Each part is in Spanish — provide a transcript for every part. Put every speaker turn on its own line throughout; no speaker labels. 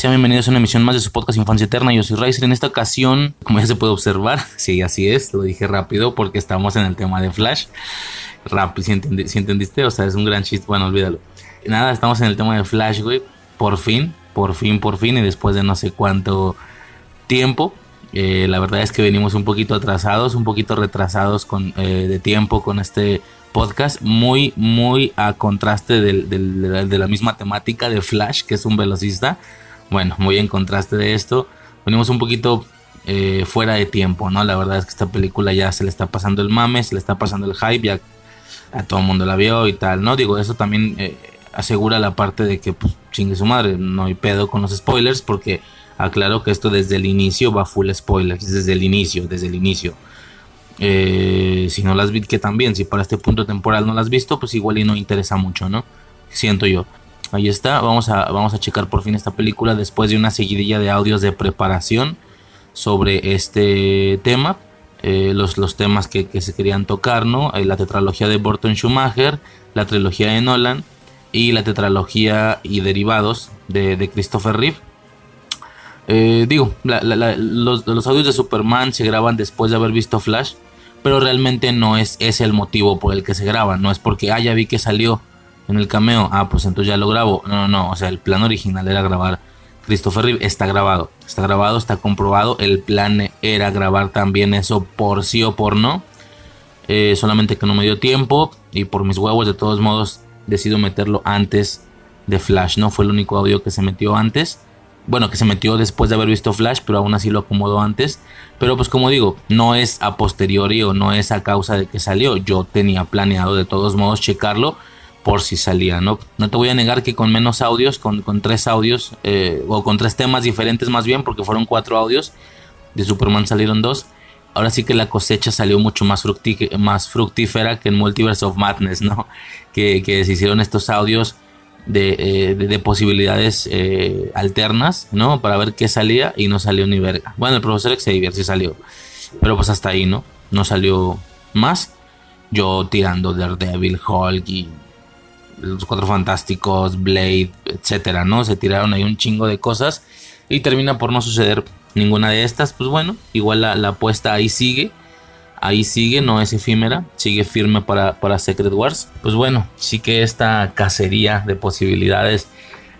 Sean bienvenidos a una emisión más de su podcast Infancia Eterna. Yo soy Riser. En esta ocasión, como ya se puede observar, sí, así es, lo dije rápido porque estamos en el tema de Flash. Rápido, si, entendi- si entendiste, o sea, es un gran chiste. Bueno, olvídalo. Nada, estamos en el tema de Flash, güey. Por fin, por fin, por fin, y después de no sé cuánto tiempo. Eh, la verdad es que venimos un poquito atrasados, un poquito retrasados con, eh, de tiempo con este podcast, muy, muy a contraste de la misma temática de Flash, que es un velocista. Bueno, muy en contraste de esto. Venimos un poquito eh, fuera de tiempo, ¿no? La verdad es que esta película ya se le está pasando el mame, se le está pasando el hype, ya a todo el mundo la vio y tal, ¿no? Digo, eso también eh, asegura la parte de que, pues, chingue su madre, no hay pedo con los spoilers, porque aclaro que esto desde el inicio va full spoilers, desde el inicio, desde el inicio. Eh, si no las vi, que también, si para este punto temporal no las has visto, pues igual y no interesa mucho, ¿no? Siento yo. Ahí está, vamos a, vamos a checar por fin esta película después de una seguidilla de audios de preparación sobre este tema. eh, los, los temas que, que se querían tocar, ¿no? Eh, la tetralogía de Burton Schumacher, la trilogía de Nolan y la tetralogía y derivados de, de Christopher Reeve. Eh, digo, los, los audios de Superman se graban después de haber visto Flash, pero realmente no es ese el motivo por el que se graban, no es porque, ah, vi que salió en el cameo, ah, pues entonces ya lo grabo. No, no, no, o sea, el plan original era grabar Christopher Reeve, está grabado, está grabado, está comprobado, el plan era grabar también eso por sí o por no, eh, solamente que no me dio tiempo y por mis huevos de todos modos decido meterlo antes de Flash, no fue el único audio que se metió antes. Bueno, que se metió después de haber visto Flash, pero aún así lo acomodó antes. Pero pues como digo, no es a posteriori o no es a causa de que salió. Yo tenía planeado de todos modos checarlo por si salía, ¿no? No te voy a negar que con menos audios, con, con tres audios, eh, o con tres temas diferentes más bien, porque fueron cuatro audios, de Superman salieron dos. Ahora sí que la cosecha salió mucho más, fructífera que en Multiverse of Madness, ¿no? Que, se hicieron estos audios de, eh, de- de posibilidades eh, alternas, ¿no? Para ver qué salía y no salió ni verga. Bueno, el profesor Xavier sí salió, pero pues hasta ahí, ¿no? No salió más. Yo tirando Daredevil, Hulk y los Cuatro Fantásticos, Blade, etcétera, ¿no? Se tiraron ahí un chingo de cosas y termina por no suceder ninguna de estas. Pues bueno, igual la, la apuesta ahí sigue. Ahí sigue, no es efímera, sigue firme para, para Secret Wars. Pues bueno, sí que esta cacería de posibilidades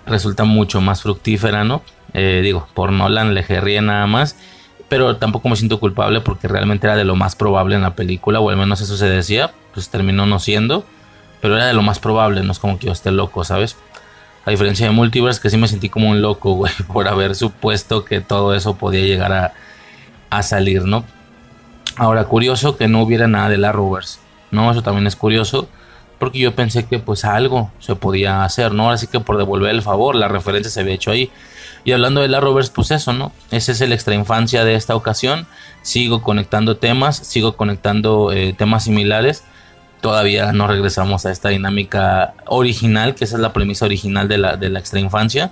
resulta mucho más fructífera, ¿no? Eh, digo, por Nolan le gerría nada más, pero tampoco me siento culpable porque realmente era de lo más probable en la película, o al menos eso se decía, pues terminó no siendo, pero era de lo más probable, no es como que yo esté loco, ¿sabes? A diferencia de Multiverse, que sí me sentí como un loco, güey, por haber supuesto que todo eso podía llegar a, a salir, ¿no? Ahora, curioso que no hubiera nada de la Rovers, ¿no? Eso también es curioso, porque yo pensé que pues algo se podía hacer, ¿no? Así que por devolver el favor, la referencia se había hecho ahí. Y hablando de la Rovers, pues eso, ¿no? Ese es el extra infancia de esta ocasión. Sigo conectando temas, sigo conectando eh, temas similares. Todavía no regresamos a esta dinámica original, que esa es la premisa original de la, de la extra infancia,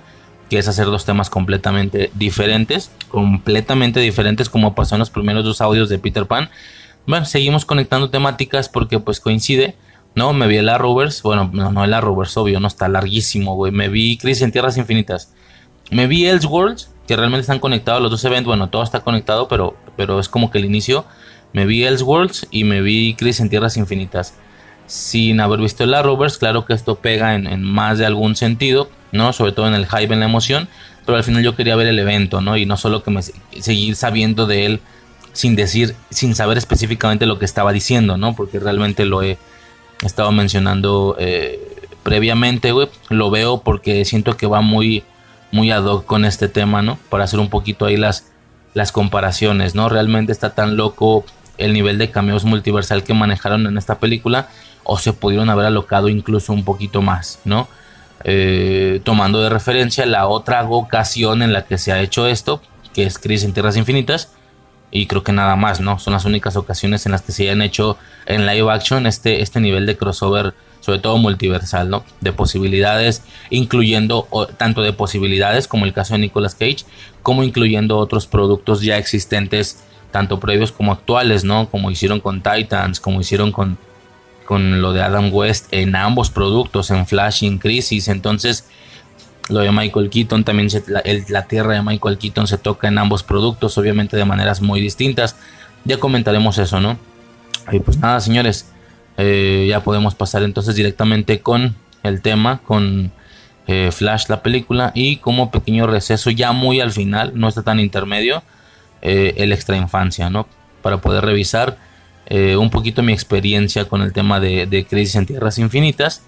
que es hacer dos temas completamente diferentes, completamente diferentes como pasó en los primeros dos audios de Peter Pan. Bueno, seguimos conectando temáticas porque pues coincide, ¿no? Me vi el Arrowverse, bueno, no, no el Arrowverse, obvio, no está larguísimo, güey. Me vi Crisis en Tierras Infinitas. Me vi Elseworlds, que realmente están conectados los dos eventos, bueno, todo está conectado, pero, pero es como que el inicio. Me vi Elseworlds y me vi Crisis en Tierras Infinitas. Sin haber visto el Arrowverse, claro que esto pega en, en más de algún sentido, ¿no? Sobre todo en el hype, en la emoción, pero al final yo quería ver el evento, ¿no? Y no solo que me seguir sabiendo de él sin decir, sin saber específicamente lo que estaba diciendo, ¿no? Porque realmente lo he estado mencionando eh, previamente, güey. Lo veo porque siento que va muy, muy ad hoc con este tema, ¿no? Para hacer un poquito ahí las, las comparaciones, ¿no? Realmente está tan loco el nivel de cameos multiversal que manejaron en esta película o se pudieron haber alocado incluso un poquito más, ¿no? Eh, tomando de referencia la otra ocasión en la que se ha hecho esto, que es Crisis en Tierras Infinitas, y creo que nada más, ¿no? Son las únicas ocasiones en las que se hayan hecho en live action este, este nivel de crossover, sobre todo multiversal, ¿no? De posibilidades, incluyendo tanto de posibilidades como el caso de Nicolas Cage, como incluyendo otros productos ya existentes, tanto previos como actuales, ¿no? Como hicieron con Titans, como hicieron con, con lo de Adam West en ambos productos, en Flash y en Crisis. Entonces, lo de Michael Keaton también, la, tierra de Michael Keaton se toca en ambos productos, obviamente de maneras muy distintas. Ya comentaremos eso, ¿no? Y pues nada, señores, eh, ya podemos pasar entonces directamente con el tema, con eh, Flash, la película, y como pequeño receso, ya muy al final, no está tan intermedio, eh, el extra infancia, ¿no? Para poder revisar un poquito mi experiencia con el tema de, Crisis en Tierras Infinitas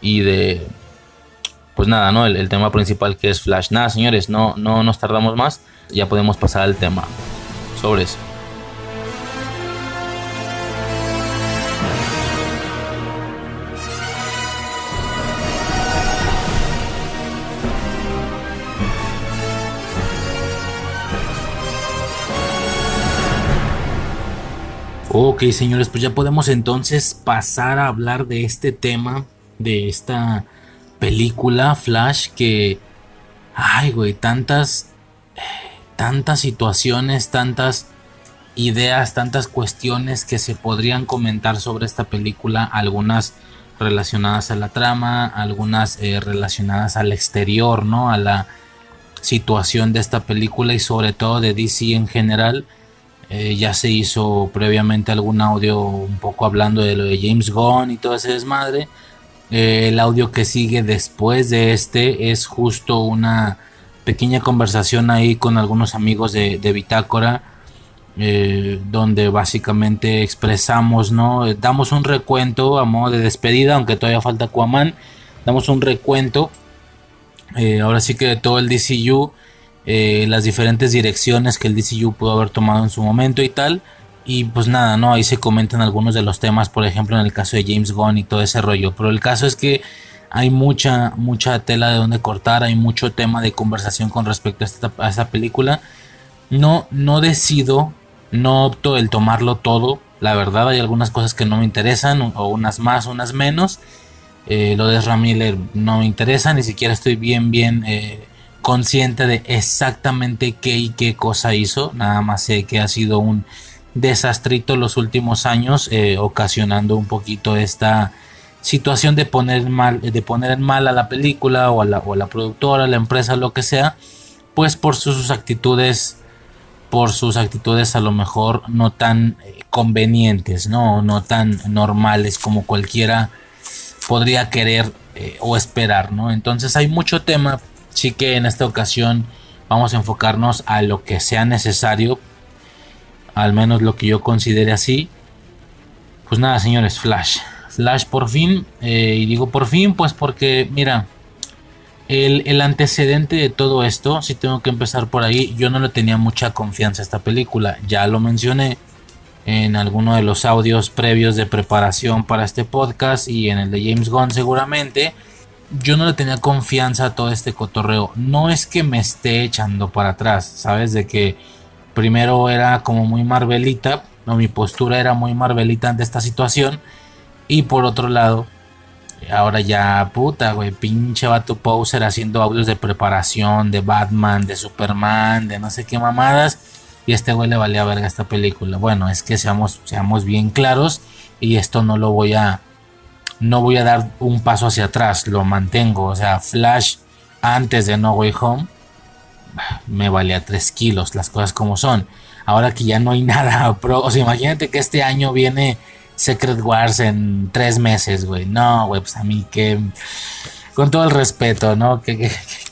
y de pues nada, ¿no? El, tema principal que es Flash. Nada, señores, no, no nos tardamos más. Ya podemos pasar al tema. Sobre eso. Ok, señores, pues ya podemos entonces pasar a hablar de este tema, de esta película Flash que, ay, güey, tantas, tantas situaciones, tantas ideas, tantas cuestiones que se podrían comentar sobre esta película, algunas relacionadas a la trama, algunas eh, relacionadas al exterior, ¿no? A la situación de esta película y sobre todo de DC en general. Eh, ya se hizo previamente algún audio un poco hablando de lo de James Gunn y todo ese desmadre. Eh, el audio que sigue después de este es justo una pequeña conversación ahí con algunos amigos de, Bitácora. Eh, donde básicamente expresamos, ¿no? Damos un recuento a modo de despedida, aunque todavía falta Aquaman. Damos un recuento. Ahora sí que de todo el DCU, las diferentes direcciones que el DCU pudo haber tomado en su momento y tal. Y pues nada, ¿no? Ahí se comentan algunos de los temas, por ejemplo, en el caso de James Gunn y todo ese rollo. Pero el caso es que hay mucha, mucha tela de donde cortar, hay mucho tema de conversación con respecto a esta, a esta película. No, no decido, no opto el tomarlo todo. La verdad, hay algunas cosas que no me interesan, o unas más, unas menos. Eh, lo de Ramiller no me interesa, ni siquiera estoy bien, bien eh, consciente de exactamente qué y qué cosa hizo. Nada más sé que ha sido un desastrito los últimos años, eh, ocasionando un poquito esta situación de poner mal, de poner mal a la película o a la, o la productora, la empresa, lo que sea, pues por sus, actitudes, por sus actitudes a lo mejor no tan eh, convenientes, no, no tan normales como cualquiera podría querer eh, o esperar, ¿no? Entonces hay mucho tema, sí que en esta ocasión vamos a enfocarnos a lo que sea necesario al menos lo que yo considere así. Pues nada, señores, Flash. Flash por fin, eh, y digo por fin, pues porque, mira, el, antecedente de todo esto, si tengo que empezar por ahí, yo no le tenía mucha confianza a esta película. Ya lo mencioné en alguno de los audios previos de preparación para este podcast y en el de James Gunn seguramente. Yo no le tenía confianza a todo este cotorreo. No es que me esté echando para atrás, ¿sabes? De que primero era como muy Marvelita, no, mi postura era muy Marvelita ante esta situación. Y por otro lado, ahora ya puta, güey, pinche vato poser haciendo audios de preparación de Batman, de Superman, de no sé qué mamadas. Y este güey le valía verga esta película. Bueno, es que seamos, seamos bien claros. Y esto no lo voy a. No voy a dar un paso hacia atrás. Lo mantengo. O sea, Flash antes de No Way Home me valía 3 kilos, las cosas como son. Ahora que ya no hay nada, pro, o sea, imagínate que este año viene Secret Wars en 3 meses, güey. No, güey, pues a mí que... con todo el respeto, ¿no? ¿Qué,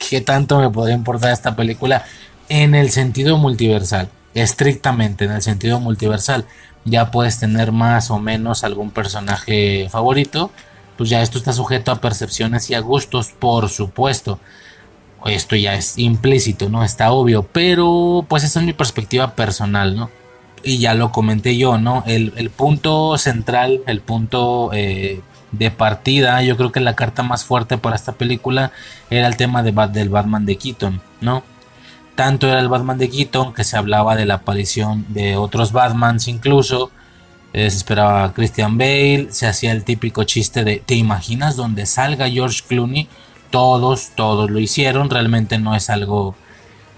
qué tanto me podría importar esta película en el sentido multiversal? Estrictamente en el sentido multiversal. Ya puedes tener más o menos algún personaje favorito. Pues ya esto está sujeto a percepciones y a gustos, por supuesto. Esto ya es implícito, ¿no? Está obvio. Pero pues esa es mi perspectiva personal, ¿no? Y ya lo comenté yo, ¿no? El, el punto central, el punto eh, de partida, yo creo que la carta más fuerte para esta película era el tema de, del Batman de Keaton, ¿no? Tanto era el Batman de Keaton que se hablaba de la aparición de otros Batmans incluso. Eh, se esperaba Christian Bale, se hacía el típico chiste de ¿te imaginas donde salga George Clooney? Todos, todos lo hicieron, realmente no es algo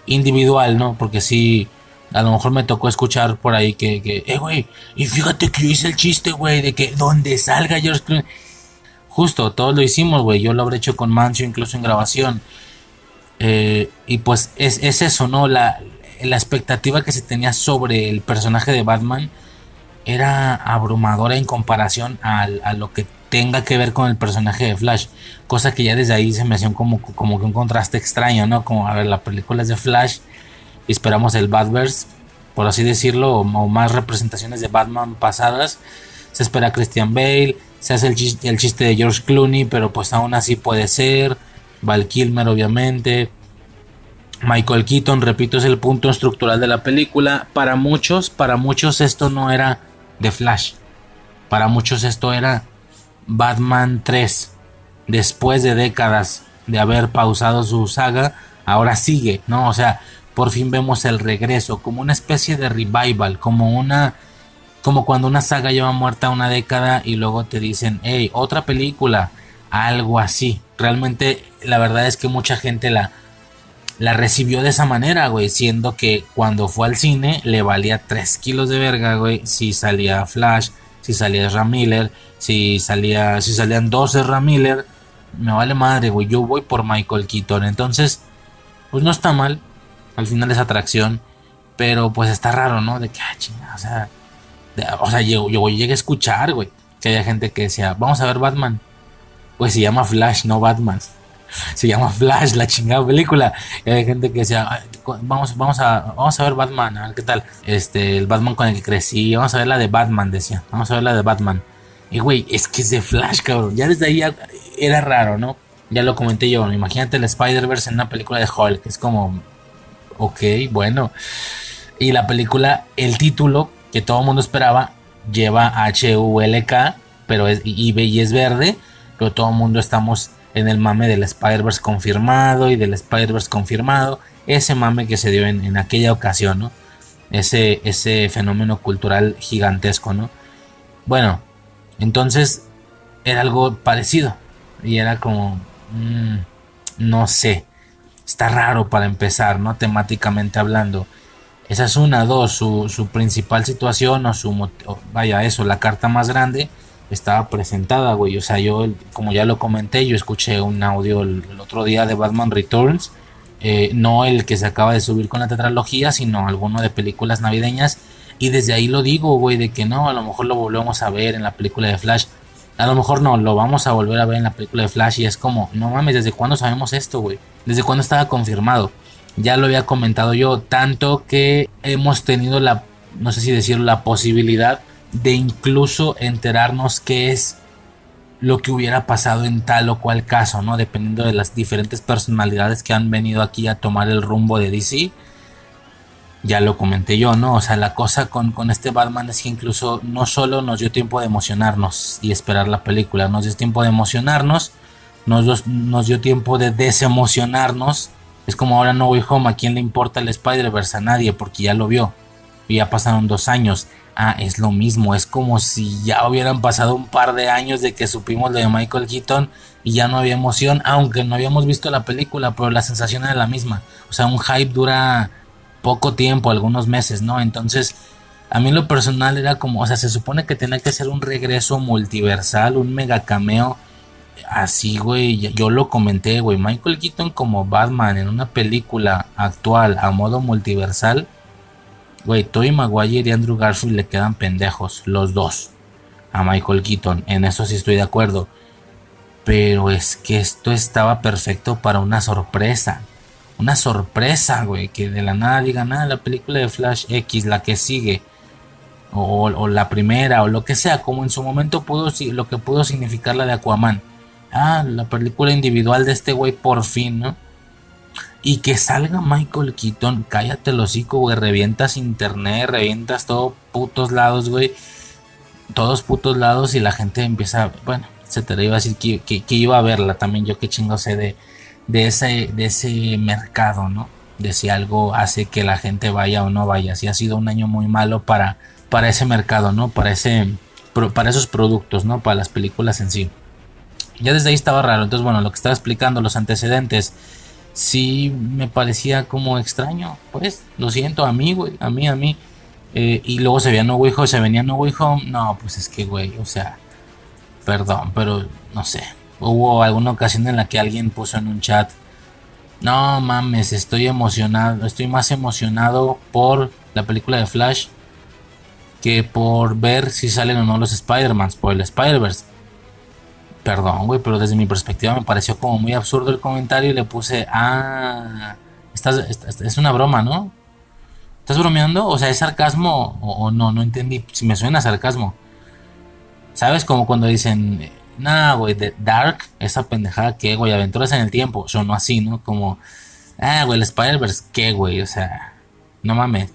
individual, ¿no? Porque sí, a lo mejor me tocó escuchar por ahí que, eh, güey, y fíjate que hice el chiste, güey, de que donde salga George Clooney. Justo, todos lo hicimos, güey, yo lo habré hecho con Mancio incluso en grabación. Eh, y pues es, eso, ¿no? La, la expectativa que se tenía sobre el personaje de Batman era abrumadora en comparación a, lo que tenga que ver con el personaje de Flash. Cosa que ya desde ahí se me hacía como, como que un contraste extraño, ¿no? Como, a ver, la película es de Flash y esperamos el Batverse, por así decirlo, o, más representaciones de Batman pasadas. Se espera Christian Bale, se hace el el chiste de George Clooney, pero pues aún así puede ser. Val Kilmer, obviamente. Michael Keaton, repito, es el punto estructural de la película. Para muchos, para muchos esto no era de Flash. Para muchos esto era Batman 3. Después de décadas de haber pausado su saga, ahora sigue, ¿no? O sea, por fin vemos el regreso, como una especie de revival, como una como cuando una saga lleva muerta una década y luego te dicen, hey, otra película, algo así. Realmente la verdad es que mucha gente la, la recibió de esa manera, güey, siendo que cuando fue al cine le valía 3 kilos de verga, güey, si salía Flash, si salía Ram Miller, si salía, si salían 12 Ram Miller, me vale madre, güey, yo voy por Michael Keaton, entonces, pues no está mal, al final es atracción, pero pues está raro, ¿no? De que, ah, chingada, o sea, o sea, yo, yo llegué a escuchar, güey, que haya gente que decía, vamos a ver Batman, pues se llama Flash, no Batman. Se llama Flash, la chingada película. Y hay gente que decía, vamos, vamos a, vamos a ver Batman, a ver qué tal. Este, el Batman con el que crecí, vamos a ver la de Batman, decía. Vamos a ver la de Batman. Y güey, es que es de Flash, cabrón. Ya desde ahí era raro, ¿no? Ya lo comenté yo. Imagínate el Spider-Verse en una película de Hulk. Es como, ok, bueno. Y la película, el título que todo el mundo esperaba, lleva H-U-L-K, pero es y, y es verde pero todo el mundo estamos en el mame del Spider-Verse confirmado y del Spider-Verse confirmado. Ese mame que se dio en, aquella ocasión, ¿no? Ese, ese fenómeno cultural gigantesco, ¿no? Bueno, entonces era algo parecido. Y era como, mm, no sé, está raro para empezar, ¿no? Temáticamente hablando. Esa es una, dos, su, su principal situación o su, vaya, eso, la carta más grande estaba presentada, güey. O sea, yo, como ya lo comenté, yo escuché un audio el, otro día de Batman Returns. Eh, no el que se acaba de subir con la tetralogía, sino alguno de películas navideñas. Y desde ahí lo digo, güey, de que no, a lo mejor lo volvemos a ver en la película de Flash. A lo mejor no, lo vamos a volver a ver en la película de Flash. Y es como, no mames, ¿desde cuándo sabemos esto, güey? ¿Desde cuándo estaba confirmado? Ya lo había comentado yo, tanto que hemos tenido la, no sé si decirlo, la posibilidad de incluso enterarnos qué es lo que hubiera pasado en tal o cual caso, ¿no? Dependiendo de las diferentes personalidades que han venido aquí a tomar el rumbo de DC. Ya lo comenté yo, ¿no? O sea, la cosa con, con este Batman es que incluso no solo nos dio tiempo de emocionarnos y esperar la película, nos dio tiempo de emocionarnos, nos, nos dio tiempo de desemocionarnos. Es como ahora no voy home, ¿a quién le importa el Spider-Verse? A nadie, porque ya lo vio. Y ya pasaron dos años ah, es lo mismo, es como si ya hubieran pasado un par de años de que supimos lo de Michael Keaton y ya no había emoción, aunque no habíamos visto la película, pero la sensación era la misma. O sea, un hype dura poco tiempo, algunos meses, ¿no? Entonces, a mí lo personal era como, o sea, se supone que tenía que ser un regreso multiversal, un mega cameo. Así, güey, yo lo comenté, güey, Michael Keaton como Batman en una película actual a modo multiversal Güey, Tobey Maguire y Andrew Garfield le quedan pendejos, los dos. A Michael Keaton, en eso sí estoy de acuerdo. Pero es que esto estaba perfecto para una sorpresa. Una sorpresa, güey. Que de la nada digan, nada, la película de Flash X, la que sigue. O, o, la primera, o lo que sea. Como en su momento pudo, lo que pudo significar la de Aquaman. Ah, la película individual de este güey por fin, ¿no? Y que salga Michael Keaton, cállate el hocico, güey. Revientas internet, revientas todo putos lados, güey. Todos putos lados y la gente empieza, bueno, te Iba a decir que, que, iba a verla también. Yo qué chingo sé de, de, ese, de ese mercado, ¿no? De si algo hace que la gente vaya o no vaya. Si ha sido un año muy malo para, para ese mercado, ¿no? Para, ese, para esos productos, ¿no? Para las películas en sí. Ya desde ahí estaba raro. Entonces, bueno, lo que estaba explicando, los antecedentes, sí me parecía como extraño. Pues, lo siento, a mí, güey, a mí, a mí. Eh, y luego se veía No Way Home, se venía No Way Home. No, pues es que, güey, o sea, Perdón, pero no sé. Hubo alguna ocasión en la que alguien puso en un chat. No mames, estoy emocionado. Estoy más emocionado por la película de Flash que por ver si salen o no los Spider-Mans por el Spider-Verse. Perdón, güey, pero desde mi perspectiva me pareció como muy absurdo el comentario y le puse, ah, es una broma, ¿no? ¿Estás bromeando? O sea, ¿es sarcasmo o, no? No entendí si me suena sarcasmo. ¿Sabes? Como cuando dicen, nah, güey, Dark, esa pendejada que, güey, aventuras en el tiempo, sonó así, ¿no? Como, ah, güey, el Spider-Verse, ¿qué, güey? O sea, no mames.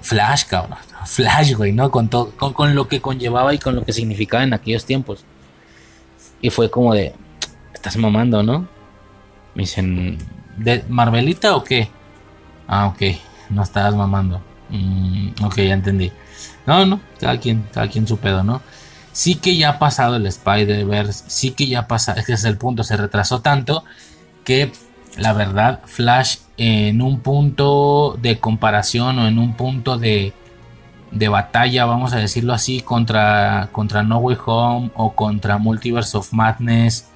Flash, cabrón. Flash, güey, ¿no? Con, todo, con, lo que conllevaba y con lo que significaba en aquellos tiempos. Y fue como de, estás mamando, ¿no? Me dicen, ¿de Marvelita o qué? Ah, ok, no estabas mamando. Mm, ok, ya entendí. No, no, cada quien, cada quien su pedo, ¿no? Sí que ya ha pasado el Spider-Verse, sí que ya pasa, ese es el punto, se retrasó tanto que la verdad Flash en un punto de comparación o en un punto de, de batalla, vamos a decirlo así, contra, contra No Way Home o contra Multiverse of Madness,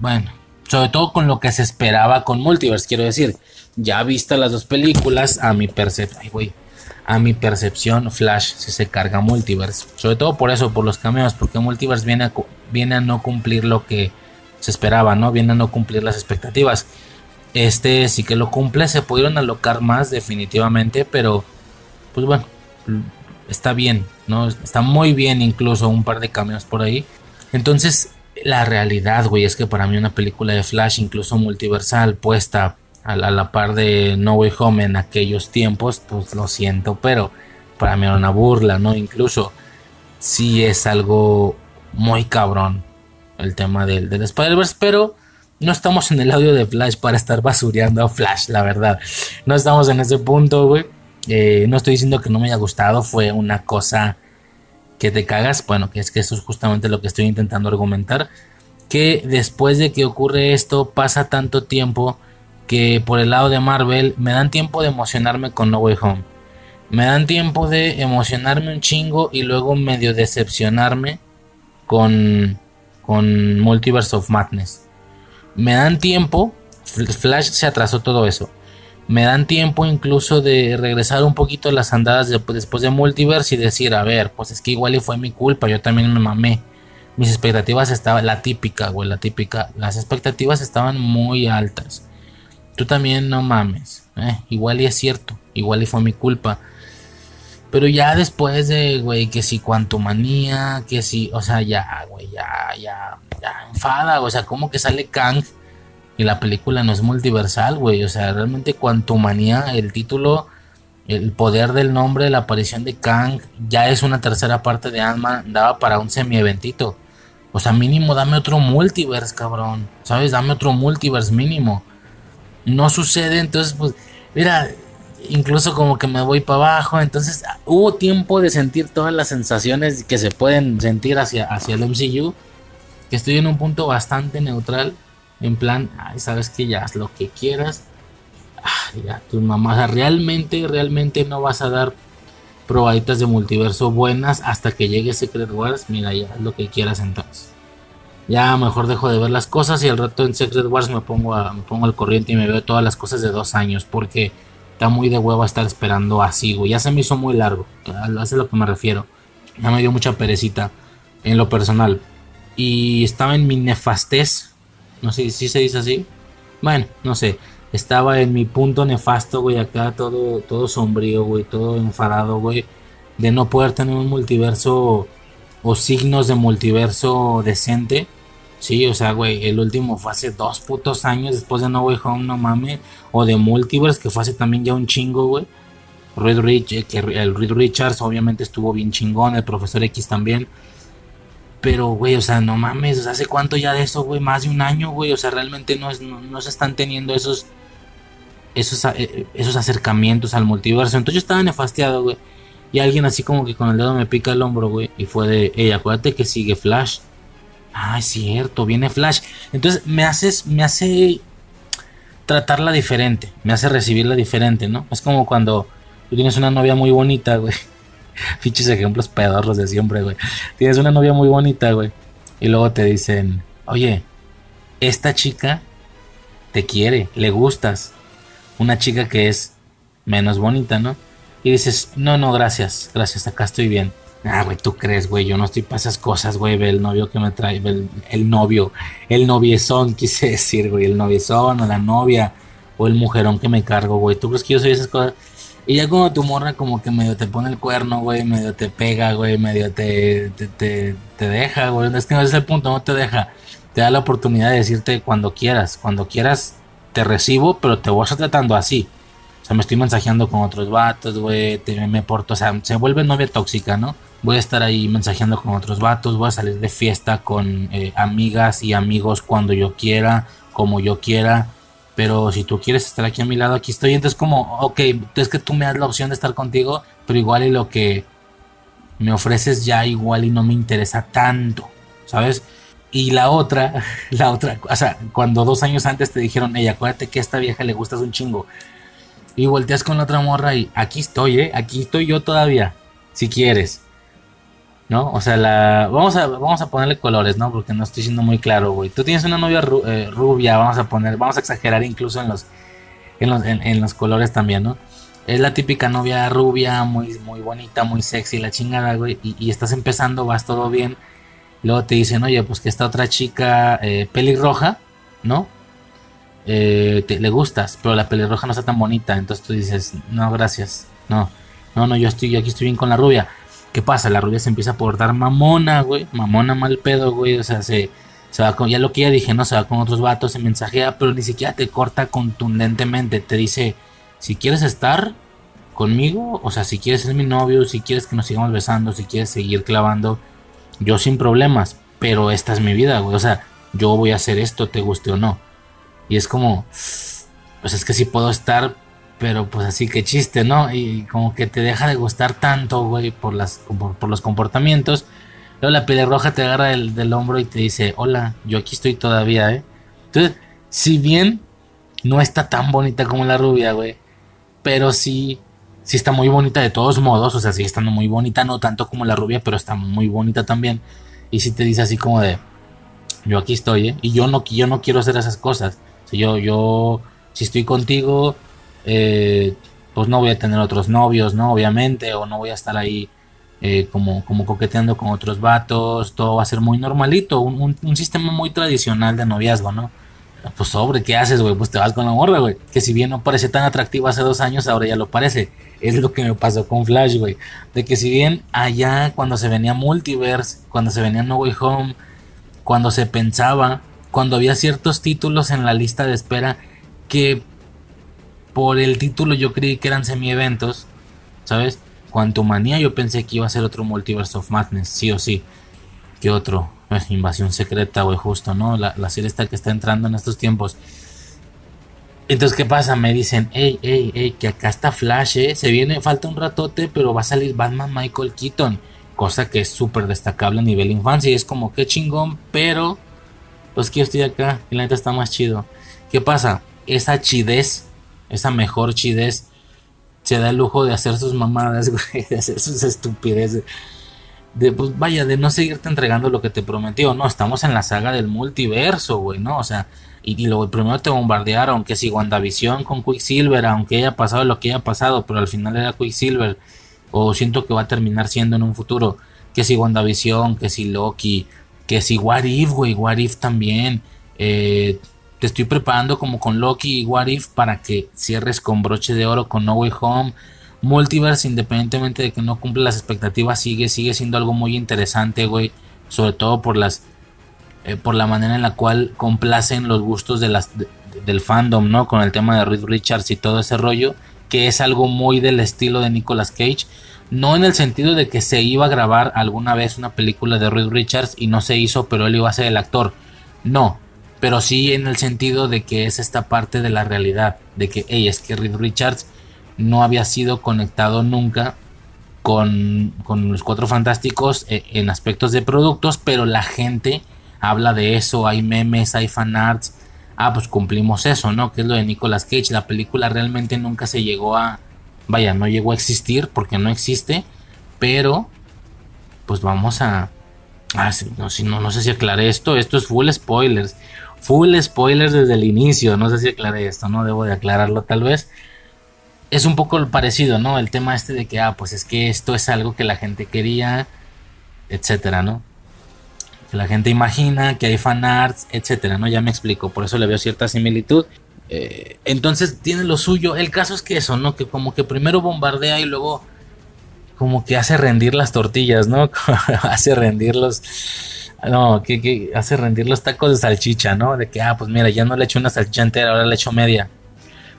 bueno, sobre todo con lo que se esperaba con Multiverse, quiero decir, ya vista las dos películas, a mi percepción, a mi percepción, Flash si se carga Multiverse. Sobre todo por eso, por los cameos, porque Multiverse viene a, viene a no cumplir lo que se esperaba, ¿no? Viene a no cumplir las expectativas. Este sí que lo cumple, se pudieron alocar más definitivamente, pero pues bueno, está bien, ¿no? Está muy bien incluso un par de cameos por ahí. Entonces, la realidad, güey, es que para mí una película de Flash, incluso multiversal, puesta a la, par de No Way Home en aquellos tiempos, pues lo siento, pero para mí era una burla, ¿no? Incluso sí es algo muy cabrón el tema del, del Spider-Verse, pero no estamos en el audio de Flash para estar basureando a Flash, la verdad. No estamos en ese punto, güey. Eh, no estoy diciendo que no me haya gustado, fue una cosa que te cagas. Bueno, que es que eso es justamente lo que estoy intentando argumentar. Que después de que ocurre esto, pasa tanto tiempo que por el lado de Marvel me dan tiempo de emocionarme con No Way Home. Me dan tiempo de emocionarme un chingo y luego medio decepcionarme con, con Multiverse of Madness. Me dan tiempo, Flash se atrasó todo eso. Me dan tiempo incluso de regresar un poquito a las andadas después de Multiverse y decir, a ver, pues es que igual y fue mi culpa, yo también me mamé. Mis expectativas estaban, la típica, güey, la típica, las expectativas estaban muy altas tú también no mames. Eh, igual y es cierto, igual y fue mi culpa. Pero ya después de, güey, que si manía, que si, o sea, ya, güey, ya, ya, ya enfada, o sea, como que sale Kang y la película no es multiversal, güey, o sea, realmente manía, el título, el poder del nombre, la aparición de Kang, ya es una tercera parte de Ant-Man, daba para un semi-eventito. O sea, mínimo dame otro multiverse, cabrón, ¿sabes? Dame otro multiverse mínimo no sucede, entonces pues, mira, incluso como que me voy para abajo, entonces hubo tiempo de sentir todas las sensaciones que se pueden sentir hacia, hacia el MCU, que estoy en un punto bastante neutral, en plan, ay, sabes que ya haz lo que quieras, ah, ya tu mamá, realmente, realmente no vas a dar probaditas de multiverso buenas hasta que llegue Secret Wars, mira, ya haz lo que quieras entonces ya mejor dejo de ver las cosas y al rato en Secret Wars me pongo, a, me pongo al corriente y me veo todas las cosas de dos años porque está muy de huevo estar esperando así, güey. Ya se me hizo muy largo, es lo que me refiero. Ya me dio mucha perecita en lo personal. y estaba en mi nefastez. No sé si se dice así. Bueno, no sé. Estaba en mi punto nefasto, güey, acá todo, todo sombrío, güey, todo enfadado, güey. De no poder tener un multiverso o signos de multiverso decente. Sí, o sea, güey, el último fue hace dos putos años después de No Way Home, no mames. O de Multiverse, que fue hace también ya un chingo, güey. Eh, el Reed Richards obviamente estuvo bien chingón, el Profesor X también. Pero, güey, o sea, no mames, ¿hace cuánto ya de eso, güey? Más de un año, güey. O sea, realmente no, no, se están teniendo esos, esos, eh, esos acercamientos al multiverso. Entonces yo estaba nefastiado, güey. Y alguien así como que con el dedo me pica el hombro, güey. Y fue de, ey, acuérdate que sigue Flash. Ah, es cierto, viene Flash. Entonces me haces, me hace tratarla diferente, me hace recibirla diferente, ¿no? Es como cuando tú tienes una novia muy bonita, güey. Fiches ejemplos pedorros de siempre, güey. Tienes una novia muy bonita, güey. Y luego te dicen, oye, esta chica te quiere, le gustas. Una chica que es menos bonita, ¿no? Y dices, no, no, gracias, gracias, acá estoy bien. Ah, güey, tú crees, güey, yo no estoy para esas cosas, güey, ve el novio que me trae, ve el, el, novio, el noviezón, quise decir, güey, el noviezón o la novia o el mujerón que me cargo, güey, tú crees que yo soy esas cosas. Y ya como tu morra como que medio te pone el cuerno, güey, medio te pega, güey, medio te, te, te, deja, güey, es que no es el punto, no te deja, te da la oportunidad de decirte cuando quieras, cuando quieras te recibo, pero te voy a estar tratando así. O sea, me estoy mensajeando con otros vatos, güey, me porto, o sea, se vuelve novia tóxica, ¿no? voy a estar ahí mensajeando con otros vatos, voy a salir de fiesta con eh, amigas y amigos cuando yo quiera, como yo quiera. Pero si tú quieres estar aquí a mi lado, aquí estoy. Entonces como, ok, es que tú me das la opción de estar contigo, pero igual y lo que me ofreces ya igual y no me interesa tanto, ¿sabes? Y la otra, la otra, o sea, cuando dos años antes te dijeron, ella, acuérdate que a esta vieja le gustas un chingo. Y volteas con la otra morra y aquí estoy, ¿eh? Aquí estoy yo todavía, si quieres. O sea, la vamos a vamos a ponerle colores, ¿no? Porque no estoy siendo muy claro, güey. Tú tienes una novia eh, rubia, vamos a poner, vamos a exagerar incluso en los en los, en, los colores también, ¿no? Es la típica novia rubia, muy muy bonita, muy sexy, la chingada, güey, y, estás empezando, vas todo bien. Luego te dicen, oye, pues que esta otra chica eh, pelirroja, ¿no? Eh, te, le gustas, pero la pelirroja no está tan bonita. Entonces tú dices, no, gracias. No, no, no, yo estoy, yo aquí estoy bien con la rubia. ¿Qué pasa? La rubia se empieza a portar mamona, güey. Mamona mal pedo, güey. O sea, se, se va con. Ya lo que ya dije, ¿no? Se va con otros vatos, se mensajea, pero ni siquiera te corta contundentemente. Te dice: si quieres estar conmigo, o sea, si quieres ser mi novio, si quieres que nos sigamos besando, si quieres seguir clavando, yo sin problemas. Pero esta es mi vida, güey. O sea, yo voy a hacer esto, te guste o no. Y es como. Pues es que si puedo estar, pero pues así que chiste, ¿no? Y como que te deja de gustar tanto, güey, por, las, por, los comportamientos. Luego la pelirroja te agarra del, hombro y te dice, hola, yo aquí estoy todavía, ¿eh? Entonces, si bien no está tan bonita como la rubia, güey, pero sí, sí está muy bonita de todos modos, o sea, sigue estando muy bonita, no tanto como la rubia, pero está muy bonita también. Y si te dice así como de, yo aquí estoy, ¿eh? Y yo no, yo no quiero hacer esas cosas. O yo, yo, si estoy contigo, eh, pues no voy a tener otros novios, ¿no? Obviamente, o no voy a estar ahí eh, como, como coqueteando con otros vatos, todo va a ser muy normalito, un, sistema muy tradicional de noviazgo, ¿no? Pues sobre, ¿qué haces, güey? Pues te vas con la morra, güey. Que si bien no parece tan atractivo hace dos años, ahora ya lo parece. Es lo que me pasó con Flash, güey. De que si bien allá cuando se venía Multiverse, cuando se venía No Way Home, cuando se pensaba, cuando había ciertos títulos en la lista de espera que por el título yo creí que eran semi-eventos, ¿sabes? Manía yo pensé que iba a ser otro Multiverse of Madness, sí o sí. ¿Qué otro? Eh, invasión secreta, güey, justo, ¿no? La, serie está que está entrando en estos tiempos. Entonces, ¿qué pasa? Me dicen, hey, hey, hey, que acá está Flash, ¿eh? Se viene, falta un ratote, pero va a salir Batman Michael Keaton. Cosa que es súper destacable a nivel infancia. Y es como, qué chingón, pero... Pues que estoy acá y la neta está más chido. ¿Qué pasa? Esa chidez esa mejor chidez, se da el lujo de hacer sus mamadas, güey, de hacer sus estupideces. De, pues vaya, de no seguirte entregando lo que te prometió. No, estamos en la saga del multiverso, güey, ¿no? O sea, y, y luego primero te bombardearon que si WandaVision con Quicksilver, aunque haya pasado lo que haya pasado, pero al final era Quicksilver, o siento que va a terminar siendo en un futuro, que si WandaVision, que si Loki, Que si What If, güey, What If también. Eh, te estoy preparando como con Loki y What If para que cierres con broche de oro con No Way Home. Multiverse, independientemente de que no cumple las expectativas, sigue, sigue siendo algo muy interesante, güey. Sobre todo por las. eh, por la manera en la cual complacen los gustos de las, de- del fandom, ¿no? Con el tema de Reed Richards y todo ese rollo. Que es algo muy del estilo de Nicolas Cage. No en el sentido de que se iba a grabar alguna vez una película de Reed Richards y no se hizo, pero él iba a ser el actor. No, pero sí en el sentido de que es esta parte de la realidad, de que, hey, es que Reed Richards no había sido conectado nunca con, con los Cuatro Fantásticos eh, en aspectos de productos, pero la gente habla de eso, hay memes, hay fanarts, ah, pues cumplimos eso, ¿no? Que es lo de Nicolas Cage, la película realmente nunca se llegó a, vaya, no llegó a existir porque no existe, pero pues vamos a, ah, no, no, no sé si aclaré esto, esto es full spoilers, full spoilers desde el inicio, no sé si aclaré esto, no debo de aclararlo tal vez. Es un poco parecido, ¿no? El tema este de que, ah, pues es que esto es algo que la gente quería, etcétera, ¿no? Que la gente imagina, que hay fanarts, etcétera, ¿no? Ya me explico, por eso le veo cierta similitud. Eh, entonces tiene lo suyo. El caso es que eso, ¿no? Que como que primero bombardea y luego como que hace rendir las tortillas, ¿no? hace rendir los... No, que, que hace rendir los tacos de salchicha, ¿no? De que, ah, pues mira, ya no le echo una salchicha entera, ahora le echo media.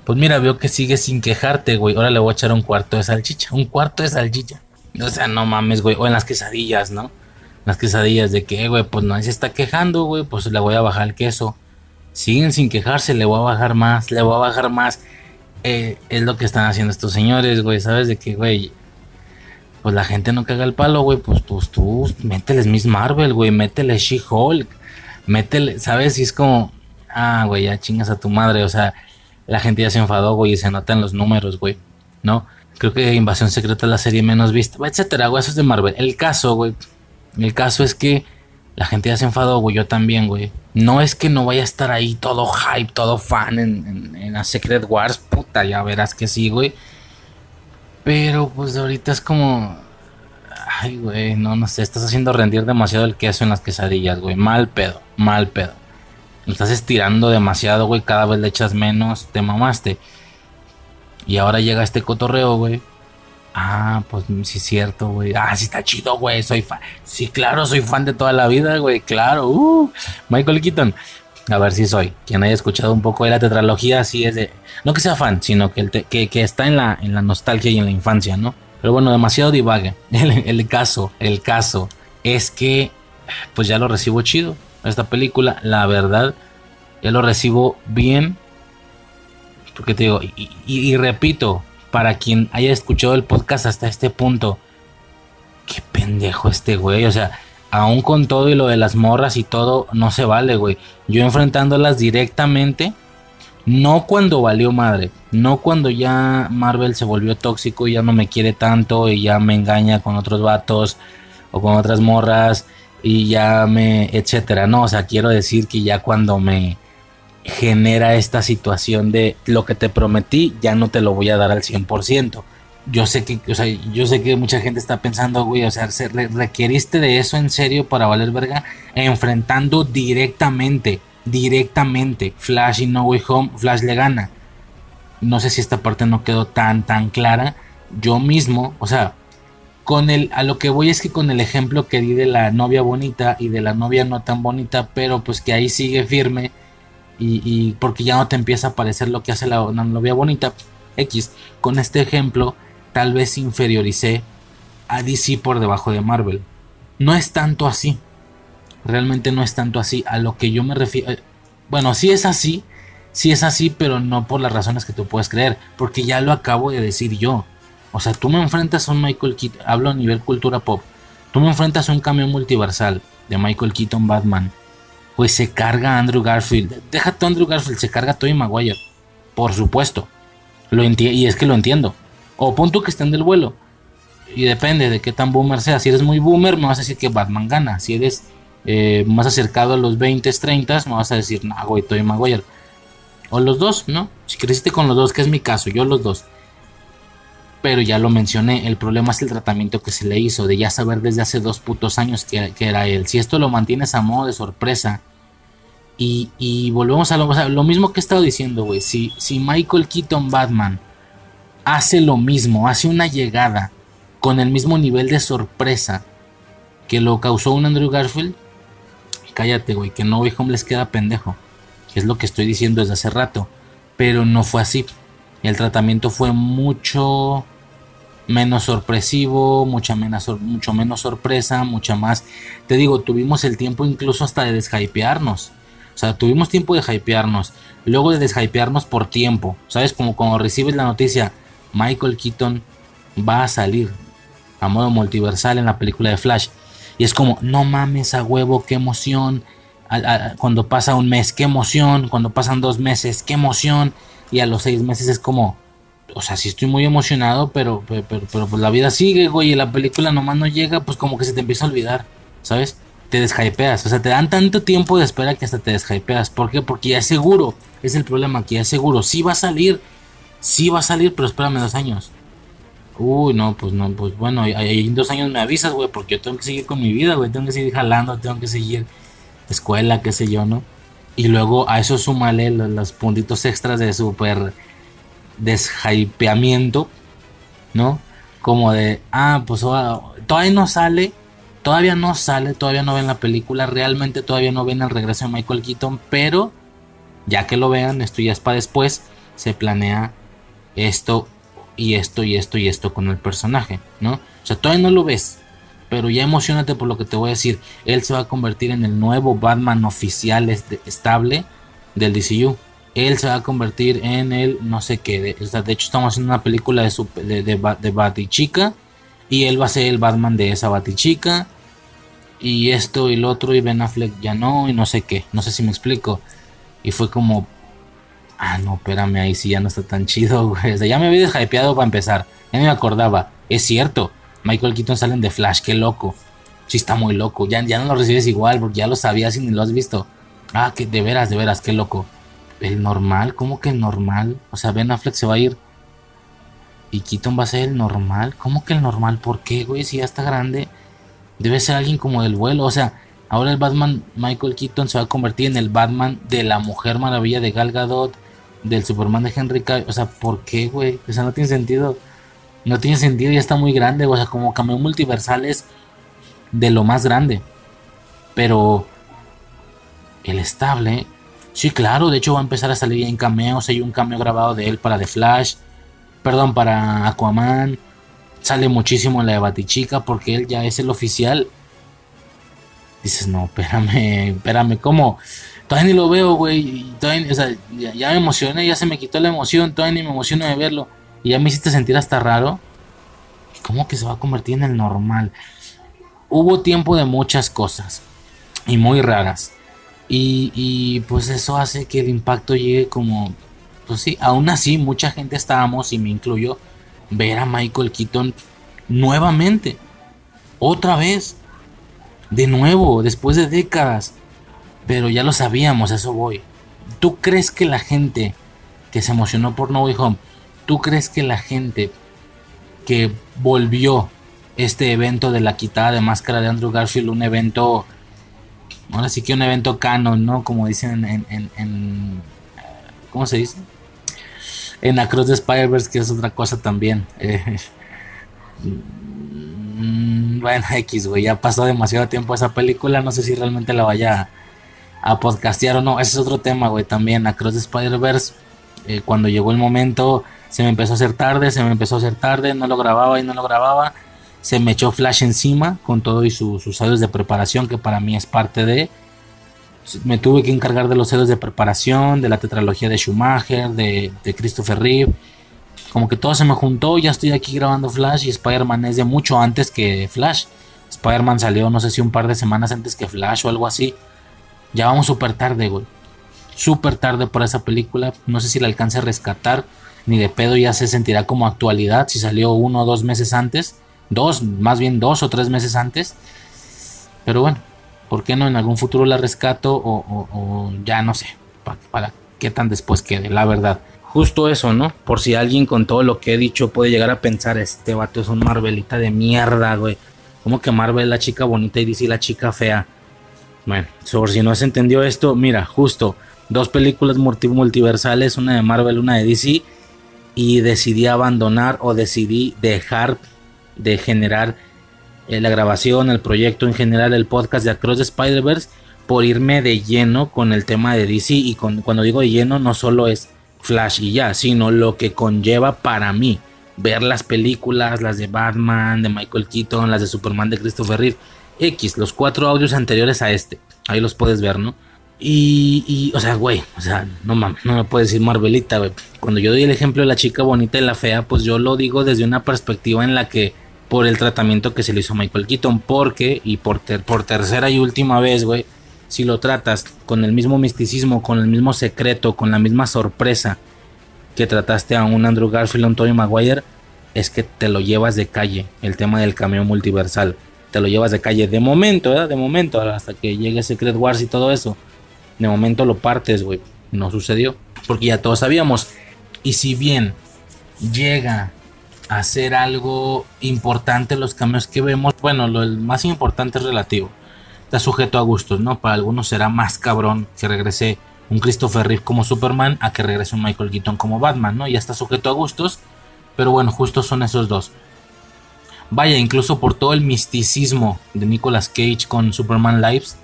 Pues mira, veo que sigues sin quejarte, güey. Ahora le voy a echar un cuarto de salchicha. Un cuarto de salchicha. O sea, no mames, güey. O en las quesadillas, ¿no? Las quesadillas de que, güey, pues nadie se está quejando, güey. Pues le voy a bajar el queso. Siguen sin quejarse, le voy a bajar más, le voy a bajar más. Eh, es lo que están haciendo estos señores, güey. ¿Sabes? De que, güey, pues la gente no caga el palo, güey. Pues tú, tú, mételes Miss Marvel, güey. Métele She-Hulk. Métele, ¿sabes? Y es como, ah, güey, ya chingas a tu madre. O sea, la gente ya se enfadó, güey, y se notan los números, güey. ¿No? Creo que Invasión Secreta es la serie menos vista, etcétera, güey. Eso es de Marvel. El caso, güey. El caso es que la gente ya se enfadó, güey. Yo también, güey. No es que no vaya a estar ahí todo hype, todo fan en, en, en Secret Wars. Puta, ya verás que sí, güey. Pero pues ahorita es como. Ay, güey, no, no sé. Estás haciendo rendir demasiado el queso en las quesadillas, güey. Mal pedo, mal pedo. Lo estás estirando demasiado, güey. Cada vez le echas menos. Te mamaste. Y ahora llega este cotorreo, güey. Ah, pues sí es cierto, güey. Ah, sí está chido, güey. Soy fan. Sí, claro, soy fan de toda la vida, güey. Claro. Uh, Michael Keaton. A ver si soy. Quien haya escuchado un poco de la tetralogía, sí es de. No que sea fan, sino que, que, que está en la, en la nostalgia y en la infancia, ¿no? Pero bueno, demasiado divague. El, caso, el caso es que, pues ya lo recibo chido. Esta película, la verdad, ya lo recibo bien. Porque te digo, y, y- y repito, para quien haya escuchado el podcast hasta este punto, qué pendejo este güey. O sea, aún con todo y lo de las morras y todo, no se vale, güey. Yo enfrentándolas directamente, no cuando valió madre, no cuando ya Marvel se volvió tóxico y ya no me quiere tanto y ya me engaña con otros vatos o con otras morras y ya me, etcétera. No, o sea, quiero decir que ya cuando me genera esta situación de lo que te prometí, ya no te lo voy a dar al 100%. Yo sé que, o sea, yo sé que mucha gente está pensando, güey, o sea, ¿se re- ¿requeriste de eso en serio para valer verga? Enfrentando directamente, directamente, Flash y No Way Home, Flash le gana. No sé si esta parte no quedó tan, tan clara. Yo mismo, o sea, con el, a lo que voy es que con el ejemplo que di de la novia bonita y de la novia no tan bonita, pero pues que ahí sigue firme y, porque ya no te empieza a parecer lo que hace la novia bonita X. Con este ejemplo, tal vez inferioricé a DC por debajo de Marvel. No es tanto así. Realmente no es tanto así. A lo que yo me refiero. eh, Bueno, sí es así. Sí es así, pero no por las razones que tú puedes creer. Porque ya lo acabo de decir yo. O sea, tú me enfrentas a un Michael Keaton. Hablo a nivel cultura pop. Tú me enfrentas a un cambio multiversal de Michael Keaton Batman. Pues se carga a Andrew Garfield. Déjate a Andrew Garfield, se carga a Tobey Maguire. Por supuesto. Lo y es que lo entiendo. O punto que estén del vuelo. Y depende de qué tan boomer sea. Si eres muy boomer, me vas a decir que Batman gana. Si eres eh, más acercado a los 20, 30, me vas a decir, no, güey, Tobey Maguire. O los dos, ¿no? Si creciste con los dos, que es mi caso, yo los dos. Pero ya lo mencioné, el problema es el tratamiento que se le hizo, de ya saber desde hace dos putos años que, era él. Si esto lo mantienes a modo de sorpresa, y, volvemos a lo, lo, mismo que he estado diciendo, güey. Si, si Michael Keaton Batman hace lo mismo, hace una llegada con el mismo nivel de sorpresa que lo causó un Andrew Garfield, cállate, güey, que no Home les queda pendejo. Es lo que estoy diciendo desde hace rato. Pero no fue así. El tratamiento fue mucho menos sorpresivo, mucha menos, mucho menos sorpresa, mucha más. Te digo, tuvimos el tiempo incluso hasta de deshypearnos. O sea, tuvimos tiempo de hypearnos. Luego de deshypearnos por tiempo. ¿Sabes? Como cuando recibes la noticia, Michael Keaton va a salir a modo multiversal en la película de Flash. Y es como, no mames a huevo, qué emoción. cuando pasa un mes, qué emoción. Cuando pasan dos meses, qué emoción. Y a los seis meses es como, o sea, sí estoy muy emocionado, pero, pero, pero, pues la vida sigue, güey. Y la película nomás no llega, pues como que se te empieza a olvidar, ¿sabes? Te deshypeas. O sea, te dan tanto tiempo de espera que hasta te deshypeas. ¿Por qué? Porque ya es seguro. Es el problema, que ya es seguro. Sí va a salir. Sí va a salir, pero espérame dos años. Uy, no, pues no, pues bueno, en dos años me avisas, güey, porque yo tengo que seguir con mi vida, güey, tengo que seguir jalando, tengo que seguir escuela, qué sé yo, ¿no? Y luego a eso súmale los, puntitos extras de super deshypeamiento, ¿no? Como de, ah, pues oh, todavía no sale, todavía no sale, todavía no ven la película, realmente todavía no ven el regreso de Michael Keaton, pero ya que lo vean, esto ya es para después, se planea esto y esto y esto y esto con el personaje, ¿no? O sea, todavía no lo ves, pero ya emocionate por lo que te voy a decir. Él se va a convertir en el nuevo Batman oficial estable del DCU. Él se va a convertir en el no sé qué. De, de hecho, estamos haciendo una película de, de, de, de Batichica. Y él va a ser el Batman de esa Batichica. Y esto y lo otro. Y Ben Affleck ya no. Y no sé qué. No sé si me explico. Y fue como, Ah, no, espérame, ahí sí ya no está tan chido, güey. O sea, ya me había deshypeado para empezar. Ya me acordaba. Es cierto, Michael Keaton salen de Flash, qué loco. Sí, está muy loco. Ya, ya no lo recibes igual porque ya lo sabías y ni lo has visto. Ah, que de veras, de veras, qué loco. El normal, ¿cómo que el normal? O sea, Ben Affleck se va a ir. Y Keaton va a ser el normal. ¿Cómo que el normal? ¿Por qué, güey? Si ya está grande. Debe ser alguien como del vuelo. O sea, ahora el Batman Michael Keaton se va a convertir en el Batman de la Mujer Maravilla de Gal Gadot del Superman de Henry Cavill. O sea, ¿por qué, güey? O sea, no tiene sentido. No tiene sentido, ya está muy grande. O sea, como cameo multiversal es de lo más grande. Pero el estable, sí, claro. De hecho, va a empezar a salir en cameos. Hay un cameo grabado de él para The Flash. Perdón, para Aquaman. Sale muchísimo en la de Batichica porque él ya es el oficial. Dices, no, espérame, espérame, ¿cómo? Todavía ni lo veo, güey. o sea, ya, me emocioné, ya se me quitó la emoción. Todavía ni me emociono de verlo. Y ya me hiciste sentir hasta raro. ¿Cómo que se va a convertir en el normal? Hubo tiempo de muchas cosas. Y muy raras. Y, y pues eso hace que el impacto llegue como... Pues sí, aún así mucha gente estábamos, y me incluyo, ver a Michael Keaton nuevamente. Otra vez. De nuevo, después de décadas. Pero ya lo sabíamos, eso voy. ¿Tú crees que la gente que se emocionó por No Way Home, tú crees que la gente que volvió este evento de la quitada de máscara de Andrew Garfield, un evento, ahora sí que un evento canon, ¿no? Como dicen en, ¿cómo se dice? En Across the Spider-Verse, que es otra cosa también. Mm, bueno, X, güey, ya pasó demasiado tiempo esa película, no sé si realmente la vaya a podcastear o no. Ese es otro tema, güey, también. Across the Spider-Verse, eh, cuando llegó el momento, se me empezó a hacer tarde, se me empezó a hacer tarde, no lo grababa y no lo grababa. Se me echó Flash encima con todo y sus años de preparación, que para mí es parte de. Me tuve que encargar de los celos de preparación, de la tetralogía de Schumacher, de, de Christopher Reeve. Como que todo se me juntó, ya estoy aquí grabando Flash y Spider-Man es de mucho antes que Flash. Spider-Man salió, no sé si un par de semanas antes que Flash o algo así. Ya vamos súper tarde, güey. Súper tarde por esa película. No sé si la alcance a rescatar. Ni de pedo ya se sentirá como actualidad. Si salió uno o dos meses antes. Dos, más bien dos o tres meses antes. Pero bueno, ¿por qué no en algún futuro la rescato? O, ya no sé. Para, qué tan después quede, la verdad. justo eso, ¿no? Por si alguien con todo lo que he dicho puede llegar a pensar, este vato es un Marvelita de mierda, güey. Como que Marvel la chica bonita y DC la chica fea. Bueno, por si no has entendido esto, mira, justo dos películas multiversales, una de Marvel, una de DC, y decidí abandonar o decidí dejar de generar eh, la grabación, el proyecto en general, el podcast de Across the Spider-Verse, por irme de lleno con el tema de DC. Y con, cuando digo de lleno, no solo es Flash y ya, sino lo que conlleva para mí ver las películas, las de Batman, de Michael Keaton, las de Superman de Christopher Reeve, X, los cuatro audios anteriores a este, ahí los puedes ver, ¿no? Y, o sea, güey, o sea, no mames, no me puedes decir Marvelita, güey. Cuando yo doy el ejemplo de la chica bonita y la fea, pues yo lo digo desde una perspectiva en la que, por el tratamiento que se le hizo a Michael Keaton, porque, y por, por tercera y última vez, güey, si lo tratas con el mismo misticismo, con el mismo secreto, con la misma sorpresa que trataste a un Andrew Garfield o un Tony Maguire, es que te lo llevas de calle, el tema del cameo multiversal. Te lo llevas de calle de momento, ¿verdad? De momento, hasta que llegue Secret Wars y todo eso. De momento lo partes, güey. No sucedió. Porque ya todos sabíamos. Y si bien llega a ser algo importante los cameos que vemos, bueno, lo más importante es relativo está sujeto a gustos, ¿no? Para algunos será más cabrón que regrese un Christopher Reeve como Superman a que regrese un Michael Keaton como Batman, ¿no? Ya está sujeto a gustos, pero bueno, justos son esos dos. Vaya, incluso por todo el misticismo de Nicolas Cage con Superman Lives,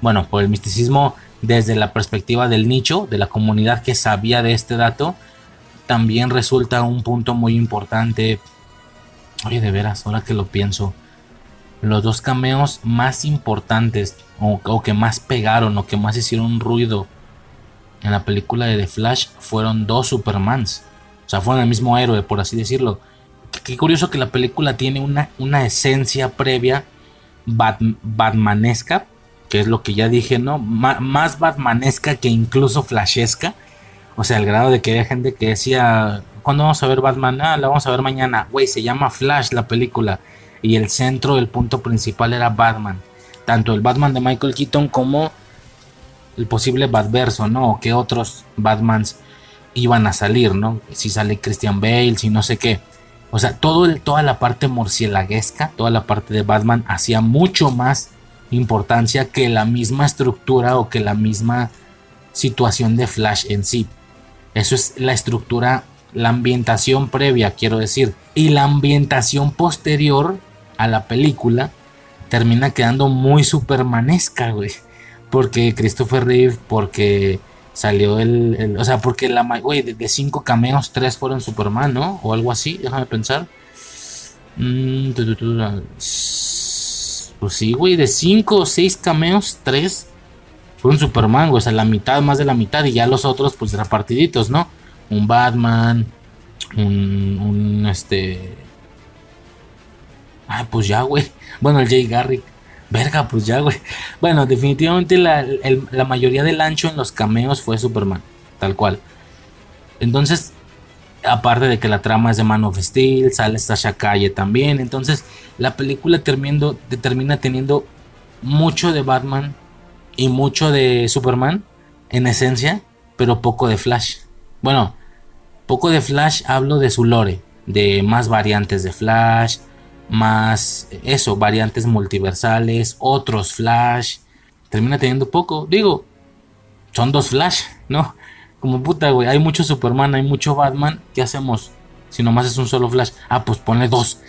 bueno, por el misticismo desde la perspectiva del nicho, de la comunidad que sabía de este dato, también resulta un punto muy importante. Oye, de veras, ahora que lo pienso, los dos cameos más importantes o, que más pegaron o que más hicieron ruido en la película de The Flash fueron dos Supermans. O sea, fueron el mismo héroe, por así decirlo. Qué, curioso que la película tiene una, una esencia previa batmanesca, que es lo que ya dije, ¿no? más batmanesca que incluso flashesca. O sea, el grado de que había gente que decía, ¿cuándo vamos a ver Batman? Ah, la vamos a ver mañana. Güey, se llama Flash la película y el centro del punto principal era Batman. Tanto el Batman de Michael Keaton como el posible Batverso, ¿no? O que otros Batmans iban a salir, ¿no? Si sale Christian Bale, si no sé qué. O sea, toda la parte morcielaguesca, toda la parte de Batman hacía mucho más importancia que la misma estructura o que la misma situación de Flash en sí. Eso es la estructura, la ambientación previa, quiero decir. Y la ambientación posterior a la película termina quedando muy supermanesca, güey. Porque Christopher Reeve, porque salió el, o sea, porque la, güey, de, cinco cameos, tres fueron Superman, ¿no? O algo así, déjame pensar. Mm, pues sí, güey, de cinco o seis cameos, tres fueron Superman, güey, o sea, la mitad, más de la mitad, y ya los otros, pues repartiditos, ¿no? Un Batman, un, un este, Ah, pues ya, güey. Bueno, el Jay Garrick. Verga, pues ya, güey. Bueno, definitivamente la, mayoría del ancho en los cameos fue Superman. Tal cual. Entonces, aparte de que la trama es de Man of Steel, sale Sasha Calle también. Entonces, la película termina teniendo mucho de Batman y mucho de Superman, en esencia, pero poco de Flash. Bueno, poco de Flash hablo de su lore, de más variantes de Flash, más eso, variantes multiversales, otros Flash. Termina teniendo poco. Digo, son dos Flash, ¿no? Como puta, güey, hay mucho Superman, hay mucho Batman. ¿Qué hacemos? Si nomás es un solo Flash. Ah, pues ponle dos.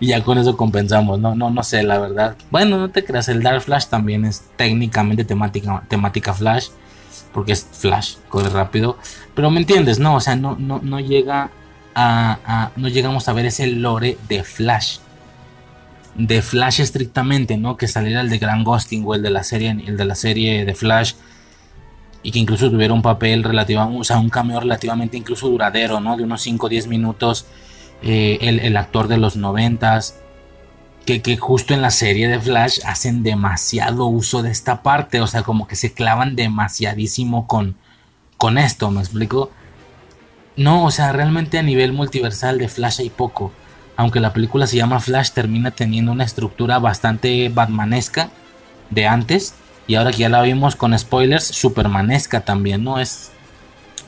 Y ya con eso compensamos, ¿no? No, no sé, la verdad. Bueno, no te creas, el Dark Flash también es técnicamente temática, temática Flash. Porque es Flash, corre rápido. Pero me entiendes, ¿no? O sea, no, no, no llega no llegamos a ver ese lore de Flash. De Flash estrictamente, ¿no? Que saliera el de Grand Ghosting o el de la serie, el de la serie de Flash. Y que incluso tuviera un papel relativo, o sea, un cameo relativamente incluso duradero, ¿no? De unos 5 o 10 minutos. Eh, el, actor de los noventas. Que, que, justo en la serie de Flash hacen demasiado uso de esta parte. O sea, como que se clavan demasiadísimo con, con esto, ¿me explico? No, o sea, realmente a nivel multiversal de Flash hay poco. Aunque la película se llama Flash, termina teniendo una estructura bastante batmanesca de antes. Y ahora que ya la vimos con spoilers, supermanesca también, ¿no? Es.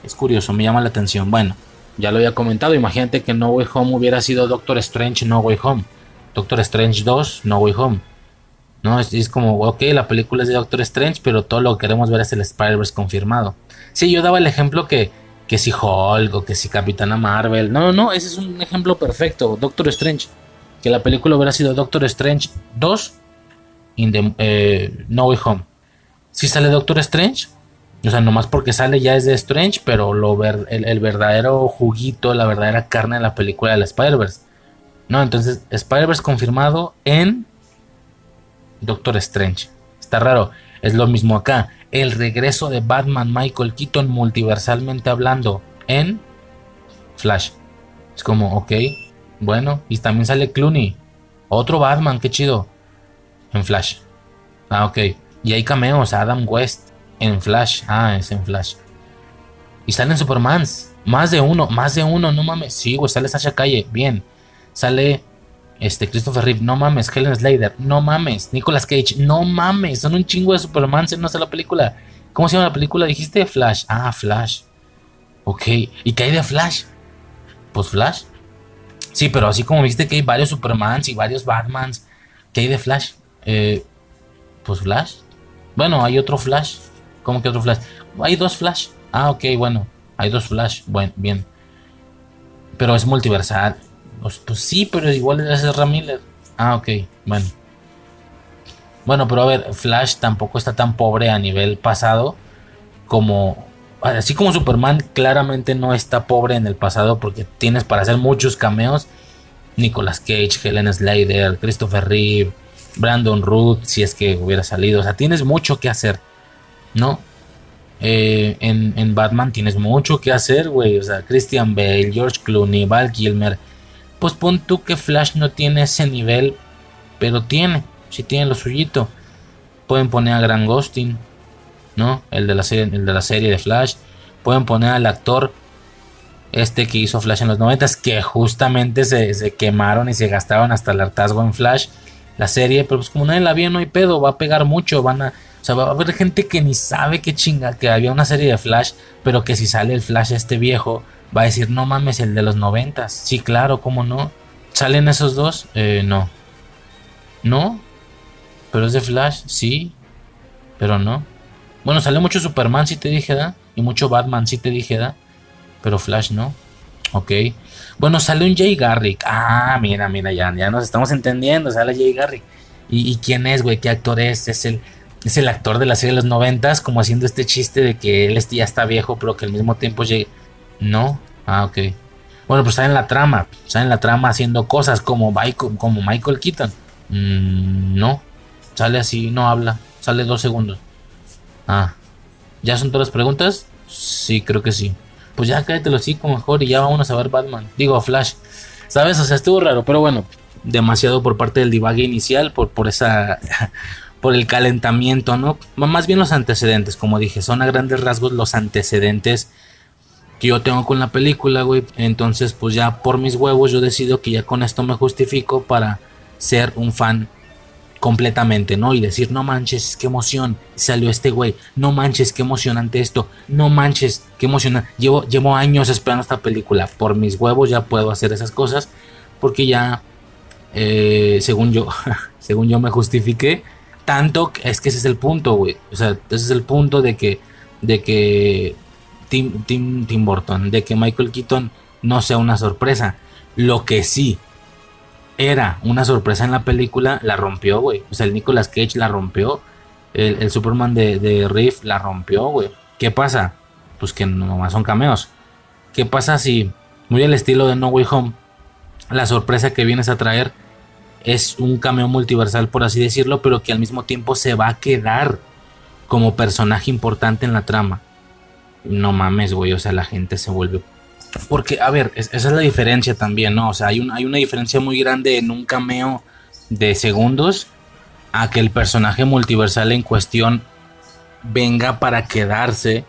Es curioso, me llama la atención. Bueno, ya lo había comentado. Imagínate que No Way Home hubiera sido Doctor Strange No Way Home. Doctor Strange 2 No Way Home. No, es, como, ok, la película es de Doctor Strange, pero todo lo que queremos ver es el Spider-Verse confirmado. Sí, yo daba el ejemplo que, que si Hulk o que si Capitana Marvel. No, no, ese es un ejemplo perfecto. Doctor Strange. Que la película hubiera sido Doctor Strange 2 in eh, No Way Home. Si sale Doctor Strange, o sea, nomás porque sale ya es de Strange, pero lo ver, el, verdadero juguito, la verdadera carne de la película de la Spider-Verse. No, entonces, Spider-Verse confirmado en Doctor Strange. Está raro. Es lo mismo acá. El regreso de Batman Michael Keaton multiversalmente hablando en Flash. Es como, ok, bueno. Y también sale Clooney. Otro Batman, qué chido. En Flash. Ah, ok. Y hay cameos, Adam West. En Flash. Ah, es en Flash. Y salen Supermans. Más de uno, más de uno, no mames. Sí, güey, sale Sasha Calle. Bien. Sale este Christopher Reeve. No mames. Helen Slater. No mames. Nicolas Cage. No mames. Son un chingo de Supermans en una sola película. ¿Cómo se llama la película? Dijiste Flash. Ah, Flash. Ok. ¿Y qué hay de Flash? Pues Flash. Sí, pero así como viste que hay varios Supermans y varios Batmans. ¿Qué hay de Flash? Eh, pues Flash. Bueno, hay otro Flash. ¿Cómo que otro Flash? Hay dos Flash. Ah, ok, bueno. Hay dos Flash. Bueno, bien. Pero es multiversal. Pues, pues sí, pero igual es Ezra Miller. Ah, ok, bueno. Bueno, pero a ver, Flash tampoco está tan pobre a nivel pasado como... Así como Superman claramente no está pobre en el pasado porque tienes para hacer muchos cameos. Nicolas Cage, Helen Slater, Christopher Reeve, Brandon Root, si es que hubiera salido. O sea, tienes mucho que hacer. ¿no? Eh, en, Batman tienes mucho que hacer, güey. O sea, Christian Bale, George Clooney, Val Kilmer. Pues pon tú que Flash no tiene ese nivel, pero tiene, si tiene lo suyito. Pueden poner a Grant Gustin, ¿no? El de la serie, el de la serie de Flash. Pueden poner al actor este que hizo Flash en los 90 que justamente se, se, quemaron y se gastaron hasta el hartazgo en Flash, la serie, pero pues como nadie la vio, no hay pedo, va a pegar mucho, van a, o sea, va a haber gente que ni sabe qué chinga, que había una serie de Flash, pero que si sale el Flash este viejo, va a decir, no mames, el de los noventas. Sí, claro, ¿cómo no? ¿Salen esos dos? Eh, no. ¿No? ¿Pero es de Flash? Sí. Pero no. Bueno, sale mucho Superman, si te dije, ¿da? Y mucho Batman, si te dije, ¿da? Pero Flash no. Ok. Bueno, sale un Jay Garrick. Ah, mira, mira, ya, ya nos estamos entendiendo. Sale Jay Garrick. ¿Y, quién es, güey? ¿Qué actor es? Es el, es el actor de la serie de los noventas, como haciendo este chiste de que él ya está viejo, pero que al mismo tiempo llegue. No, ah, ok. Bueno, pues está en la trama, está en la trama haciendo cosas como Michael, como Michael Keaton. Mm, no, sale así, no habla, sale dos segundos. Ah, ¿ya son todas las preguntas? Sí, creo que sí. Pues ya cállate lo como mejor y ya vamos a ver Batman. Digo, Flash. ¿Sabes? O sea, estuvo raro, pero bueno, demasiado por parte del divague inicial, por, por esa por el calentamiento, ¿no? Más bien los antecedentes, como dije, son a grandes rasgos los antecedentes que yo tengo con la película, güey. Entonces, pues ya por mis huevos yo decido que ya con esto me justifico para ser un fan completamente, ¿no? Y decir, no manches, qué emoción, salió este güey, no manches, qué emocionante esto, no manches, qué emocionante. Llevo, llevo años esperando esta película, por mis huevos ya puedo hacer esas cosas, porque ya, eh, según yo, según yo me justifiqué, tanto es que ese es el punto, güey. O sea, ese es el punto de que, de que Tim, Tim, Tim Burton, de que Michael Keaton no sea una sorpresa. Lo que sí era una sorpresa en la película, la rompió, güey. O sea, el Nicolas Cage la rompió. El, Superman de, de Riff la rompió, güey. ¿Qué pasa? Pues que nomás son cameos. ¿Qué pasa si, muy al estilo de No Way Home, la sorpresa que vienes a traer es un cameo multiversal, por así decirlo, pero que al mismo tiempo se va a quedar como personaje importante en la trama. No mames, güey, o sea, la gente se vuelve... Porque, a ver, esa es la diferencia también, ¿no? O sea, hay, hay una diferencia muy grande en un cameo de segundos a que el personaje multiversal en cuestión venga para quedarse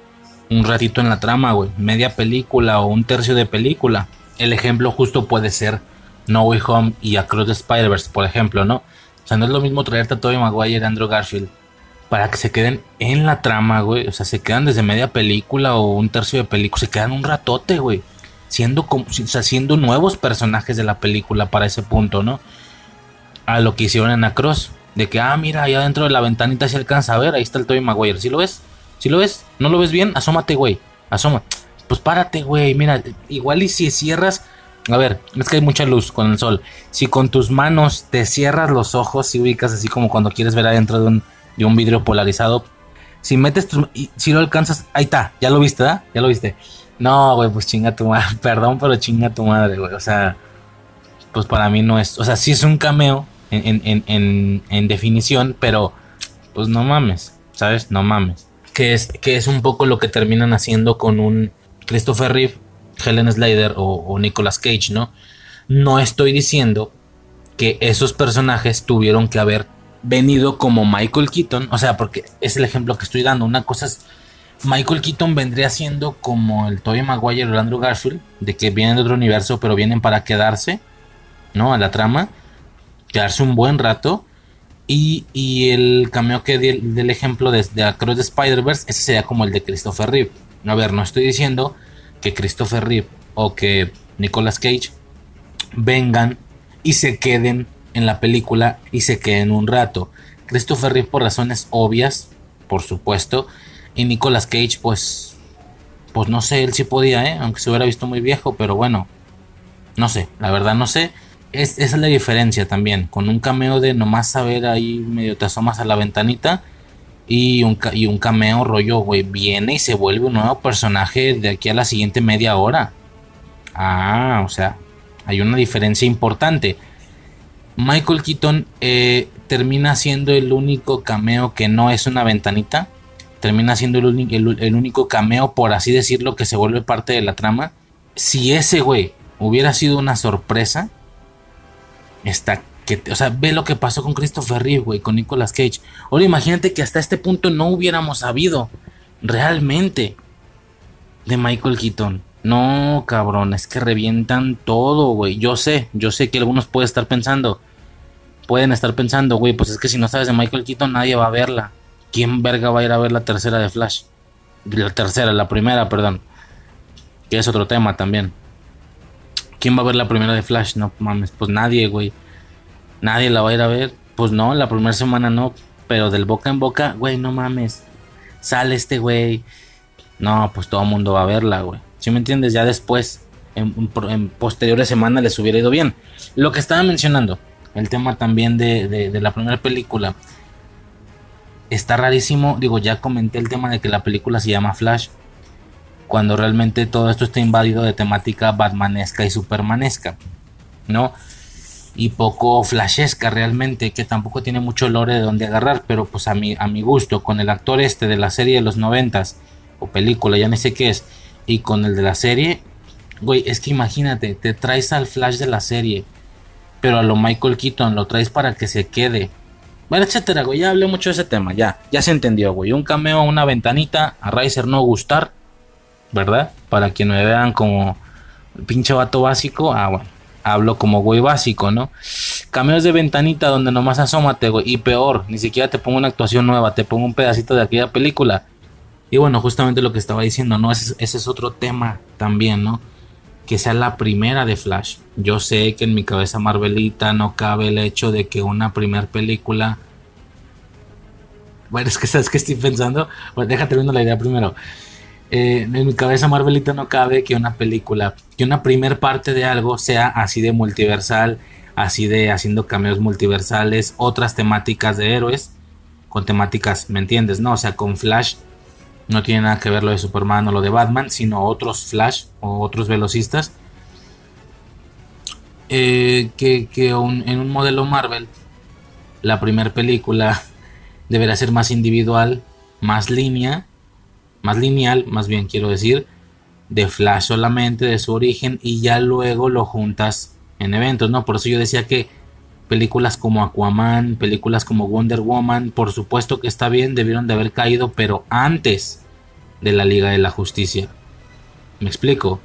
un ratito en la trama, güey. Media película o un tercio de película. El ejemplo justo puede ser no Way Home y Across the Spider-Verse, por ejemplo, ¿no? O sea, no es lo mismo traerte a Tobey Maguire y Andrew Garfield para que se queden en la trama, güey. O sea, se quedan desde media película o un tercio de película. Se quedan un ratote, güey. Siendo, como, o sea, siendo nuevos personajes de la película para ese punto, ¿no? A lo que hicieron en Across. De que, ah, mira, allá dentro de la ventanita se alcanza a ver. Ahí está el Toy Maguire. ¿Sí lo ves? ¿Sí lo ves? ¿No lo ves bien? Asómate, güey. Asoma. Pues párate, güey. Mira, igual y si cierras. A ver, es que hay mucha luz con el sol. Si con tus manos te cierras los ojos y ubicas así como cuando quieres ver adentro de un de un vidrio polarizado. Si metes tu, si lo alcanzas, ahí está, ya lo viste, ¿verdad? Ya lo viste. No, güey, pues chinga tu madre, perdón, pero chinga tu madre, güey. O sea, pues para mí no es, o sea, sí es un cameo en, en, en, en definición, pero pues no mames, ¿sabes? No mames. Que es, que es un poco lo que terminan haciendo con un Christopher Reeve, Helen Slater o, o Nicolas Cage, ¿no? No estoy diciendo que esos personajes tuvieron que haber venido como Michael Keaton, o sea, porque es el ejemplo que estoy dando. Una cosa es, Michael Keaton vendría siendo como el Tobey Maguire o el Andrew Garfield, de que vienen de otro universo, pero vienen para quedarse, ¿no? A la trama, quedarse un buen rato. Y, y el cameo que di del ejemplo de, de Across the Spider-Verse, ese sería como el de Christopher Reeve. A ver, no estoy diciendo que Christopher Reeve o que Nicolas Cage vengan y se queden en la película y se queden un rato. Christopher Reeve por razones obvias, por supuesto, y Nicolas Cage pues pues no sé, él sí podía, ¿eh? aunque se hubiera visto muy viejo, pero bueno, no sé, la verdad no sé. Es, esa es la diferencia también, con un cameo de nomás saber ahí medio te asomas a la ventanita y un, y un cameo rollo, güey, viene y se vuelve un nuevo personaje de aquí a la siguiente media hora. Ah, o sea, hay una diferencia importante. Michael Keaton eh, termina siendo el único cameo que no es una ventanita. Termina siendo el, único cameo, por así decirlo, que se vuelve parte de la trama. Si ese güey hubiera sido una sorpresa, está que, o sea, ve lo que pasó con Christopher Reeve, güey, con Nicolas Cage. Ahora imagínate que hasta este punto no hubiéramos sabido realmente de Michael Keaton. No, cabrón, es que revientan todo, güey. Yo sé, yo sé que algunos pueden estar pensando, pueden estar pensando, güey, pues es que si no sabes de Michael Keaton nadie va a verla. ¿Quién verga va a ir a ver la tercera de Flash? La tercera, la primera, perdón. Que es otro tema también. ¿Quién va a ver la primera de Flash? No mames, pues nadie, güey. Nadie la va a ir a ver. Pues no, la primera semana no. Pero del boca en boca, güey, no mames. Sale este güey. No, pues todo el mundo va a verla, güey. Si me entiendes? Ya después, en, posteriores semanas les hubiera ido bien. Lo que estaba mencionando, el tema también de, de, la primera película. Está rarísimo, digo, ya comenté el tema de que la película se llama Flash. Cuando realmente todo esto está invadido de temática batmanesca y supermanesca. ¿No? Y poco flashesca realmente, que tampoco tiene mucho lore de donde agarrar, pero pues a mi, a mi gusto, con el actor este de la serie de los noventas, o película, ya no sé qué es, y con el de la serie, güey, es que imagínate, te traes al Flash de la serie, pero a lo Michael Keaton lo traes para que se quede. Bueno, etcétera, güey, ya hablé mucho de ese tema, ya, ya se entendió, güey. Un cameo, una ventanita, a Riser no gustar, ¿verdad? Para que me vean como pinche vato básico, ah, bueno, hablo como güey básico, ¿no? Cameos de ventanita donde nomás asómate, güey, y peor, ni siquiera te pongo una actuación nueva, te pongo un pedacito de aquella película y bueno, justamente lo que estaba diciendo, ¿no? Ese, ese, es otro tema también, ¿no? Que sea la primera de Flash. Yo sé que en mi cabeza Marvelita no cabe el hecho de que una primera película... Bueno, es que sabes que estoy pensando. Bueno, déjate viendo la idea primero. Eh, en mi cabeza Marvelita no cabe que una película, que una primer parte de algo sea así de multiversal, así de haciendo cameos multiversales, otras temáticas de héroes, con temáticas, ¿me entiendes? No, o sea, con Flash no tiene nada que ver lo de Superman o lo de Batman, sino otros Flash o otros velocistas. Eh, que, en un modelo Marvel, la primera película deberá ser más individual, más línea, más lineal, más bien quiero decir, de Flash solamente, de su origen, y ya luego lo juntas en eventos, ¿no? Por eso yo decía que películas como Aquaman, películas como Wonder Woman, por supuesto que está bien, debieron de haber caído, pero antes de la Liga de la Justicia. ¿Me explico?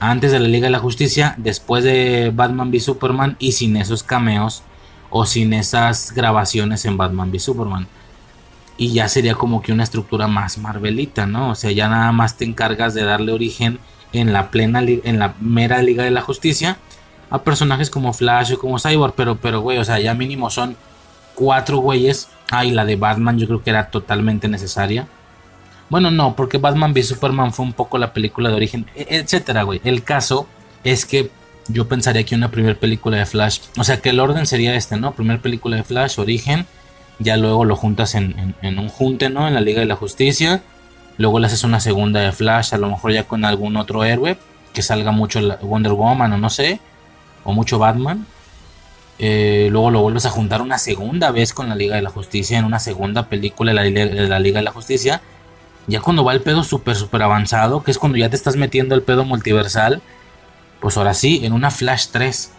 Antes de la Liga de la Justicia, después de Batman v Superman y sin esos cameos o sin esas grabaciones en Batman v Superman. y ya sería como que una estructura más Marvelita, ¿no? O sea, ya nada más te encargas de darle origen en la plena en la mera Liga de la Justicia a personajes como Flash o como Cyborg, pero pero güey, o sea, ya mínimo son cuatro güeyes. Ah, y la de Batman yo creo que era totalmente necesaria. Bueno, no, porque Batman v Superman fue un poco la película de origen, e, etcétera, güey. El caso es que yo pensaría que una primera película de Flash, o sea, que el orden sería este, ¿no? Primera película de Flash, origen, ya luego lo juntas en, un junte, ¿no? En la Liga de la Justicia, luego le haces una segunda de Flash, a lo mejor ya con algún otro héroe, que salga mucho Wonder Woman o no sé, o mucho Batman. Eh, luego lo vuelves a juntar una segunda vez con la Liga de la Justicia, en una segunda película de la, Liga de la Justicia. Ya cuando va el pedo súper, súper avanzado, que es cuando ya te estás metiendo el pedo multiversal, pues ahora sí, en una Flash 3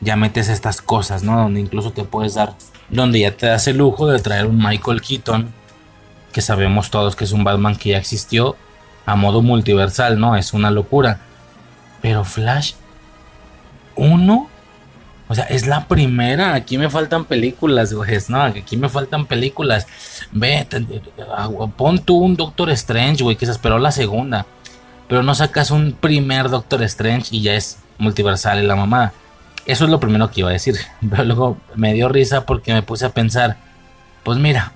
ya metes estas cosas, ¿no? Donde incluso te puedes dar, donde ya te das el lujo de traer un Michael Keaton, que sabemos todos que es un Batman que ya existió, a modo multiversal, ¿no? Es una locura. Pero Flash 1, o sea, es la primera. Aquí me faltan películas, güey. No, aquí me faltan películas. Ve, pon tú un Doctor Strange, güey, que se esperó la segunda. Pero no sacas un primer Doctor Strange y ya es multiversal y la mamada. Eso es lo primero que iba a decir. Pero luego me dio risa porque me puse a pensar. Pues mira,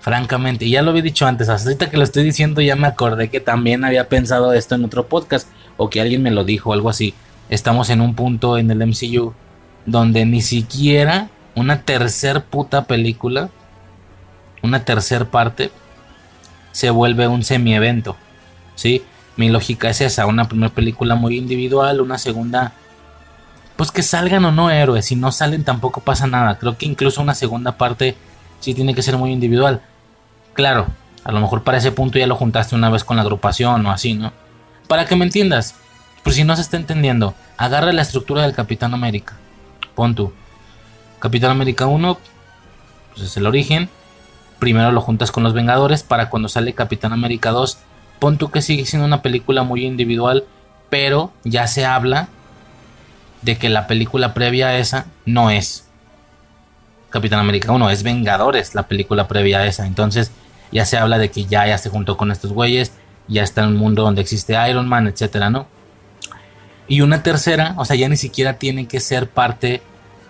francamente, y ya lo había dicho antes, hasta ahorita que lo estoy diciendo ya me acordé que también había pensado esto en otro podcast o que alguien me lo dijo algo así. Estamos en un punto en el MCU donde ni siquiera una tercer puta película, una tercer parte, se vuelve un semi-evento. ¿Sí? Mi lógica es esa, una primera película muy individual, una segunda, pues que salgan o no héroes, si no salen tampoco pasa nada. Creo que incluso una segunda parte sí tiene que ser muy individual. Claro, a lo mejor para ese punto ya lo juntaste una vez con la agrupación o así, ¿no? Para que me entiendas, por si no se está entendiendo, agarra la estructura del Capitán América. Pon tú. Capitán América 1, pues es el origen. Primero lo juntas con los Vengadores para cuando sale Capitán América 2 pon tú que sigue siendo una película muy individual, pero ya se habla de que la película previa a esa no es Capitán América 1, es Vengadores la película previa a esa. Entonces ya se habla de que ya, ya se juntó con estos güeyes, ya está en un mundo donde existe Iron Man, etcétera, ¿no? Y una tercera, o sea, ya ni siquiera tiene que ser parte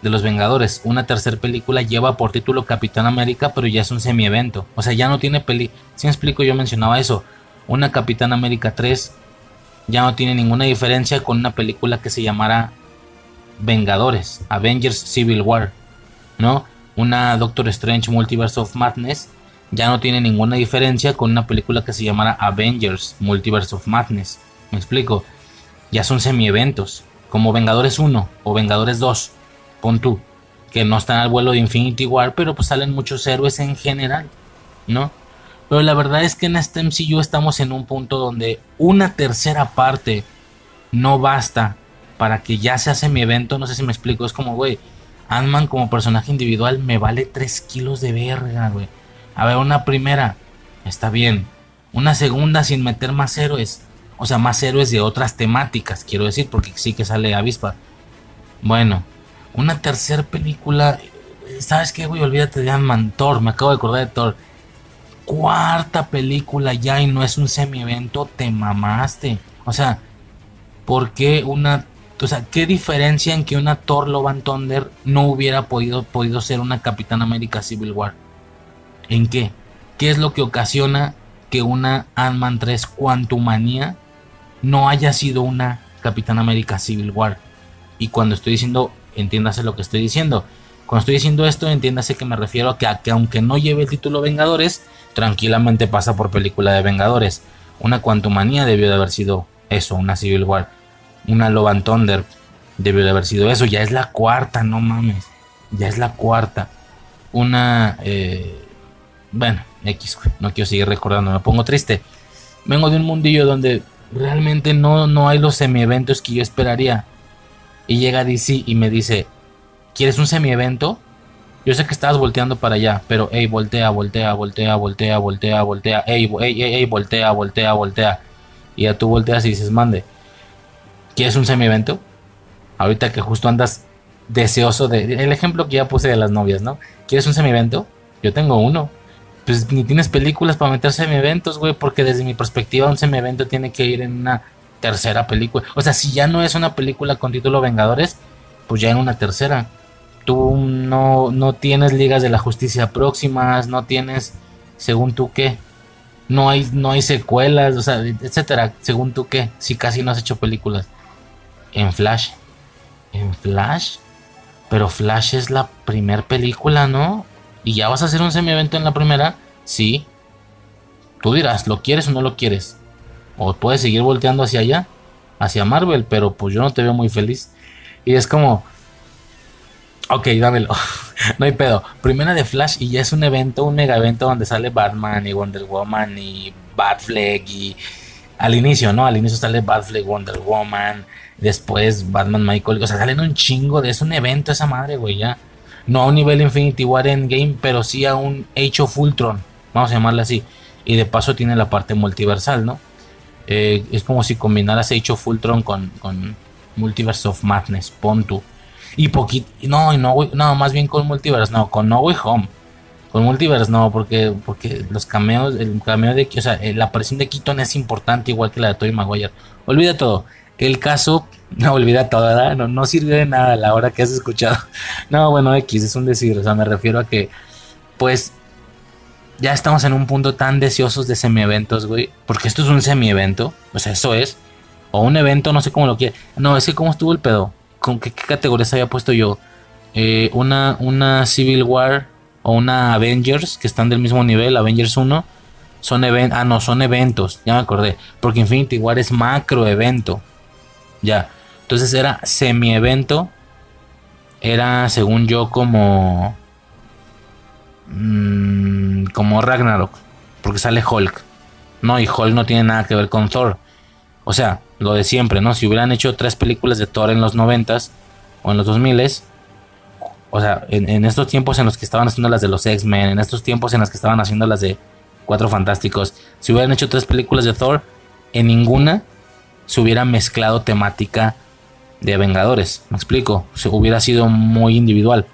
de los Vengadores. Una tercera película lleva por título Capitán América, pero ya es un semi-evento. O sea, ya no tiene peli. Si me explico, yo mencionaba eso una Capitán América 3 ya no tiene ninguna diferencia con una película que se llamara Vengadores, Avengers Civil War, ¿no? Una Doctor Strange Multiverse of Madness ya no tiene ninguna diferencia con una película que se llamara Avengers Multiverse of Madness. ¿Me explico? Ya son semi-eventos, como Vengadores 1 o Vengadores 2, pon tú, que no están al vuelo de Infinity War, pero pues salen muchos héroes en general, ¿no? Pero la verdad es que en este MCU estamos en un punto donde una tercera parte no basta para que ya se hace mi evento. No sé si me explico. Es como, güey, Ant-Man como personaje individual me vale 3 kilos de verga, güey. A ver, una primera, está bien. Una segunda sin meter más héroes. O sea, más héroes de otras temáticas, quiero decir, porque sí que sale avispa. Bueno, una tercera película. ¿Sabes qué, güey? Olvídate de Ant-Man, Thor. Me acabo de acordar de Thor cuarta película ya y no es un semi-evento, te mamaste. O sea, ¿por qué una... O sea, ¿qué diferencia en que una Thor Love and Thunder no hubiera podido, podido ser una Capitán América Civil War? ¿En qué? ¿Qué es lo que ocasiona que una Ant-Man 3 Quantumania no haya sido una Capitán América Civil War? Y cuando estoy diciendo, entiéndase lo que estoy diciendo. Cuando estoy diciendo esto, entiéndase que me refiero a que, que aunque no lleve el título Vengadores, tranquilamente pasa por película de Vengadores. Una Quantumania debió de haber sido eso, una Civil War. Una Love and Thunder debió de haber sido eso. Ya es la cuarta, no mames. Ya es la cuarta. Una... Eh, bueno, X, no quiero seguir recordando, me pongo triste. Vengo de un mundillo donde realmente no, no hay los semi-eventos que yo esperaría. Y llega DC y me dice, ¿quieres un semi-evento? Yo sé que estabas volteando para allá, pero hey, voltea, voltea, voltea, voltea, voltea, voltea, hey, hey, hey, voltea, voltea, voltea. Y ya tú volteas y dices, mande. ¿Quieres un semi-evento? Ahorita que justo andas deseoso de. El ejemplo que ya puse de las novias, ¿no? ¿Quieres un semi-evento? Yo tengo uno. Pues ni tienes películas para meter semi-eventos, güey, porque desde mi perspectiva un semi-evento tiene que ir en una tercera película. O sea, si ya no es una película con título Vengadores, pues ya en una tercera. Tú no, no tienes ligas de la justicia próximas, no tienes, según tú qué, no hay, no hay secuelas, o sea, etcétera, según tú qué, si casi no has hecho películas. En Flash. En Flash. Pero Flash es la primer película, ¿no? ¿Y ya vas a hacer un semi-evento en la primera? Sí. Tú dirás, ¿lo quieres o no lo quieres? O puedes seguir volteando hacia allá, hacia Marvel, pero pues yo no te veo muy feliz. Y es como, ok, dámelo, no hay pedo. Primera de Flash y ya es un evento, un mega evento donde sale Batman y Wonder Woman y Batfleck y al inicio, ¿no? Al inicio sale Batfleck, Wonder Woman, después Batman Michael, o sea, salen un chingo de, es un evento esa madre, güey, ya no a un nivel Infinity War Endgame, pero sí a un Age of vamos a llamarle así. Y de paso tiene la parte multiversal, ¿no? Eh, es como si combinaras Age of con, con Multiverse of Madness, pon Y poquito, no, no, no, más bien con Multiverse, no, con No Way Home. Con Multiverse no, porque, porque los cameos, el cameo de, o sea, la aparición de Keaton es importante igual que la de Tobey Maguire. Olvida todo. El caso, no olvida todo. No, no sirve de nada la hora que has escuchado. No, bueno, X es un decir, o sea, me refiero a que, pues, ya estamos en un punto tan deseosos de semi-eventos, güey. Porque esto es un semi-evento, o sea, eso es. O un evento, no sé cómo lo quiere. No, es que cómo estuvo el pedo. ¿Con qué, categorías había puesto yo? Eh, una, una Civil War o una Avengers que están del mismo nivel, Avengers 1. Son eventos, ah no, son eventos, ya me acordé, porque Infinity War es macro evento, ya. Entonces era semi-evento. Era, según yo, como. Mmm, como Ragnarok. Porque sale Hulk. No, y Hulk no tiene nada que ver con Thor. O sea, lo de siempre, ¿no? Si hubieran hecho tres películas de Thor en los noventas o en los 2000 o sea, en, estos tiempos en los que estaban haciendo las de los X-Men, en estos tiempos en los que estaban haciendo las de Cuatro Fantásticos, si hubieran hecho tres películas de Thor, en ninguna se hubiera mezclado temática de Vengadores. Me explico, se hubiera sido muy individual.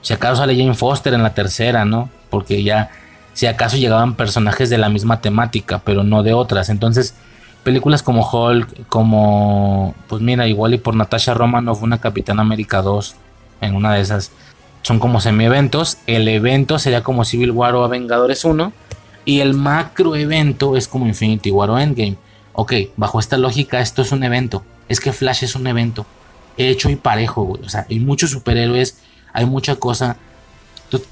Si acaso sale Jane Foster en la tercera, ¿no? Porque ya, si acaso llegaban personajes de la misma temática, pero no de otras. Entonces, películas como Hulk, como, pues mira, igual y por Natasha Romanoff, una Capitana América 2, en una de esas, son como semi-eventos. El evento sería como Civil War o Vengadores 1. Y el macro evento es como Infinity War o Endgame ok, bajo esta lógica esto es un evento. Es que Flash es un evento. Hecho y parejo, güey. O sea, hay muchos superhéroes, hay mucha cosa.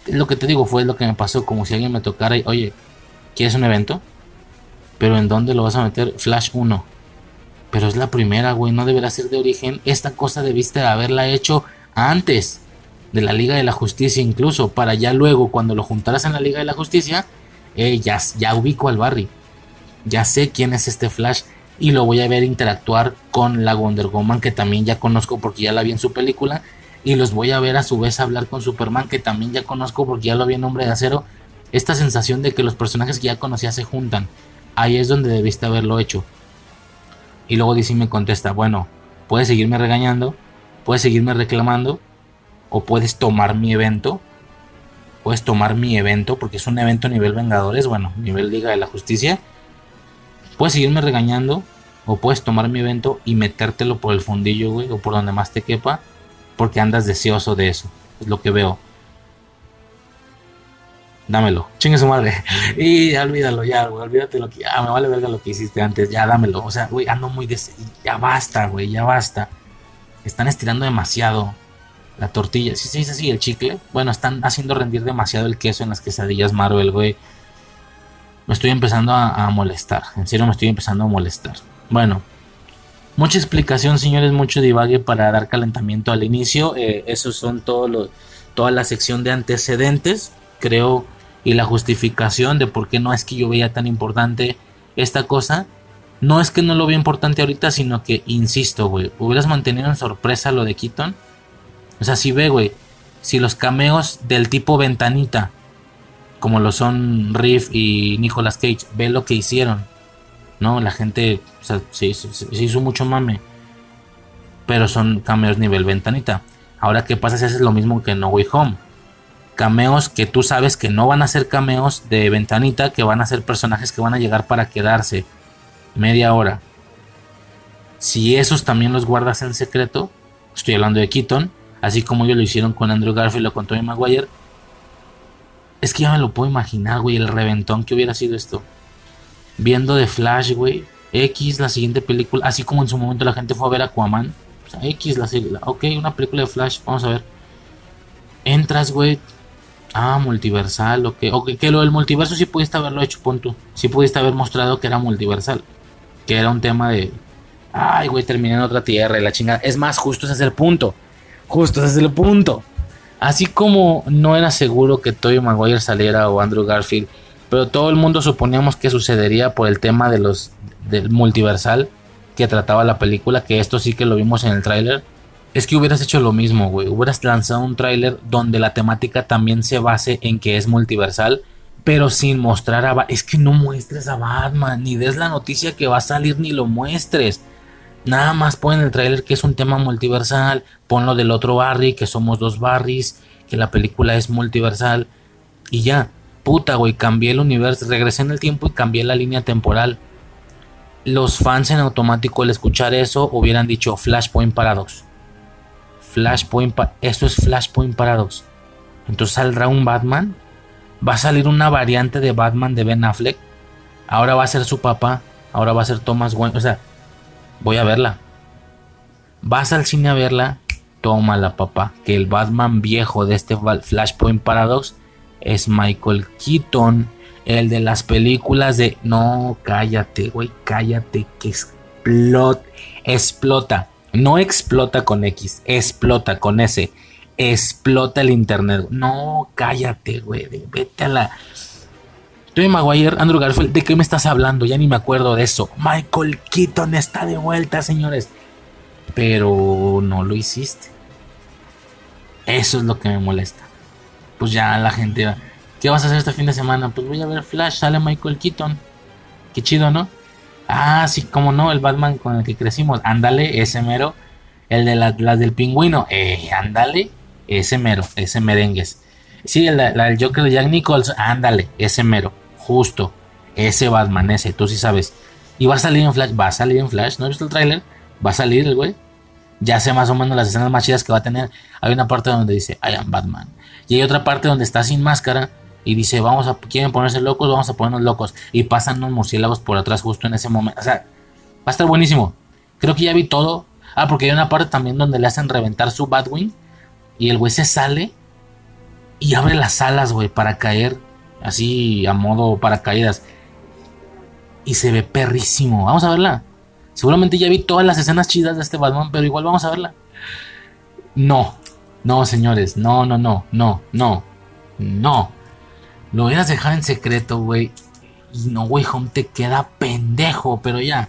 lo que te digo fue lo que me pasó, como si alguien me tocara y, oye, ¿quieres un evento? Pero ¿en dónde lo vas a meter? Flash 1. Pero es la primera, güey, no deberá ser de origen. Esta cosa debiste haberla hecho antes de la Liga de la Justicia incluso, para ya luego, cuando lo juntaras en la Liga de la Justicia, eh, ya, ya ubico al Barry ya sé quién es este Flash y lo voy a ver interactuar con la Wonder Woman que también ya conozco porque ya la vi en su película y los voy a ver a su vez hablar con Superman que también ya conozco porque ya lo vi en Hombre de Acero. Esta sensación de que los personajes que ya conocía se juntan. Ahí es donde debiste haberlo hecho. Y luego DC me contesta, bueno, puedes seguirme regañando, puedes seguirme reclamando o puedes tomar mi evento. Puedes tomar mi evento porque es un evento nivel Vengadores, bueno, nivel Liga de la Justicia Puedes seguirme regañando o puedes tomar mi evento y metértelo por el fundillo, güey, o por donde más te quepa, porque andas deseoso de eso. Es lo que veo. Dámelo, chingue su madre. Y ya olvídalo, ya, güey, olvídate lo que. Ah, me vale verga lo que hiciste antes, ya dámelo. O sea, güey, ando muy. Des... Ya basta, güey, ya basta. Están estirando demasiado la tortilla. Si se dice así, el chicle. Bueno, están haciendo rendir demasiado el queso en las quesadillas Marvel, güey me estoy empezando a, molestar. En serio me estoy empezando a molestar. Bueno, mucha explicación, señores, mucho divague para dar calentamiento al inicio. Eh, esos son todos toda la sección de antecedentes, creo, y la justificación de por qué no es que yo veía tan importante esta cosa. No es que no lo vea importante ahorita, sino que, insisto, güey, hubieras mantenido en sorpresa lo de Keaton. O sea, si ve, güey, si los cameos del tipo ventanita como lo son Riff y Nicolas Cage, ve lo que hicieron. ¿No? La gente se, hizo, mucho mame. Pero son cameos nivel ventanita. Ahora, ¿qué pasa si haces lo mismo que No Way Home? cameos que tú sabes que no van a ser cameos de ventanita, que van a ser personajes que van a llegar para quedarse media hora. Si esos también los guardas en secreto, estoy hablando de Keaton, así como ellos lo hicieron con Andrew Garfield o con Tobey Maguire, es que ya me lo puedo imaginar, güey, el reventón que hubiera sido esto. Viendo de Flash, güey, X, la siguiente película, así como en su momento la gente fue a ver Aquaman. O sea, X, la, serie, ok, una película de Flash, vamos a ver. Entras, güey. Ah, multiversal, ok. Ok, que lo del multiverso sí pudiste haberlo hecho, punto. Sí pudiste haber mostrado que era multiversal. Que era un tema de. Ay, güey, terminé en otra tierra y la chingada. Es más, justo ese es el punto. Justo ese es el punto. Así como no era seguro que Tobey Maguire saliera o Andrew Garfield, pero todo el mundo suponíamos que sucedería por el tema de los del multiversal que trataba la película, que esto sí que lo vimos en el tráiler. Es que hubieras hecho lo mismo, güey. Hubieras lanzado un tráiler donde la temática también se base en que es multiversal, pero sin mostrar a Es que no muestres a Batman, ni des la noticia que va a salir, ni lo muestres. Nada más pon en el tráiler que es un tema multiversal, pon lo del otro Barry, que somos dos Barrys, que la película es multiversal, y ya. Puta, güey, cambié el universo, regresé en el tiempo y cambié la línea temporal. Los fans en automático al escuchar eso hubieran dicho Flashpoint Paradox. Flashpoint, esto es Flashpoint Paradox. Entonces saldrá un Batman. Va a salir una variante de Batman de Ben Affleck. Ahora va a ser su papá. Ahora va a ser Thomas Wayne. O sea, voy a verla. Vas al cine a verla, tómala papá, que el Batman viejo de este Flashpoint Paradox es Michael Keaton, el de las películas de... No, cállate, güey, cállate, que explota, explota, no explota con X, explota con S, explota el internet. No, cállate, güey, vete a la... Tony Maguire, Andrew Garfield, ¿de qué me estás hablando? Ya ni me acuerdo de eso. Michael Keaton está de vuelta, señores. Pero no lo hiciste. Eso es lo que me molesta. Pues ya la gente va. ¿Qué vas a hacer este fin de semana? Pues voy a ver Flash, sale Michael Keaton. Qué chido, ¿no? Ah, sí, como no, el Batman con el que crecimos. Ándale, ese mero. El de las del pingüino. Eh, ándale, ese mero, ese merengues. Sí, el, el Joker de Jack Nichols. Ándale, ese mero justo. Ese Batman, ese, tú sí sabes. Y va a salir en Flash, va a salir en Flash, ¿no he visto el tráiler? Va a salir el güey. Ya sé más o menos las escenas más chidas que va a tener. Hay una parte donde dice, I am Batman. Y hay otra parte donde está sin máscara y dice, vamos a, quieren ponerse locos, vamos a ponernos locos. Y pasan unos murciélagos por atrás justo en ese momento. O sea, va a estar buenísimo. Creo que ya vi todo. Ah, porque hay una parte también donde le hacen reventar su Batwing. Y el güey se sale y abre las alas, güey, para caer así a modo paracaídas. Y se ve perrísimo. Vamos a verla. Seguramente ya vi todas las escenas chidas de este Batman, pero igual vamos a verla. No, no, señores, no, no, no, no, no, no. Lo a dejar en secreto, güey. Y no, güey, Home te queda pendejo, pero ya.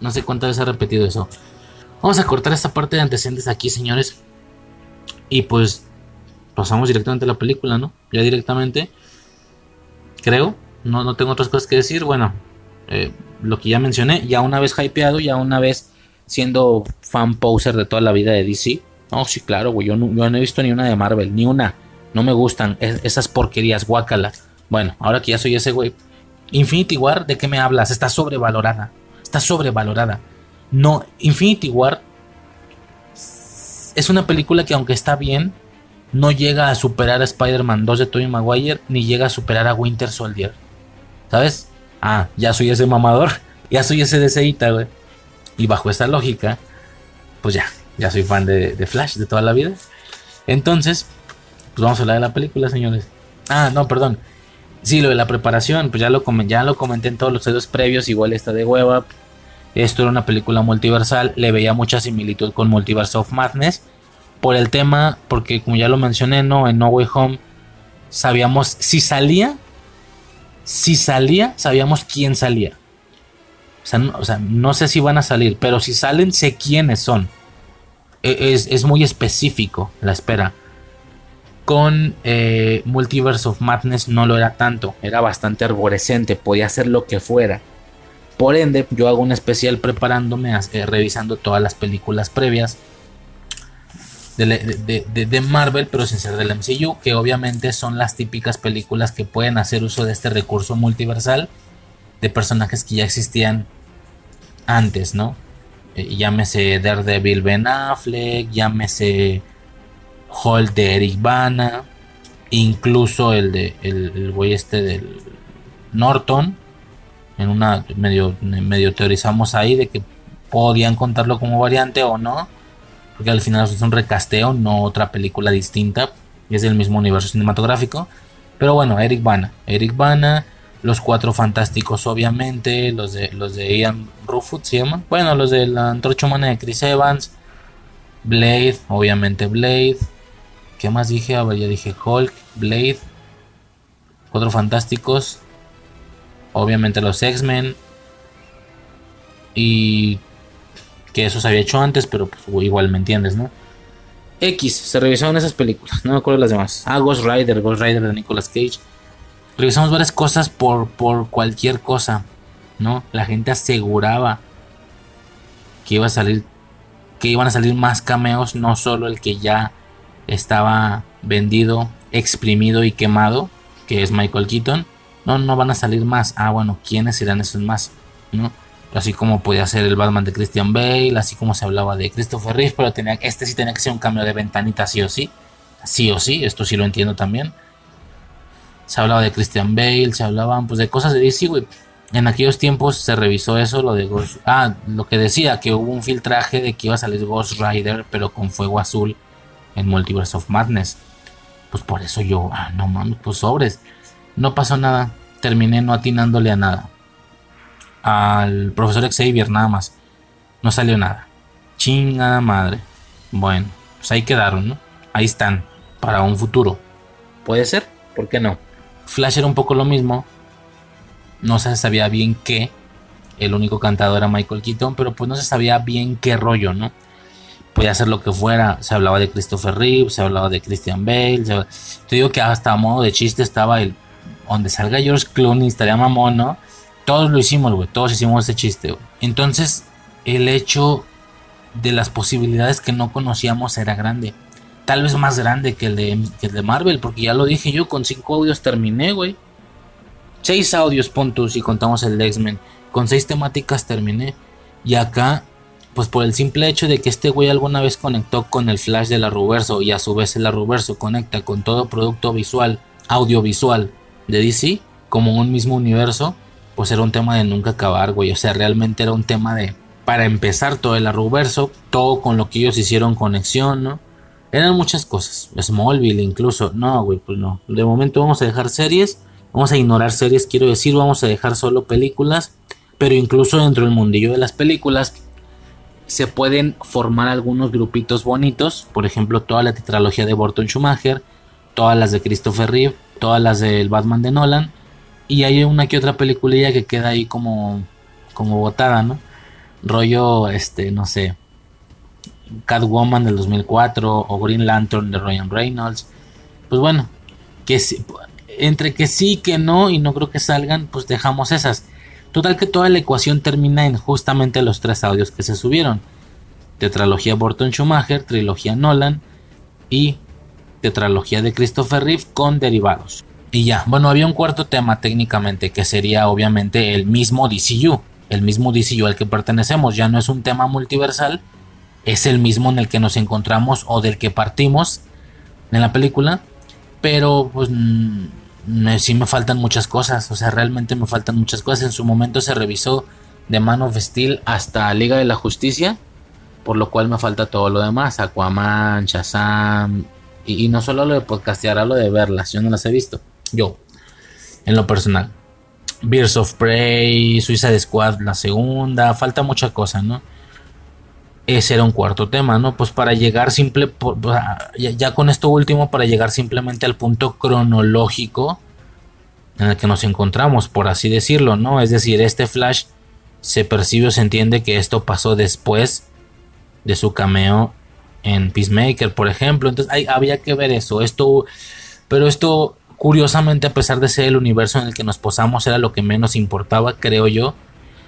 No sé cuántas veces he repetido eso. Vamos a cortar esta parte de antecedentes aquí, señores. Y pues pasamos directamente a la película, ¿no? Ya directamente creo. No, no tengo otras cosas que decir. Bueno, eh, lo que ya mencioné, ya una vez hypeado, ya una vez siendo fan poser de toda la vida de DC. No, sí, claro, güey. Yo no, yo no he visto ni una de Marvel, ni una. No me gustan esas porquerías, guácala. Bueno, ahora que ya soy ese güey. Infinity War, ¿de qué me hablas? Está sobrevalorada. Está sobrevalorada. No, Infinity War es una película que aunque está bien, no llega a superar a Spider-Man 2 de Tobey Maguire ni llega a superar a Winter Soldier. ¿Sabes? Ah, ya soy ese mamador, ya soy ese deseita, güey. Y bajo esta lógica, pues ya, ya soy fan de, Flash de toda la vida. Entonces, pues vamos a hablar de la película, señores. Ah, no, perdón. Sí, lo de la preparación, pues ya lo, ya lo comenté en todos los videos previos, igual esta de Web Esto era una película multiversal, le veía mucha similitud con Multiverse of Madness por el tema, porque como ya lo mencioné, ¿no? En No Way Home sabíamos si salía, si salía, sabíamos quién salía. O sea, no, sé si van a salir, pero si salen, sé quiénes son. E, es, muy específico la espera. Con eh, Multiverse of Madness no lo era tanto, era bastante arborescente, podía hacer lo que fuera. Por ende, yo hago un especial preparándome, eh, revisando todas las películas previas de, Marvel, pero sin ser del MCU, que obviamente son las típicas películas que pueden hacer uso de este recurso multiversal de personajes que ya existían antes, ¿no? Eh, llámese Daredevil Ben Affleck, llámese Hulk de Eric Bana, incluso el de el, güey este del Norton. En una medio, medio teorizamos ahí de que podían contarlo como variante o no. Porque al final es un recasteo, no otra película distinta. Y es del mismo universo cinematográfico. Pero bueno, Eric Bana. Eric Bana. Los cuatro fantásticos, obviamente. Los de, los de Ian Rufus se llaman. Bueno, los de la antorcha humana de Chris Evans. Blade, obviamente Blade. ¿Qué más dije? A ya dije Hulk, Blade. Cuatro fantásticos. Obviamente los X-Men. Y que eso se había hecho antes, pero pues, igual me entiendes, ¿no? X, se revisaron esas películas, no me acuerdo las demás. Ah, Ghost Rider, Ghost Rider de Nicolas Cage. Revisamos varias cosas por, por cualquier cosa, ¿no? La gente aseguraba que iba a salir, que iban a salir más cameos, no solo el que ya estaba vendido, exprimido y quemado, que es Michael Keaton. No, no van a salir más. Ah, bueno, ¿quiénes serán esos más? ¿No? Así como podía ser el Batman de Christian Bale, así como se hablaba de Christopher Reeve, pero tenía, este sí tenía que ser un cambio de ventanita, sí o sí. Sí o sí, esto sí lo entiendo también. Se hablaba de Christian Bale, se hablaban pues de cosas de DC, güey. En aquellos tiempos se revisó eso, lo de Ghost. Ah, lo que decía, que hubo un filtraje de que iba a salir Ghost Rider, pero con fuego azul en Multiverse of Madness. Pues por eso yo, ah, no mames, pues sobres. No pasó nada, terminé no atinándole a nada al profesor Xavier nada más. No salió nada. Chingada madre. Bueno, pues ahí quedaron, ¿no? Ahí están, para un futuro. Puede ser, ¿por qué no? Flash era un poco lo mismo. No se sabía bien qué. El único cantador era Michael Keaton, pero pues no se sabía bien qué rollo, ¿no? Podía ser lo que fuera. Se hablaba de Christopher Reeve, se hablaba de Christian Bale. Te digo que hasta a modo de chiste estaba el. Donde salga George Clooney, estaría mamón, ¿no? Todos lo hicimos, güey. Todos hicimos ese chiste, güey. Entonces, el hecho de las posibilidades que no conocíamos era grande. Tal vez más grande que el de, el de Marvel, porque ya lo dije yo, con cinco audios terminé, güey. Seis audios, puntos, y contamos el de X-Men. Con seis temáticas terminé. Y acá, pues por el simple hecho de que este güey alguna vez conectó con el flash de la Ruverso y a su vez el la Ruverso conecta con todo producto visual, audiovisual de DC, como un mismo universo, pues era un tema de nunca acabar, güey. O sea, realmente era un tema de, para empezar todo el Arrowverso, todo con lo que ellos hicieron conexión, ¿no? Eran muchas cosas. Smallville incluso. No, güey, pues no. De momento vamos a dejar series. Vamos a ignorar series, quiero decir, vamos a dejar solo películas. Pero incluso dentro del mundillo de las películas se pueden formar algunos grupitos bonitos. Por ejemplo, toda la tetralogía de Burton Schumacher, todas las de Christopher Reeve, todas las del Batman de Nolan y hay una que otra peliculilla que queda ahí como, como botada, ¿no? Rollo, este, no sé, Catwoman del 2004 o Green Lantern de Ryan Reynolds. Pues bueno, que entre que sí, que no y no creo que salgan, pues dejamos esas. Total que toda la ecuación termina en justamente los tres audios que se subieron. Tetralogía Burton Schumacher, trilogía Nolan y tetralogía de Christopher Reeve con derivados. Y ya, bueno, había un cuarto tema técnicamente que sería obviamente el mismo DCU, el mismo DCU al que pertenecemos, ya no es un tema multiversal, es el mismo en el que nos encontramos o del que partimos en la película, pero pues sí me faltan muchas cosas, o sea, realmente me faltan muchas cosas. En su momento se revisó de Man of Steel hasta Liga de la Justicia, por lo cual me falta todo lo demás, Aquaman, Shazam, y, no solo lo de podcastear, lo de verlas, yo no las he visto. Yo, en lo personal. Beers of Prey, Suicide Squad, la segunda, falta mucha cosa, ¿no? Ese era un cuarto tema, ¿no? Pues para llegar simple, ya, con esto último, para llegar simplemente al punto cronológico en el que nos encontramos, por así decirlo, ¿no? Es decir, este Flash se percibe o se entiende que esto pasó después de su cameo en Peacemaker, por ejemplo. Entonces había que ver eso. Esto, pero esto Curiosamente, a pesar de ser el universo en el que nos posamos, era lo que menos importaba, creo yo.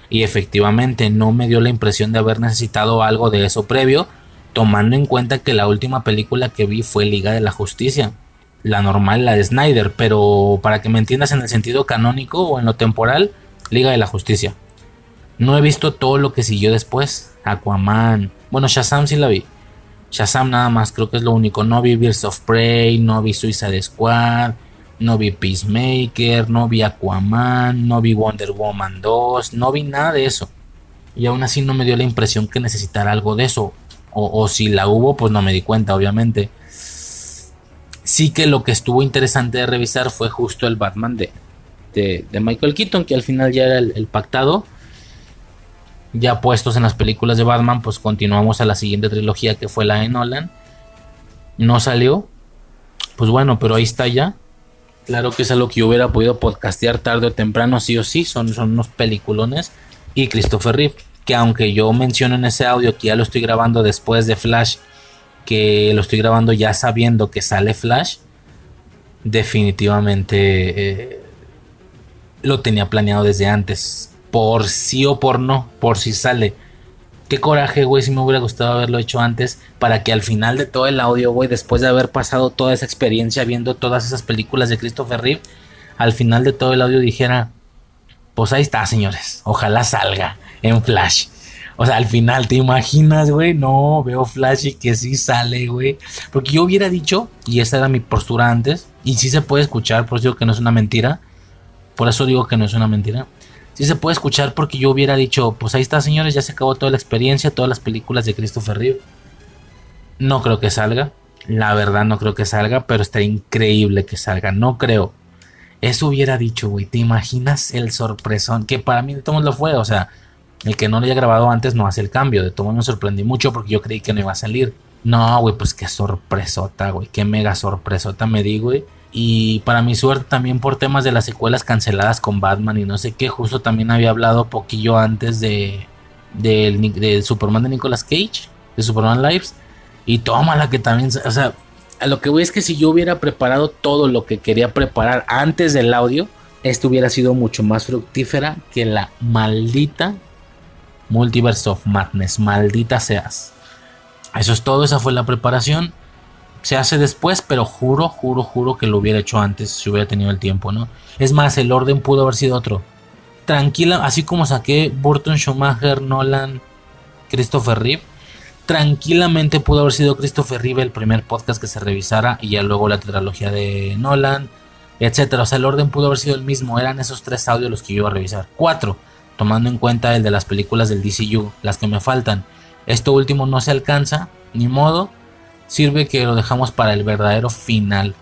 Y efectivamente no me dio la impresión de haber necesitado algo de eso previo. tomando en cuenta que la última película que vi fue Liga de la Justicia, la normal, la de Snyder, pero para que me entiendas en el sentido canónico o en lo temporal, Liga de la Justicia. No he visto todo lo que siguió después, Aquaman, bueno, Shazam sí la vi. Shazam nada más, creo que es lo único. No vi Birds of Prey, no vi Suicide Squad, no vi Peacemaker, no vi Aquaman, no vi Wonder Woman 2, no vi nada de eso. Y aún así no me dio la impresión que necesitara algo de eso. O, si la hubo, pues no me di cuenta, obviamente. Sí que lo que estuvo interesante de revisar fue justo el Batman de, de, Michael Keaton, que al final ya era el pactado ya puestos en las películas de Batman, pues continuamos a la siguiente trilogía que fue la de Nolan. No salió. Pues bueno, pero ahí está ya. Claro que es algo que yo hubiera podido podcastear tarde o temprano, sí o sí. Son, son unos peliculones. Y Christopher Reeve, que aunque yo menciono en ese audio que ya lo estoy grabando después de Flash, que lo estoy grabando ya sabiendo que sale Flash, definitivamente eh, lo tenía planeado desde antes por sí o por no, por si sale. Qué coraje, güey, si me hubiera gustado haberlo hecho antes para que al final de todo el audio, güey, después de haber pasado toda esa experiencia viendo todas esas películas de Christopher Reeve, al final de todo el audio dijera, pues ahí está, señores, ojalá salga en Flash. O sea, al final, ¿te imaginas, güey? No, veo Flash y que sí sale, güey. Porque yo hubiera dicho, y esa era mi postura antes, y sí se puede escuchar, por eso digo que no es una mentira. Por eso digo que no es una mentira sí se puede escuchar porque yo hubiera dicho, pues ahí está señores, ya se acabó toda la experiencia, todas las películas de Christopher Reeve. No creo que salga, la verdad no creo que salga, pero está increíble que salga, no creo. Eso hubiera dicho, güey, ¿te imaginas el sorpresón? Que para mí de todos lo fue, o sea, el que no lo haya grabado antes no hace el cambio, de todo me sorprendí mucho porque yo creí que no iba a salir. No, güey, pues qué sorpresota, güey, qué mega sorpresota me di, güey. Y para mi suerte también por temas de las secuelas canceladas con Batman y no sé qué, justo también había hablado poquillo antes de Superman de Nicolas Cage, de Superman Lives. Y tómala que también, o sea, a lo que voy es que si yo hubiera preparado todo lo que quería preparar antes del audio, esto hubiera sido mucho más fructífera que la maldita Multiverse of Madness, maldita seas. Eso es todo, esa fue la preparación se hace después, pero juro, juro, juro que lo hubiera hecho antes si hubiera tenido el tiempo, ¿no? Es más, el orden pudo haber sido otro. Tranquila, así como saqué Burton, Schumacher, Nolan, Christopher Reeve, tranquilamente pudo haber sido Christopher Reeve el primer podcast que se revisara y ya luego la trilogía de Nolan, etcétera. O sea, el orden pudo haber sido el mismo, eran esos tres audios los que yo iba a revisar. Cuatro, tomando en cuenta el de las películas del DCU, las que me faltan. Esto último no se alcanza, ni modo sirve que lo dejamos para el verdadero final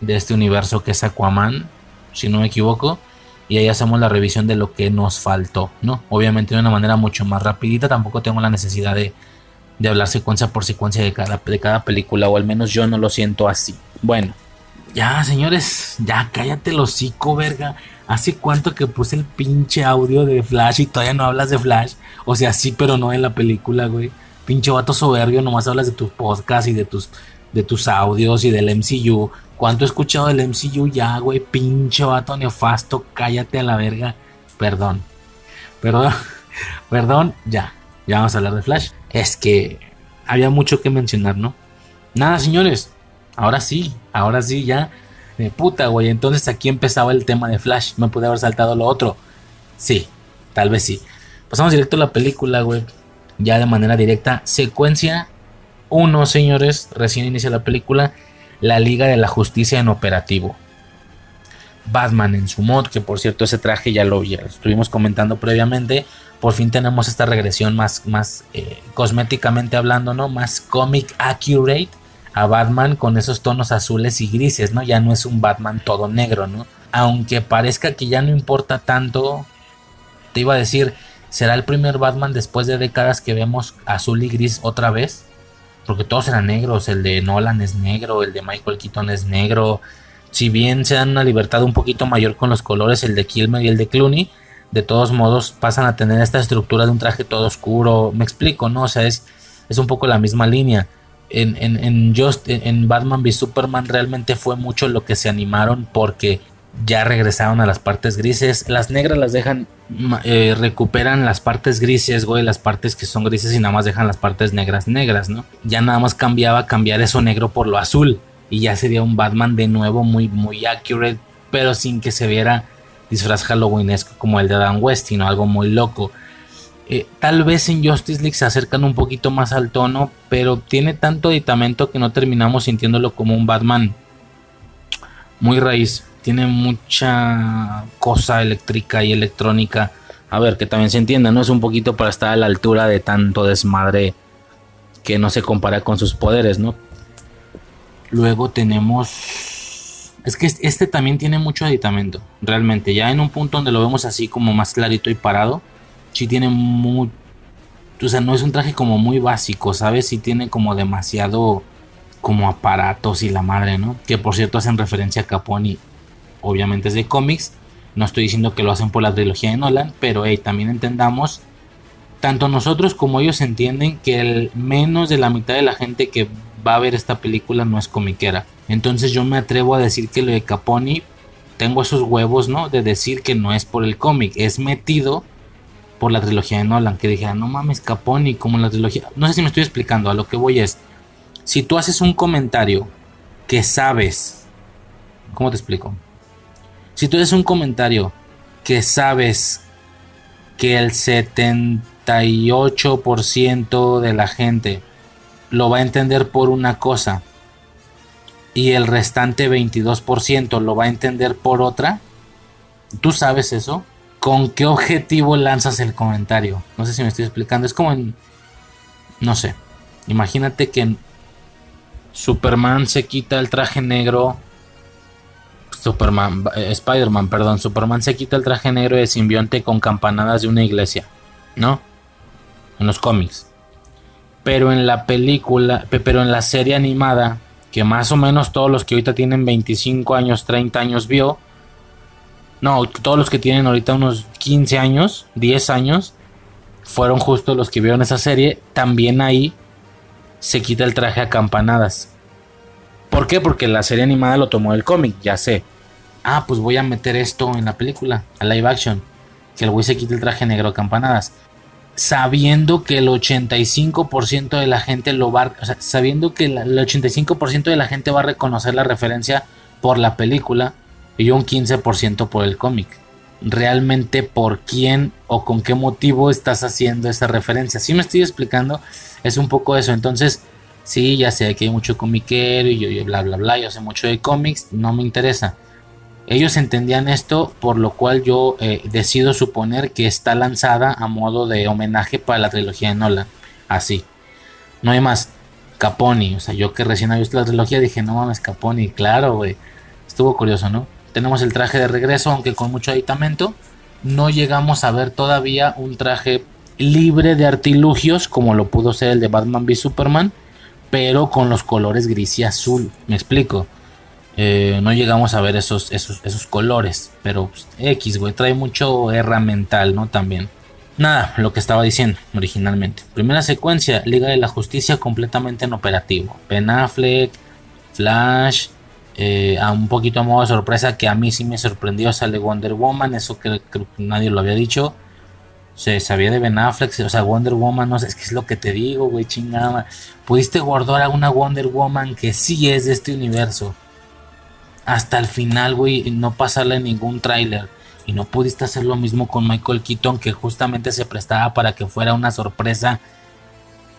de este universo que es Aquaman, si no me equivoco, y ahí hacemos la revisión de lo que nos faltó, ¿no? Obviamente de una manera mucho más rapidita, tampoco tengo la necesidad de, de hablar secuencia por secuencia de cada, de cada película, o al menos yo no lo siento así. Bueno, ya señores, ya cállate el hocico, verga. ¿Hace cuánto que puse el pinche audio de Flash y todavía no hablas de Flash? O sea, sí, pero no en la película, güey. Pinche vato soberbio, nomás hablas de tus podcasts y de tus, de tus audios y del MCU. ¿Cuánto he escuchado del MCU ya, güey? Pinche vato nefasto, cállate a la verga. Perdón. Perdón. Perdón, ya. Ya vamos a hablar de Flash. Es que había mucho que mencionar, ¿no? Nada, señores. Ahora sí, ahora sí, ya. De puta, güey. Entonces aquí empezaba el tema de Flash. Me pude haber saltado lo otro. Sí, tal vez sí. Pasamos directo a la película, güey ya de manera directa. Secuencia 1, señores, recién inicia la película, la Liga de la Justicia en operativo. Batman en su mod, que por cierto ese traje ya lo, estuvimos comentando previamente. Por fin tenemos esta regresión más, más eh, cosméticamente hablando, ¿no? Más comic accurate a Batman con esos tonos azules y grises, ¿no? Ya no es un Batman todo negro, ¿no? Aunque parezca que ya no importa tanto, te iba a decir, ¿Será el primer Batman después de décadas que vemos azul y gris otra vez? Porque todos eran negros, el de Nolan es negro, el de Michael Keaton es negro. Si bien se dan una libertad un poquito mayor con los colores, el de Kilmer y el de Clooney, de todos modos pasan a tener esta estructura de un traje todo oscuro. Me explico, ¿no? O sea, es, es un poco la misma línea. En, Just, en Batman v Superman realmente fue mucho lo que se animaron porque ya regresaron a las partes grises. Las negras las dejan, eh, recuperan las partes grises, güey, las partes que son grises y nada más dejan las partes negras negras, ¿no? Ya nada más cambiaba cambiar eso negro por lo azul y ya sería un Batman de nuevo muy, muy accurate, pero sin que se viera disfraz halloweenesco como el de Adam West, sino algo muy loco. Eh, tal vez en Justice League se acercan un poquito más al tono, pero tiene tanto aditamento que no terminamos sintiéndolo como un Batman muy raíz. Tiene mucha cosa eléctrica y electrónica. A ver, que también se entienda, ¿no? Es un poquito para estar a la altura de tanto desmadre que no se compara con sus poderes, ¿no? Luego tenemos... Es que este también tiene mucho aditamento, realmente. Ya en un punto donde lo vemos así como más clarito y parado sí tiene muy... O sea, no es un traje como muy básico, ¿sabes? Sí tiene como demasiado como aparatos y la madre, ¿no? Que por cierto hacen referencia a Capone, obviamente es de cómics. No estoy diciendo que lo hacen por la trilogía de Nolan, pero hey, también entendamos, tanto nosotros como ellos entienden que el menos de la mitad de la gente que va a ver esta película no es comiquera. Entonces yo me atrevo a decir que lo de Capone, tengo esos huevos, ¿no? De decir que no es por el cómic, es metido por la trilogía de Nolan, que dijera, no mames, Caponi, como la trilogía. No sé si me estoy explicando, a lo que voy es, si tú haces un comentario que sabes, ¿cómo te explico? Si tú haces un comentario que sabes que el 78% de la gente lo va a entender por una cosa y el restante 22% lo va a entender por otra, ¿tú sabes eso? ¿Con qué objetivo lanzas el comentario? No sé si me estoy explicando. Es como en. No sé. Imagínate que Superman se quita el traje negro. Superman, eh, Spider-Man, perdón. Superman se quita el traje negro de simbionte con campanadas de una iglesia. ¿No? En los cómics. Pero en la película, pero en la serie animada, que más o menos todos los que ahorita tienen 25 años, 30 años vio no, todos los que tienen ahorita unos 15 años, 10 años, fueron justo los que vieron esa serie. También ahí se quita el traje a campanadas. ¿Por qué? Porque la serie animada lo tomó del cómic, ya sé. Ah, pues voy a meter esto en la película, a live action. Que el güey se quite el traje negro a campanadas. Sabiendo que el 85% de la gente lo va o sea, sabiendo que el 85% de la gente va a reconocer la referencia por la película y un 15% por el cómic. Realmente por quién o con qué motivo estás haciendo esa referencia. Si me estoy explicando, es un poco eso. Entonces, sí, ya sé que hay mucho comiquero y yo, bla, bla, bla, yo sé mucho de cómics, no me interesa. Ellos entendían esto, por lo cual yo eh, decido suponer que está lanzada a modo de homenaje para la trilogía de Nolan. Así. No hay más. Caponi, o sea, yo que recién había visto la trilogía dije, no mames, Caponi, claro, güey. Estuvo curioso, ¿no? Tenemos el traje de regreso, aunque con mucho aditamento. No llegamos a ver todavía un traje libre de artilugios, como lo pudo ser el de Batman v Superman, pero con los colores gris y azul. Me explico. Eh, no llegamos a ver esos, esos, esos colores, pero pues, X, güey, trae mucho herramental, ¿no? También. Nada, lo que estaba diciendo originalmente. Primera secuencia, Liga de la Justicia completamente en operativo. Ben Affleck, Flash, eh, a un poquito a modo de sorpresa que a mí sí me sorprendió sale Wonder Woman, eso creo que nadie lo había dicho. Se sabía de Ben Affleck, o sea, Wonder Woman, no sé, es que es lo que te digo, güey, chingada. Pudiste guardar a una Wonder Woman que sí es de este universo. Hasta el final, güey, no pasarle ningún tráiler. Y no pudiste hacer lo mismo con Michael Keaton, que justamente se prestaba para que fuera una sorpresa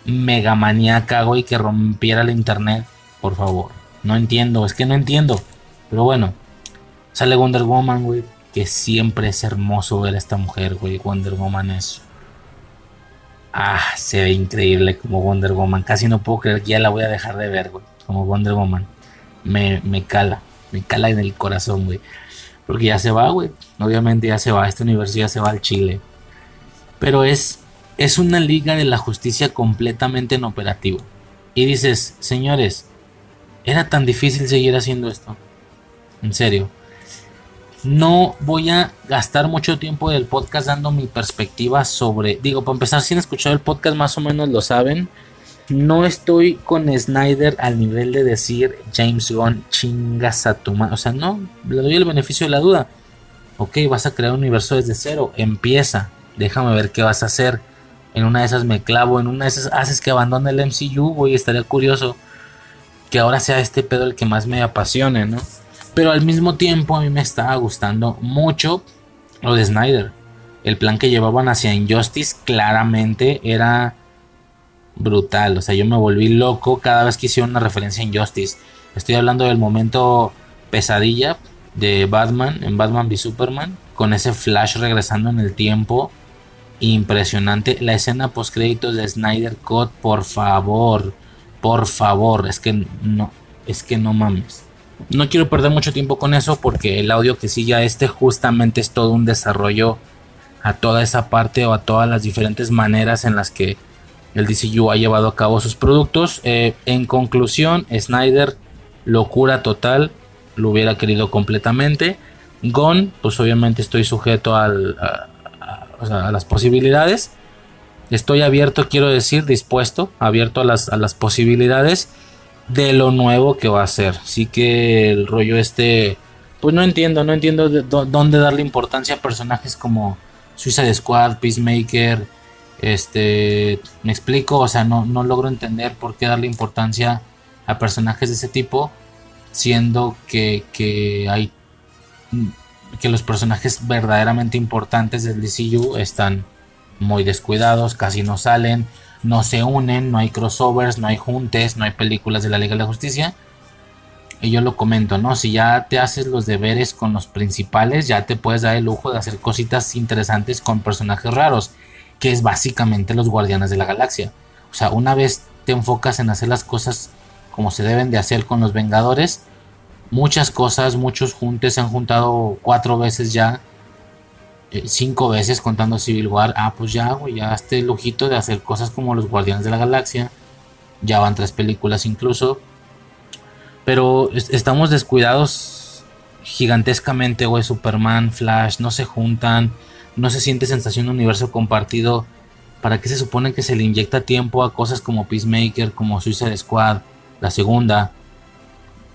mega maníaca, güey, que rompiera el internet. Por favor. No entiendo, es que no entiendo. Pero bueno, sale Wonder Woman, güey. Que siempre es hermoso ver a esta mujer, güey. Wonder Woman es. Ah, se ve increíble como Wonder Woman. Casi no puedo creer que ya la voy a dejar de ver, güey. Como Wonder Woman. Me, me cala. Me cala en el corazón, güey. Porque ya se va, güey. Obviamente ya se va. Esta universidad se va al Chile. Pero es. Es una liga de la justicia completamente en operativo. Y dices, señores, era tan difícil seguir haciendo esto. En serio. No voy a gastar mucho tiempo del podcast dando mi perspectiva sobre... Digo, para empezar, si han escuchado el podcast más o menos lo saben. no estoy con Snyder al nivel de decir James Gunn chingas a tu mano. O sea, no, le doy el beneficio de la duda. Ok, vas a crear un universo desde cero. Empieza. Déjame ver qué vas a hacer. En una de esas me clavo. En una de esas haces que abandone el MCU. Güey, estaría curioso que ahora sea este pedo el que más me apasione, ¿no? Pero al mismo tiempo a mí me estaba gustando mucho lo de Snyder. El plan que llevaban hacia Injustice claramente era brutal. O sea, yo me volví loco cada vez que hicieron una referencia a Injustice. Estoy hablando del momento pesadilla de Batman en Batman v Superman. Con ese flash regresando en el tiempo. Impresionante. La escena post créditos de Snyder Cut, por favor. Por favor. Es que no. Es que no mames. No quiero perder mucho tiempo con eso porque el audio que sigue a este justamente es todo un desarrollo a toda esa parte o a todas las diferentes maneras en las que el DCU ha llevado a cabo sus productos. Eh, en conclusión, Snyder, locura total, lo hubiera querido completamente. Gon, pues obviamente estoy sujeto al, a, las posibilidades. Estoy abierto, quiero decir, dispuesto, abierto a las, a las posibilidades de lo nuevo que va a ser. Sí que el rollo este, pues no entiendo, no entiendo dónde darle importancia a personajes como Suicide Squad, Peacemaker. Este, me explico, o sea, no, no logro entender por qué darle importancia a personajes de ese tipo, siendo que, que hay que los personajes verdaderamente importantes del DCU están muy descuidados, casi no salen, no se unen, no hay crossovers, no hay juntes, no hay películas de la Liga de la Justicia. Y yo lo comento, ¿no? Si ya te haces los deberes con los principales, ya te puedes dar el lujo de hacer cositas interesantes con personajes raros, que es básicamente los guardianes de la galaxia. O sea, una vez te enfocas en hacer las cosas como se deben de hacer con los Vengadores, muchas cosas, muchos juntes se han juntado cuatro veces ya eh, cinco veces contando Civil War. Ah, pues ya, güey, ya este lujito de hacer cosas como los Guardianes de la Galaxia. Ya van tres películas incluso. Pero estamos descuidados gigantescamente, güey. Superman, Flash, no se juntan. No se siente sensación de universo compartido. ¿Para qué se supone que se le inyecta tiempo a cosas como Peacemaker, como Suicide Squad, la segunda?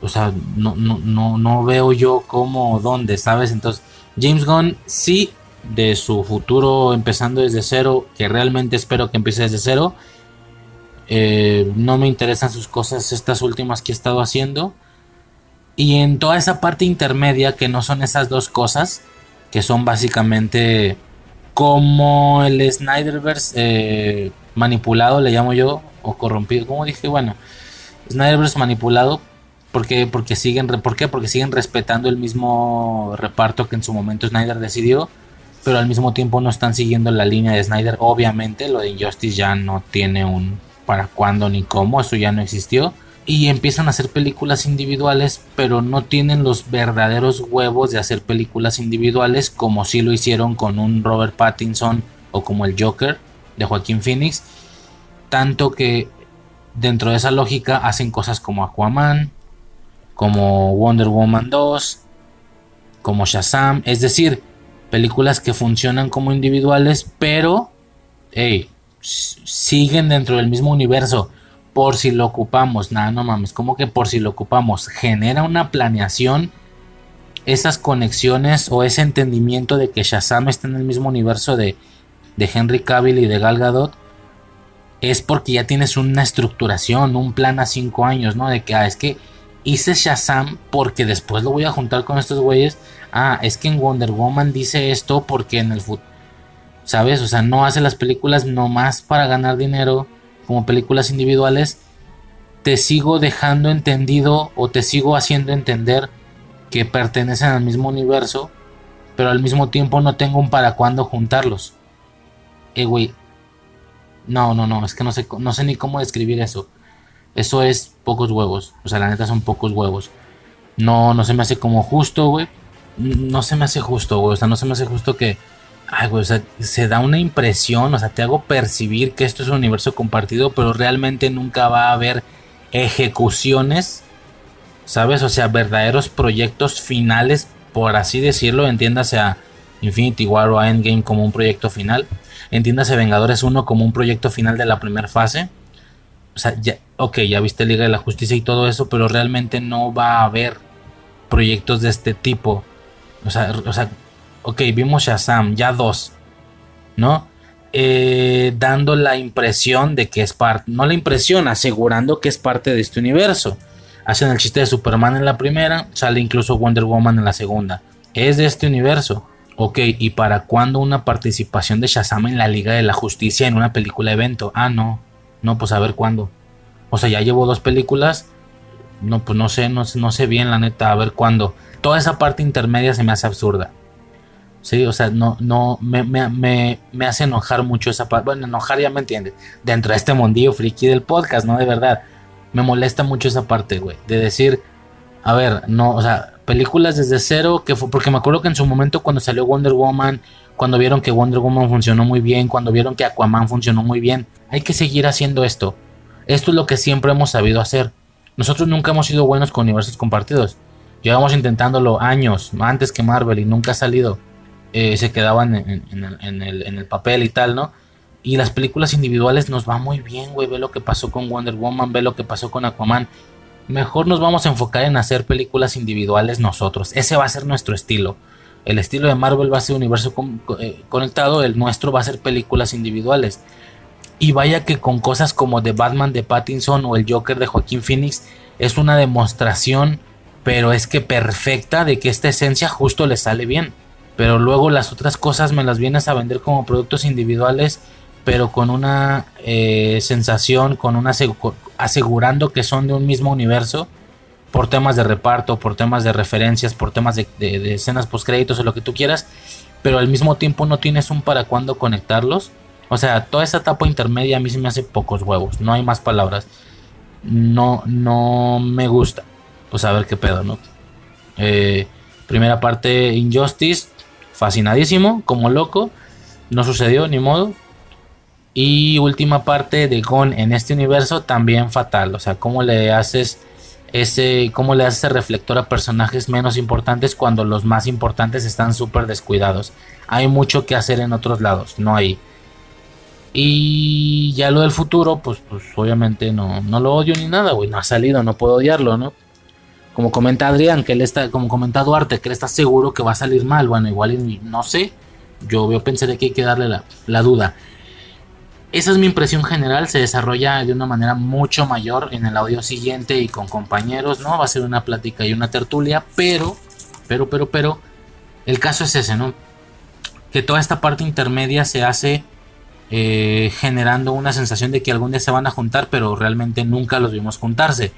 O sea, no, no, no, no veo yo cómo, dónde, ¿sabes? Entonces, James Gunn sí de su futuro empezando desde cero, que realmente espero que empiece desde cero. Eh, no me interesan sus cosas, estas últimas que he estado haciendo. Y en toda esa parte intermedia, que no son esas dos cosas, que son básicamente como el Snyderverse eh, manipulado, le llamo yo, o corrompido, como dije, bueno, Snyderverse manipulado, porque, porque siguen, ¿por qué? Porque siguen respetando el mismo reparto que en su momento Snyder decidió pero al mismo tiempo no están siguiendo la línea de Snyder. Obviamente lo de Injustice ya no tiene un para cuándo ni cómo, eso ya no existió. Y empiezan a hacer películas individuales, pero no tienen los verdaderos huevos de hacer películas individuales como si lo hicieron con un Robert Pattinson o como el Joker de Joaquín Phoenix. Tanto que dentro de esa lógica hacen cosas como Aquaman, como Wonder Woman 2, como Shazam. Es decir, películas que funcionan como individuales, pero siguen dentro del mismo universo. Por si lo ocupamos, nada, no mames, como que por si lo ocupamos, genera una planeación, esas conexiones o ese entendimiento de que Shazam está en el mismo universo de, de Henry Cavill y de Gal Gadot, es porque ya tienes una estructuración, un plan a cinco años, ¿no? De que, ah, es que hice Shazam porque después lo voy a juntar con estos güeyes ah, es que en Wonder Woman dice esto porque en el futuro, ¿sabes? O sea, no hace las películas nomás para ganar dinero como películas individuales. Te sigo dejando entendido o te sigo haciendo entender que pertenecen al mismo universo, pero al mismo tiempo no tengo un para cuándo juntarlos. Eh, güey. No, no, no, es que no sé, no sé ni cómo describir eso. Eso es pocos huevos. O sea, la neta son pocos huevos. No, no se me hace como justo, güey no se me hace justo, güey. O sea, no se me hace justo que. Ay, güey, o sea, se da una impresión, o sea, te hago percibir que esto es un universo compartido, pero realmente nunca va a haber ejecuciones, ¿sabes? O sea, verdaderos proyectos finales, por así decirlo, entiéndase a Infinity War o a Endgame como un proyecto final, entiéndase Vengadores 1 como un proyecto final de la primera fase. o sea, ya, ok, ya viste Liga de la Justicia y todo eso, pero realmente no va a haber proyectos de este tipo. O sea, o sea ok, vimos Shazam, ya dos, ¿no? Eh, dando la impresión de que es parte, no la impresión, asegurando que es parte de este universo. Hacen el chiste de Superman en la primera, sale incluso Wonder Woman en la segunda. Es de este universo. Ok, ¿y para cuándo una participación de Shazam en la Liga de la Justicia en una película evento? Ah, no. No, pues a ver cuándo. O sea, ya llevo dos películas. No, pues no sé, no, no sé bien la neta, a ver cuándo. Toda esa parte intermedia se me hace absurda. Sí, o sea, no, no, me, me, me, hace enojar mucho esa parte. Bueno, enojar ya me entiendes. Dentro de este mundillo friki del podcast, ¿no? De verdad. Me molesta mucho esa parte, güey. De decir, a ver, no, o sea, películas desde cero, que fue, porque me acuerdo que en su momento cuando salió Wonder Woman, cuando vieron que Wonder Woman funcionó muy bien, cuando vieron que Aquaman funcionó muy bien, hay que seguir haciendo esto. Esto es lo que siempre hemos sabido hacer. Nosotros nunca hemos sido buenos con universos compartidos. Llevamos intentándolo años, antes que Marvel, y nunca ha salido. Eh, se quedaban en, el, papel y tal, ¿no? Y las películas individuales nos va muy bien, güey. Ve lo que pasó con Wonder Woman, ve lo que pasó con Aquaman. Mejor nos vamos a enfocar en hacer películas individuales nosotros. Ese va a ser nuestro estilo. El estilo de Marvel va a ser universo eh, conectado, el nuestro va a ser películas individuales. Y vaya que con cosas como The Batman de Pattinson o el Joker de Joaquín Phoenix es una demostración, pero es que perfecta de que esta esencia justo le sale bien pero luego las otras cosas me las vienes a vender como productos individuales, pero con una eh, sensación, con una asegurando que son de un mismo universo, por temas de reparto, por temas de referencias, por temas de, escenas post créditos o lo que tú quieras, pero al mismo tiempo no tienes un para cuándo conectarlos. O sea, toda esa etapa intermedia a mí se me hace pocos huevos, no hay más palabras. No, no me gusta. Pues a ver qué pedo, ¿no? Eh, primera parte, Injustice fascinadísimo, como loco. No sucedió, ni modo. Y última parte de Gon en este universo también fatal. O sea, cómo le haces ese, cómo le haces reflector a personajes menos importantes cuando los más importantes están súper descuidados. Hay mucho que hacer en otros lados, no hay. Y ya lo del futuro, pues, pues obviamente no, no lo odio ni nada, güey. No ha salido, no puedo odiarlo, ¿no? Como comenta Adrián, que él está, como comenta Duarte, que él está seguro que va a salir mal. Bueno, igual no sé. Yo, yo pensé que hay que darle la, duda. Esa es mi impresión general. Se desarrolla de una manera mucho mayor en el audio siguiente y con compañeros, ¿no? Va a ser una plática y una tertulia, pero, pero, pero, pero, el caso es ese, ¿no? Que toda esta parte intermedia se hace eh, generando una sensación de que algún día se van a juntar, pero realmente nunca los vimos juntarse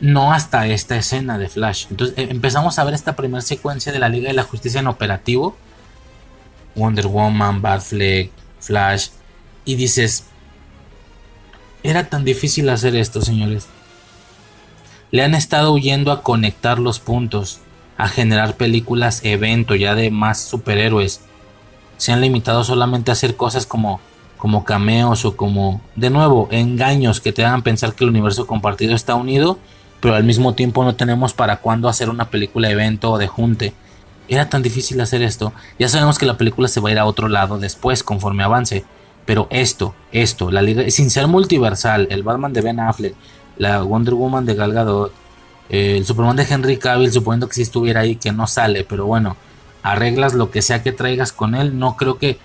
no hasta esta escena de Flash. Entonces eh, empezamos a ver esta primera secuencia de la Liga de la Justicia en operativo. Wonder Woman, Batfleck, Flash. Y dices, era tan difícil hacer esto, señores. Le han estado huyendo a conectar los puntos, a generar películas evento ya de más superhéroes. Se han limitado solamente a hacer cosas como como cameos o como de nuevo engaños que te hagan pensar que el universo compartido está unido pero al mismo tiempo no tenemos para cuándo hacer una película de evento o de junte. Era tan difícil hacer esto. Ya sabemos que la película se va a ir a otro lado después, conforme avance. Pero esto, esto, la liga, sin ser multiversal, el Batman de Ben Affleck, la Wonder Woman de Gal Gadot, el Superman de Henry Cavill, suponiendo que si estuviera ahí, que no sale, pero bueno, arreglas lo que sea que traigas con él. No creo que,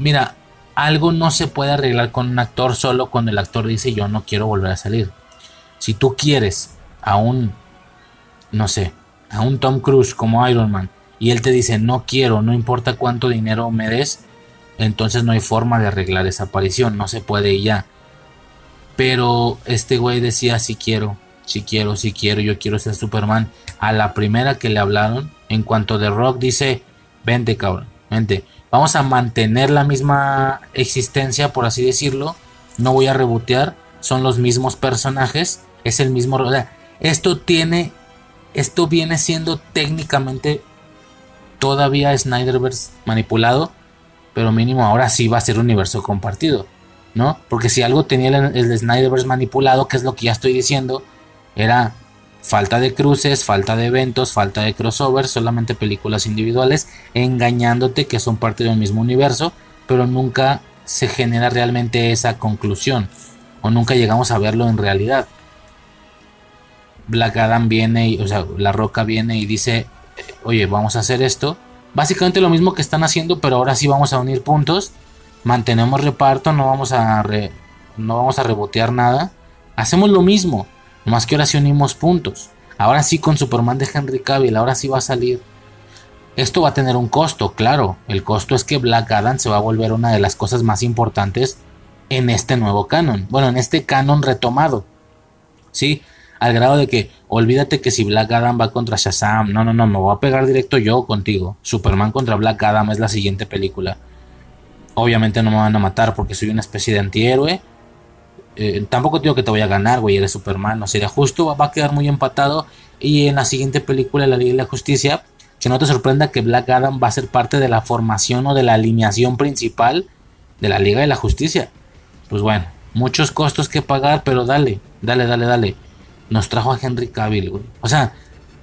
mira, algo no se puede arreglar con un actor solo cuando el actor dice yo no quiero volver a salir. Si tú quieres a un, no sé, a un Tom Cruise como Iron Man y él te dice no quiero, no importa cuánto dinero me des, entonces no hay forma de arreglar esa aparición, no se puede y ya. Pero este güey decía si quiero, si quiero, si quiero, yo quiero ser Superman. A la primera que le hablaron, en cuanto de Rock dice, vente cabrón, vente, vamos a mantener la misma existencia, por así decirlo, no voy a rebotear, son los mismos personajes, es el mismo... O esto tiene, esto viene siendo técnicamente todavía Snyderverse manipulado, pero mínimo ahora sí va a ser universo compartido, ¿no? Porque si algo tenía el, el Snyderverse manipulado, que es lo que ya estoy diciendo, era falta de cruces, falta de eventos, falta de crossovers, solamente películas individuales, engañándote que son parte del mismo universo, pero nunca se genera realmente esa conclusión. o nunca llegamos a verlo en realidad. Black Adam viene, y, o sea, La Roca viene y dice, oye, vamos a hacer esto. Básicamente lo mismo que están haciendo, pero ahora sí vamos a unir puntos. Mantenemos reparto, no vamos a, no vamos a rebotear nada. Hacemos lo mismo, más que ahora sí unimos puntos. Ahora sí con Superman de Henry Cavill, ahora sí va a salir. Esto va a tener un costo, claro. El costo es que Black Adam se va a volver una de las cosas más importantes en este nuevo canon. Bueno, en este canon retomado. ¿Sí? Al grado de que, olvídate que si Black Adam va contra Shazam, no, no, no, me voy a pegar directo yo contigo. Superman contra Black Adam es la siguiente película. Obviamente no me van a matar porque soy una especie de antihéroe. Eh, tampoco digo que te voy a ganar, güey, eres Superman. No sería justo, va, a quedar muy empatado. Y en la siguiente película, La Liga de la Justicia, que no te sorprenda que Black Adam va a ser parte de la formación o de la alineación principal de la Liga de la Justicia. Pues bueno, muchos costos que pagar, pero dale, dale, dale, dale. Nos trajo a Henry Cavill, güey. O sea,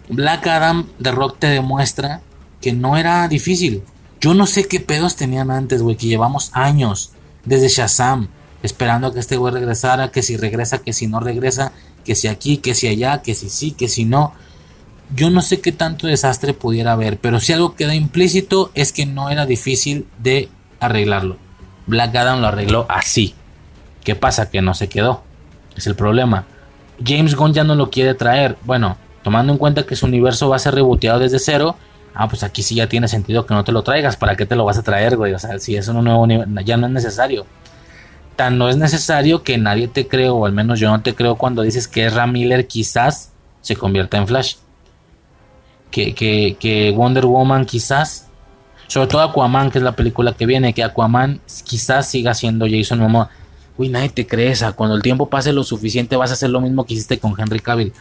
Black Adam de Rock te demuestra que no era difícil. Yo no sé qué pedos tenían antes, güey, que llevamos años desde Shazam esperando a que este güey regresara, que si regresa, que si no regresa, que si aquí, que si allá, que si sí, que si no. Yo no sé qué tanto desastre pudiera haber, pero si algo queda implícito es que no era difícil de arreglarlo. Black Adam lo arregló así. ¿Qué pasa? Que no se quedó. Es el problema. James Gunn ya no lo quiere traer. Bueno, tomando en cuenta que su universo va a ser reboteado desde cero. Ah, pues aquí sí ya tiene sentido que no te lo traigas. ¿Para qué te lo vas a traer, güey? O sea, si es un nuevo ya no es necesario no es necesario que nadie te cree, o al menos yo no te creo cuando dices que Ezra Miller quizás se convierta en Flash. Que, que, Wonder Woman quizás, sobre todo Aquaman, que es la película que viene, que Aquaman quizás siga siendo Jason Momoa. Uy, nadie te cree esa. Cuando el tiempo pase lo suficiente vas a hacer lo mismo que hiciste con Henry Cavill.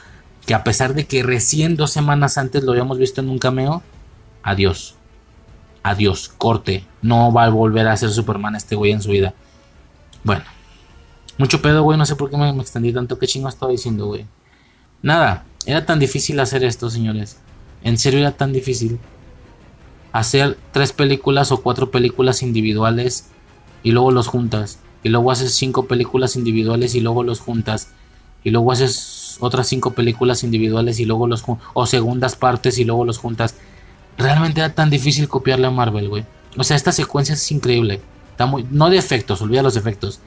Que a pesar de que recién dos semanas antes lo habíamos visto en un cameo, adiós. Adiós, corte. No va a volver a ser Superman este güey en su vida. Bueno. Mucho pedo, güey. No sé por qué me, extendí tanto. ¿Qué chingo estaba diciendo, güey? Nada. Era tan difícil hacer esto, señores. En serio era tan difícil. Hacer tres películas o cuatro películas individuales y luego los juntas. Y luego haces cinco películas individuales y luego los juntas. Y luego haces otras cinco películas individuales y luego los. O segundas partes y luego los juntas. Realmente era tan difícil copiarle a Marvel, güey. O sea, esta secuencia es increíble muy, no de efectos, olvida los efectos.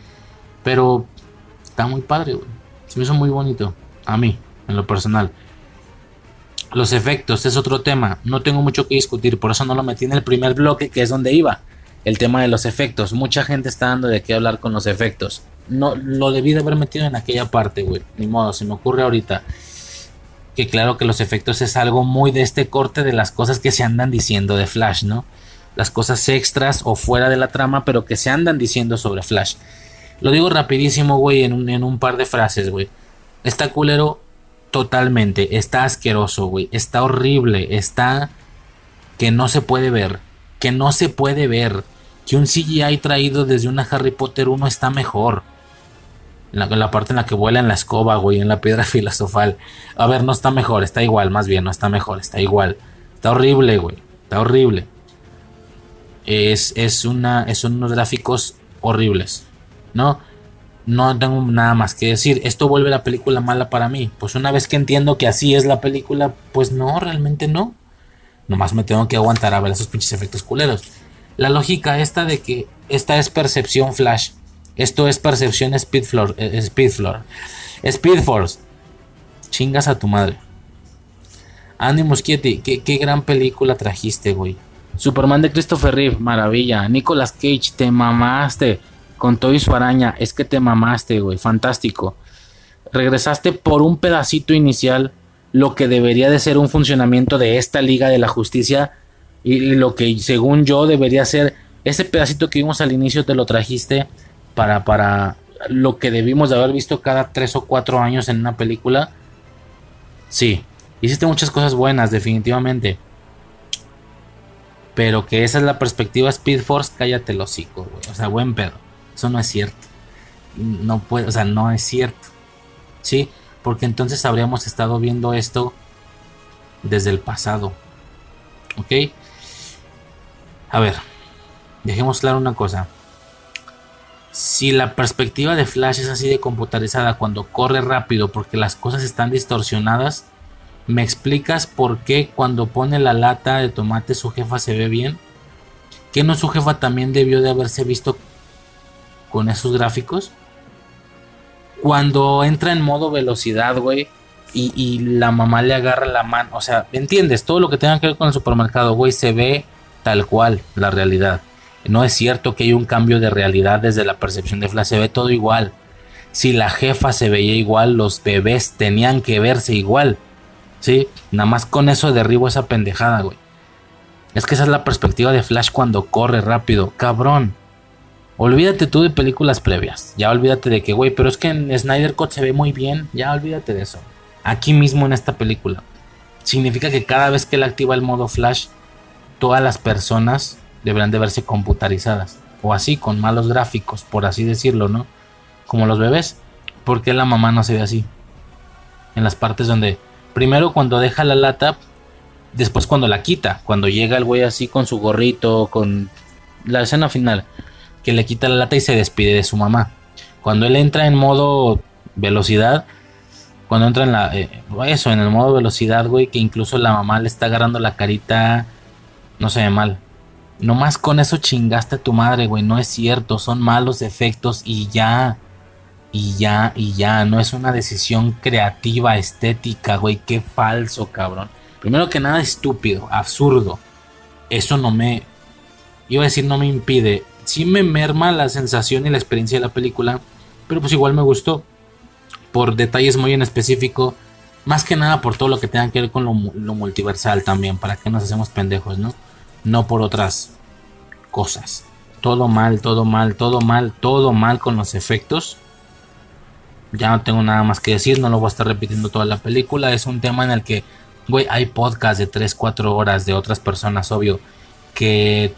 Pero está muy padre, Se me hizo muy bonito. A mí, en lo personal. Los efectos es otro tema. No tengo mucho que discutir. Por eso no lo metí en el primer bloque, que es donde iba. El tema de los efectos. Mucha gente está dando de qué hablar con los efectos. No, lo debí de haber metido en aquella parte, güey. Ni modo, se me ocurre ahorita. Que claro que los efectos es algo muy de este corte de las cosas que se andan diciendo de Flash, ¿no? las cosas extras o fuera de la trama, pero que se andan diciendo sobre Flash. Lo digo rapidísimo, güey, en un, en un par de frases, güey. Está culero totalmente, está asqueroso, güey, está horrible, está que no se puede ver, que no se puede ver, que un CGI traído desde una Harry Potter 1 está mejor. En la, parte en la que vuela en la escoba, güey, en la piedra filosofal. A ver, no está mejor, está igual, más bien, no está mejor, está igual. Está horrible, güey, está horrible es, es una, son unos gráficos horribles, ¿no? No tengo nada más que decir. Esto vuelve la película mala para mí. Pues una vez que entiendo que así es la película, pues no, realmente no. Nomás me tengo que aguantar a ver esos pinches efectos culeros. La lógica esta de que esta es percepción flash. Esto es percepción speed, floor, eh, speed, floor, speed force. Chingas a tu madre. Andy Muschietti, qué, gran película trajiste, güey. Superman de Christopher Reeve, maravilla. Nicolas Cage, te mamaste. Con todo y su araña, es que te mamaste, güey. Fantástico. Regresaste por un pedacito inicial lo que debería de ser un funcionamiento de esta Liga de la Justicia y, lo que según yo debería ser ese pedacito que vimos al inicio te lo trajiste para, para lo que debimos de haber visto cada tres o cuatro años en una película. Sí, hiciste muchas cosas buenas, definitivamente. Pero que esa es la perspectiva Speed Force, cállate el hocico, güey. O sea, buen pedo. Eso no es cierto. No puede, o sea, no es cierto. ¿Sí? Porque entonces habríamos estado viendo esto desde el pasado. ¿Ok? A ver, dejemos claro una cosa. si la perspectiva de Flash es así de computarizada cuando corre rápido porque las cosas están distorsionadas, ¿me explicas por qué cuando pone la lata de tomate su jefa se ve bien? ¿Que no su jefa también debió de haberse visto con esos gráficos? Cuando entra en modo velocidad, güey, y, y, la mamá le agarra la mano, o sea, ¿entiendes? Todo lo que tenga que ver con el supermercado, güey, se ve tal cual la realidad. No es cierto que hay un cambio de realidad desde la percepción de Flash, se ve todo igual. Si la jefa se veía igual, los bebés tenían que verse igual. ¿Sí? Nada más con eso derribo esa pendejada, güey. Es que esa es la perspectiva de Flash cuando corre rápido. Cabrón. Olvídate tú de películas previas. Ya olvídate de que, güey, pero es que en Snyder Cut se ve muy bien. Ya olvídate de eso. Aquí mismo en esta película. Significa que cada vez que él activa el modo Flash, todas las personas deberán de verse computarizadas. O así, con malos gráficos, por así decirlo, ¿no? Como los bebés. ¿Por qué la mamá no se ve así? En las partes donde... Primero cuando deja la lata, después cuando la quita. Cuando llega el güey así con su gorrito, con la escena final. Que le quita la lata y se despide de su mamá. Cuando él entra en modo velocidad, cuando entra en la eh, eso en el modo velocidad güey que incluso la mamá le está agarrando la carita no se ve mal Nomás con eso chingaste a tu madre, güey. No es cierto. Son malos efectos y ya. Y ya, y ya. No es una decisión creativa, estética, güey. Qué falso, cabrón. Primero que nada, estúpido, absurdo. Eso no me. Iba a decir, no me impide. Sí me merma la sensación y la experiencia de la película. Pero pues igual me gustó. Por detalles muy en específico. Más que nada por todo lo que tenga que ver con lo, multiversal también. Para que nos hacemos pendejos, ¿no? no por otras cosas. Todo mal, todo mal, todo mal, todo mal con los efectos. Ya no tengo nada más que decir, no lo voy a estar repitiendo toda la película. Es un tema en el que, güey, hay podcast de 3, 4 horas de otras personas, obvio, que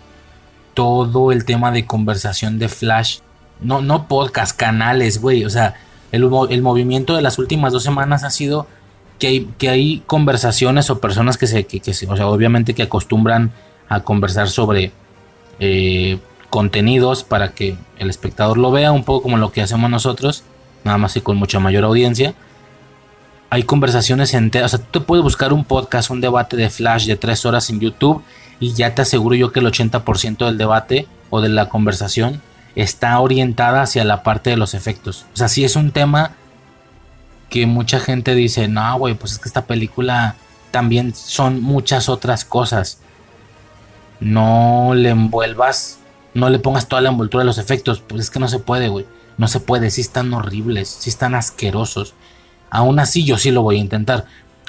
todo el tema de conversación de Flash, no, no podcast, canales, güey, o sea, el, el movimiento de las últimas dos semanas ha sido que hay, que hay conversaciones o personas que se, que, se, o sea, obviamente que acostumbran a conversar sobre eh, contenidos para que el espectador lo vea, un poco como lo que hacemos nosotros, nada más y con mucha mayor audiencia. Hay conversaciones enteras, o sea, tú te puedes buscar un podcast, un debate de Flash de tres horas en YouTube y ya te aseguro yo que el 80% del debate o de la conversación está orientada hacia la parte de los efectos. O sea, si es un tema que mucha gente dice, no, güey, pues es que esta película también son muchas otras cosas no le envuelvas, no le pongas toda la envoltura de los efectos, pues es que no se puede, güey. No se puede, si están horribles, si están asquerosos. Aún así yo sí lo voy a intentar.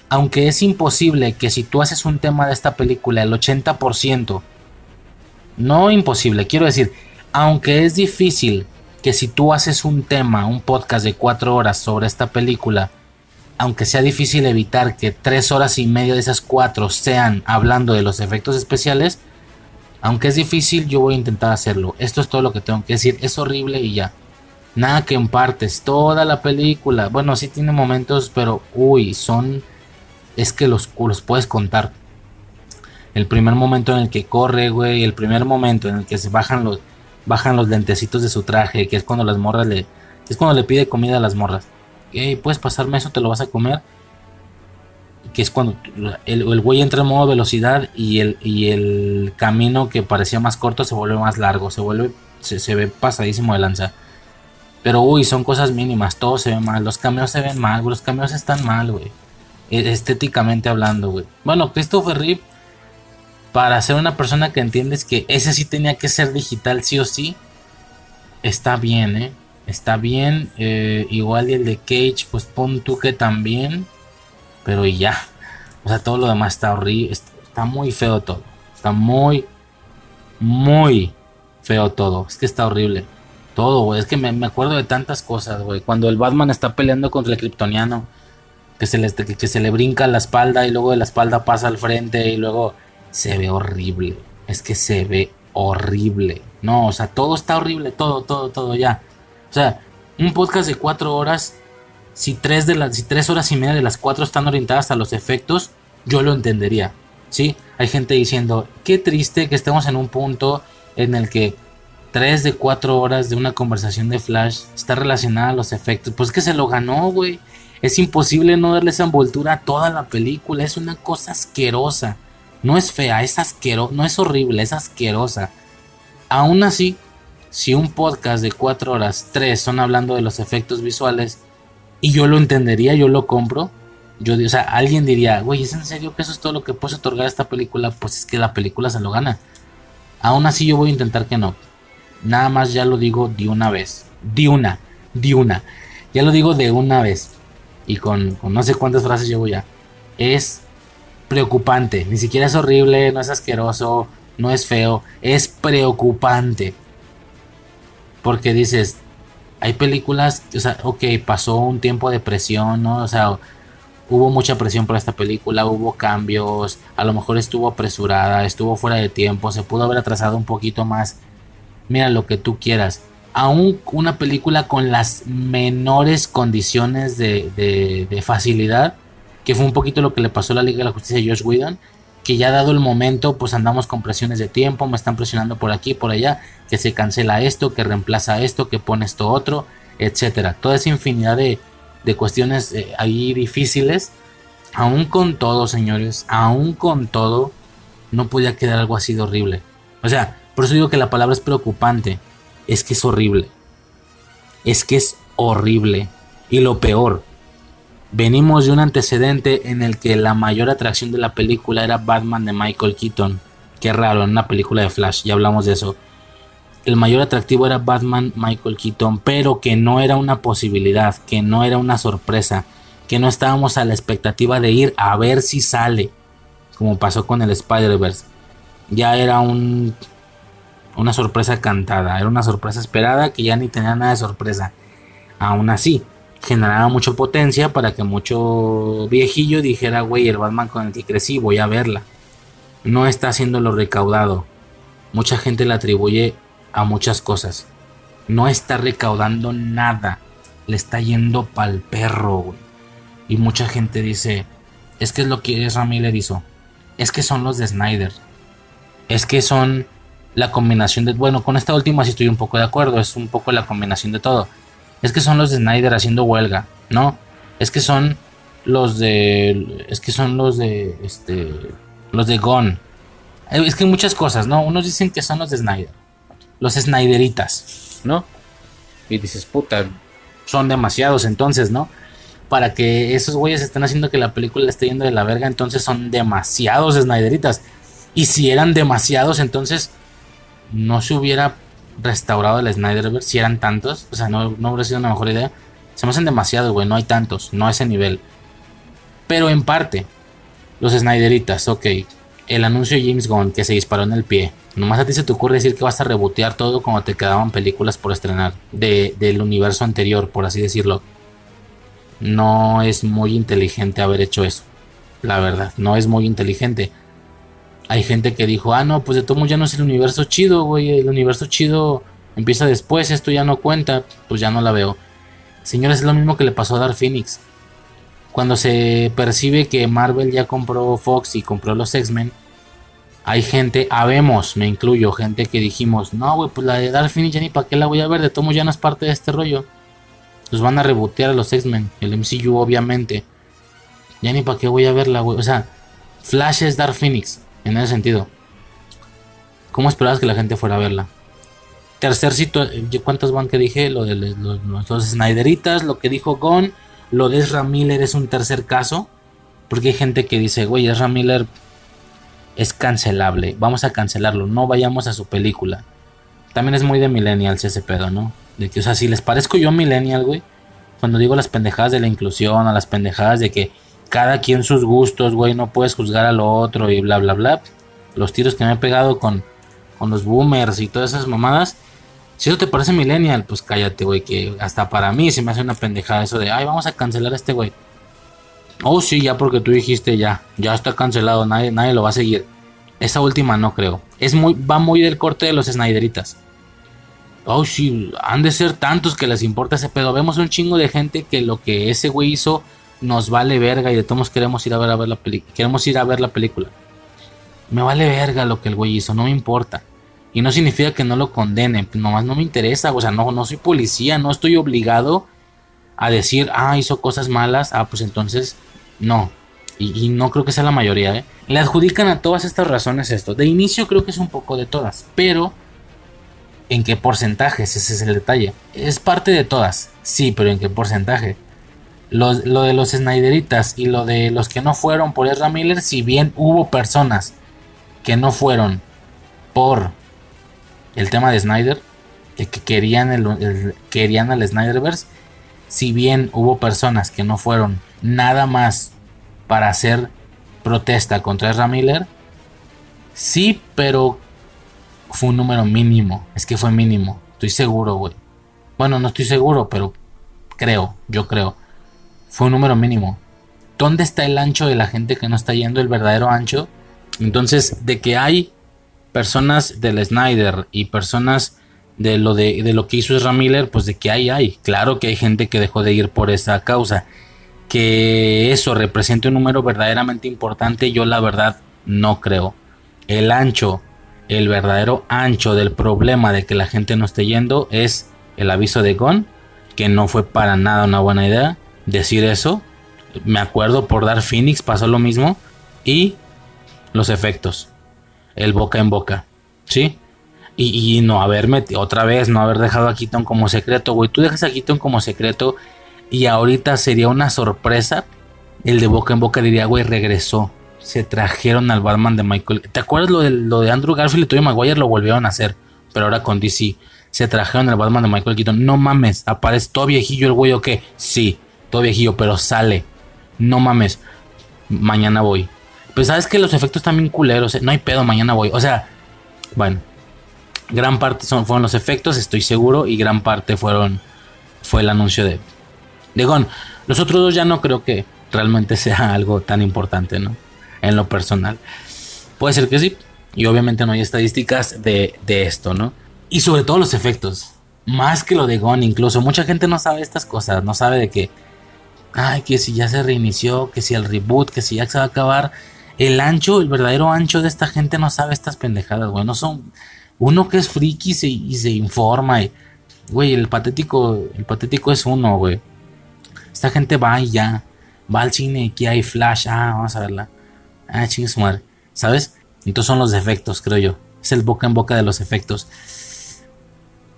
Aunque es imposible que si tú haces un tema de esta película el 80%, no imposible, quiero decir, aunque es difícil que si tú haces un tema, un podcast de cuatro horas sobre esta película, aunque sea difícil evitar que tres horas y media de esas cuatro sean hablando de los efectos especiales, aunque es difícil, yo voy a intentar hacerlo. Esto es todo lo que tengo que decir. Es horrible y ya. Nada que en partes. Toda la película. Bueno, sí tiene momentos, pero uy, son. Es que los, los puedes contar. El primer momento en el que corre, güey. El primer momento en el que se bajan los, bajan los lentecitos de su traje. Que es cuando las morras le. Es cuando le pide comida a las morras. puedes pasarme eso, te lo vas a comer que es cuando el, güey entra en modo velocidad y el, y el camino que parecía más corto se vuelve más largo, se vuelve, se, ve pasadísimo de lanza. Pero uy, son cosas mínimas, todo se ve mal, los cameos se ven mal, los cameos están mal, güey. E, estéticamente hablando, güey. Bueno, Christopher Reeve, para ser una persona que entiendes que ese sí tenía que ser digital, sí o sí, está bien, ¿eh? Está bien. Eh, igual y el de Cage, pues pon tú que también pero y ya. O sea, todo lo demás está horrible. Está muy feo todo. Está muy, muy feo todo. Es que está horrible. Todo, güey. Es que me, acuerdo de tantas cosas, güey. Cuando el Batman está peleando contra el Kryptoniano. Que se, le, que, se le brinca la espalda y luego de la espalda pasa al frente y luego se ve horrible. Es que se ve horrible. No, o sea, todo está horrible. Todo, todo, todo ya. O sea, un podcast de cuatro horas si tres, de las, si tres horas y media de las cuatro están orientadas a los efectos, yo lo entendería. ¿sí? Hay gente diciendo, qué triste que estemos en un punto en el que 3 de 4 horas de una conversación de Flash está relacionada a los efectos. Pues que se lo ganó, güey. Es imposible no darle esa envoltura a toda la película. Es una cosa asquerosa. No es fea, es asquerosa. No es horrible, es asquerosa. Aún así, si un podcast de 4 horas, 3 son hablando de los efectos visuales, y yo lo entendería, yo lo compro. Yo, o sea, alguien diría, güey, ¿es en serio que eso es todo lo que puedes otorgar a esta película? Pues es que la película se lo gana. Aún así, yo voy a intentar que no. Nada más ya lo digo de una vez. De una, de una. Ya lo digo de una vez. Y con, no sé cuántas frases llevo ya. Es preocupante. Ni siquiera es horrible, no es asqueroso, no es feo. Es preocupante. Porque dices, hay películas, o sea, ok, pasó un tiempo de presión, ¿no? O sea, hubo mucha presión por esta película, hubo cambios, a lo mejor estuvo apresurada, estuvo fuera de tiempo, se pudo haber atrasado un poquito más. Mira lo que tú quieras. Aún una película con las menores condiciones de, de, facilidad, que fue un poquito lo que le pasó a la Liga de la Justicia de Josh Whedon, que ya dado el momento, pues andamos con presiones de tiempo, me están presionando por aquí, por allá, que se cancela esto, que reemplaza esto, que pone esto otro, etcétera. Toda esa infinidad de, de cuestiones eh, ahí difíciles, aún con todo, señores, aún con todo, no podía quedar algo así de horrible. O sea, por eso digo que la palabra es preocupante, es que es horrible. Es que es horrible. Y lo peor, venimos de un antecedente en el que la mayor atracción de la película era Batman de Michael Keaton. Qué raro, en una película de Flash, ya hablamos de eso el mayor atractivo era Batman Michael Keaton, pero que no era una posibilidad, que no era una sorpresa, que no estábamos a la expectativa de ir a ver si sale, como pasó con el Spider-Verse. Ya era un, una sorpresa cantada, era una sorpresa esperada que ya ni tenía nada de sorpresa. Aún así, generaba mucha potencia para que mucho viejillo dijera, güey, el Batman con el que crecí, voy a verla. No está haciendo lo recaudado. Mucha gente le atribuye a muchas cosas. No está recaudando nada. Le está yendo pa'l perro, güey. Y mucha gente dice, es que es lo que Ezra Miller hizo. Es que son los de Snyder. Es que son la combinación de... Bueno, con esta última sí estoy un poco de acuerdo. Es un poco la combinación de todo. Es que son los de Snyder haciendo huelga, ¿no? Es que son los de... Es que son los de... Este... Los de Gone. Es que hay muchas cosas, ¿no? Unos dicen que son los de Snyder los Snyderitas, ¿no? Y dices, puta, son demasiados entonces, ¿no? Para que esos güeyes estén haciendo que la película esté yendo de la verga, entonces son demasiados Snyderitas. Y si eran demasiados, entonces no se hubiera restaurado el Snyderverse, si eran tantos, o sea, no, no hubiera sido una mejor idea. Se me hacen demasiados, güey, no hay tantos, no a ese nivel. Pero en parte, los Snyderitas, ok. El anuncio de James Gunn que se disparó en el pie, Nomás a ti se te ocurre decir que vas a rebotear todo cuando te quedaban películas por estrenar del universo anterior, por así decirlo. No es muy inteligente haber hecho eso. La verdad, no es muy inteligente. Hay gente que dijo, ah, no, pues de todo ya no es el universo chido, güey. El universo chido empieza después, esto ya no cuenta. Pues ya no la veo. Señores, es lo mismo que le pasó a Dark Phoenix. Cuando se percibe que Marvel ya compró Fox y compró los X-Men hay gente, habemos, me incluyo, gente que dijimos, no, güey, pues la de Dark Phoenix ya ni para qué la voy a ver, de tomo ya no es parte de este rollo. Los van a rebotear a los X-Men, el MCU obviamente. Ya ni para qué voy a verla, güey. O sea, Flash es Dark Phoenix, en ese sentido. ¿Cómo esperabas que la gente fuera a verla? Tercer sitio, ¿cuántos van que dije? Lo de los, los, Snyderitas, lo que dijo Gon, lo de Ezra Miller es un tercer caso. Porque hay gente que dice, güey, Ezra Miller es cancelable. Vamos a cancelarlo. No vayamos a su película. También es muy de millennials ese pedo, ¿no? De que, o sea, si les parezco yo millennial, güey. Cuando digo las pendejadas de la inclusión, a las pendejadas de que cada quien sus gustos, güey, no puedes juzgar a lo otro y bla, bla, bla. Los tiros que me he pegado con, con los boomers y todas esas mamadas. Si eso te parece millennial, pues cállate, güey, que hasta para mí se me hace una pendejada eso de, ay, vamos a cancelar a este güey. Oh, sí, ya porque tú dijiste ya, ya está cancelado, nadie, nadie lo va a seguir. Esa última no creo. Es muy, va muy del corte de los Snyderitas. Oh, sí, han de ser tantos que les importa ese pedo. Vemos un chingo de gente que lo que ese güey hizo nos vale verga y de todos queremos ir a ver, a ver la película. Queremos ir a ver la película. Me vale verga lo que el güey hizo, no me importa. Y no significa que no lo condene, nomás no me interesa, o sea, no, no soy policía, no estoy obligado a decir, ah, hizo cosas malas, ah, pues entonces no. Y, no creo que sea la mayoría, ¿eh? Le adjudican a todas estas razones esto. De inicio creo que es un poco de todas, pero ¿en qué porcentajes? Ese es el detalle. Es parte de todas, sí, pero ¿en qué porcentaje? Lo, de los Snyderitas y lo de los que no fueron por Ezra Miller, si bien hubo personas que no fueron por el tema de Snyder, que, querían, el, querían al Snyderverse, si bien hubo personas que no fueron nada más para hacer protesta contra Ezra Miller, sí, pero fue un número mínimo. Es que fue mínimo. Estoy seguro, güey. Bueno, no estoy seguro, pero creo, yo creo. Fue un número mínimo. ¿Dónde está el ancho de la gente que no está yendo el verdadero ancho? Entonces, de que hay personas del Snyder y personas de lo de, lo que hizo Ezra Miller, pues de que hay, hay. Claro que hay gente que dejó de ir por esa causa. Que eso represente un número verdaderamente importante, yo la verdad no creo. El ancho el verdadero ancho del problema de que la gente no esté yendo es el aviso de Gon, que no fue para nada una buena idea decir eso. Me acuerdo por dar Phoenix pasó lo mismo y los efectos, el boca en boca, ¿sí? Y, no haberme, otra vez, no haber dejado a Keaton como secreto, güey. Tú dejas a Keaton como secreto y ahorita sería una sorpresa. El de boca en boca diría, güey, regresó se trajeron al Batman de Michael. ¿Te acuerdas lo de, lo de Andrew Garfield y Tobey Maguire? Lo volvieron a hacer, pero ahora con DC. Se trajeron al Batman de Michael Keaton. No mames, aparece viejillo el güey o qué. Sí, todo viejillo, pero sale. No mames, mañana voy. Pues sabes que los efectos también culeros. Eh, no hay pedo, mañana voy. O sea, bueno, gran parte son, fueron los efectos, estoy seguro, y gran parte fueron fue el anuncio de, de Gon. Los otros dos ya no creo que realmente sea algo tan importante, ¿no? en lo personal. Puede ser que sí. Y obviamente no hay estadísticas de, esto, ¿no? Y sobre todo los efectos. Más que lo de Gon, incluso. Mucha gente no sabe estas cosas. No sabe de que. Ay, que si ya se reinició, que si el reboot, que si ya se va a acabar. El ancho, el verdadero ancho de esta gente no sabe estas pendejadas, güey. No son. Uno que es friki se, y se informa. Güey, el patético. El patético es uno, güey. Esta gente va y ya. Va al cine, aquí hay flash. Ah, vamos a verla. Ah, chingue su madre. ¿Sabes? Entonces son los efectos, creo yo. Es el boca en boca de los efectos.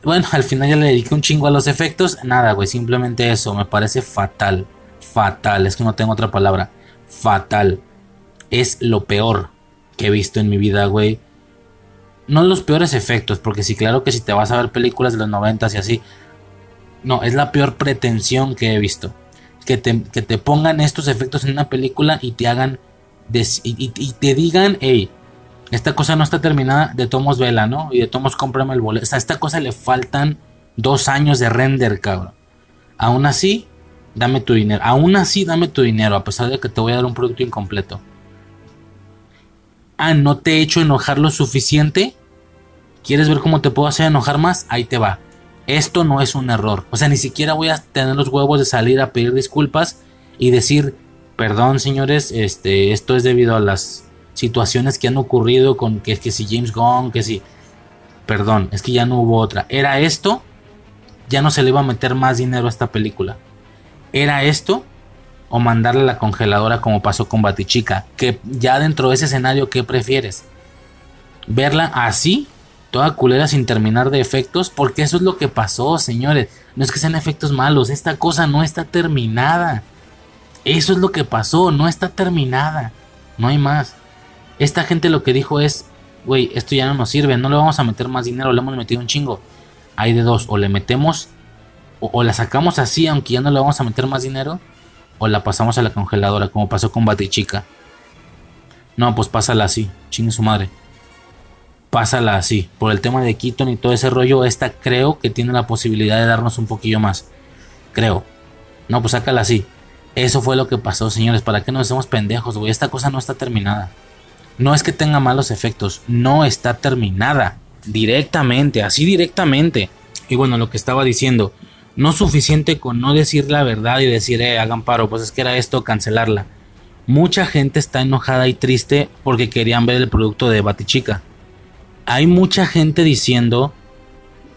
Bueno, al final ya le dediqué un chingo a los efectos. Nada, güey. Simplemente eso. Me parece fatal. Fatal. Es que no tengo otra palabra. Fatal. Es lo peor que he visto en mi vida, güey. No los peores efectos. Porque sí, claro que si te vas a ver películas de los noventas y así. No, es la peor pretensión que he visto. Que te, que te pongan estos efectos en una película y te hagan y, te digan, hey, esta cosa no está terminada, de tomos vela, ¿no? Y de tomos cómprame el boleto. O sea, a esta cosa le faltan dos años de render, cabrón. Aún así, dame tu dinero. Aún así, dame tu dinero, a pesar de que te voy a dar un producto incompleto. Ah, no te he hecho enojar lo suficiente. ¿Quieres ver cómo te puedo hacer enojar más? Ahí te va. Esto no es un error. O sea, ni siquiera voy a tener los huevos de salir a pedir disculpas y decir, perdón señores, este, esto es debido a las situaciones que han ocurrido con que, que si James Gunn, que si... Perdón, es que ya no hubo otra. Era esto, ya no se le iba a meter más dinero a esta película. Era esto o mandarle a la congeladora como pasó con Batichica. Que ya dentro de ese escenario, ¿qué prefieres? Verla así, toda culera sin terminar de efectos, porque eso es lo que pasó, señores. No es que sean efectos malos, esta cosa no está terminada. Eso es lo que pasó, no está terminada. No hay más. Esta gente lo que dijo es, güey, esto ya no nos sirve, no le vamos a meter más dinero, le hemos metido un chingo. Hay de dos, o le metemos, o, la sacamos así, aunque ya no le vamos a meter más dinero, o la pasamos a la congeladora, como pasó con Batichica. No, pues pásala así, chingue su madre. Pásala así. Por el tema de Keaton y todo ese rollo, esta creo que tiene la posibilidad de darnos un poquillo más. Creo. No, pues sácala así. Eso fue lo que pasó, señores. ¿Para qué nos hacemos pendejos, güey? Esta cosa no está terminada. No es que tenga malos efectos, no está terminada. Directamente, así directamente. Y bueno, lo que estaba diciendo, no suficiente con no decir la verdad y decir, eh, hagan paro, pues es que era esto, cancelarla. Mucha gente está enojada y triste porque querían ver el producto de Batichica. hay mucha gente diciendo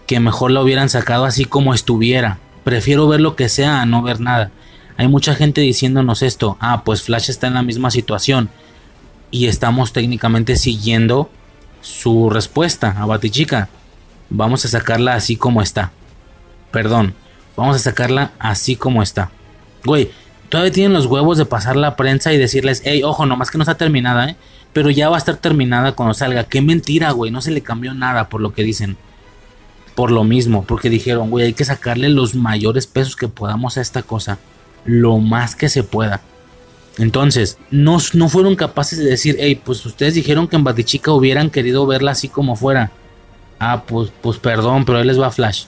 que mejor la hubieran sacado así como estuviera. Prefiero ver lo que sea a no ver nada. Hay mucha gente diciéndonos esto. Ah, pues Flash está en la misma situación. Y estamos técnicamente siguiendo su respuesta a Batichica. Vamos a sacarla así como está. Perdón. Vamos a sacarla así como está. Güey, todavía tienen los huevos de pasar la prensa y decirles, hey, ojo, nomás que no está terminada, ¿eh? Pero ya va a estar terminada cuando salga. Qué mentira, güey. No se le cambió nada por lo que dicen. Por lo mismo, porque dijeron, güey, hay que sacarle los mayores pesos que podamos a esta cosa. Lo más que se pueda. Entonces, no, no fueron capaces de decir, hey, pues ustedes dijeron que en Batichica hubieran querido verla así como fuera. Ah, pues, pues perdón, pero ahí les va Flash.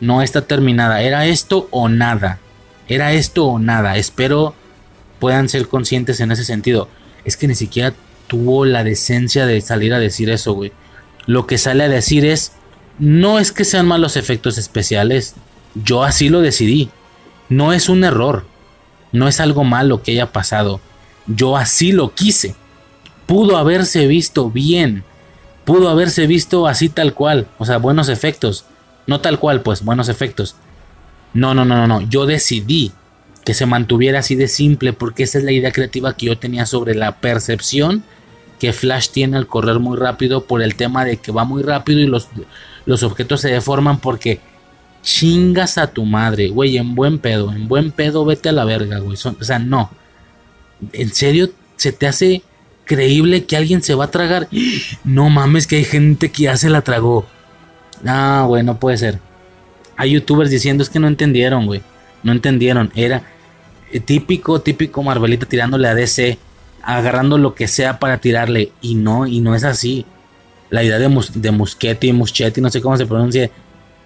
No está terminada. Era esto o nada. Era esto o nada. Espero puedan ser conscientes en ese sentido. Es que ni siquiera tuvo la decencia de salir a decir eso, güey. Lo que sale a decir es, no es que sean malos efectos especiales. Yo así lo decidí. No es un error. No es algo malo que haya pasado. Yo así lo quise. Pudo haberse visto bien. Pudo haberse visto así tal cual. O sea, buenos efectos. No tal cual, pues, buenos efectos. No, no, no, no, no. Yo decidí que se mantuviera así de simple porque esa es la idea creativa que yo tenía sobre la percepción que Flash tiene al correr muy rápido por el tema de que va muy rápido y los, los objetos se deforman porque chingas a tu madre, güey, en buen pedo, en buen pedo vete a la verga, güey. o sea, no. ¿En serio se te hace creíble que alguien se va a tragar? No mames que hay gente que ya se la tragó. Ah, güey, no puede ser. Hay youtubers diciendo es que no entendieron, güey. No entendieron. Era eh, típico, típico Marvelita tirándole a DC, agarrando lo que sea para tirarle. Y no, y no es así. La idea de, mus de Muschetti, Muschetti, no sé cómo se pronuncia,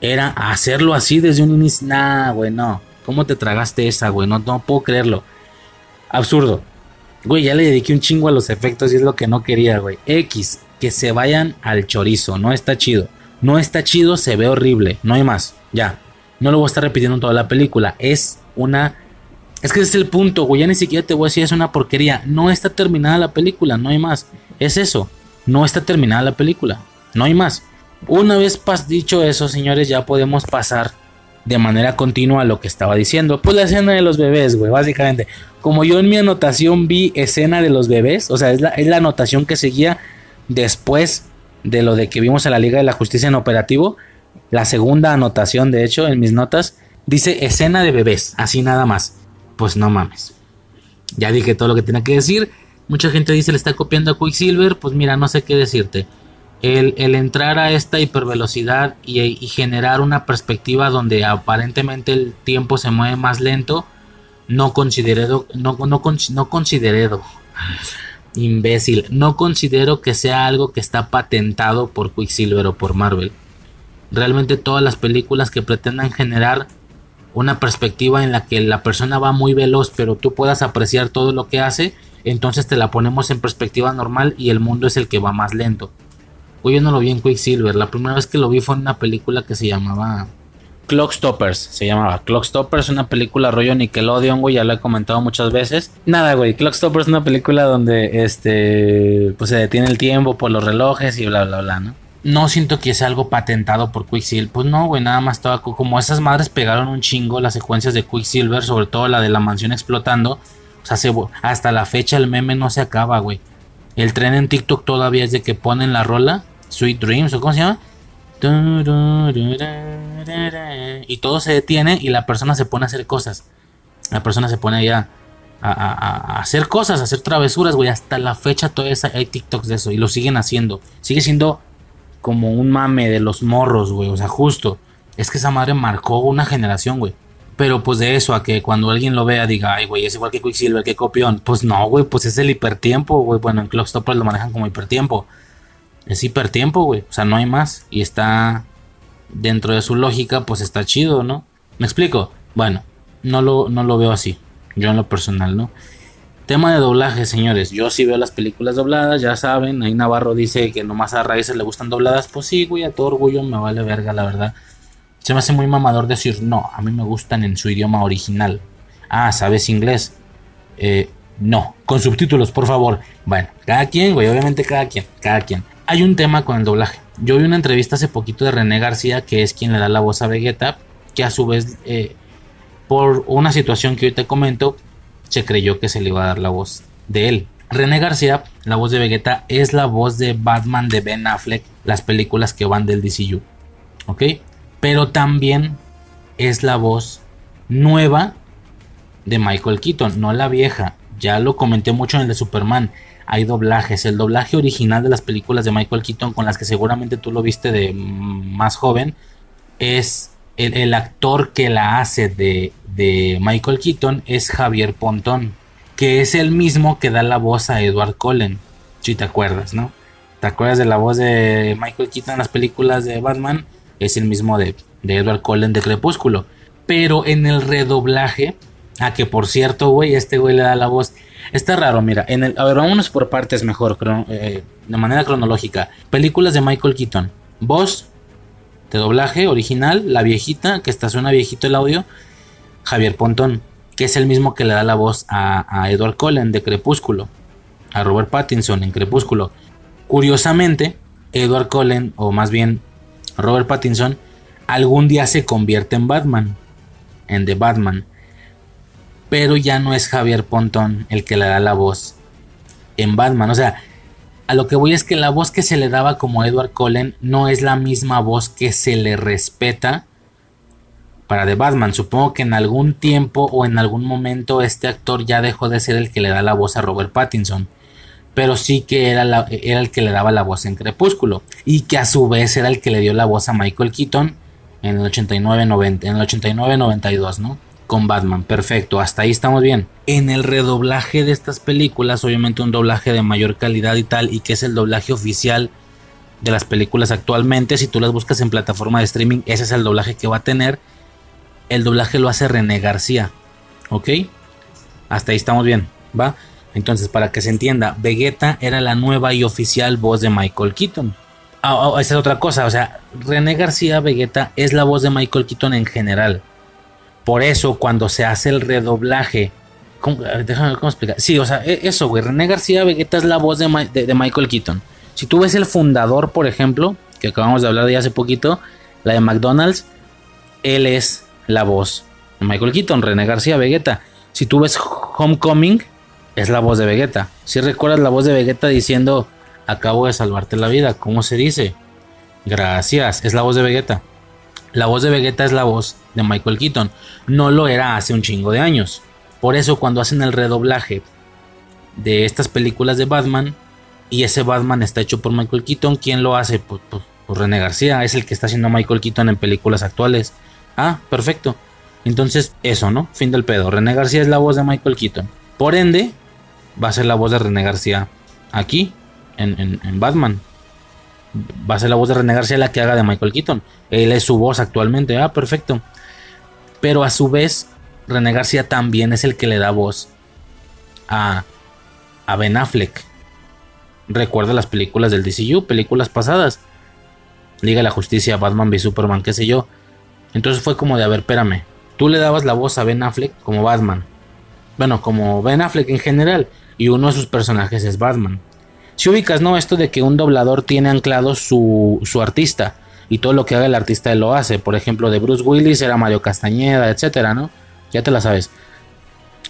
era hacerlo así desde un inicio. Nah, güey, no. ¿Cómo te tragaste esa, güey? No, no puedo creerlo. Absurdo. Güey, ya le dediqué un chingo a los efectos y es lo que no quería, güey. X, que se vayan al chorizo, no está chido. No está chido, se ve horrible, no hay más. Ya. No lo voy a estar repitiendo en toda la película. Es una. Es que ese es el punto, güey. Ya ni siquiera te voy a decir es una porquería. No está terminada la película, no hay más. Es eso. No está terminada la película. No hay más. Una vez dicho eso, señores, ya podemos pasar de manera continua a lo que estaba diciendo. Pues la escena de los bebés, güey, básicamente. Como yo en mi anotación vi escena de los bebés, o sea, es la, es la anotación que seguía después de lo de que vimos a la Liga de la Justicia en operativo. La segunda anotación, de hecho, en mis notas, dice escena de bebés, así nada más. Pues no mames. Ya dije todo lo que tenía que decir. Mucha gente dice le está copiando a Quicksilver. Pues mira, no sé qué decirte. El, entrar a esta hipervelocidad y, y, generar una perspectiva donde aparentemente el tiempo se mueve más lento, no considero, no, no, no considero, imbécil, no considero que sea algo que está patentado por Quicksilver o por Marvel. Realmente todas las películas que pretendan generar una perspectiva en la que la persona va muy veloz pero tú puedas apreciar todo lo que hace, entonces te la ponemos en perspectiva normal y el mundo es el que va más lento. Hoy yo no lo vi en Quicksilver, la primera vez que lo vi fue en una película que se llamaba Clock Stoppers, se llamaba Clock Stoppers, una película rollo Nickelodeon, güey, ya lo he comentado muchas veces. Nada, güey, Clock Stoppers es una película donde este pues se detiene el tiempo por los relojes y bla bla bla, ¿no? no siento que sea algo patentado por Quicksilver. Pues no, güey, nada más estaba como esas madres pegaron un chingo las secuencias de Quicksilver, sobre todo la de la mansión explotando. O sea, hasta la fecha el meme no se acaba, güey. El tren en TikTok todavía es de que ponen la rola, Sweet Dreams, o cómo se llama. Y todo se detiene y la persona se pone a hacer cosas. La persona se pone ya a, hacer cosas, a hacer travesuras, güey. Hasta la fecha todavía hay TikToks de eso y lo siguen haciendo. Sigue siendo como un mame de los morros, güey. O sea, justo. Es que esa madre marcó una generación, güey. Pero pues de eso a que cuando alguien lo vea diga, ay, güey, es igual que Quicksilver, que copión. Pues no, güey, pues es el hipertiempo, güey. Bueno, en Clockstoppers lo manejan como hipertiempo. Es hipertiempo, güey. O sea, no hay más. Y está dentro de su lógica, pues está chido, ¿no? ¿Me explico? Bueno, no lo, no lo veo así. Yo en lo personal, ¿no? Tema de doblaje, señores. Yo sí veo las películas dobladas, ya saben. Ahí Navarro dice que nomás a raíces le gustan dobladas. Pues sí, güey, a todo orgullo me vale verga, la verdad. Se me hace muy mamador decir, no, a mí me gustan en su idioma original. Ah, ¿sabes inglés? Eh, no, con subtítulos, por favor. Bueno, cada quien, güey, obviamente cada quien, cada quien. Hay un tema con el doblaje. Yo vi una entrevista hace poquito de René García, que es quien le da la voz a Vegeta, que a su vez, eh, por una situación que hoy te comento, se creyó que se le iba a dar la voz de él. René García, la voz de Vegeta, es la voz de Batman de Ben Affleck, las películas que van del DCU. ¿Ok? Pero también es la voz nueva de Michael Keaton, no la vieja. Ya lo comenté mucho en el de Superman. Hay doblajes. El doblaje original de las películas de Michael Keaton, con las que seguramente tú lo viste de más joven, es el, actor que la hace de, de Michael Keaton, es Javier Pontón que es el mismo que da la voz a Edward Cullen, si te acuerdas, ¿no? ¿Te acuerdas de la voz de Michael Keaton en las películas de Batman? Es el mismo de, Edward Cullen de Crepúsculo. Pero en el redoblaje, a que por cierto, güey, este güey le da la voz. Está raro, mira, en el, a ver, vámonos por partes mejor, eh, de manera cronológica. Películas de Michael Keaton. Voz de doblaje original, la viejita, que está suena viejito el audio, Javier Pontón que es el mismo que le da la voz a, Edward Cullen de Crepúsculo, a Robert Pattinson en Crepúsculo. Curiosamente, Edward Cullen, o más bien Robert Pattinson, algún día se convierte en Batman, en The Batman. Pero ya no es Javier Pontón el que le da la voz en Batman. O sea, a lo que voy es que la voz que se le daba como Edward Cullen no es la misma voz que se le respeta para The Batman. Supongo que en algún tiempo o en algún momento este actor ya dejó de ser el que le da la voz a Robert Pattinson. Pero sí que era, era el que le daba la voz en Crepúsculo. Y que a su vez era el que le dio la voz a Michael Keaton en el 89-90, en el 89-92, ¿no? Con Batman, perfecto, hasta ahí estamos bien. En el redoblaje de estas películas, obviamente un doblaje de mayor calidad y tal, y que es el doblaje oficial de las películas actualmente, si tú las buscas en plataforma de streaming, ese es el doblaje que va a tener el doblaje lo hace René García. ¿Ok? Hasta ahí estamos bien, ¿va? Entonces, para que se entienda, Vegeta era la nueva y oficial voz de Michael Keaton. Ah, ah, esa es otra cosa, o sea, René García Vegeta es la voz de Michael Keaton en general. Por eso, cuando se hace el redoblaje, déjame cómo explicar. Sí, o sea, e, eso, güey. René García Vegeta es la voz de, de, Michael Keaton. Si tú ves el fundador, por ejemplo, que acabamos de hablar de hace poquito, la de McDonald's, él es la voz de Michael Keaton, René García, Vegeta. Si tú ves Homecoming, es la voz de Vegeta. Si recuerdas la voz de Vegeta diciendo, acabo de salvarte la vida, ¿cómo se dice? Gracias, es la voz de Vegeta. La voz de Vegeta es la voz de Michael Keaton. No lo era hace un chingo de años. Por eso cuando hacen el redoblaje de estas películas de Batman y ese Batman está hecho por Michael Keaton, ¿quién lo hace? Pues, pues, pues René García, es el que está haciendo Michael Keaton en películas actuales. Ah, perfecto. Entonces, eso, ¿no? Fin del pedo. René García es la voz de Michael Keaton. Por ende, va a ser la voz de René García aquí, en, Batman. Va a ser la voz de René García la que haga de Michael Keaton. Él es su voz actualmente. Ah, perfecto. Pero a su vez, René García también es el que le da voz a, a Ben Affleck. Recuerda las películas del DCU, películas pasadas. Liga la Justicia, Batman v Superman, qué sé yo. Entonces fue como de, a ver, espérame. Tú le dabas la voz a Ben Affleck como Batman. Bueno, como Ben Affleck en general. Y uno de sus personajes es Batman. Si ubicas, ¿no? Esto de que un doblador tiene anclado su, su artista. Y todo lo que haga el artista él lo hace. Por ejemplo, de Bruce Willis era Mario Castañeda, etcétera, ¿no? Ya te la sabes.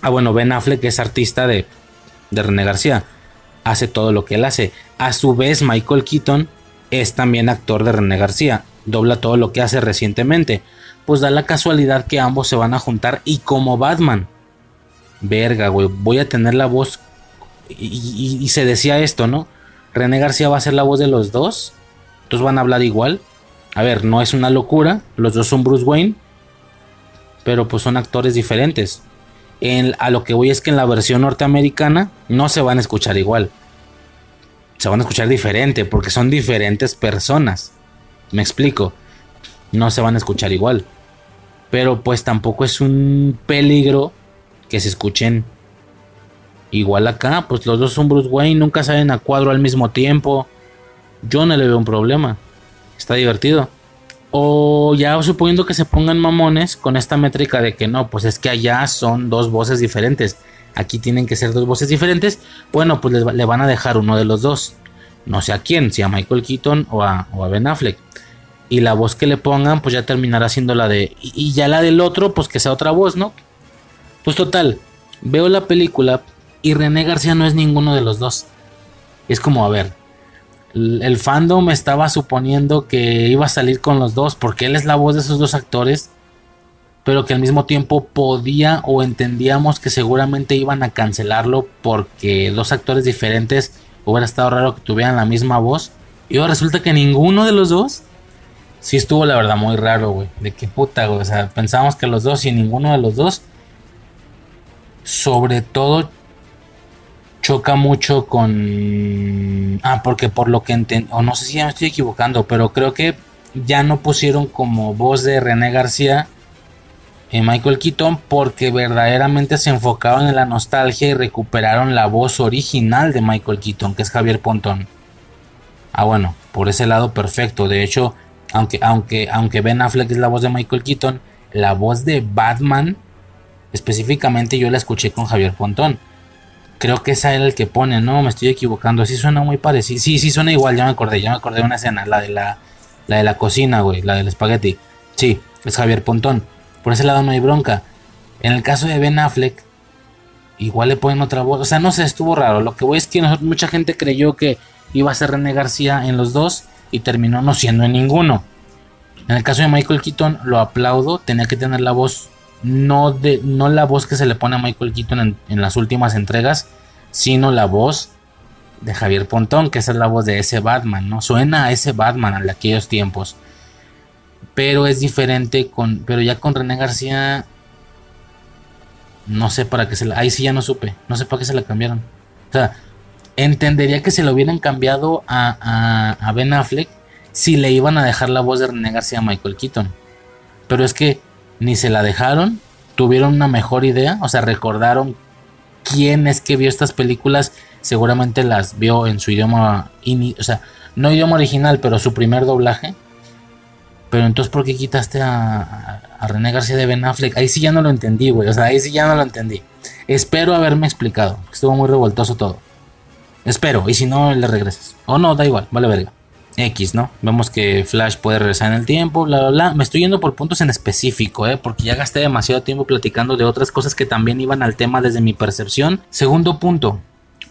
Ah, bueno, Ben Affleck es artista de, de René García. Hace todo lo que él hace. A su vez, Michael Keaton es también actor de René García dobla todo lo que hace recientemente. Pues da la casualidad que ambos se van a juntar y como Batman. Verga, güey, voy a tener la voz. Y, se decía esto, ¿no? René García va a ser la voz de los dos. Entonces van a hablar igual. A ver, no es una locura. Los dos son Bruce Wayne. Pero pues son actores diferentes. a lo que voy es que en la versión norteamericana no se van a escuchar igual. Se van a escuchar diferente porque son diferentes personas. Me explico. No se van a escuchar igual. Pero pues tampoco es un peligro que se escuchen igual acá. Pues los dos son Bruce Wayne, nunca salen a cuadro al mismo tiempo. Yo no le veo un problema. Está divertido. O ya suponiendo que se pongan mamones con esta métrica de que no, pues es que allá son dos voces diferentes. Aquí tienen que ser dos voces diferentes. Bueno, pues le van a dejar uno de los dos. no sé a quién, si a Michael Keaton o a, o a Ben Affleck. Y la voz que le pongan, pues ya terminará siendo la de. Y ya la del otro, pues que sea otra voz, ¿no? Pues total, veo la película y René García no es ninguno de los dos. Es como, a ver, el fandom estaba suponiendo que iba a salir con los dos porque él es la voz de esos dos actores, pero que al mismo tiempo podía o entendíamos que seguramente iban a cancelarlo porque dos actores diferentes hubiera estado raro que tuvieran la misma voz. Y ahora resulta que ninguno de los dos. Sí estuvo la verdad muy raro, güey. De qué puta, güey. O sea, pensábamos que los dos y ninguno de los dos. Sobre todo choca mucho con... Ah, porque por lo que entendí... O no sé si ya me estoy equivocando, pero creo que ya no pusieron como voz de René García en Michael Keaton porque verdaderamente se enfocaron en la nostalgia y recuperaron la voz original de Michael Keaton, que es Javier Pontón. Ah, bueno, por ese lado perfecto. De hecho, aunque, aunque, aunque Ben Affleck es la voz de Michael Keaton, la voz de Batman, específicamente yo la escuché con Javier Pontón. Creo que esa era el que pone, no, me estoy equivocando. Sí suena muy parecido. Sí, sí suena igual, ya me acordé, ya me acordé de una escena, la de la, la de la cocina, güey, la del espagueti. Sí, es Javier Pontón. Por ese lado no hay bronca. En el caso de Ben Affleck, igual le ponen otra voz. O sea, no sé, estuvo raro. Lo que voy es que nosotros- mucha gente creyó que iba a ser René García en los dos y terminó no siendo en ninguno. En el caso de Michael Keaton, lo aplaudo. Tenía que tener la voz, no, de, no la voz que se le pone a Michael Keaton en, en las últimas entregas, sino la voz de Javier Pontón, que esa es la voz de ese Batman, ¿no? Suena a ese Batman de aquellos tiempos. Pero es diferente con. Pero ya con René García. No sé para qué se la. Ahí sí ya no supe. No sé para qué se la cambiaron. O sea, entendería que se lo hubieran cambiado a, a, a Ben Affleck si le iban a dejar la voz de René García a Michael Keaton. Pero es que ni se la dejaron. Tuvieron una mejor idea. O sea, recordaron quién es que vio estas películas. Seguramente las vio en su idioma. o sea, no idioma original, pero su primer doblaje. Pero entonces, ¿por qué quitaste a, a, a René García de Ben Affleck? Ahí sí ya no lo entendí, güey. O sea, ahí sí ya no lo entendí. Espero haberme explicado. Estuvo muy revoltoso todo. Espero. Y si no, le regresas. O no, da igual. Vale, verga. X, ¿no? Vemos que Flash puede regresar en el tiempo, bla, bla, bla. Me estoy yendo por puntos en específico, ¿eh? Porque ya gasté demasiado tiempo platicando de otras cosas que también iban al tema desde mi percepción. Segundo punto.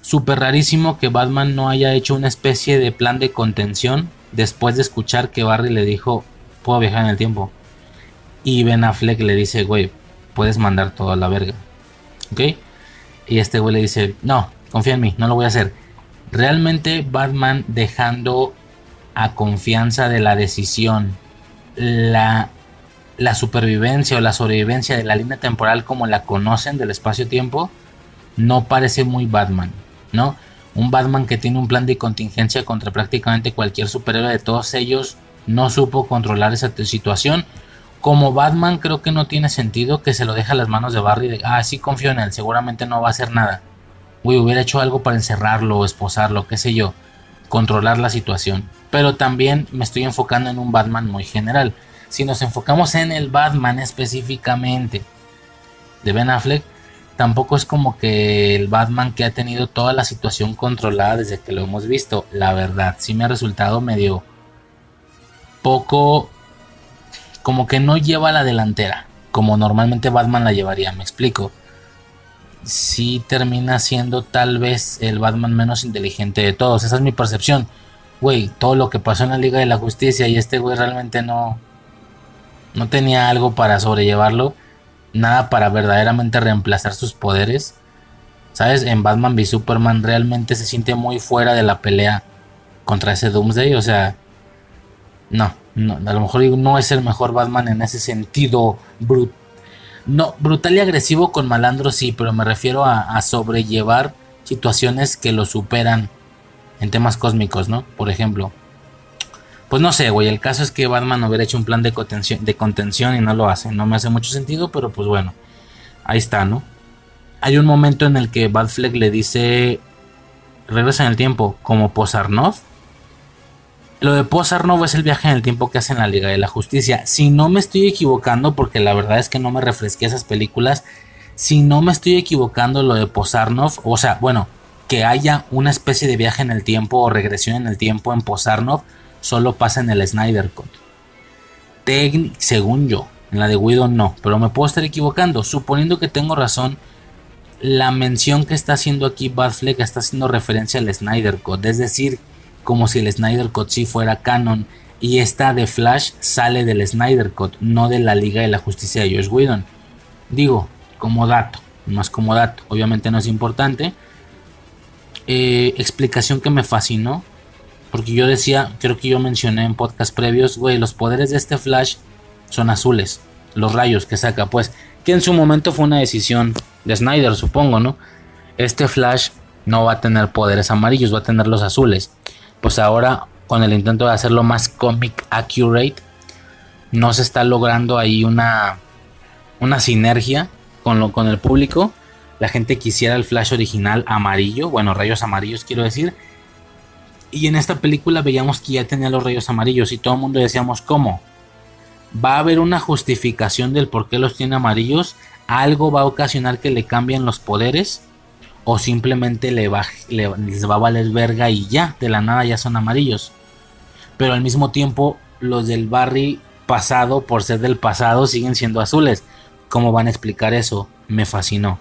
Súper rarísimo que Batman no haya hecho una especie de plan de contención después de escuchar que Barry le dijo, puedo viajar en el tiempo. Y Ben Affleck le dice, güey, puedes mandar todo a la verga. ¿Ok? Y este güey le dice, no, confía en mí, no lo voy a hacer. Realmente Batman dejando a confianza de la decisión la, supervivencia o la sobrevivencia de la línea temporal como la conocen del espacio-tiempo, no parece muy Batman, ¿no? Un Batman que tiene un plan de contingencia contra prácticamente cualquier superhéroe de todos ellos no supo controlar esa situación. Como Batman creo que no tiene sentido que se lo deje a las manos de Barry de, ah, sí confío en él, seguramente no va a hacer nada. Güey, hubiera hecho algo para encerrarlo o esposarlo, qué sé yo, controlar la situación. Pero también me estoy enfocando en un Batman muy general. Si nos enfocamos en el Batman específicamente de Ben Affleck, tampoco es como que el Batman que ha tenido toda la situación controlada desde que lo hemos visto. La verdad, sí me ha resultado medio poco como que no lleva la delantera, como normalmente Batman la llevaría, me explico. Sí termina siendo tal vez el Batman menos inteligente de todos, esa es mi percepción. Güey, todo lo que pasó en la Liga de la Justicia y este güey realmente no no tenía algo para sobrellevarlo, nada para verdaderamente reemplazar sus poderes. ¿Sabes? En Batman v Superman realmente se siente muy fuera de la pelea contra ese Doomsday, o sea, no, a lo mejor no es el mejor Batman en ese sentido brut no, brutal y agresivo con malandro sí, pero me refiero a, sobrellevar situaciones que lo superan en temas cósmicos, ¿no? Por ejemplo. Pues no sé, güey, el caso es que Batman hubiera hecho un plan de contención, de contención y no lo hace. No me hace mucho sentido, pero pues bueno, ahí está, ¿no? Hay un momento en el que Batfleck le dice, regresa en el tiempo, como Posarnov. Lo de Posarnov es el viaje en el tiempo que hace en la Liga de la Justicia. Si no me estoy equivocando, porque la verdad es que no me refresqué esas películas. Si no me estoy equivocando, lo de Posarnov, o sea, bueno, que haya una especie de viaje en el tiempo o regresión en el tiempo en Posarnov solo pasa en el Snyder Cut. según yo, en la de Widow no, pero me puedo estar equivocando. Suponiendo que tengo razón, la mención que está haciendo aquí Batfleck está haciendo referencia al Snyder Cut, es decir, como si el Snyder Cut sí fuera canon y esta de Flash sale del Snyder Cut, no de la Liga de la Justicia de Josh Whedon. Digo, como dato, más como dato, obviamente no es importante. Eh, explicación que me fascinó, porque yo decía, creo que yo mencioné en podcast previos, güey, los poderes de este Flash son azules, los rayos que saca, pues, que en su momento fue una decisión de Snyder, supongo, ¿no? Este Flash no va a tener poderes amarillos, va a tener los azules. Pues ahora, con el intento de hacerlo más comic accurate, no se está logrando ahí una, una sinergia con, lo, con el público. La gente quisiera el Flash original amarillo, bueno, rayos amarillos quiero decir. Y en esta película veíamos que ya tenía los rayos amarillos y todo el mundo decíamos, ¿cómo? va a haber una justificación del por qué los tiene amarillos, algo va a ocasionar que le cambien los poderes o simplemente le va, les va a valer verga y ya, de la nada ya son amarillos. Pero al mismo tiempo los del Barry pasado, por ser del pasado, siguen siendo azules. ¿Cómo van a explicar eso? Me fascinó.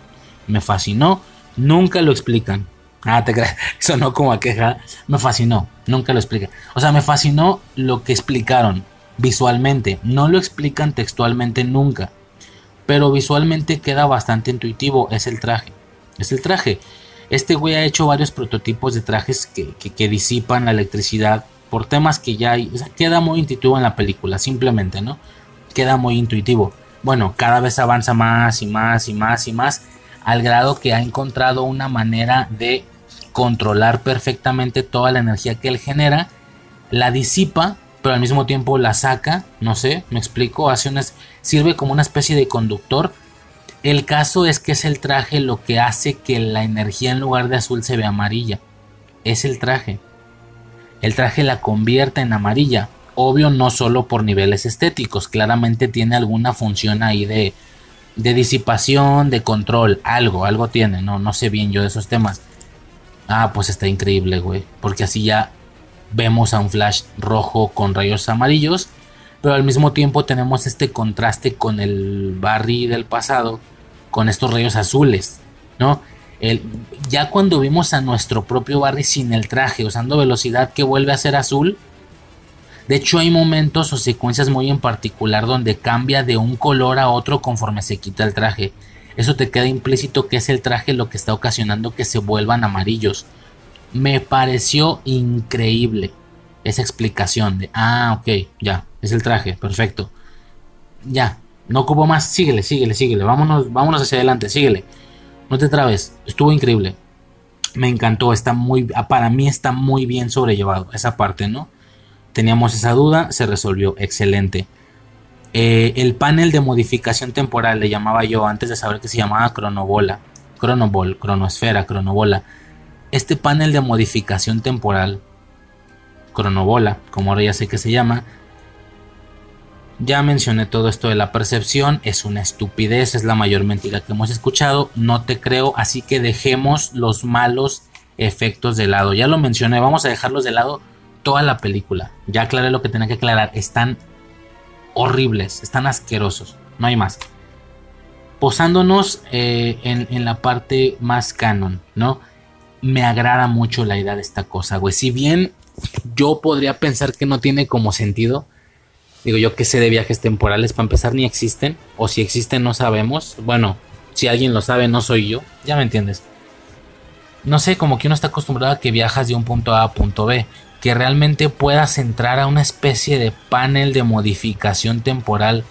Me fascinó. Nunca lo explican. Ah, te crees. Eso no como a queja. Me fascinó. Nunca lo explican. O sea, me fascinó lo que explicaron visualmente. No lo explican textualmente nunca, pero visualmente queda bastante intuitivo. Es el traje. Es el traje. Este güey ha hecho varios prototipos de trajes que, disipan la electricidad por temas que ya hay. queda muy intuitivo en la película, simplemente, ¿no? Queda muy intuitivo. Bueno, cada vez avanza más y más y más y más, al grado que ha encontrado una manera de controlar perfectamente toda la energía que él genera, la disipa pero al mismo tiempo la saca, no sé, me explico, hace una, sirve como una especie de conductor. El caso es que es el traje lo que hace que la energía en lugar de azul se vea amarilla. Es el traje. El traje la convierte en amarilla. Obvio no solo por niveles estéticos, claramente tiene alguna función ahí de, de disipación, de control, algo, algo tiene, no, no sé bien yo de esos temas. Ah, pues está increíble, güey, porque así ya vemos a un Flash rojo con rayos amarillos, pero al mismo tiempo tenemos este contraste con el Barry del pasado, con estos rayos azules, ¿no? El, ya cuando vimos a nuestro propio Barry sin el traje, usando velocidad que vuelve a ser azul, de hecho hay momentos o secuencias muy en particular donde cambia de un color a otro conforme se quita el traje. Eso te queda implícito que es el traje lo que está ocasionando que se vuelvan amarillos. Me pareció increíble esa explicación de, ah, ok, ya, es el traje, perfecto. Ya, no ocupo más, síguele, síguele, síguele, vámonos, vámonos hacia adelante, síguele. No te trabes, estuvo increíble. Me encantó, está muy, para mí está muy bien sobrellevado esa parte, ¿no? Teníamos esa duda, se resolvió, excelente. Eh, el panel de modificación temporal le llamaba yo antes de saber que se llamaba cronobola, cronobol, cronosfera, cronobola este panel de modificación temporal, cronobola, como ahora ya sé que se llama, ya mencioné todo esto de la percepción, es una estupidez, es la mayor mentira que hemos escuchado, no te creo, así que dejemos los malos efectos de lado. Ya lo mencioné, vamos a dejarlos de lado toda la película. Ya aclaré lo que tenía que aclarar, están horribles, están asquerosos, no hay más. Posándonos eh, en, en la parte más canon, ¿no? me agrada mucho la idea de esta cosa, güey. Si bien yo podría pensar que no tiene como sentido, digo yo que sé de viajes temporales, para empezar ni existen, o si existen no sabemos. Bueno, si alguien lo sabe, no soy yo, ya me entiendes. No sé, como que uno está acostumbrado a que viajas de un punto A a punto B, que realmente puedas entrar a una especie de panel de modificación temporal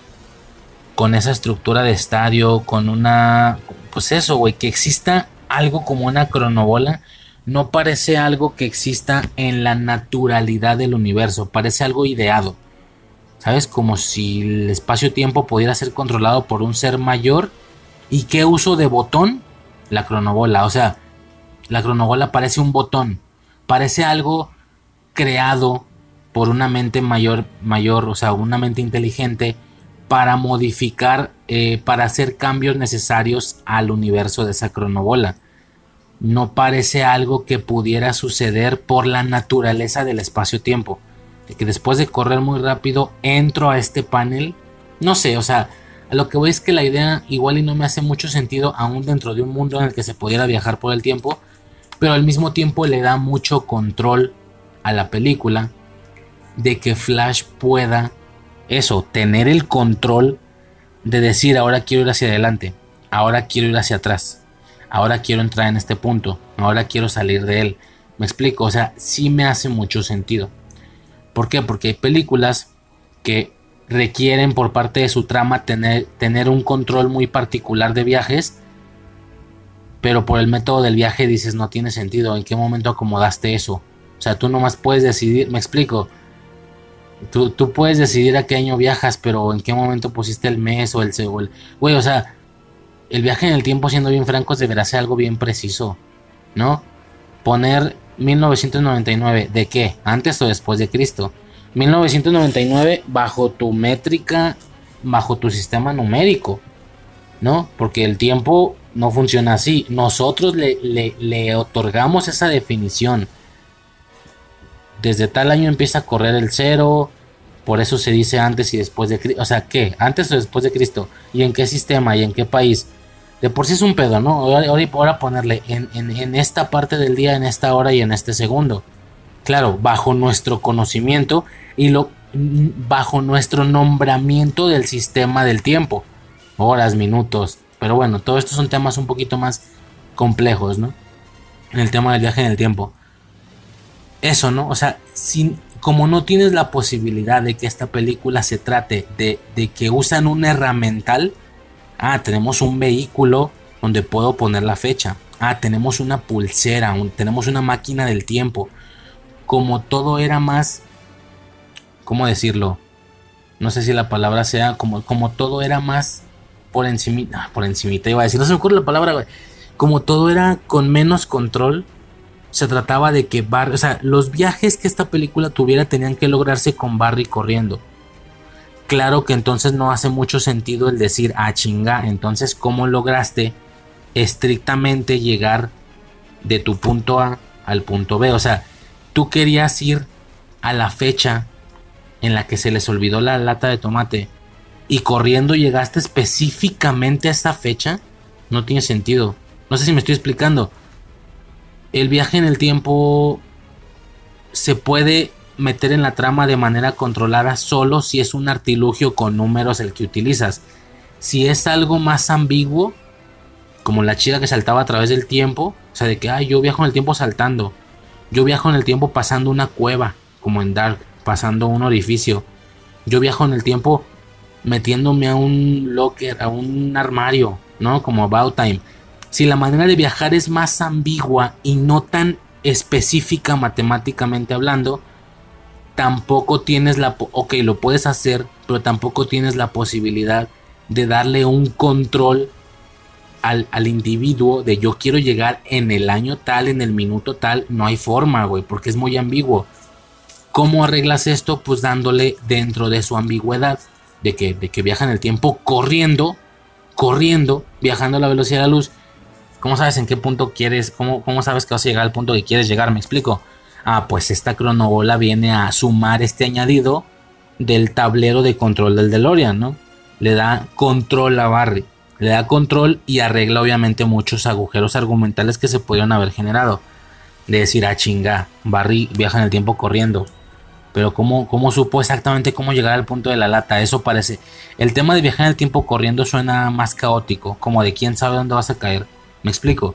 con esa estructura de estadio, con una, pues eso, güey, que exista algo como una cronobola no parece algo que exista en la naturalidad del universo, parece algo ideado. ¿Sabes? Como si el espacio-tiempo pudiera ser controlado por un ser mayor. ¿Y qué uso de botón? La cronobola. O sea, la cronobola parece un botón. Parece algo creado por una mente mayor, mayor, o sea, una mente inteligente para modificar, eh, para hacer cambios necesarios al universo de esa cronobola. no parece algo que pudiera suceder por la naturaleza del espacio-tiempo. De que después de correr muy rápido entro a este panel. No sé, o sea, a lo que voy es que la idea igual y no me hace mucho sentido aún dentro de un mundo en el que se pudiera viajar por el tiempo. Pero al mismo tiempo le da mucho control a la película de que Flash pueda eso, tener el control de decir ahora quiero ir hacia adelante, ahora quiero ir hacia atrás ahora quiero entrar en este punto, ahora quiero salir de él. Me explico, o sea, sí me hace mucho sentido. ¿Por qué? Porque hay películas que requieren por parte de su trama tener, tener un control muy particular de viajes, pero por el método del viaje dices no tiene sentido, ¿en qué momento acomodaste eso? O sea, tú nomás puedes decidir, me explico, tú, tú puedes decidir a qué año viajas, pero en qué momento pusiste el mes o el... Güey, o sea, el viaje en el tiempo, siendo bien francos, deberá ser algo bien preciso, ¿no? Poner 1999, ¿de qué? ¿Antes o después de Cristo? 1999 bajo tu métrica, bajo tu sistema numérico, ¿no? Porque el tiempo no funciona así. Nosotros le, le otorgamos esa definición. Desde tal año empieza a correr el cero, por eso se dice antes y después de Cristo. O sea, ¿qué? ¿Antes o después de Cristo? ¿Y en qué sistema? ¿Y en qué país? De por sí es un pedo, ¿no? Ahora, ponerle en, en, esta parte del día, en esta hora y en este segundo. Claro, bajo nuestro conocimiento y lo, bajo nuestro nombramiento del sistema del tiempo. Horas, minutos. Pero bueno, todos estos son temas un poquito más complejos, ¿no? En el tema del viaje en el tiempo. Eso, ¿no? O sea, sin, como no tienes la posibilidad de que esta película se trate de, que usan un herramental, ah, tenemos un vehículo donde puedo poner la fecha, ah, tenemos una pulsera, tenemos una máquina del tiempo, como todo era más, ¿cómo decirlo? No sé si la palabra sea, como, como todo era más por encima, ah, por encimita iba a decir, no se me ocurre la palabra, como todo era con menos control, se trataba de que Barry, o sea, los viajes que esta película tuviera tenían que lograrse con Barry corriendo. Claro que entonces no hace mucho sentido el decir, ah, chinga, entonces, ¿cómo lograste estrictamente llegar de tu punto A al punto B? O sea, tú querías ir a la fecha en la que se les olvidó la lata de tomate y corriendo llegaste específicamente a esa fecha, no tiene sentido. No sé si me estoy explicando el viaje en el tiempo se puede meter en la trama de manera controlada solo si es un artilugio con números el que utilizas. Si es algo más ambiguo, como la chica que saltaba a través del tiempo, o sea, de que yo viajo en el tiempo saltando, yo viajo en el tiempo pasando una cueva, como en Dark, pasando un orificio, yo viajo en el tiempo metiéndome a un locker, a un armario, ¿no? Como About Time si la manera de viajar es más ambigua y no tan específica matemáticamente hablando, tampoco tienes la... Ok, lo puedes hacer, pero tampoco tienes la posibilidad de darle un control al, al, individuo de yo quiero llegar en el año tal, en el minuto tal. No hay forma, güey, porque es muy ambiguo. ¿Cómo arreglas esto? Pues dándole dentro de su ambigüedad, de que, de que viaja en el tiempo corriendo, corriendo, viajando a la velocidad de la luz ¿Cómo sabes en qué punto quieres? Cómo, cómo sabes que vas a llegar al punto que quieres llegar? ¿Me explico? Ah, pues esta cronobola viene a sumar este añadido del tablero de control del DeLorean, ¿no? Le da control a Barry. Le da control y arregla obviamente muchos agujeros argumentales que se pudieron haber generado. De decir, ah, chinga, Barry viaja en el tiempo corriendo. Pero ¿cómo, ¿cómo supo exactamente cómo llegar al punto de la lata? Eso parece... El tema de viajar en el tiempo corriendo suena más caótico, como de quién sabe dónde vas a caer. Me explico.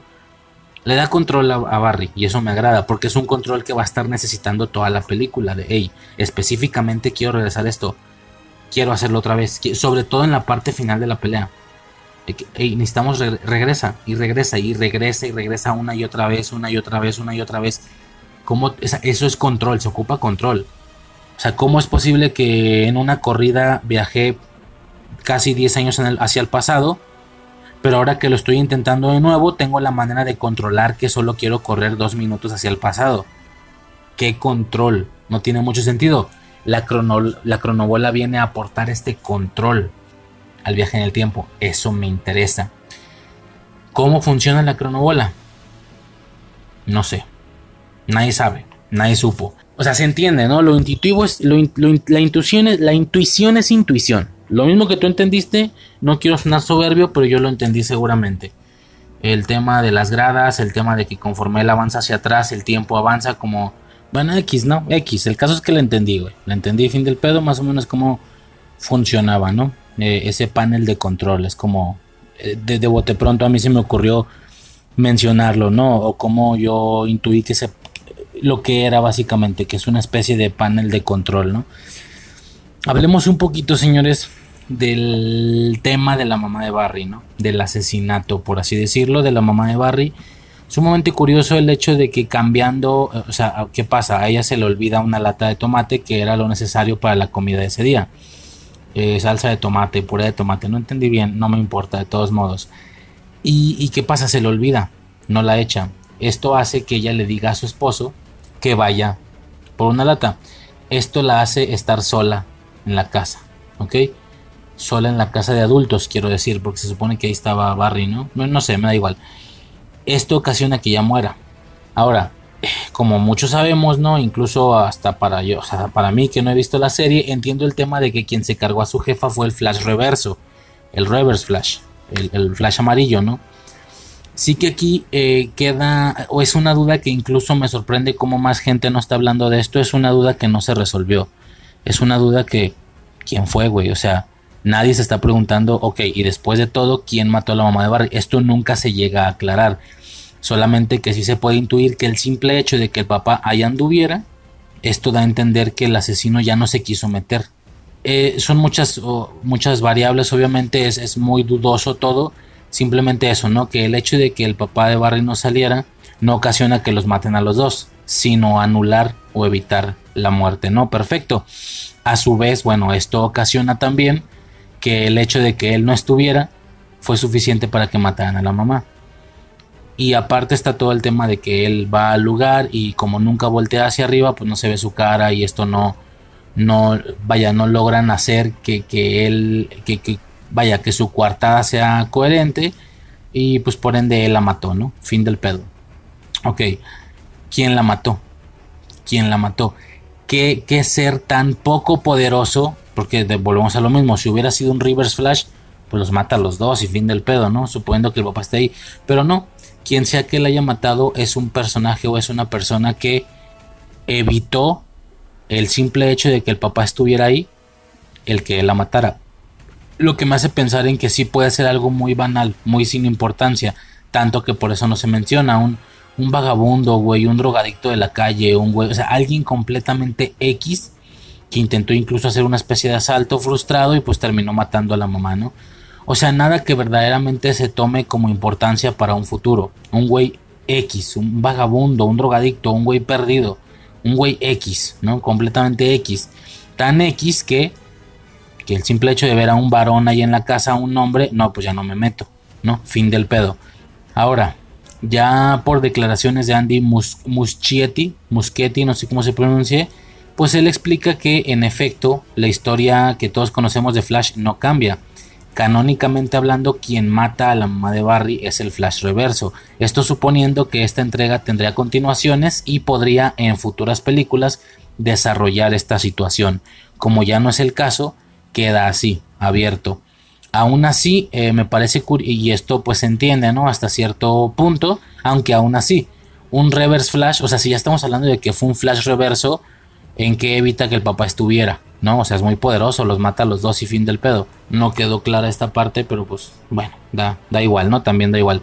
Le da control a, Barry y eso me agrada porque es un control que va a estar necesitando toda la película de, hey, específicamente quiero regresar esto, quiero hacerlo otra vez, sobre todo en la parte final de la pelea. Hey, necesitamos regresa y regresa y regresa y regresa una y otra vez, una y otra vez, una y otra vez. ¿Cómo, eso es control, se ocupa control. O sea, ¿cómo es posible que en una corrida viajé casi 10 años hacia el pasado pero ahora que lo estoy intentando de nuevo, tengo la manera de controlar que solo quiero correr dos minutos hacia el pasado. ¿Qué control? No tiene mucho sentido. La, la cronobola viene a aportar este control al viaje en el tiempo. Eso me interesa. ¿Cómo funciona la cronobola? No sé. Nadie sabe, nadie supo. O sea, se entiende, ¿no? Lo intuitivo es. la, intuición es la intuición es intuición. Lo mismo que tú entendiste, no quiero sonar soberbio, pero yo lo entendí seguramente. El tema de las gradas, el tema de que conforme él avanza hacia atrás, el tiempo avanza como. Bueno, X, ¿no? X. El caso es que lo entendí, güey. Lo entendí, fin del pedo, más o menos cómo funcionaba, ¿no? Eh, ese panel de control. Es como. Eh, de, bote pronto a mí se me ocurrió mencionarlo, ¿no? O como yo intuí que se, lo que era básicamente, que es una especie de panel de control, ¿no? Hablemos un poquito, señores, del tema de la mamá de Barry, ¿no? Del asesinato, por así decirlo, de la mamá de Barry. Sumamente curioso el hecho de que cambiando, o sea, ¿qué pasa? A ella se le olvida una lata de tomate que era lo necesario para la comida de ese día. Eh, salsa de tomate, puré de tomate, no entendí bien, no me importa, de todos modos. ¿Y, qué pasa? Se le olvida, no la echa. Esto hace que ella le diga a su esposo que vaya por una lata. Esto la hace estar sola en la casa, ¿ok? Sola en la casa de adultos, quiero decir, porque se supone que ahí estaba Barry, ¿no? No, no sé, me da igual. Esto ocasiona que ella muera. Ahora, como muchos sabemos, ¿no? Incluso hasta para yo, para mí que no he visto la serie, entiendo el tema de que quien se cargó a su jefa fue el Flash Reverso, el Reverse Flash el, flash amarillo, ¿no? Sí que aquí eh, queda, o es una duda que incluso me sorprende cómo más gente no está hablando de esto, es una duda que no se resolvió, es una duda que, ¿quién fue, güey? O sea, nadie se está preguntando, ok, y después de todo, ¿quién mató a la mamá de Barry? Esto nunca se llega a aclarar, solamente que sí se puede intuir que el simple hecho de que el papá allá anduviera, esto da a entender que el asesino ya no se quiso meter eh, son muchas, muchas variables, obviamente es, es, muy dudoso todo. Simplemente eso, ¿no? Que el hecho de que el papá de Barry no saliera no ocasiona que los maten a los dos, sino anular o evitar la muerte, ¿no? Perfecto. A su vez, bueno, esto ocasiona también que el hecho de que él no estuviera fue suficiente para que mataran a la mamá. Y aparte está todo el tema de que él va al lugar y como nunca voltea hacia arriba, pues no se ve su cara y esto no, no, vaya, no logran hacer que, que él, que, vaya, que su coartada sea coherente y pues por ende él la mató, ¿no? Fin del pedo. Ok, ¿quién la mató? ¿Quién la mató? ¿Qué, qué ser tan poco poderoso? Porque volvemos a lo mismo, si hubiera sido un Reverse Flash, pues los mata a los dos y fin del pedo, ¿no? Suponiendo que el papá esté ahí. Pero no, quien sea que la haya matado es un personaje o es una persona que evitó el simple hecho de que el papá estuviera ahí, el que la matara. Lo que me hace pensar en que sí puede ser algo muy banal, muy sin importancia, tanto que por eso no se menciona un, un vagabundo, güey, un drogadicto de la calle, un güey, o sea, alguien completamente X que intentó incluso hacer una especie de asalto frustrado y pues terminó matando a la mamá, ¿no? O sea, nada que verdaderamente se tome como importancia para un futuro. Un güey X, un vagabundo, un drogadicto, un güey perdido un güey X, ¿no? Completamente X. Tan X que, que el simple hecho de ver a un varón ahí en la casa, un hombre, no, pues ya no me meto, ¿no? Fin del pedo. Ahora, ya por declaraciones de Andy Muschietti, Muschietti, no sé cómo se pronuncie, pues él explica que en efecto la historia que todos conocemos de Flash no cambia Canónicamente hablando, quien mata a la mamá de Barry es el Flash Reverso. Esto suponiendo que esta entrega tendría continuaciones y podría en futuras películas desarrollar esta situación. Como ya no es el caso, queda así, abierto. Aún así, eh, me parece y esto pues se entiende, ¿no? Hasta cierto punto, aunque aún así, un reverse flash, o sea, si ya estamos hablando de que fue un flash reverso, ¿en que evita que el papá estuviera? ¿no? O sea, es muy poderoso, los mata a los dos y fin del pedo. No quedó clara esta parte, pero pues bueno, da, da igual, ¿no? También da igual.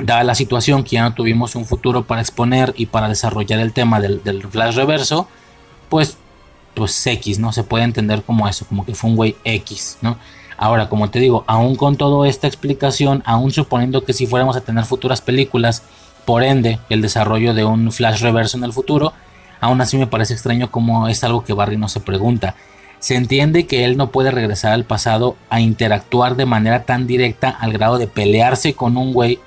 Dada la situación que ya no tuvimos un futuro para exponer y para desarrollar el tema del, flash reverso, pues, pues X, ¿no? Se puede entender como eso, como que fue un güey X, ¿no? Ahora, como te digo, aún con toda esta explicación, aún suponiendo que si fuéramos a tener futuras películas, por ende, el desarrollo de un flash reverso en el futuro, Aún así me parece extraño como es algo que Barry no se pregunta. Se entiende que él no puede regresar al pasado a interactuar de manera tan directa al grado de pelearse con un güey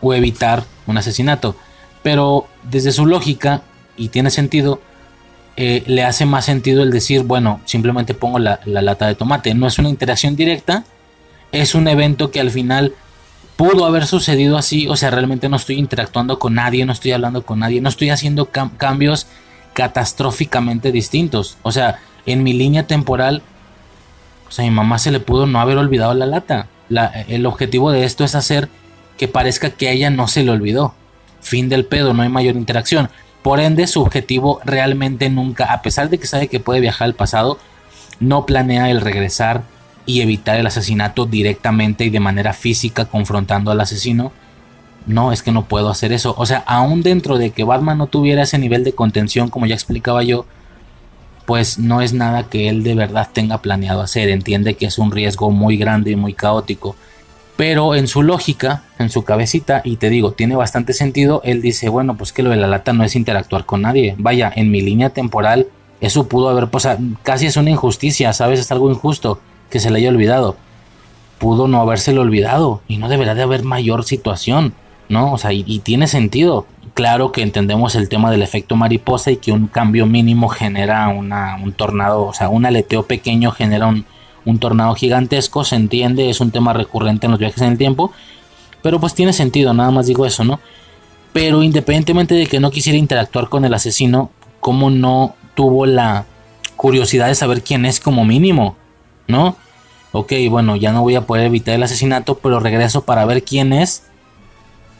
o evitar un asesinato. Pero desde su lógica, y tiene sentido, eh, le hace más sentido el decir, bueno, simplemente pongo la, la lata de tomate. No es una interacción directa, es un evento que al final pudo haber sucedido así, o sea, realmente no estoy interactuando con nadie, no estoy hablando con nadie, no estoy haciendo cambios catastróficamente distintos. O sea, en mi línea temporal, o sea, a mi mamá se le pudo no haber olvidado la lata. el objetivo de esto es hacer que parezca que a ella no se le olvidó. Fin del pedo, no hay mayor interacción. Por ende, su objetivo realmente nunca, a pesar de que sabe que puede viajar al pasado, no planea el regresar y evitar el asesinato directamente y de manera física confrontando al asesino. No, es que no puedo hacer eso. O sea, aún dentro de que Batman no tuviera ese nivel de contención, como ya explicaba yo, pues no es nada que él de verdad tenga planeado hacer. Entiende que es un riesgo muy grande y muy caótico. Pero en su lógica, en su cabecita, y te digo, tiene bastante sentido, él dice, bueno, pues que lo de la lata no es interactuar con nadie. Vaya, en mi línea temporal, eso pudo haber, pues casi es una injusticia, ¿sabes? Es algo injusto que se le haya olvidado. Pudo no habérselo olvidado y no deberá de haber mayor situación, ¿no? O sea, y, tiene sentido. Claro que entendemos el tema del efecto mariposa y que un cambio mínimo genera una, un tornado, o sea, un aleteo pequeño genera un, un tornado gigantesco, se entiende, es un tema recurrente en los viajes en el tiempo, pero pues tiene sentido, nada más digo eso, ¿no? Pero independientemente de que no quisiera interactuar con el asesino, ¿cómo no tuvo la curiosidad de saber quién es como mínimo? ¿no? Ok, bueno, ya no voy a poder evitar el asesinato, pero regreso para ver quién es.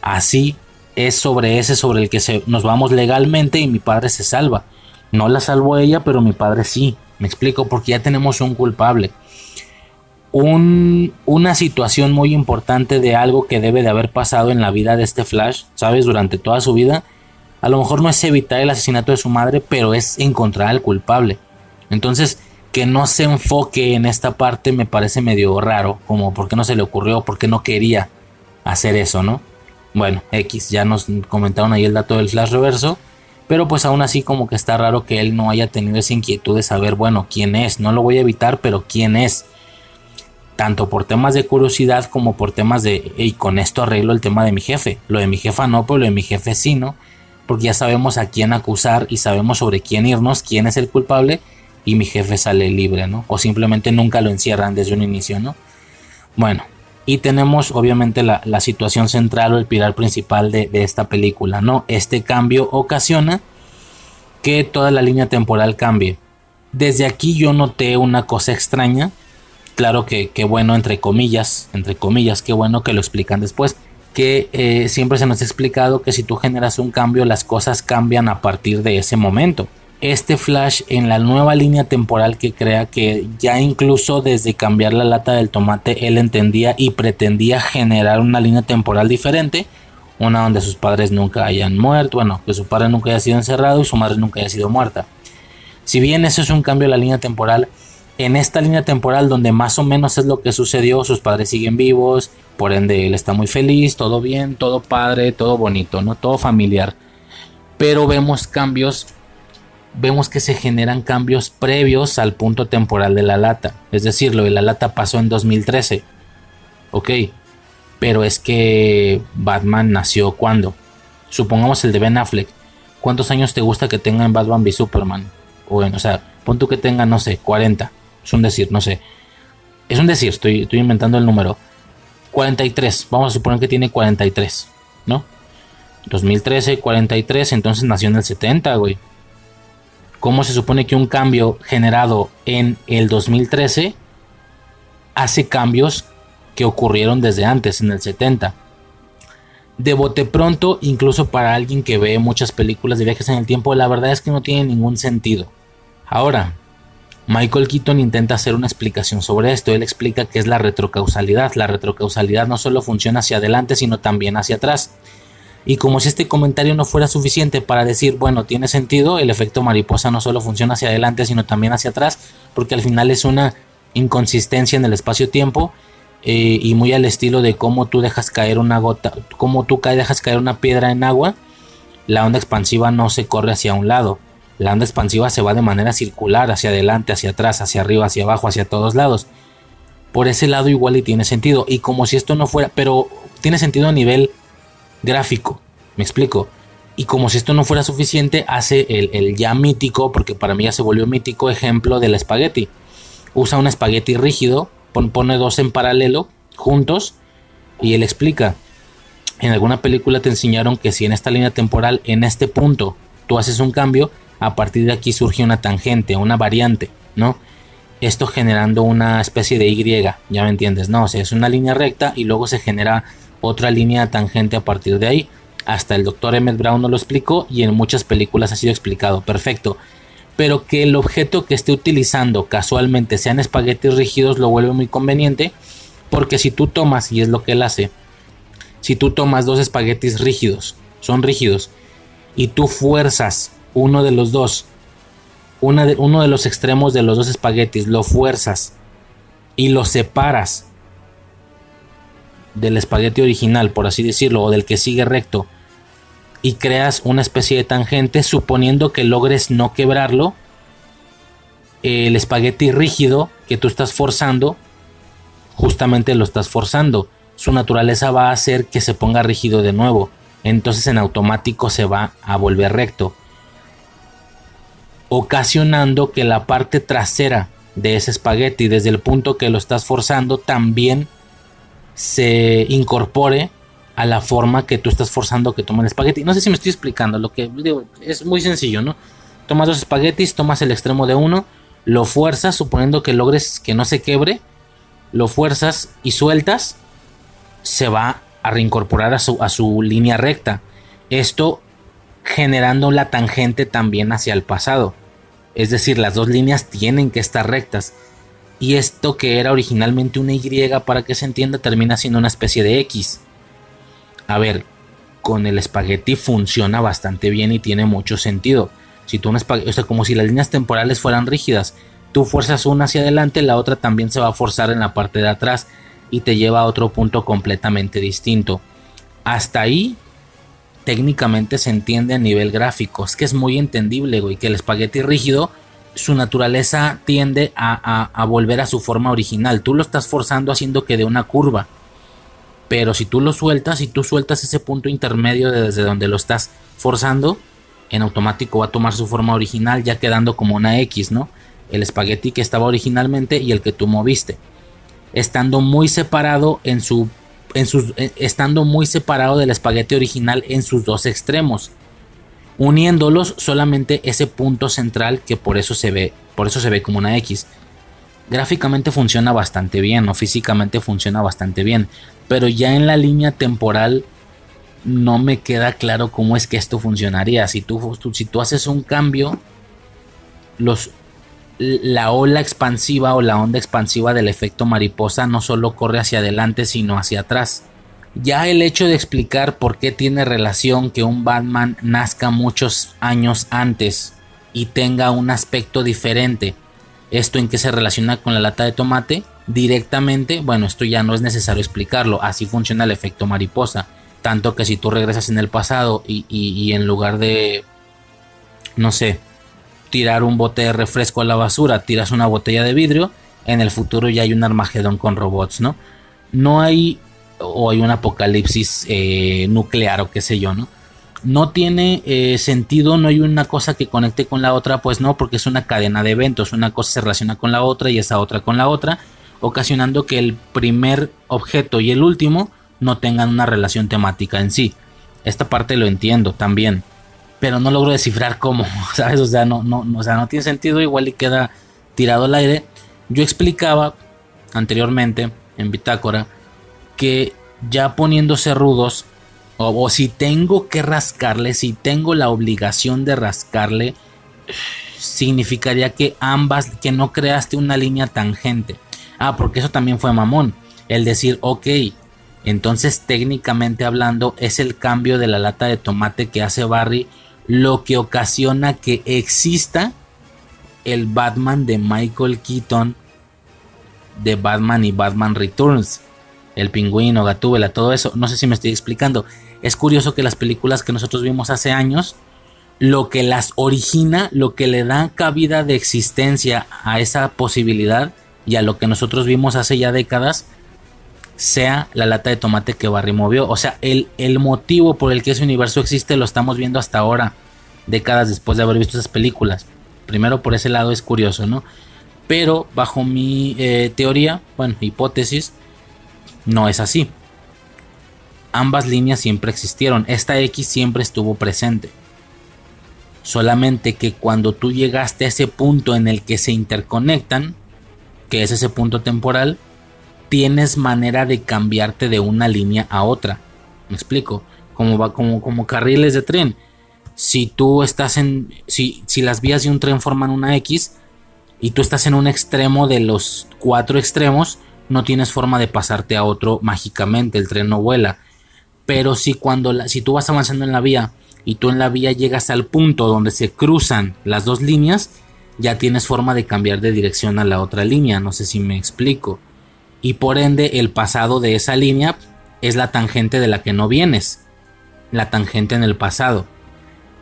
Así es sobre ese sobre el que se, nos vamos legalmente y mi padre se salva. No la salvo ella, pero mi padre sí. Me explico, porque ya tenemos un culpable. Un, una situación muy importante de algo que debe de haber pasado en la vida de este Flash, ¿sabes? Durante toda su vida. A lo mejor no es evitar el asesinato de su madre, pero es encontrar al culpable. Entonces, que no se enfoque en esta parte me parece medio raro, como por qué no se le ocurrió, por qué no quería hacer eso, ¿no? Bueno, X, ya nos comentaron ahí el dato del flash reverso, pero pues aún así como que está raro que él no haya tenido esa inquietud de saber, bueno, quién es, no lo voy a evitar, pero quién es. Tanto por temas de curiosidad como por temas de, y con esto arreglo el tema de mi jefe. Lo de mi jefa no, pero lo de mi jefe sí, ¿no? Porque ya sabemos a quién acusar y sabemos sobre quién irnos, quién es el culpable y mi jefe sale libre, ¿no? O simplemente nunca lo encierran desde un inicio, ¿no? Bueno, y tenemos obviamente la, situación central o el pilar principal de, esta película, ¿no? Este cambio ocasiona que toda la línea temporal cambie. Desde aquí yo noté una cosa extraña, claro que, bueno, entre comillas, entre comillas, qué bueno que lo explican después, que eh, siempre se nos ha explicado que si tú generas un cambio, las cosas cambian a partir de ese momento este Flash en la nueva línea temporal que crea que ya incluso desde cambiar la lata del tomate él entendía y pretendía generar una línea temporal diferente, una donde sus padres nunca hayan muerto, bueno, que su padre nunca haya sido encerrado y su madre nunca haya sido muerta. Si bien eso es un cambio en la línea temporal, en esta línea temporal donde más o menos es lo que sucedió, sus padres siguen vivos, por ende él está muy feliz, todo bien, todo padre, todo bonito, no todo familiar. Pero vemos cambios vemos que se generan cambios previos al punto temporal de la lata. Es decir, lo de la lata pasó en 2013. Ok, pero es que Batman nació cuando. Supongamos el de Ben Affleck. ¿Cuántos años te gusta que tenga en Batman v Superman? Bueno, o sea, pon tú que tenga, no sé, 40. Es un decir, no sé. Es un decir, estoy, estoy inventando el número. 43, vamos a suponer que tiene 43, ¿no? 2013, 43, entonces nació en el 70, güey cómo se supone que un cambio generado en el 2013 hace cambios que ocurrieron desde antes, en el 70. De bote pronto, incluso para alguien que ve muchas películas de viajes en el tiempo, la verdad es que no tiene ningún sentido. Ahora, Michael Keaton intenta hacer una explicación sobre esto. Él explica que es la retrocausalidad. La retrocausalidad no solo funciona hacia adelante, sino también hacia atrás. Y como si este comentario no fuera suficiente para decir, bueno, tiene sentido, el efecto mariposa no solo funciona hacia adelante, sino también hacia atrás, porque al final es una inconsistencia en el espacio-tiempo eh, y muy al estilo de cómo tú dejas caer una gota, cómo tú dejas caer una piedra en agua, la onda expansiva no se corre hacia un lado, la onda expansiva se va de manera circular, hacia adelante, hacia atrás, hacia arriba, hacia abajo, hacia todos lados. Por ese lado igual y tiene sentido. Y como si esto no fuera, pero tiene sentido a nivel gráfico. Me explico. Y como si esto no fuera suficiente, hace el, ya mítico, porque para mí ya se volvió mítico, ejemplo del espagueti. Usa un espagueti rígido, pone dos en paralelo, juntos, Y él explica, en alguna película te enseñaron que si en esta línea temporal, en este punto, tú haces un cambio, a partir de aquí surge una tangente, una variante, ¿no? Esto generando una especie de Y, ya me entiendes, ¿no? O sea, es una línea recta y luego se genera otra línea tangente a partir de ahí. Hasta el doctor Emmett Brown no lo explicó y en muchas películas ha sido explicado, perfecto. Pero que el objeto que esté utilizando casualmente sean espaguetis rígidos lo vuelve muy conveniente porque si tú tomas, y es lo que él hace, si tú tomas dos espaguetis rígidos, son rígidos, y tú fuerzas uno de los dos, de, uno de los extremos de los dos espaguetis, lo fuerzas y lo separas del espagueti original, por así decirlo, o del que sigue recto, y creas una especie de tangente, suponiendo que logres no quebrarlo, el espagueti rígido que tú estás forzando, justamente lo estás forzando su naturaleza va a hacer que se ponga rígido de nuevo. Entonces en automático se va a volver recto. Ocasionando que la parte trasera de ese espagueti, desde el punto que lo estás forzando, también se incorpore a la forma que tú estás forzando que tome el espagueti. No sé si me estoy explicando, lo que digo es muy sencillo, ¿no? Tomas dos espaguetis, tomas el extremo de uno, lo fuerzas suponiendo que logres que no se quebre, lo fuerzas y sueltas se va a reincorporar a su, a su línea recta. Esto generando la tangente también hacia el pasado. Es decir, las dos líneas tienen que estar rectas. Y esto que era originalmente una Y para que se entienda termina siendo una especie de X. A ver, con el espagueti funciona bastante bien y tiene mucho sentido. Si tú un o sea, como si las líneas temporales fueran rígidas, tú fuerzas una hacia adelante, la otra también se va a forzar en la parte de atrás y te lleva a otro punto completamente distinto. Hasta ahí técnicamente se entiende a nivel gráfico. Es que es muy entendible, güey, que el espagueti rígido, su naturaleza tiende a, volver a su forma original. Tú lo estás forzando haciendo que de una curva. Pero si tú lo sueltas, y tú sueltas ese punto intermedio desde donde lo estás forzando, en automático va a tomar su forma original, ya quedando como una X, ¿no? El espagueti que estaba originalmente y el que tú moviste estando muy separado en su en sus, eh, estando muy separado del espagueti original en sus dos extremos, uniéndolos solamente ese punto central que por eso se ve, por eso se ve como una X. Gráficamente funciona bastante bien, o físicamente funciona bastante bien, pero ya en la línea temporal no me queda claro cómo es que esto funcionaría. Si tú, si tú haces un cambio, los, la ola expansiva o la onda expansiva del efecto mariposa no solo corre hacia adelante sino hacia atrás. Ya el hecho de explicar por qué tiene relación que un Batman nazca muchos años antes y tenga un aspecto diferente, esto en qué se relaciona con la lata de tomate, directamente, bueno, esto ya no es necesario explicarlo, así funciona el efecto mariposa. Tanto que si tú regresas en el pasado y, y en lugar de, no sé, tirar un bote de refresco a la basura, tiras una botella de vidrio, en el futuro ya hay un Armagedón con robots, ¿no? No hay, o hay un apocalipsis eh, nuclear o qué sé yo, ¿no? No tiene eh, sentido, no hay una cosa que conecte con la otra, pues no, porque es una cadena de eventos, una cosa se relaciona con la otra y esa otra con la otra, ocasionando que el primer objeto y el último no tengan una relación temática en sí. Esta parte lo entiendo también pero no logro descifrar cómo, ¿sabes? O sea, no, no, o sea, no tiene sentido, igual y queda tirado al aire. Yo explicaba anteriormente en Bitácora que ya poniéndose rudos, o, si tengo que rascarle, si tengo la obligación de rascarle, significaría que ambas, que no creaste una línea tangente. Ah, porque eso también fue mamón. El decir, ok, entonces técnicamente hablando es el cambio de la lata de tomate que hace Barry lo que ocasiona que exista el Batman de Michael Keaton de Batman y Batman Returns. El pingüino, Gatúbela, todo eso. No sé si me estoy explicando. Es curioso que las películas que nosotros vimos hace años, lo que las origina, lo que le da cabida de existencia a esa posibilidad y a lo que nosotros vimos hace ya décadas, sea la lata de tomate que Barry movió. O sea, el, el motivo por el que ese universo existe lo estamos viendo hasta ahora, décadas después de haber visto esas películas. Primero por ese lado es curioso, ¿no? Pero bajo mi eh, teoría, bueno, hipótesis, no es así. ambas líneas siempre existieron, esta X siempre estuvo presente. Solamente que cuando tú llegaste a ese punto en el que se interconectan, que es ese punto temporal, tienes manera de cambiarte de una línea a otra. Me explico, como va como, como carriles de tren. Si tú estás en si, si las vías de un tren forman una X y tú estás en un extremo de los cuatro extremos, no tienes forma de pasarte a otro mágicamente, el tren no vuela. Pero si cuando la, si tú vas avanzando en la vía y tú en la vía llegas al punto donde se cruzan las dos líneas, ya tienes forma de cambiar de dirección a la otra línea, no sé si me explico. Y por ende el pasado de esa línea es la tangente de la que no vienes, la tangente en el pasado.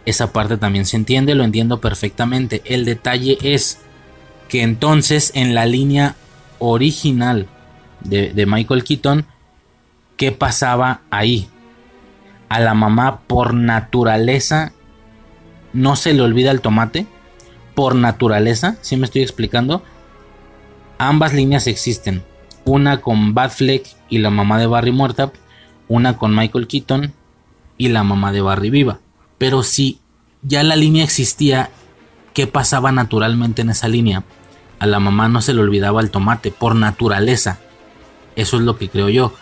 Esa parte también se entiende, lo entiendo perfectamente. El detalle es que entonces en la línea original de, Michael Keaton, ¿qué pasaba ahí? a la mamá por naturaleza no se le olvida el tomate. Por naturaleza, si me estoy explicando. Ambas líneas existen. Una con Batfleck y la mamá de Barry muerta. Una con Michael Keaton y la mamá de Barry viva. Pero si ya la línea existía, ¿qué pasaba naturalmente en esa línea? A la mamá no se le olvidaba el tomate, por naturaleza. Eso es lo que creo yo.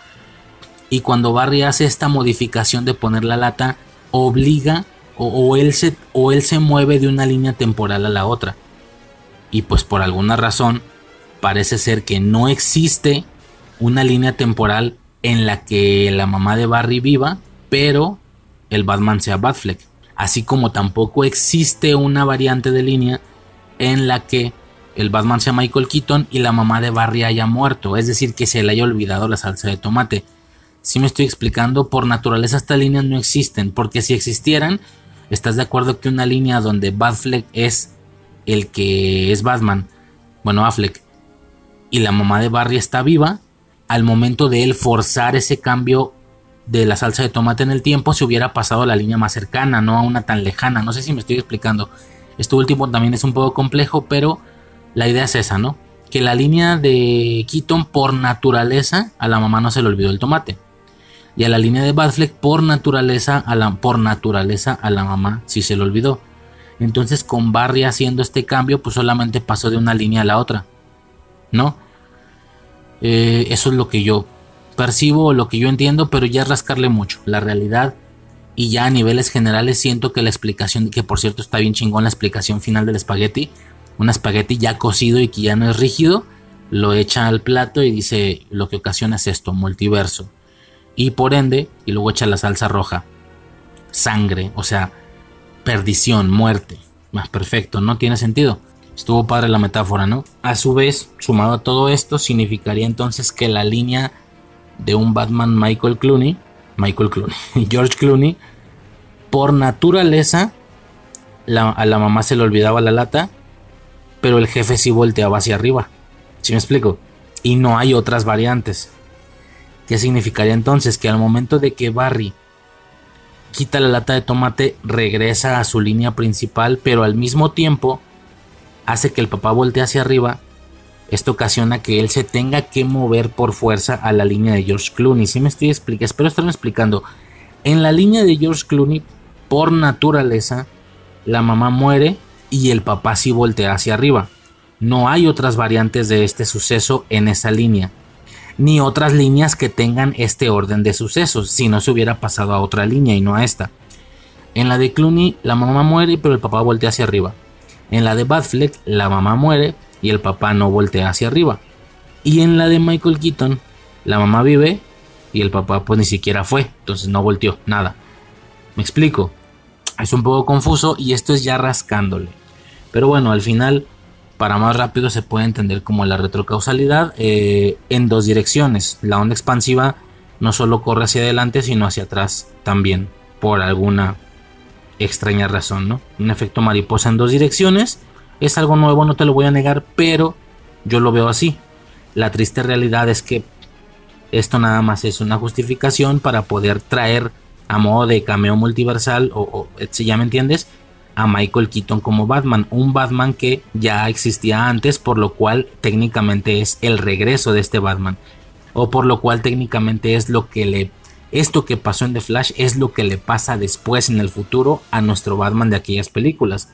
Y cuando Barry hace esta modificación de poner la lata, obliga o, él se, o él se mueve de una línea temporal a la otra. Y pues por alguna razón parece ser que no existe una línea temporal en la que la mamá de Barry viva, pero el Batman sea Batfleck. Así como tampoco existe una variante de línea en la que el Batman sea Michael Keaton y la mamá de Barry haya muerto, es decir, que se le haya olvidado la salsa de tomate. Si me estoy explicando, por naturaleza estas líneas no existen, porque si existieran, ¿estás de acuerdo que una línea donde Batfleck es el que es Batman, bueno, Affleck, y la mamá de Barry está viva, al momento de él forzar ese cambio de la salsa de tomate en el tiempo, se hubiera pasado a la línea más cercana, no a una tan lejana. No sé si me estoy explicando. Esto último también es un poco complejo, pero la idea es esa, ¿no? Que la línea de Keaton por naturaleza a la mamá no se le olvidó el tomate y a la línea de Batfleck por naturaleza por naturaleza a la mamá si se le olvidó. Entonces con Barry haciendo este cambio pues solamente pasó de una línea a la otra. ¿No? Eh, eso es lo que yo percibo, lo que yo entiendo, pero ya rascarle mucho. La realidad y ya a niveles generales siento que la explicación, que por cierto está bien chingón la explicación final del espagueti, un espagueti ya cocido y que ya no es rígido, lo echa al plato y dice lo que ocasiona es esto, multiverso y por ende, y luego echa la salsa roja. Sangre, o sea, perdición, muerte. Más perfecto, no tiene sentido. Estuvo padre la metáfora, ¿no? A su vez, sumado a todo esto, significaría entonces que la línea de un Batman Michael Clooney, Michael Clooney, George Clooney, por naturaleza, a la mamá se le olvidaba la lata, pero el jefe sí volteaba hacia arriba. ¿Sí me explico? Y no hay otras variantes. ¿Qué significaría entonces? Que al momento de que Barry quita la lata de tomate, regresa a su línea principal, pero al mismo tiempo hace que el papá voltee hacia arriba. Esto ocasiona que él se tenga que mover por fuerza a la línea de George Clooney. Si me estoy explicando, espero estarme explicando. En la línea de George Clooney, por naturaleza, la mamá muere y el papá sí voltea hacia arriba. No hay otras variantes de este suceso en esa línea ni otras líneas que tengan este orden de sucesos, si no se hubiera pasado a otra línea y no a esta. En la de Clooney, la mamá muere, pero el papá voltea hacia arriba. En la de Batfleck, la mamá muere y el papá no voltea hacia arriba. Y en la de Michael Keaton, la mamá vive y el papá pues ni siquiera fue, entonces no volteó, nada. ¿Me explico? Es un poco confuso y esto es ya rascándole. Pero bueno, al final para más rápido se puede entender como la retrocausalidad eh, en dos direcciones. La onda expansiva no solo corre hacia adelante, sino hacia atrás también, por alguna extraña razón, ¿no? Un efecto mariposa en dos direcciones es algo nuevo, no te lo voy a negar, pero yo lo veo así. La triste realidad es que esto nada más es una justificación para poder traer a modo de cameo multiversal, o, o ya me entiendes, a Michael Keaton como Batman, un Batman que ya existía antes, por lo cual técnicamente es el regreso de este Batman, o por lo cual técnicamente es lo que le esto que pasó en The Flash es lo que le pasa después en el futuro a nuestro Batman de aquellas películas,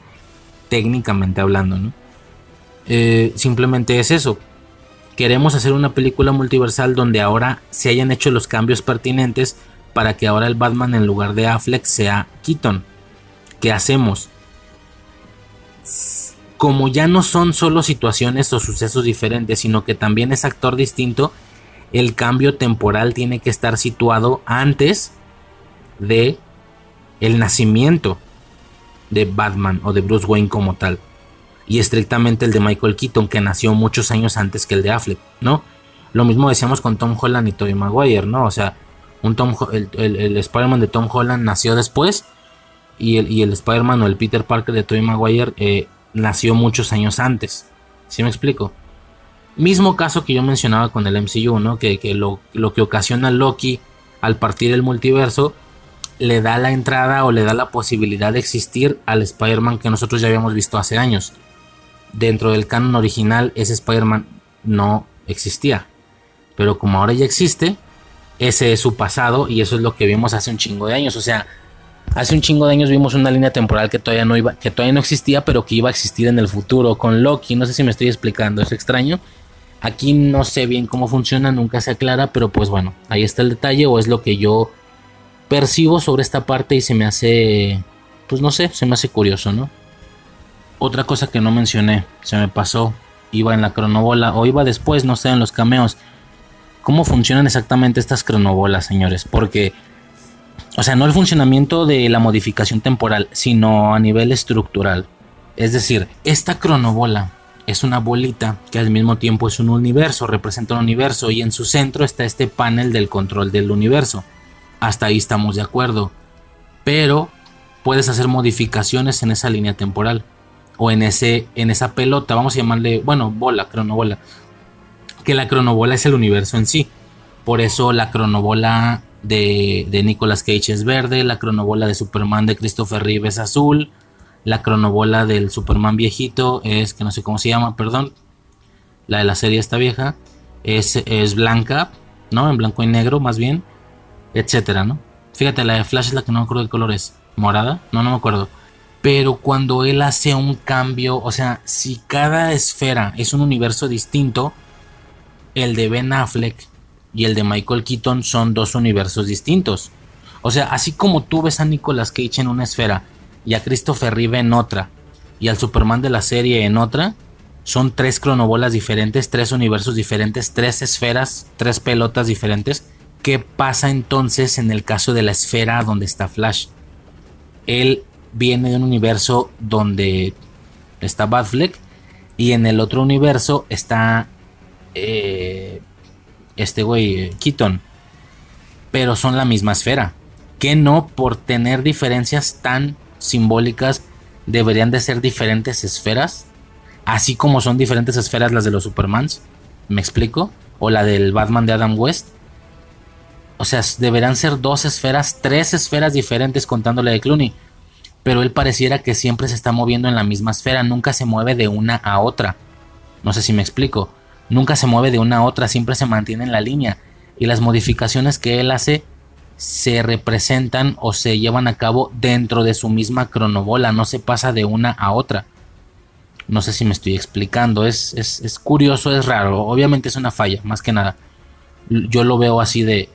técnicamente hablando, ¿no? Eh, simplemente es eso. Queremos hacer una película multiversal donde ahora se hayan hecho los cambios pertinentes para que ahora el Batman en lugar de Affleck sea Keaton. ¿Qué hacemos? Como ya no son solo situaciones o sucesos diferentes, sino que también es actor distinto, el cambio temporal tiene que estar situado antes de el nacimiento de Batman o de Bruce Wayne como tal. Y estrictamente el de Michael Keaton, que nació muchos años antes que el de Affleck, ¿no? Lo mismo decíamos con Tom Holland y Tobey Maguire, ¿no? O sea, un Tom, el, Spider-Man de Tom Holland nació después y el, y el Spider-Man o el Peter Parker de Tobey Maguire eh, nació muchos años antes. ¿Sí me explico? Mismo caso que yo mencionaba con el MCU, ¿no? Que, lo, lo, que ocasiona Loki al partir el multiverso le da la entrada o le da la posibilidad de existir al Spider-Man que nosotros ya habíamos visto hace años. Dentro del canon original ese Spider-Man no existía. Pero como ahora ya existe, ese es su pasado y eso es lo que vimos hace un chingo de años. O sea, hace un chingo de años vimos una línea temporal que todavía no iba, que todavía no existía, pero que iba a existir en el futuro con Loki. No sé si me estoy explicando, es extraño. Aquí no sé bien cómo funciona, nunca se aclara, pero pues bueno, ahí está el detalle o es lo que yo percibo sobre esta parte y se me hace, pues no sé, se me hace curioso, ¿no? Otra cosa que no mencioné, se me pasó, iba en la cronobola o iba después, no sé, en los cameos cómo funcionan exactamente estas cronobolas, señores. Porque, o sea, no el funcionamiento de la modificación temporal, sino a nivel estructural. Es decir, esta cronobola es una bolita que al mismo tiempo es un universo, representa un universo y en su centro está este panel del control del universo. Hasta ahí estamos de acuerdo. Pero puedes hacer modificaciones en esa línea temporal o en ese en esa pelota, vamos a llamarle, bueno, bola, cronobola que la cronobola es el universo en sí. Por eso la cronobola de, de Nicolas Cage es verde, la cronobola de Superman de Christopher Reeve es azul, la cronobola del Superman viejito es, que no sé cómo se llama, perdón, la de la serie esta vieja, es, es blanca, ¿no? En blanco y negro más bien, etcétera, ¿no? Fíjate, la de Flash es la que no me acuerdo de color es. ¿Morada? No, no me acuerdo. Pero cuando él hace un cambio, o sea, si cada esfera es un universo distinto, el de Ben Affleck y el de Michael Keaton son dos universos distintos. O sea, así como tú ves a Nicolas Cage en una esfera y a Christopher Reeve en otra y al Superman de la serie en otra, son tres cronobolas diferentes, tres universos diferentes, tres esferas, tres pelotas diferentes. ¿Qué pasa entonces en el caso de la esfera donde está Flash? Él viene de un universo donde está Batfleck y en el otro universo está eh, este güey, eh, Keaton. Pero son la misma esfera. Que no por tener diferencias tan simbólicas deberían de ser diferentes esferas. Así como son diferentes esferas las de los Supermans. ¿Me explico? O la del Batman de Adam West. O sea, deberán ser dos esferas, tres esferas diferentes contándole de Clooney. Pero él pareciera que siempre se está moviendo en la misma esfera, nunca se mueve de una a otra. No sé si me explico nunca se mueve de una a otra, siempre se mantiene en la línea. Y las modificaciones que él hace se representan o se llevan a cabo dentro de su misma cronobola, no se pasa de una a otra. No sé si me estoy explicando, es, es, curioso, es raro, obviamente es una falla, más que nada. Yo lo veo así de,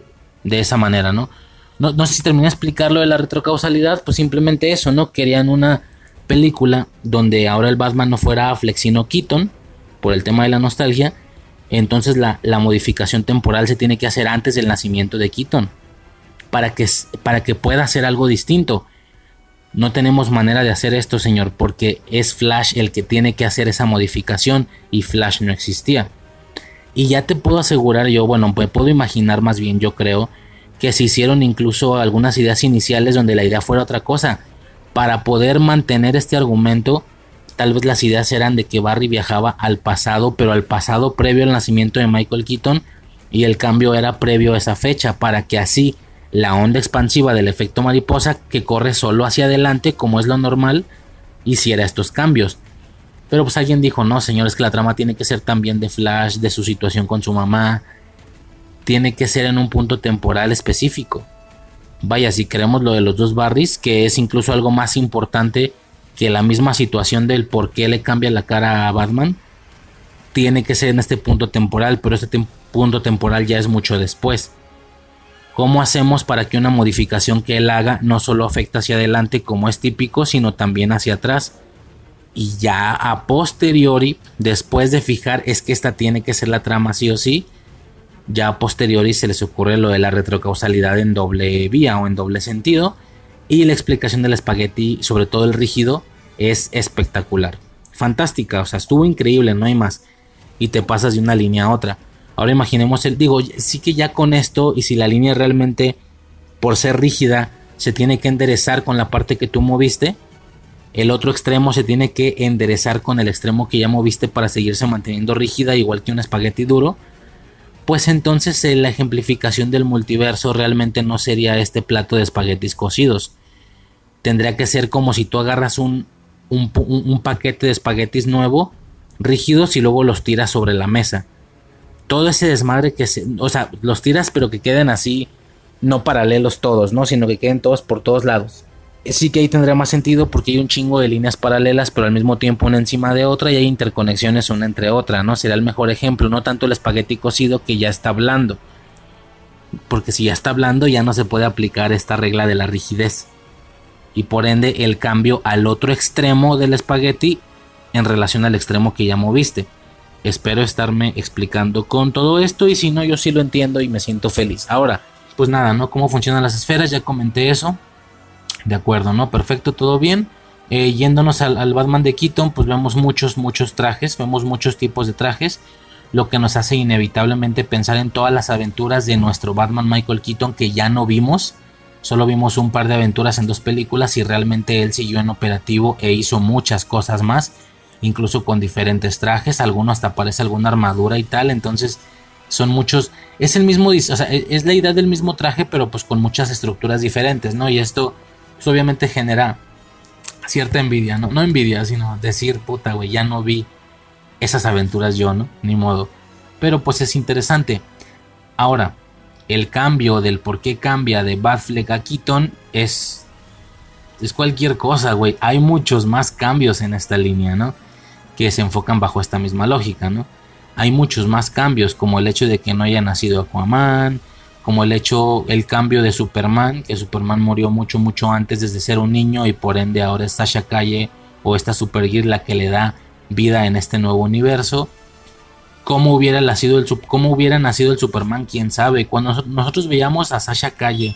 de esa manera, ¿no? ¿no? No sé si terminé de explicar lo de la retrocausalidad, pues simplemente eso, ¿no? Querían una película donde ahora el Batman no fuera Affleck sino Keaton, por el tema de la nostalgia, entonces la, modificación temporal se tiene que hacer antes del nacimiento de Keaton. Para que, para que pueda hacer algo distinto. No tenemos manera de hacer esto, señor, porque es Flash el que tiene que hacer esa modificación y Flash no existía. Y ya te puedo asegurar yo, bueno, me puedo imaginar más bien, yo creo, que se hicieron incluso algunas ideas iniciales donde la idea fuera otra cosa. Para poder mantener este argumento, tal vez las ideas eran de que Barry viajaba al pasado, pero al pasado previo al nacimiento de Michael Keaton y el cambio era previo a esa fecha para que así la onda expansiva del efecto mariposa que corre solo hacia adelante como es lo normal hiciera estos cambios. Pero pues alguien dijo, no señores, que la trama tiene que ser también de Flash, de su situación con su mamá, tiene que ser en un punto temporal específico. vaya, si queremos lo de los dos Barrys, que es incluso algo más importante que la misma situación del por qué le cambia la cara a Batman, tiene que ser en este punto temporal, pero este punto temporal ya es mucho después. ¿Cómo hacemos para que una modificación que él haga no solo afecte hacia adelante como es típico, sino también hacia atrás? Y ya a posteriori, después de fijar es que esta tiene que ser la trama sí o sí, ya a posteriori se les ocurre lo de la retrocausalidad en doble vía o en doble sentido. Y la explicación del espagueti, sobre todo el rígido, es espectacular. Fantástica, o sea, estuvo increíble, no hay más. Y te pasas de una línea a otra. Ahora imaginemos el, digo, sí que ya con esto, y si la línea realmente, por ser rígida, se tiene que enderezar con la parte que tú moviste, el otro extremo se tiene que enderezar con el extremo que ya moviste para seguirse manteniendo rígida, igual que un espagueti duro, pues entonces eh, la ejemplificación del multiverso realmente no sería este plato de espaguetis cocidos. Tendría que ser como si tú agarras un, un, un paquete de espaguetis nuevo, rígidos, y luego los tiras sobre la mesa todo ese desmadre que se, o sea, los tiras pero que queden así, no paralelos todos, ¿no? Sino que queden todos por todos lados. Sí que ahí tendría más sentido porque hay un chingo de líneas paralelas, pero al mismo tiempo una encima de otra y hay interconexiones una entre otra, ¿no? Sería el mejor ejemplo, no tanto el espagueti cocido que ya está hablando. Porque si ya está hablando ya no se puede aplicar esta regla de la rigidez. Y por ende el cambio al otro extremo del espagueti en relación al extremo que ya moviste. Espero estarme explicando con todo esto y si no yo sí lo entiendo y me siento feliz. Ahora, pues nada, ¿no? ¿Cómo funcionan las esferas? Ya comenté eso. De acuerdo, ¿no? Perfecto, todo bien. Eh, yéndonos al, Batman de Keaton, pues vemos muchos, muchos trajes, vemos muchos tipos de trajes, lo que nos hace inevitablemente pensar en todas las aventuras de nuestro Batman Michael Keaton que ya no vimos. Solo vimos un par de aventuras en dos películas y realmente él siguió en operativo e hizo muchas cosas más incluso con diferentes trajes, alguno hasta parece alguna armadura y tal, entonces son muchos, es el mismo, o e, es la idea del mismo traje, pero pues con muchas estructuras diferentes, ¿no? Y esto pues, obviamente genera cierta envidia, ¿no? No envidia, sino decir, puta, güey, ya no vi esas aventuras yo, ¿no? Ni modo. Pero pues es interesante. Ahora, el cambio del por qué cambia de Batfleck a Keaton es es cualquier cosa, güey. Hay muchos más cambios en esta línea, ¿no? Que se enfocan bajo esta misma lógica, ¿no? Hay muchos más cambios, como el hecho de que no haya nacido Aquaman, como el hecho, el cambio de Superman, que Superman murió mucho, mucho antes desde ser un niño y por ende ahora es Sasha Calle o esta Supergirl la que le da vida en este nuevo universo. ¿Cómo hubiera, nacido el, cómo hubiera nacido el Superman? ¿Quién sabe? Cuando nosotros veíamos a Sasha Calle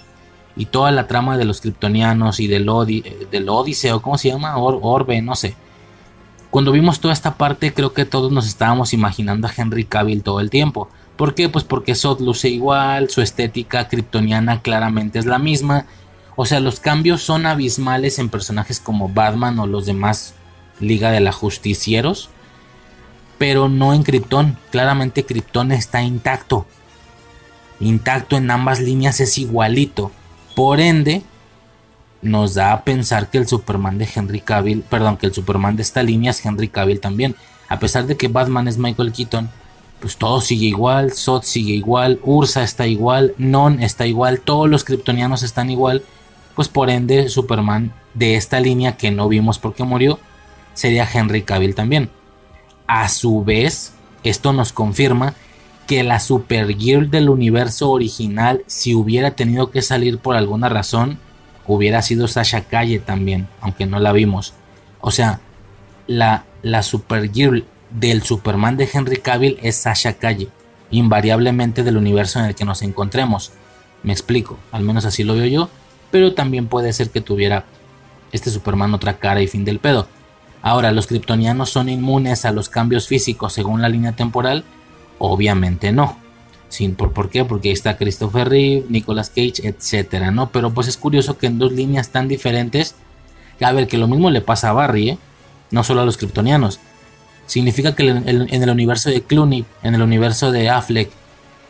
y toda la trama de los kryptonianos y del, Odi, del Odiseo, ¿cómo se llama? Orbe, no sé cuando vimos toda esta parte, creo que todos nos estábamos imaginando a Henry Cavill todo el tiempo. ¿Por qué? Pues porque Sot luce igual, su estética kryptoniana claramente es la misma. O sea, los cambios son abismales en personajes como Batman o los demás Liga de la Justicieros. Pero no en Krypton. Claramente Krypton está intacto. Intacto en ambas líneas es igualito. Por ende, nos da a pensar que el Superman de Henry Cavill, perdón, que el Superman de esta línea es Henry Cavill también. A pesar de que Batman es Michael Keaton, pues todo sigue igual, Zod sigue igual, Ursa está igual, Non está igual, todos los kryptonianos están igual, pues por ende Superman de esta línea que no vimos porque murió sería Henry Cavill también. A su vez, esto nos confirma que la Supergirl del universo original, si hubiera tenido que salir por alguna razón, hubiera sido Sasha Calle también, aunque no la vimos. O sea, la, la Supergirl del Superman de Henry Cavill es Sasha Calle, invariablemente del universo en el que nos encontremos. Me explico, al menos así lo veo yo, pero también puede ser que tuviera este Superman otra cara y fin del pedo. Ahora, ¿los kryptonianos son inmunes a los cambios físicos según la línea temporal? Obviamente no. Sin, por, ¿Por qué? Porque ahí está Christopher Reeve, Nicolas Cage, etcétera, ¿no? Pero pues es curioso que en dos líneas tan diferentes, a ver, que lo mismo le pasa a Barry, ¿eh? No solo a los kryptonianos. Significa que en el, universo de Clooney, en el universo de Affleck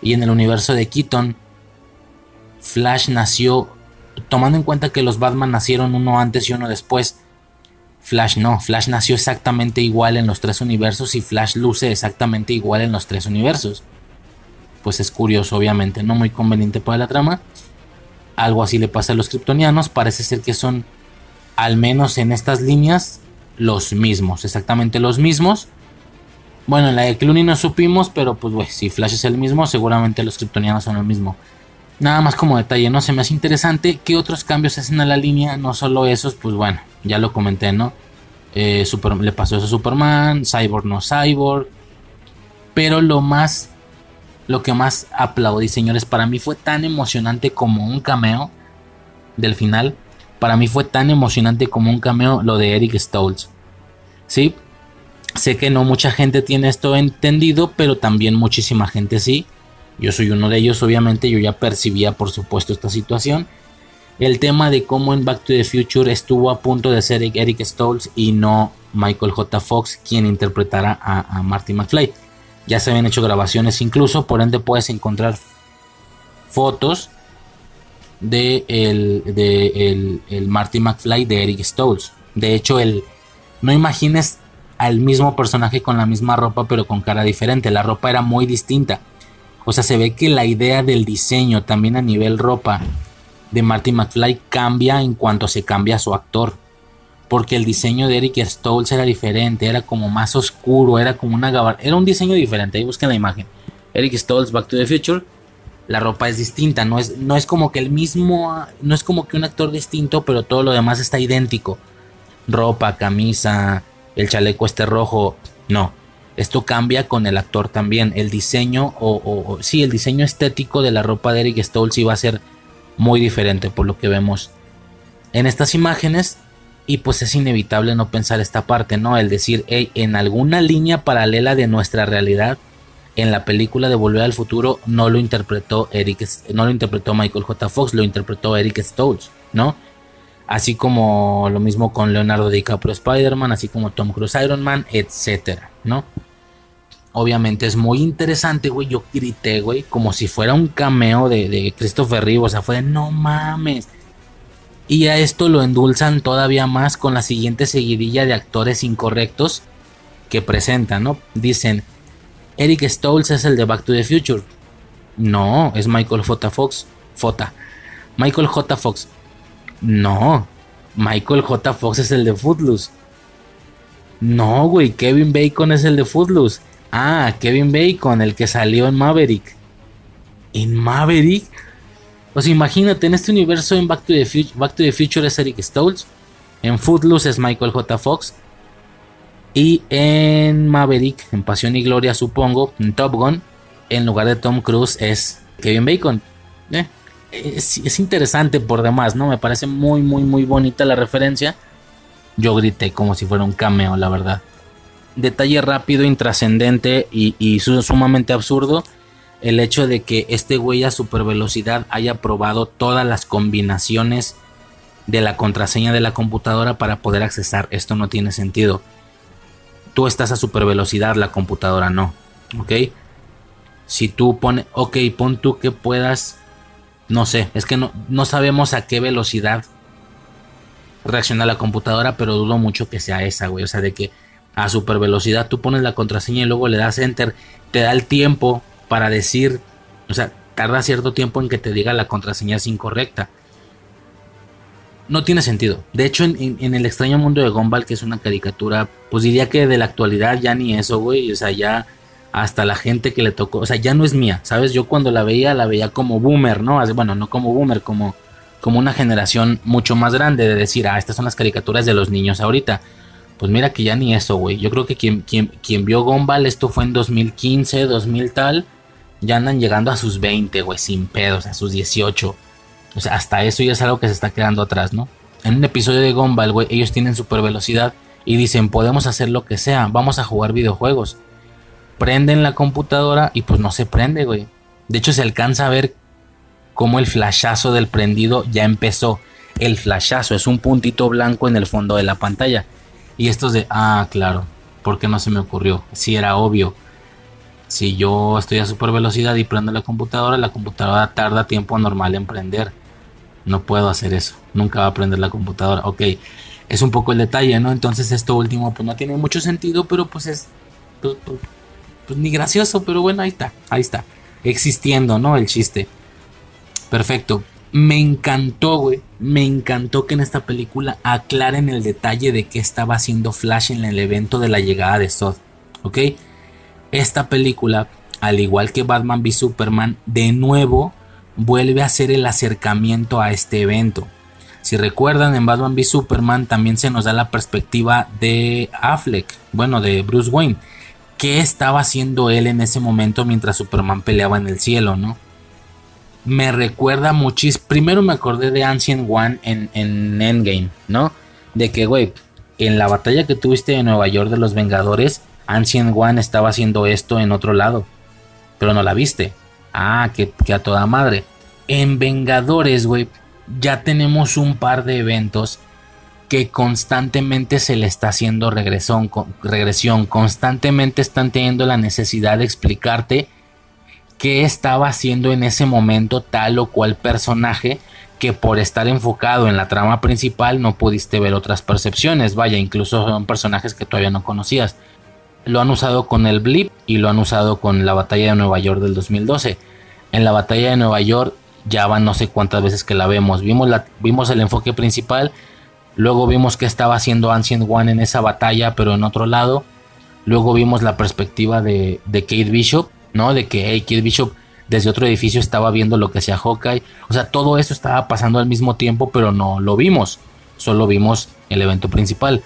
y en el universo de Keaton, Flash nació, tomando en cuenta que los Batman nacieron uno antes y uno después, Flash no, Flash nació exactamente igual en los tres universos y Flash luce exactamente igual en los tres universos pues es curioso, obviamente, no muy conveniente para la trama. Algo así le pasa a los kryptonianos. Parece ser que son, al menos en estas líneas, los mismos. Exactamente los mismos. Bueno, en la de Clooney no supimos, pero pues, güey, si Flash es el mismo, seguramente los kryptonianos son el mismo. Nada más como detalle, ¿no? Se me hace interesante qué otros cambios hacen a la línea, no solo esos, pues bueno, ya lo comenté, ¿no? Eh, le pasó eso a Superman, Cyborg no Cyborg. Pero lo más, lo que más aplaudí, señores, para mí fue tan emocionante como un cameo del final. Para mí fue tan emocionante como un cameo lo de Eric Stoltz. ¿Sí? Sé que no mucha gente tiene esto entendido, pero también muchísima gente sí. Yo soy uno de ellos, obviamente, yo ya percibía por supuesto esta situación. El tema de cómo en Back to the Future estuvo a punto de ser Eric Stoltz y no Michael J. Fox quien interpretara a, Marty McFly. Ya se habían hecho grabaciones incluso, por ende puedes encontrar fotos de el, de el, Marty McFly de Eric Stoltz. De hecho, el, no imagines al mismo personaje con la misma ropa pero con cara diferente. La ropa era muy distinta. O sea, se ve que la idea del diseño también a nivel ropa de Marty McFly cambia en cuanto se cambia su actor. Porque el diseño de Eric Stoltz era diferente, era como más oscuro, era como una gabardina. Era un diseño diferente, ahí busquen la imagen. Eric Stoltz, Back to the Future. La ropa es distinta, no es, no es como que el mismo, no es como que un actor distinto, pero todo lo demás está idéntico. Ropa, camisa, el chaleco este rojo, no. Esto cambia con el actor también. El diseño, o, sí, el diseño estético de la ropa de Eric Stoltz iba a ser muy diferente por lo que vemos en estas imágenes. Y pues es inevitable no pensar esta parte, ¿no? El decir, hey, en alguna línea paralela de nuestra realidad, en la película de Volver al Futuro, no lo interpretó Eric, no lo interpretó Michael J. Fox, lo interpretó Eric Stoltz, ¿no? Así como lo mismo con Leonardo DiCaprio Spider-Man, así como Tom Cruise Iron Man, etcétera, ¿no? obviamente es muy interesante, güey. Yo grité, güey, como si fuera un cameo de, Christopher Reeve. O sea, fue de no mames. Y a esto lo endulzan todavía más con la siguiente seguidilla de actores incorrectos que presentan, ¿no? Dicen, Eric Stoltz es el de Back to the Future. No, es Michael J. Fox. Fota. Michael J. Fox. No, Michael J. Fox es el de Footloose. No, güey, Kevin Bacon es el de Footloose. Ah, Kevin Bacon, el que salió en Maverick. ¿En Maverick? Pues imagínate, en este universo en Back to the Future, es Eric Stoltz. En Footloose es Michael J. Fox. Y en Maverick, en Pasión y Gloria, supongo, en Top Gun, en lugar de Tom Cruise es Kevin Bacon. Eh, es, interesante por demás, ¿no? Me parece muy, muy, muy bonita la referencia. Yo grité como si fuera un cameo, la verdad detalle rápido, intrascendente y, sumamente absurdo. El hecho de que este güey a super velocidad haya probado todas las combinaciones de la contraseña de la computadora para poder accesar. Esto no tiene sentido. Tú estás a super velocidad, la computadora no. ¿Ok? Si tú pones, ok, pon tú que puedas, no sé, es que no, no sabemos a qué velocidad reacciona la computadora, pero dudo mucho que sea esa, güey. O sea, de que a super velocidad, tú pones la contraseña y luego le das enter, te da el tiempo para decir, o sea, tarda cierto tiempo en que te diga la contraseña es incorrecta. No tiene sentido. De hecho, en, el extraño mundo de Gumball, que es una caricatura, pues diría que de la actualidad ya ni eso, güey. O sea, ya hasta la gente que le tocó, o sea, ya no es mía, ¿sabes? Yo cuando la veía, la veía como boomer, ¿no? Bueno, no como boomer, como, como una generación mucho más grande de decir, ah, estas son las caricaturas de los niños ahorita. Pues mira que ya ni eso, güey. Yo creo que quien, quien, quien vio Gumball, esto fue en 2015, 2000 tal, ya andan llegando a sus 20, güey, sin pedos, a sus 18. O sea, hasta eso ya es algo que se está quedando atrás, ¿no? En un episodio de Gumball, güey, ellos tienen super velocidad y dicen, podemos hacer lo que sea, vamos a jugar videojuegos. Prenden la computadora y pues no se prende, güey. De hecho, se alcanza a ver cómo el flashazo del prendido ya empezó. El flashazo es un puntito blanco en el fondo de la pantalla. Y estos de, ah, claro, ¿por qué no se me ocurrió? Si era obvio. Si yo estoy a super velocidad y prendo la computadora, la computadora tarda tiempo normal en prender. No puedo hacer eso. Nunca va a prender la computadora. Ok, es un poco el detalle, ¿no? Entonces esto último pues no tiene mucho sentido, pero pues es... Pues, pues, pues ni gracioso, pero bueno, ahí está, ahí está. Existiendo, ¿no? El chiste. Perfecto. Me encantó, güey. Me encantó que en esta película aclaren el detalle de qué estaba haciendo Flash en el evento de la llegada de Zod. ¿Ok? Esta película, al igual que Batman v Superman, de nuevo vuelve a hacer el acercamiento a este evento. Si recuerdan, en Batman v Superman también se nos da la perspectiva de Affleck, bueno, de Bruce Wayne. ¿Qué estaba haciendo él en ese momento mientras Superman peleaba en el cielo, no? Me recuerda muchísimo. Primero me acordé de Ancient One en, en Endgame, ¿no? De que, güey, en la batalla que tuviste en Nueva York de los Vengadores, Ancient One estaba haciendo esto en otro lado. Pero no la viste. Ah, que, a toda madre. En Vengadores, güey, ya tenemos un par de eventos que constantemente se le está haciendo regresión, regresión, constantemente están teniendo la necesidad de explicarte qué estaba haciendo en ese momento tal o cual personaje que por estar enfocado en la trama principal no pudiste ver otras percepciones, vaya, incluso son personajes que todavía no conocías. Lo han usado con el Blip y lo han usado con la batalla de Nueva York del 2012. En la batalla de Nueva York ya van no sé cuántas veces que la vemos. Vimos, la, vimos el enfoque principal, luego vimos que estaba haciendo Ancient One en esa batalla, pero en otro lado. Luego vimos la perspectiva de, de Kate Bishop, ¿no? De que Kate Bishop desde otro edificio estaba viendo lo que hacía Hawkeye. O sea, todo eso estaba pasando al mismo tiempo, pero no lo vimos. Solo vimos el evento principal.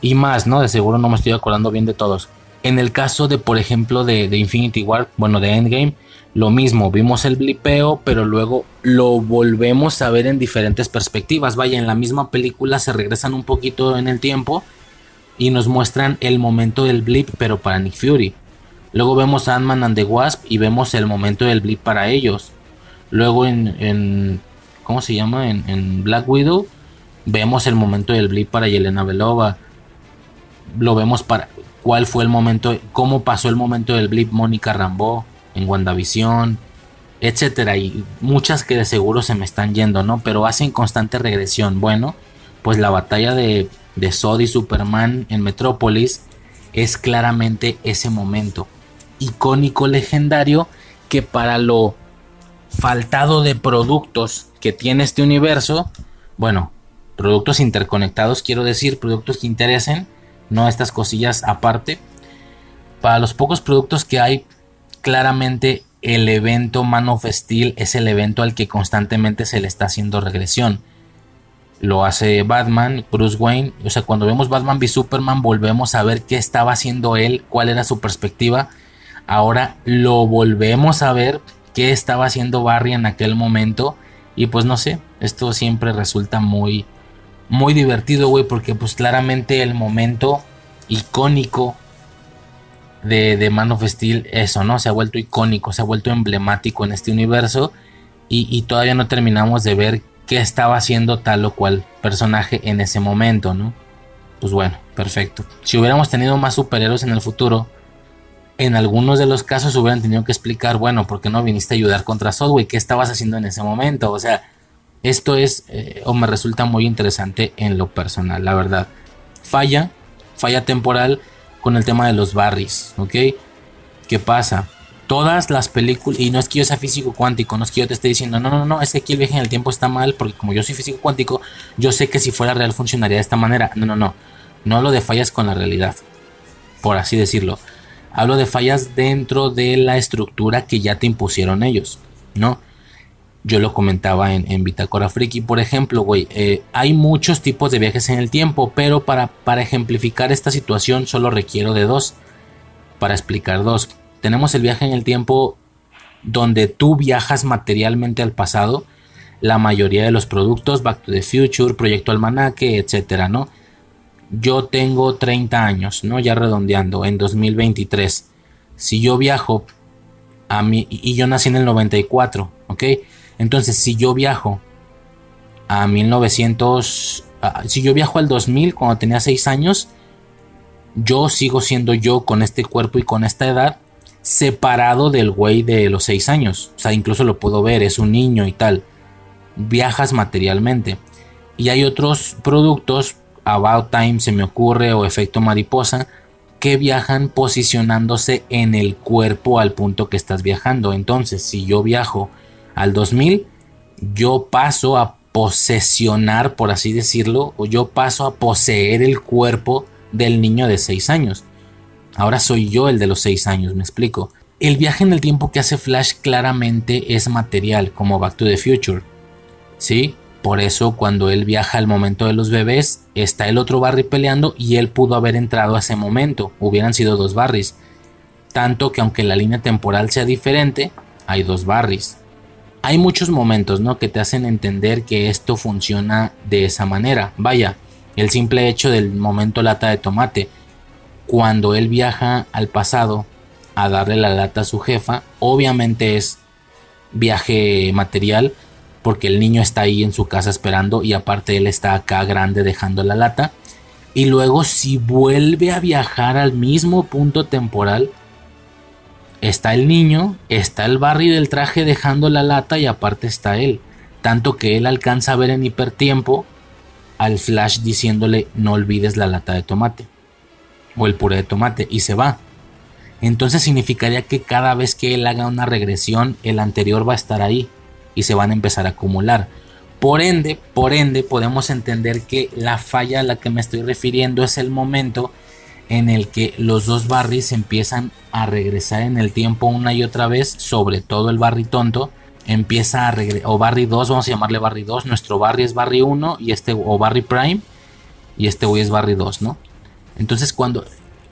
Y más, ¿no? De seguro no me estoy acordando bien de todos. En el caso de, por ejemplo, de, de Infinity War, bueno, de Endgame, lo mismo, vimos el blipeo, pero luego lo volvemos a ver en diferentes perspectivas. Vaya, en la misma película se regresan un poquito en el tiempo y nos muestran el momento del blip, pero para Nick Fury. Luego vemos a Ant-Man and the Wasp y vemos el momento del blip para ellos. Luego en, ¿cómo se llama? En, en, Black Widow vemos el momento del blip para Yelena Belova. Lo vemos para cuál fue el momento, cómo pasó el momento del blip Mónica Rambeau en WandaVision, etcétera, y muchas que de seguro se me están yendo, ¿no? Pero hacen constante regresión. Bueno, pues la batalla de, de y Superman en Metrópolis es claramente ese momento icónico, legendario, que para lo faltado de productos que tiene este universo, bueno, productos interconectados, quiero decir, productos que interesen, no estas cosillas aparte. Para los pocos productos que hay claramente el evento Man of Steel es el evento al que constantemente se le está haciendo regresión. Lo hace Batman, Bruce Wayne. O sea, cuando vemos Batman v Superman, volvemos a ver qué estaba haciendo él, cuál era su perspectiva. Ahora lo volvemos a ver qué estaba haciendo Barry en aquel momento. Y pues no sé, esto siempre resulta muy, muy divertido, güey, porque pues claramente el momento icónico de, Man of Steel, eso, ¿no? Se ha vuelto icónico, se ha vuelto emblemático en este universo y, todavía no terminamos de ver qué estaba haciendo tal o cual personaje en ese momento, ¿no? Pues bueno, perfecto. Si hubiéramos tenido más superhéroes en el futuro, en algunos de los casos hubieran tenido que explicar, bueno, ¿por qué no viniste a ayudar contra Sodway? ¿Qué estabas haciendo en ese momento? O sea, esto es, eh, o me resulta muy interesante en lo personal, la verdad. Falla, falla temporal con el tema de los barris, ¿ok? ¿Qué pasa? Todas las películas, y no es que yo sea físico cuántico, no es que yo te esté diciendo, no, no, no, es que aquí el viaje en el tiempo está mal, porque como yo soy físico cuántico, yo sé que si fuera real funcionaría de esta manera. No, no, no, no hablo de fallas con la realidad, por así decirlo. Hablo de fallas dentro de la estructura que ya te impusieron ellos, ¿no? Yo lo comentaba en, en Bitácora Friki, por ejemplo, güey, eh, hay muchos tipos de viajes en el tiempo, pero para, para ejemplificar esta situación solo requiero de dos, para explicar dos. Tenemos el viaje en el tiempo donde tú viajas materialmente al pasado, la mayoría de los productos, Back to the Future, Proyecto Almanaque, etcétera, ¿no? Yo tengo 30 años, ¿no? Ya redondeando, en 2023. Si yo viajo a mí, y yo nací en el 94, ¿ok? Entonces, si yo viajo a 1900, si yo viajo al 2000 cuando tenía 6 años, yo sigo siendo yo con este cuerpo y con esta edad, separado del güey de los 6 años. O sea, incluso lo puedo ver, es un niño y tal. Viajas materialmente. Y hay otros productos, About Time se me ocurre, o Efecto Mariposa, que viajan posicionándose en el cuerpo al punto que estás viajando. Entonces, si yo viajo al 2000, yo paso a posesionar, por así decirlo, o yo paso a poseer el cuerpo del niño de 6 años. Ahora soy yo el de los 6 años, me explico. El viaje en el tiempo que hace Flash claramente es material, como Back to the Future. ¿Sí? Por eso cuando él viaja al momento de los bebés, está el otro Barry peleando y él pudo haber entrado a ese momento. Hubieran sido dos Barrys. Tanto que aunque la línea temporal sea diferente, hay dos Barrys. Hay muchos momentos, ¿no? Que te hacen entender que esto funciona de esa manera. Vaya, el simple hecho del momento lata de tomate. Cuando él viaja al pasado a darle la lata a su jefa, obviamente es viaje material porque el niño está ahí en su casa esperando y aparte él está acá grande dejando la lata. Y luego si vuelve a viajar al mismo punto temporal, está el niño, está el Barry del traje dejando la lata y aparte está él. Tanto que él alcanza a ver en hipertiempo al Flash diciéndole no olvides la lata de tomate o el puré de tomate y se va. Entonces significaría que cada vez que él haga una regresión, el anterior va a estar ahí y se van a empezar a acumular. Por ende, por ende, podemos entender que la falla a la que me estoy refiriendo es el momento en el que los dos Barrys empiezan a regresar en el tiempo una y otra vez, sobre todo el Barry tonto, empieza a regresar, o Barry 2, vamos a llamarle Barry 2, nuestro Barry es Barry 1 y este, o Barry Prime, y este güey es Barry 2, ¿no? Entonces cuando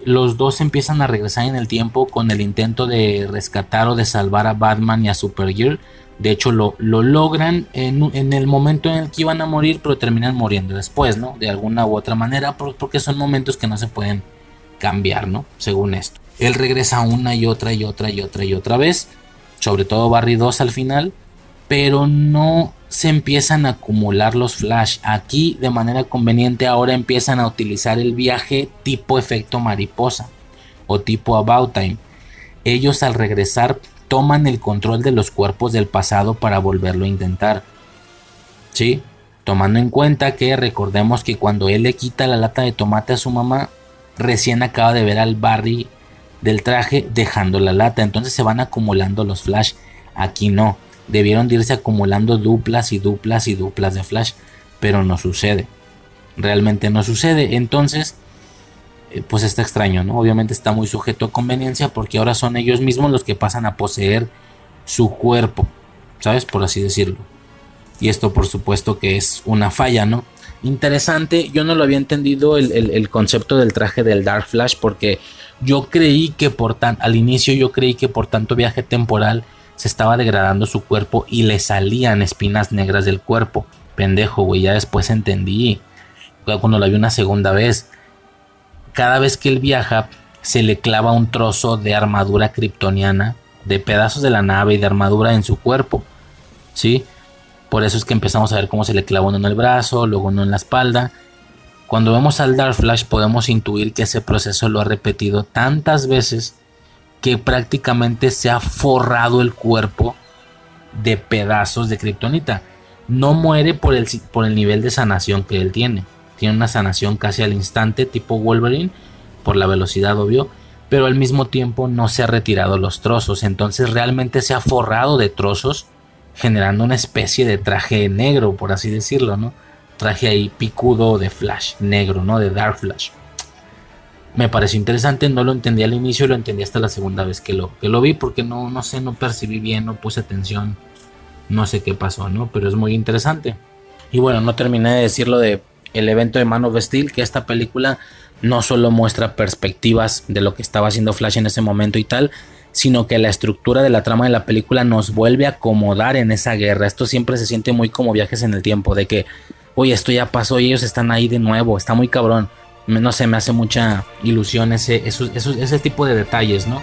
los dos empiezan a regresar en el tiempo con el intento de rescatar o de salvar a Batman y a Supergirl, de hecho lo, lo logran en, en, el momento en el que iban a morir, pero terminan muriendo después, ¿no? De alguna u otra manera, porque son momentos que no se pueden cambiar, ¿no? Según esto. Él regresa una y otra y otra y otra y otra vez, sobre todo Barry 2 al final, pero no se empiezan a acumular los flash. Aquí de manera conveniente ahora empiezan a utilizar el viaje tipo efecto mariposa o tipo about time. Ellos al regresar toman el control de los cuerpos del pasado para volverlo a intentar. ¿Sí? Tomando en cuenta que recordemos que cuando él le quita la lata de tomate a su mamá, recién acaba de ver al Barry del traje dejando la lata. Entonces se van acumulando los flash. Aquí no. Debieron de irse acumulando duplas y duplas y duplas de flash. Pero no sucede. Realmente no sucede. Entonces, eh, pues está extraño, ¿no? Obviamente está muy sujeto a conveniencia porque ahora son ellos mismos los que pasan a poseer su cuerpo. ¿Sabes? Por así decirlo. Y esto por supuesto que es una falla, ¿no? Interesante, yo no lo había entendido el, el concepto del traje del Dark Flash porque yo creí que por tan, al inicio yo creí que por tanto viaje temporal se estaba degradando su cuerpo y le salían espinas negras del cuerpo. Pendejo, güey, ya después entendí. Cuando la vi una segunda vez. Cada vez que él viaja, se le clava un trozo de armadura kryptoniana, de pedazos de la nave y de armadura en su cuerpo. ¿Sí? Por eso es que empezamos a ver cómo se le clava uno en el brazo, luego uno en la espalda. Cuando vemos al Dark Flash podemos intuir que ese proceso lo ha repetido tantas veces que prácticamente se ha forrado el cuerpo de pedazos de kriptonita. No muere por el, por el nivel de sanación que él tiene. Tiene una sanación casi al instante tipo Wolverine por la velocidad obvio. Pero al mismo tiempo no se ha retirado los trozos. Entonces realmente se ha forrado de trozos generando una especie de traje negro, por así decirlo, ¿no? Traje ahí picudo de Flash, negro, ¿no? De Dark Flash. Me pareció interesante, no lo entendí al inicio, lo entendí hasta la segunda vez que lo, que lo vi, porque no, no sé, no percibí bien, no puse atención, no sé qué pasó, ¿no? Pero es muy interesante. Y bueno, no terminé de decir lo de el evento de Man of Steel, que esta película no solo muestra perspectivas de lo que estaba haciendo Flash en ese momento y tal, sino que la estructura de la trama de la película nos vuelve a acomodar en esa guerra. Esto siempre se siente muy como viajes en el tiempo, de que, oye, esto ya pasó y ellos están ahí de nuevo, está muy cabrón. No sé, me hace mucha ilusión ese, ese tipo de detalles, ¿no?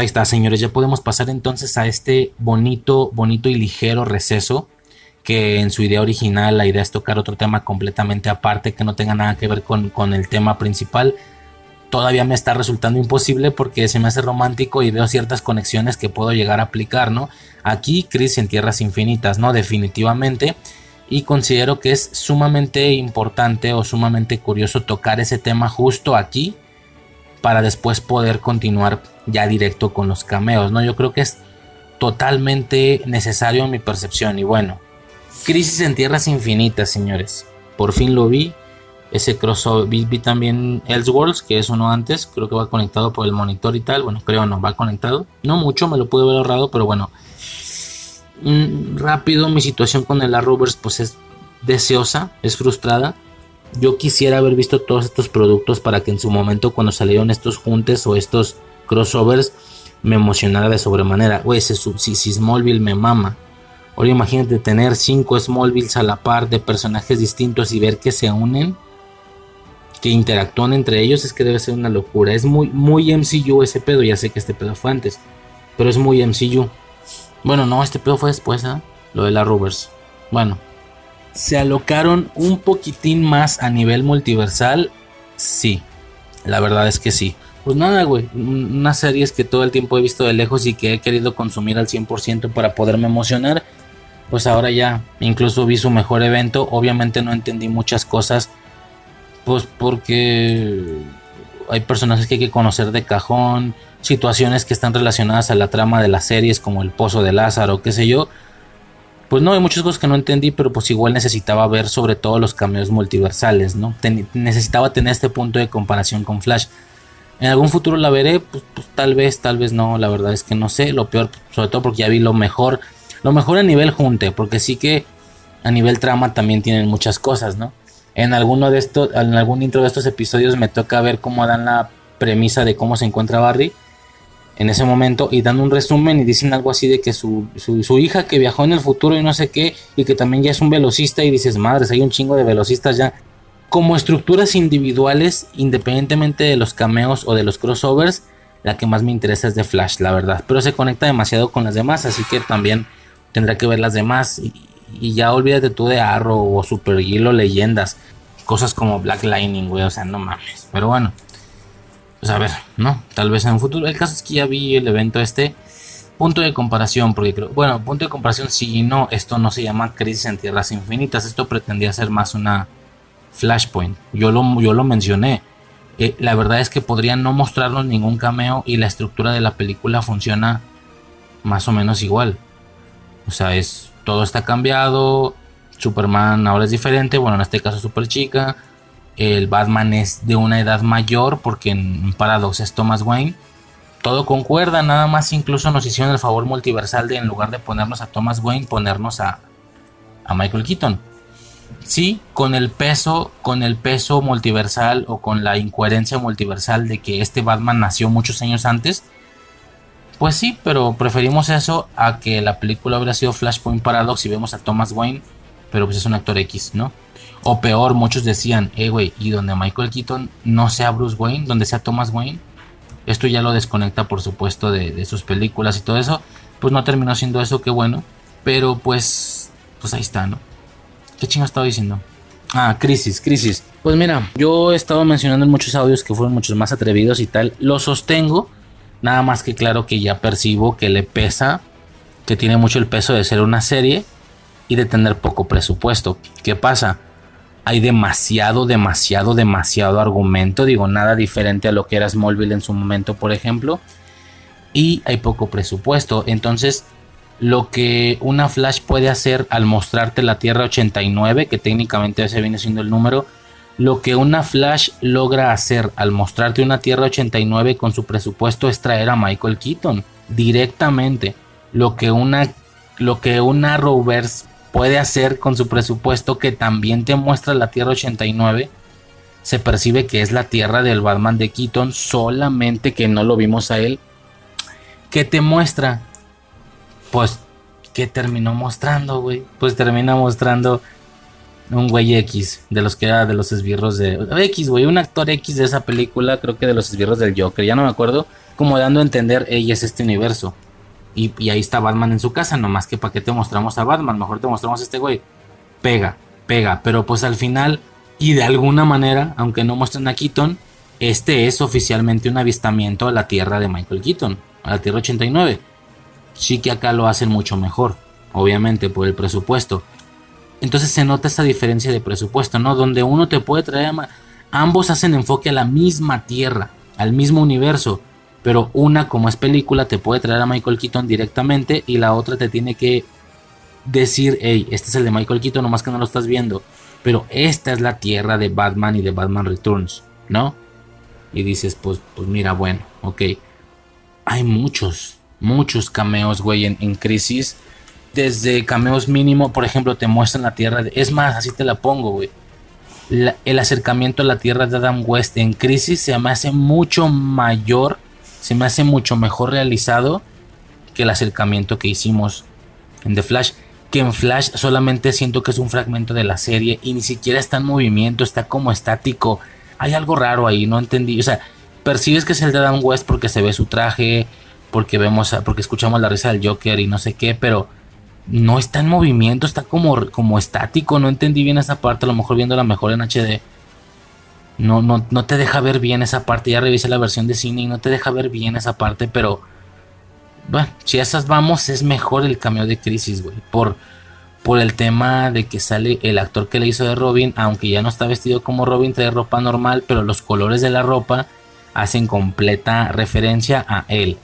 Ahí está, señores. Ya podemos pasar entonces a este bonito, bonito y ligero receso. Que en su idea original la idea es tocar otro tema completamente aparte que no tenga nada que ver con, con el tema principal. Todavía me está resultando imposible porque se me hace romántico y veo ciertas conexiones que puedo llegar a aplicar, ¿no? Aquí, Chris en Tierras Infinitas, ¿no? Definitivamente y considero que es sumamente importante o sumamente curioso tocar ese tema justo aquí para después poder continuar ya directo con los cameos, ¿no? Yo creo que es totalmente necesario en mi percepción y bueno, Crisis en Tierras Infinitas, señores. Por fin lo vi. Ese crossover. Vi, también Elseworlds, que es uno antes. Creo que va conectado por el monitor y tal. Bueno, creo no, va conectado. No mucho, me lo pude haber ahorrado, pero bueno. Mm, rápido mi situación con el Arrowverse pues es deseosa, es frustrada. Yo quisiera haber visto todos estos productos para que en su momento cuando salieron estos juntes o estos crossovers me emocionara de sobremanera. Güey, si, si Smallville me mama. Ahora imagínate tener cinco Smallvilles a la par de personajes distintos y ver que se unen, que interactúan entre ellos, es que debe ser una locura. Es muy, muy MCU ese pedo, ya sé que este pedo fue antes, pero es muy MCU. Bueno, no, este pedo fue después, ¿eh? Lo de la Rovers. Bueno. ¿Se alocaron un poquitín más a nivel multiversal? Sí. La verdad es que sí. Pues nada, güey. Unas series que todo el tiempo he visto de lejos y que he querido consumir al 100% para poderme emocionar. Pues ahora ya. Incluso vi su mejor evento. Obviamente no entendí muchas cosas. Pues porque hay personajes que hay que conocer de cajón situaciones que están relacionadas a la trama de las series como el pozo de Lázaro, qué sé yo. Pues no, hay muchas cosas que no entendí, pero pues igual necesitaba ver sobre todo los cameos multiversales, ¿no? necesitaba tener este punto de comparación con Flash. En algún futuro la veré, pues, pues, tal vez, tal vez no, la verdad es que no sé, lo peor, sobre todo porque ya vi lo mejor, lo mejor a nivel junte, porque sí que a nivel trama también tienen muchas cosas, ¿no? En alguno de estos, en algún intro de estos episodios me toca ver cómo dan la premisa de cómo se encuentra Barry en ese momento y dan un resumen y dicen algo así de que su, su, hija que viajó en el futuro y no sé qué y que también ya es un velocista y dices, madres, hay un chingo de velocistas ya. Como estructuras individuales, independientemente de los cameos o de los crossovers, la que más me interesa es de Flash, la verdad. Pero se conecta demasiado con las demás, así que también tendrá que ver las demás. Y, ya olvídate tú de Arrow o Super Leyendas. Cosas como Black Lightning, güey, o sea, no mames. Pero bueno. Pues a ver, ¿no? Tal vez en un futuro. El caso es que ya vi el evento este. Punto de comparación, porque creo, bueno, punto de comparación y no, esto no se llama Crisis en Tierras Infinitas, esto pretendía ser más una Flashpoint. Yo lo, yo lo mencioné. Eh, la verdad es que podrían no mostrarnos ningún cameo y la estructura de la película funciona más o menos igual. O sea, es todo está cambiado. Superman ahora es diferente. Bueno, en este caso Super Chica el Batman es de una edad mayor porque en Paradox es Thomas Wayne. Todo concuerda, nada más incluso nos hicieron el favor multiversal de en lugar de ponernos a Thomas Wayne, ponernos a, a Michael Keaton. Sí, con el peso, con el peso multiversal o con la incoherencia multiversal de que este Batman nació muchos años antes. Pues sí, pero preferimos eso a que la película hubiera sido Flashpoint Paradox y vemos a Thomas Wayne, pero pues es un actor X, ¿no? O peor, muchos decían, eh, güey, y donde Michael Keaton no sea Bruce Wayne, donde sea Thomas Wayne, esto ya lo desconecta, por supuesto, de, sus películas y todo eso. Pues no terminó siendo eso, qué bueno. Pero pues, pues ahí está, ¿no? ¿Qué chingo estaba diciendo? Ah, crisis, crisis. Pues mira, yo he estado mencionando en muchos audios que fueron muchos más atrevidos y tal. Lo sostengo. Nada más que claro que ya percibo que le pesa, que tiene mucho el peso de ser una serie y de tener poco presupuesto. ¿Qué pasa? Hay demasiado, demasiado, demasiado argumento. Digo, nada diferente a lo que era Smallville en su momento, por ejemplo. Y hay poco presupuesto. Entonces, lo que una Flash puede hacer al mostrarte la Tierra 89, que técnicamente ese viene siendo el número, lo que una Flash logra hacer al mostrarte una Tierra 89 con su presupuesto es traer a Michael Keaton directamente. Lo que una, lo que una Arrowverse puede hacer con su presupuesto que también te muestra la Tierra 89. Se percibe que es la tierra del Batman de Keaton, solamente que no lo vimos a él. ¿Qué te muestra? Pues, ¿qué terminó mostrando, güey? Pues termina mostrando un güey X, de los que era de los esbirros de... X, güey, un actor X de esa película, creo que de los esbirros del Joker, ya no me acuerdo, como dando a entender, ella es este universo. Y, ahí está Batman en su casa, nomás que para qué te mostramos a Batman, mejor te mostramos a este güey. Pega, pega, pero pues al final, y de alguna manera, aunque no muestren a Keaton, este es oficialmente un avistamiento a la Tierra de Michael Keaton, a la Tierra 89. Sí que acá lo hacen mucho mejor, obviamente por el presupuesto. Entonces se nota esa diferencia de presupuesto, ¿no? Donde uno te puede traer... A... Ambos hacen enfoque a la misma Tierra, al mismo universo. Pero una, como es película, te puede traer a Michael Keaton directamente y la otra te tiene que decir, hey, este es el de Michael Keaton, nomás que no lo estás viendo. Pero esta es la Tierra de Batman y de Batman Returns, ¿no? Y dices, pues, pues mira, bueno, ok. Hay muchos, muchos cameos, güey, en, en Crisis desde cameos mínimo, por ejemplo, te muestran la tierra. es más, así te la pongo, güey. el acercamiento a la tierra de Adam West en Crisis se me hace mucho mayor, se me hace mucho mejor realizado que el acercamiento que hicimos en The Flash. Que en Flash solamente siento que es un fragmento de la serie y ni siquiera está en movimiento, está como estático. Hay algo raro ahí, no entendí. O sea, percibes que es el de Adam West porque se ve su traje, porque vemos, porque escuchamos la risa del Joker y no sé qué, pero no está en movimiento, está como, como estático. No entendí bien esa parte, a lo mejor viéndola mejor en HD. No, no, no te deja ver bien esa parte. Ya revisé la versión de cine y no te deja ver bien esa parte, pero. Bueno, si a esas vamos, es mejor el cambio de crisis, güey. Por, por el tema de que sale el actor que le hizo de Robin, aunque ya no está vestido como Robin, trae ropa normal, pero los colores de la ropa hacen completa referencia a él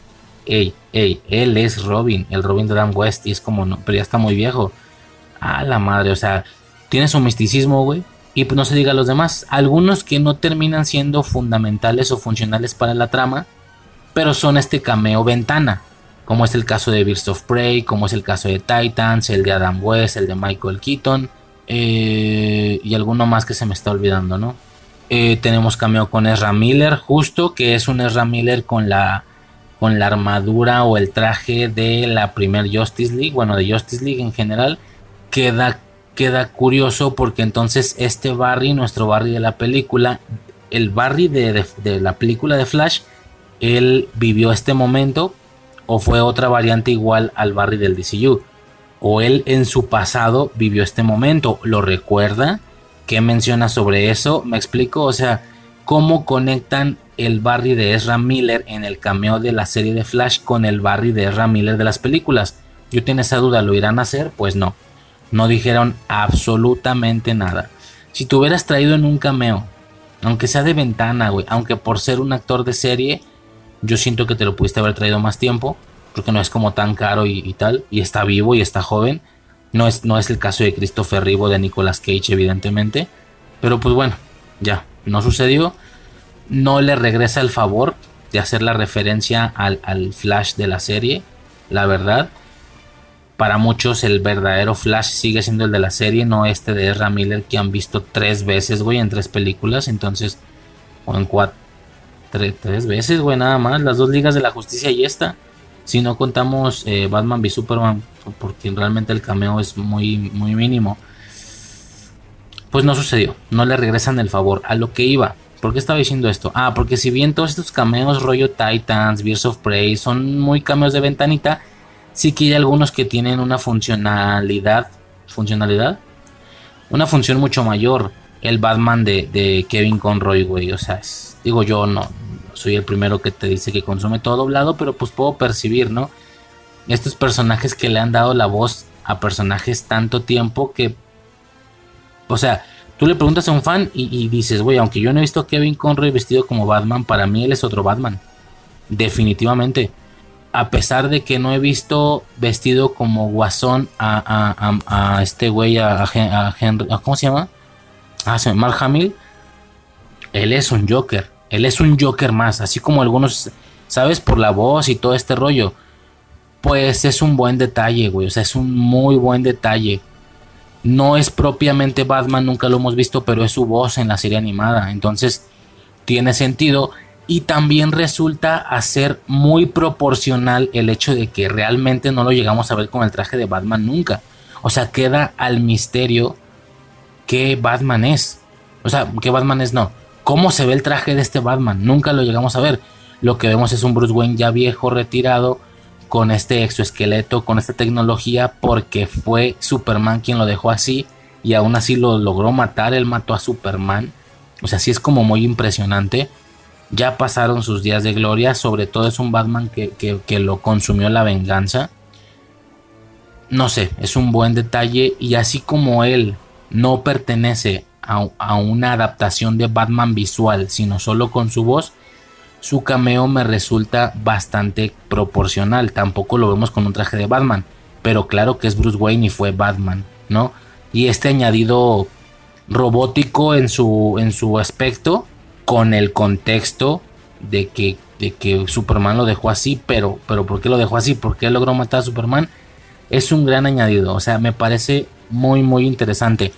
ey, ey, él es Robin, el Robin de Dan West, y es como, no, pero ya está muy viejo. A la madre, o sea, tiene su misticismo, güey. Y pues no se diga a los demás. Algunos que no terminan siendo fundamentales o funcionales para la trama, pero son este cameo ventana. Como es el caso de Birds of Prey, como es el caso de Titans, el de Adam West, el de Michael Keaton. Eh, y alguno más que se me está olvidando, ¿no? Eh, tenemos cameo con Ezra Miller, justo que es un Ezra Miller con la con la armadura o el traje de la primer Justice League, bueno, de Justice League en general, queda, queda curioso porque entonces este Barry, nuestro Barry de la película, el Barry de, la película de Flash, él vivió este momento o fue otra variante igual al Barry del DCU. O él en su pasado vivió este momento, lo recuerda, ¿qué menciona sobre eso? Me explico, o sea, cómo conectan el Barry de Ezra Miller en el cameo de la serie de Flash con el Barry de Ezra Miller de las películas. Yo tengo esa duda, ¿lo irán a hacer? Pues no. No dijeron absolutamente nada. Si te hubieras traído en un cameo, aunque sea de ventana, güey, aunque por ser un actor de serie, yo siento que te lo pudiste haber traído más tiempo, porque no es como tan caro y, tal, y está vivo y está joven. No es, no es el caso de Christopher Reeve de Nicolas Cage, evidentemente. Pero pues bueno, ya, no sucedió no le regresa el favor de hacer la referencia al, Flash de la serie, la verdad. Para muchos el verdadero Flash sigue siendo el de la serie, no este de Ezra Miller que han visto tres veces, güey, en tres películas, entonces, o en cuatro, tres, veces, güey, nada más, las dos ligas de la justicia y esta. Si no contamos eh, Batman v Superman, porque realmente el cameo es muy, muy mínimo. Pues no sucedió, no le regresan el favor a lo que iba ¿Por qué estaba diciendo esto? Ah, porque si bien todos estos cameos rollo Titans, Beers of Prey son muy cameos de ventanita, sí que hay algunos que tienen una funcionalidad, funcionalidad, una función mucho mayor. El Batman de, Kevin Conroy, güey, o sea, digo yo no soy el primero que te dice que consume todo doblado, pero pues puedo percibir, ¿no? Estos personajes que le han dado la voz a personajes tanto tiempo que, o sea, Tú le preguntas a un fan y, dices, güey, aunque yo no he visto a Kevin Conroy vestido como Batman, para mí él es otro Batman. Definitivamente. A pesar de que no he visto vestido como Guasón a, este güey, a, Henry, ¿cómo se llama? Ah, llama Mark Hamill. Él es un Joker. Él es un Joker más. Así como algunos, ¿sabes? Por la voz y todo este rollo. Pues es un buen detalle, güey. O sea, es un muy buen detalle no es propiamente Batman, nunca lo hemos visto, pero es su voz en la serie animada. Entonces tiene sentido y también resulta a ser muy proporcional el hecho de que realmente no lo llegamos a ver con el traje de Batman nunca. O sea, queda al misterio qué Batman es. O sea, qué Batman es no. ¿Cómo se ve el traje de este Batman? Nunca lo llegamos a ver. Lo que vemos es un Bruce Wayne ya viejo, retirado, con este exoesqueleto, con esta tecnología, porque fue Superman quien lo dejó así y aún así lo logró matar. Él mató a Superman. O sea, sí es como muy impresionante. Ya pasaron sus días de gloria. Sobre todo es un Batman que, lo consumió la venganza. No sé, es un buen detalle. Y así como él no pertenece a, a, una adaptación de Batman visual, sino solo con su voz, su cameo me resulta bastante proporcional. Tampoco lo vemos con un traje de Batman. Pero claro que es Bruce Wayne y fue Batman, ¿no? Y este añadido robótico en su, en su aspecto con el contexto de que, de que Superman lo dejó así, pero, pero ¿por qué lo dejó así? ¿Por qué logró matar a Superman? Es un gran añadido, o sea, me parece muy, muy interesante.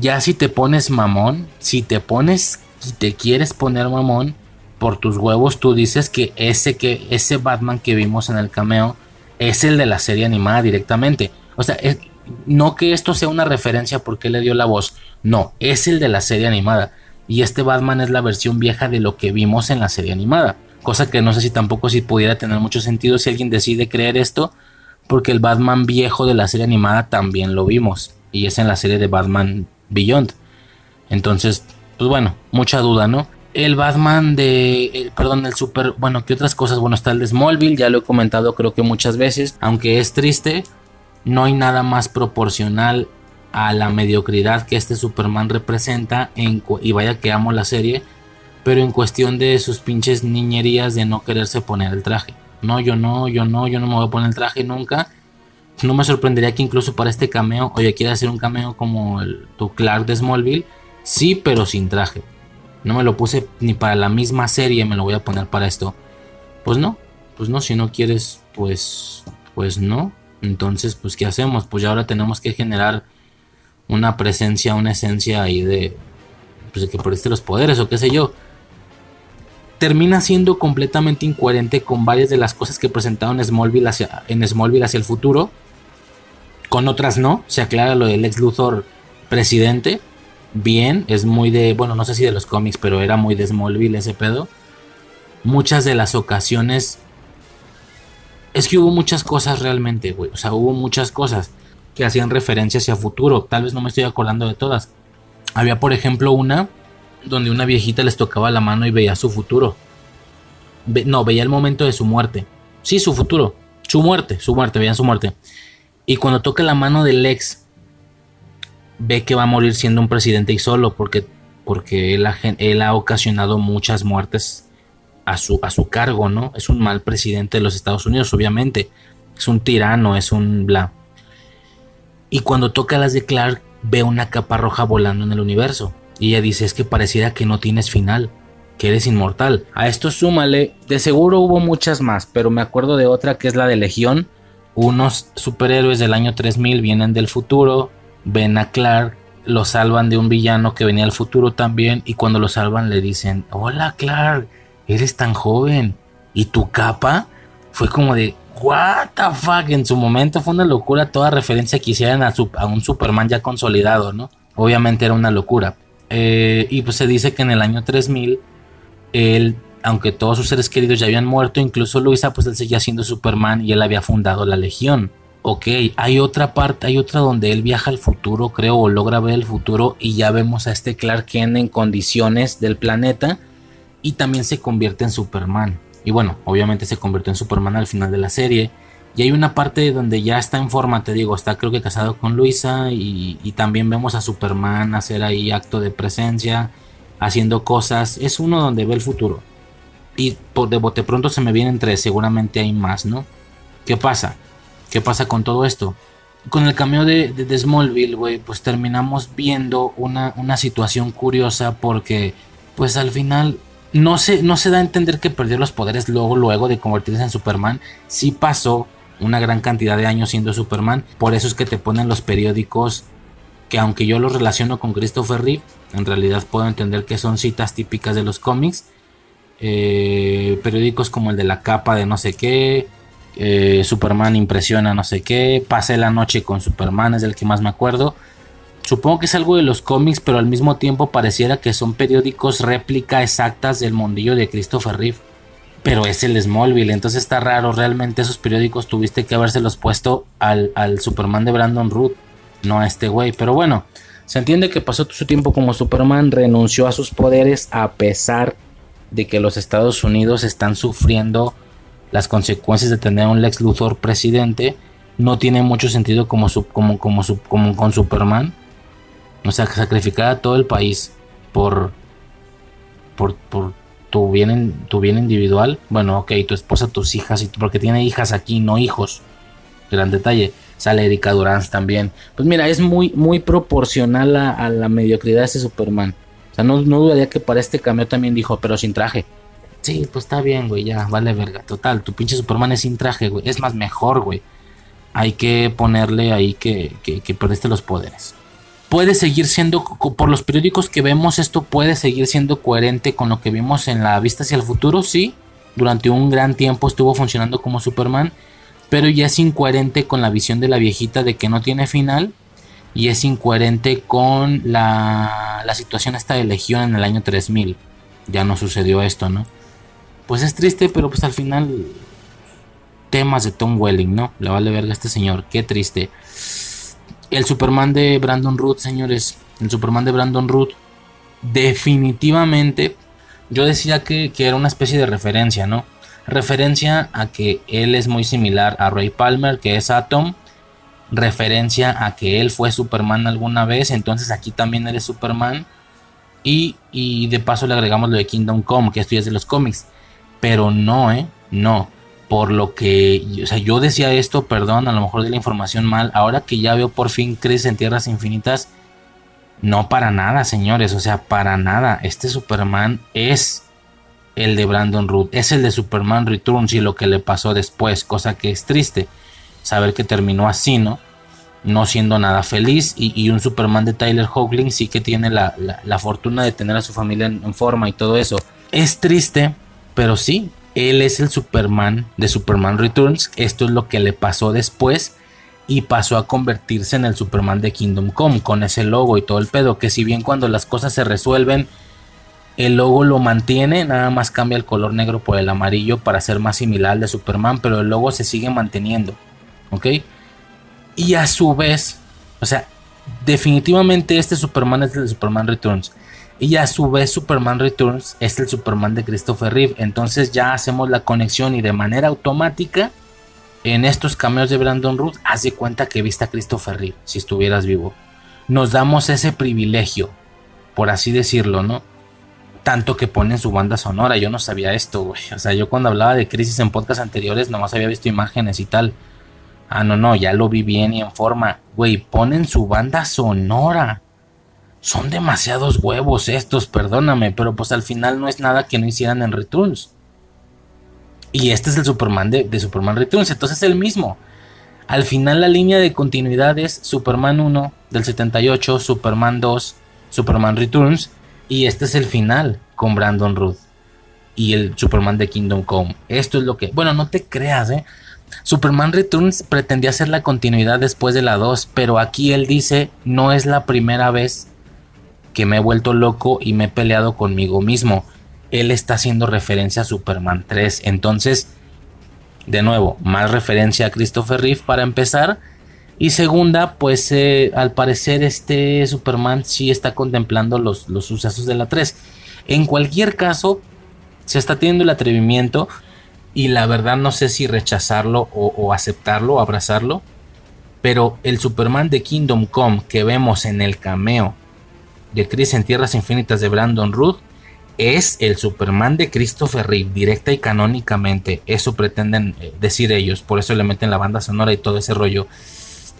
Ya si te pones mamón, si te pones y te quieres poner mamón por tus huevos, tú dices que ese, que ese Batman que vimos en el cameo es el de la serie animada directamente. O sea, no que esto sea una referencia porque le dio la voz, no, es el de la serie animada y este Batman es la versión vieja de lo que vimos en la serie animada. Cosa que no sé si tampoco si pudiera tener mucho sentido si alguien decide creer esto, porque el Batman viejo de la serie animada también lo vimos y es en la serie de Batman Beyond. Entonces, pues bueno, mucha duda, ¿no? El Batman de, perdón, el super, bueno, ¿qué otras cosas? Bueno, está el de Smallville, ya lo he comentado creo que muchas veces, aunque es triste, no hay nada más proporcional a la mediocridad que este Superman representa. En, y vaya que amo la serie. Pero en cuestión de sus pinches niñerías de no quererse poner el traje. No, yo no, yo no, yo no me voy a poner el traje nunca. No me sorprendería que incluso para este cameo, oye, quiere hacer un cameo como el, tu Clark de Smallville. Sí, pero sin traje. No me lo puse ni para la misma serie, me lo voy a poner para esto. Pues no, pues no, si no quieres, pues, pues no. Entonces, pues, ¿qué hacemos? Pues ya ahora tenemos que generar una presencia, una esencia ahí de, pues de que perdiste los poderes o qué sé yo. Termina siendo completamente incoherente con varias de las cosas que presentaron en Smallville hacia, en Smallville hacia el futuro. Con otras no. Se aclara lo del ex Luthor presidente. Bien, es muy de, bueno, no sé si de los cómics, pero era muy de Smallville ese pedo. Muchas de las ocasiones... Es que hubo muchas cosas realmente, güey. O sea, hubo muchas cosas que hacían referencia hacia futuro. Tal vez no me estoy acordando de todas. Había, por ejemplo, una donde una viejita les tocaba la mano y veía su futuro. no, veía el momento de su muerte. Sí, su futuro. Su muerte, su muerte, veían su muerte. Y cuando toca la mano del ex, ve que va a morir siendo un presidente y solo, porque, porque él, ha, él ha ocasionado muchas muertes a su, a su cargo, ¿no? Es un mal presidente de los Estados Unidos, obviamente. Es un tirano, es un bla. Y cuando toca las de Clark, ve una capa roja volando en el universo. Y ella dice, es que pareciera que no tienes final, que eres inmortal. A esto súmale, de seguro hubo muchas más, pero me acuerdo de otra que es la de Legión. Unos superhéroes del año 3000 vienen del futuro, ven a Clark, lo salvan de un villano que venía del futuro también, y cuando lo salvan le dicen, hola Clark, eres tan joven. ¿Y tu capa? Fue como de, what the fuck, en su momento fue una locura toda referencia que hicieran a, un Superman ya consolidado, ¿no? Obviamente era una locura. Eh, y pues se dice que en el año 3000, él, aunque todos sus seres queridos ya habían muerto, incluso Luisa, pues él seguía siendo Superman y él había fundado la Legión. Ok, hay otra parte, hay otra donde él viaja al futuro, creo, o logra ver el futuro y ya vemos a este Clark Kent en condiciones del planeta y también se convierte en Superman. Y bueno, obviamente se convirtió en Superman al final de la serie. Y hay una parte donde ya está en forma, te digo, está creo que casado con Luisa y, también vemos a Superman hacer ahí acto de presencia, haciendo cosas. Es uno donde ve el futuro. Y por de bote pronto se me vienen tres, seguramente hay más, ¿no? ¿Qué pasa? ¿Qué pasa con todo esto? Con el cameo de, de, Smallville, güey, pues terminamos viendo una, una situación curiosa porque, pues al final no se, no se da a entender que perdió los poderes luego, luego de convertirse en Superman. Sí pasó una gran cantidad de años siendo Superman. Por eso es que te ponen los periódicos que aunque yo los relaciono con Christopher Reeve, en realidad puedo entender que son citas típicas de los cómics. Eh, periódicos como el de la capa de no sé qué, eh, Superman impresiona no sé qué, pasé la noche con Superman es el que más me acuerdo, Supongo que es algo de los cómics, pero al mismo tiempo pareciera que son periódicos réplica exactas del mondillo de Christopher Reeve. Pero es el Smallville, entonces está raro. Realmente esos periódicos tuviste que habérselos puesto al, al Superman de Brandon Root, no a este güey. Pero bueno, se entiende que pasó su tiempo como Superman, renunció a sus poderes a pesar de que los Estados Unidos están sufriendo las consecuencias de tener un Lex Luthor presidente. No tiene mucho sentido como, como, como, como con Superman o sea, sacrificar a todo el país por, por, por tu, bien, tu bien individual. Bueno, ok, tu esposa, tus hijas, porque tiene hijas aquí, no hijos. Gran detalle. Sale Erika también. Pues mira, es muy, muy proporcional a, la mediocridad de ese Superman. O sea, no, no dudaría que para este cambio también dijo, pero sin traje. Sí, pues está bien, güey, ya, vale verga. Total, tu pinche Superman es sin traje, güey. Es más mejor, güey. Hay que ponerle ahí que, que, que perdiste los poderes puede seguir siendo, por los periódicos que vemos, esto puede seguir siendo coherente con lo que vimos en la vista hacia el futuro, sí. Durante un gran tiempo estuvo funcionando como Superman, pero ya es incoherente con la visión de la viejita de que no tiene final y es incoherente con la, la situación esta de Legión en el año 3000. Ya no sucedió esto, ¿no? Pues es triste, pero pues al final temas de Tom Welling, ¿no? Le vale verga este señor, qué triste. El Superman de Brandon Root, señores. El Superman de Brandon Root. Definitivamente. Yo decía que, era una especie de referencia, ¿no? Referencia a que él es muy similar a Ray Palmer, que es Atom. Referencia a que él fue Superman alguna vez. Entonces aquí también eres Superman. Y, y de paso le agregamos lo de Kingdom Come, que esto ya es de los cómics. Pero no, ¿eh? No por lo que, o sea, yo decía esto, perdón, a lo mejor de la información mal, ahora que ya veo por fin Crisis en Tierras Infinitas, no para nada, señores, o sea, para nada, este Superman es el de Brandon Root, es el de Superman Returns y lo que le pasó después, cosa que es triste, saber que terminó así, ¿no? No siendo nada feliz y, un Superman de Tyler Hoagland sí que tiene la, fortuna de tener a su familia en forma y todo eso. Es triste, pero sí, él es el Superman de Superman Returns. Esto es lo que le pasó después. Y pasó a convertirse en el Superman de Kingdom Come. Con ese logo y todo el pedo. Que si bien cuando las cosas se resuelven. El logo lo mantiene, nada más cambia el color negro por el amarillo para ser más similar al de Superman, pero el logo se sigue manteniendo. ¿Ok? Y a su vez, o sea, definitivamente este Superman es el de Superman Returns. Y a su vez Superman Returns es el Superman de Christopher Reeve. Entonces ya hacemos la conexión y de manera automática en estos cameos de Brandon Root, haz de cuenta que viste a Christopher Reeve si estuvieras vivo. Nos damos ese privilegio, por así decirlo, ¿no? Tanto que ponen su banda sonora. Yo no sabía esto, güey. O sea, yo cuando hablaba de crisis en podcasts anteriores, nomás había visto imágenes y tal. Ah, no, no, ya lo vi bien y en forma. Güey, ponen su banda sonora son demasiados huevos estos, perdóname, pero pues al final no es nada que no hicieran en Returns. Y este es el Superman de, Superman Returns, entonces es el mismo. Al final la línea de continuidad es Superman 1 del 78, Superman 2, Superman Returns, y este es el final con Brandon Ruth y el Superman de Kingdom Come. Esto es lo que, bueno, no te creas, ¿eh? Superman Returns pretendía ser la continuidad después de la 2, pero aquí él dice, no es la primera vez que me he vuelto loco y me he peleado conmigo mismo. Él está haciendo referencia a Superman 3. Entonces, de nuevo, más referencia a Christopher Reeve para empezar. Y segunda, pues eh, al parecer este Superman sí está contemplando los, los sucesos de la 3. En cualquier caso, se está teniendo el atrevimiento y la verdad no sé si rechazarlo o, o aceptarlo o abrazarlo. Pero el Superman de Kingdom Come que vemos en el cameo de Chris en Tierras Infinitas de Brandon Root es el Superman de Christopher Reeve, directa y canónicamente. Eso pretenden eh, decir ellos, por eso le meten la banda sonora y todo ese rollo.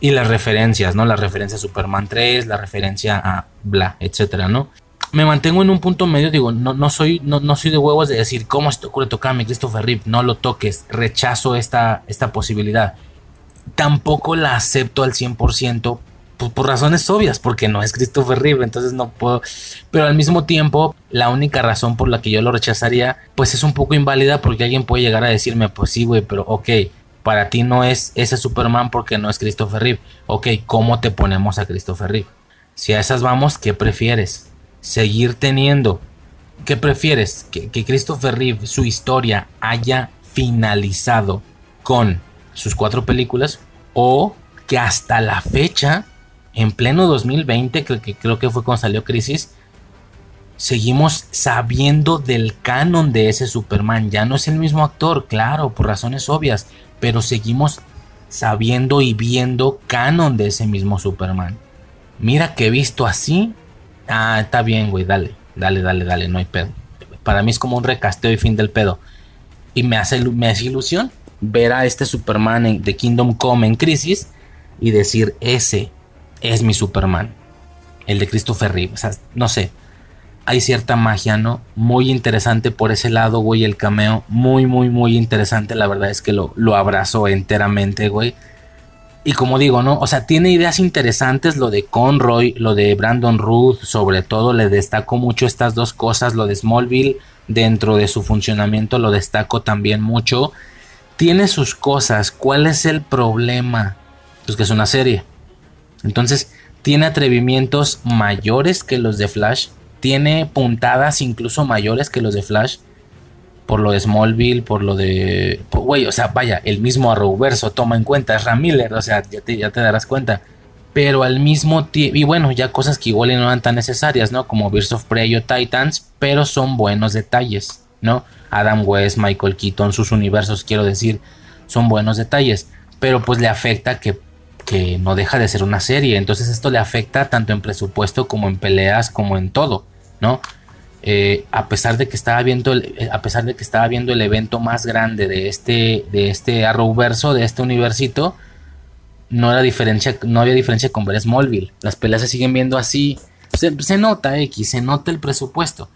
Y las referencias, ¿no? La referencia a Superman 3, la referencia a bla, etcétera, ¿no? Me mantengo en un punto medio, digo, no, no, soy, no, no soy de huevos de decir, ¿cómo se te ocurre tocarme Christopher Reeve? No lo toques, rechazo esta, esta posibilidad. Tampoco la acepto al 100% pues, por razones obvias, porque no es Christopher Reeve, entonces no puedo. Pero al mismo tiempo, la única razón por la que yo lo rechazaría, pues es un poco inválida, porque alguien puede llegar a decirme, pues sí, güey, pero ok, para ti no es ese Superman porque no es Christopher Reeve. Ok, ¿cómo te ponemos a Christopher Reeve? Si a esas vamos, ¿qué prefieres? ¿Seguir teniendo? ¿Qué prefieres? ¿Que, que Christopher Reeve, su historia, haya finalizado con sus cuatro películas? ¿O que hasta la fecha, en pleno 2020, creo que, fue cuando salió Crisis, seguimos sabiendo del canon de ese Superman. Ya no es el mismo actor, claro, por razones obvias, pero seguimos sabiendo y viendo canon de ese mismo Superman. Mira que visto así. Ah, está bien, güey, dale, dale, dale, dale, no hay pedo. Para mí es como un recasteo y fin del pedo. Y me hace, me hace ilusión ver a este Superman de Kingdom Come en crisis y decir, ese es mi Superman. El de Christopher Reeve. O sea, no sé hay cierta magia, ¿no? Muy interesante por ese lado, güey, el cameo. Muy, muy, muy interesante. La verdad es que lo, lo abrazo enteramente, güey. Y como digo, ¿no? O sea, tiene ideas interesantes lo de Conroy, lo de Brandon Ruth, sobre todo le destaco mucho estas dos cosas, lo de Smallville dentro de su funcionamiento lo destaco también mucho. Tiene sus cosas, ¿cuál es el problema? Pues que es una serie. Entonces, tiene atrevimientos mayores que los de Flash, tiene puntadas incluso mayores que los de Flash. Por lo de Smallville, por lo de. Güey, o sea, vaya, el mismo Arrowverso toma en cuenta, es Ram Miller, o sea, ya te, ya te darás cuenta. Pero al mismo tiempo. Y bueno, ya cosas que igual no eran tan necesarias, ¿no? Como Birds of Prey o Titans, pero son buenos detalles, ¿no? Adam West, Michael Keaton, sus universos, quiero decir, son buenos detalles. Pero pues le afecta que que no deja de ser una serie. Entonces esto le afecta tanto en presupuesto como en peleas, como en todo, ¿no? Eh, a pesar de que estaba viendo el, eh, a pesar de que estaba viendo el evento más grande de este de este de este universito no era diferencia no había diferencia con ver Smallville las peleas se siguen viendo así se, nota X se nota el presupuesto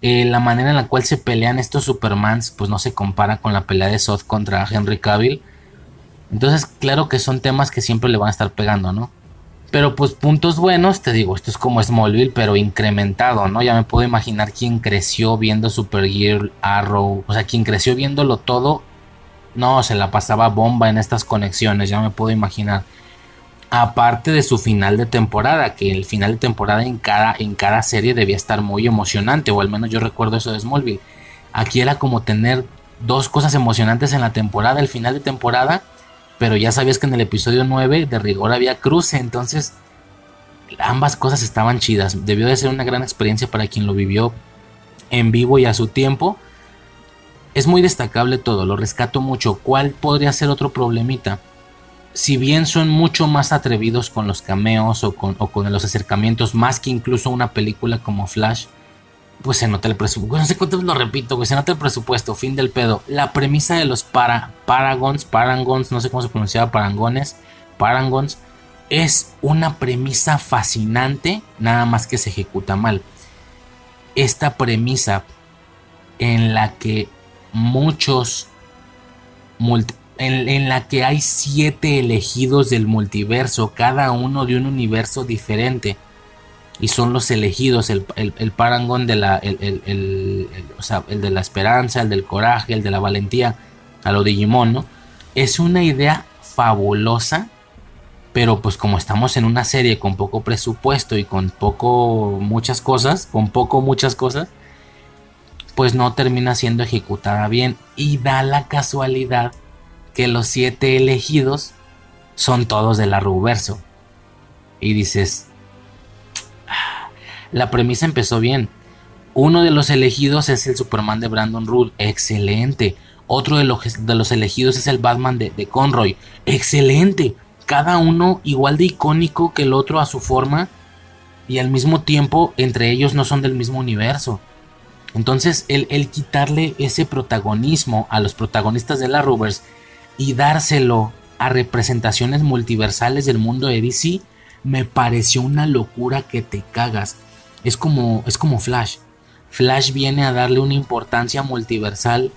eh, la manera en la cual se pelean estos Supermans pues no se compara con la pelea de Zod contra Henry Cavill entonces, claro que son temas que siempre le van a estar pegando, ¿no? Pero pues puntos buenos, te digo, esto es como Smallville, pero incrementado, ¿no? Ya me puedo imaginar quién creció viendo Supergirl, Arrow, o sea, quien creció viéndolo todo, no, se la pasaba bomba en estas conexiones, ya me puedo imaginar. Aparte de su final de temporada, que el final de temporada en cada, en cada serie debía estar muy emocionante, o al menos yo recuerdo eso de Smallville. Aquí era como tener dos cosas emocionantes en la temporada, el final de temporada pero ya sabías que en el episodio 9 de rigor había cruce, entonces ambas cosas estaban chidas. Debió de ser una gran experiencia para quien lo vivió en vivo y a su tiempo. Es muy destacable todo, lo rescato mucho. ¿Cuál podría ser otro problemita? Si bien son mucho más atrevidos con los cameos o con, o con los acercamientos, más que incluso una película como Flash, pues se nota el presupuesto. No sé cuánto lo repito, güey. Se nota el presupuesto, fin del pedo. La premisa de los para, Paragons, Parangons, no sé cómo se pronunciaba, Parangones, Parangons, es una premisa fascinante, nada más que se ejecuta mal. Esta premisa en la que muchos. En la que hay siete elegidos del multiverso, cada uno de un universo diferente y son los elegidos, el, el, parangón de la, el, el, de la esperanza, el del coraje, el de la valentía, a lo Digimon, ¿no? Es una idea fabulosa, pero pues como estamos en una serie con poco presupuesto y con poco muchas cosas, con poco muchas cosas, pues no termina siendo ejecutada bien y da la casualidad que los siete elegidos son todos del Arrowverso. Y dices, la premisa empezó bien. Uno de los elegidos es el Superman de Brandon Root, excelente. Otro de los, elegidos es el Batman de, Conroy, excelente. Cada uno igual de icónico que el otro a su forma y al mismo tiempo entre ellos no son del mismo universo. Entonces el, el quitarle ese protagonismo a los protagonistas de la Rovers y dárselo a representaciones multiversales del mundo de DC me pareció una locura que te cagas. Es como, es como Flash. Flash viene a darle una importancia multiversal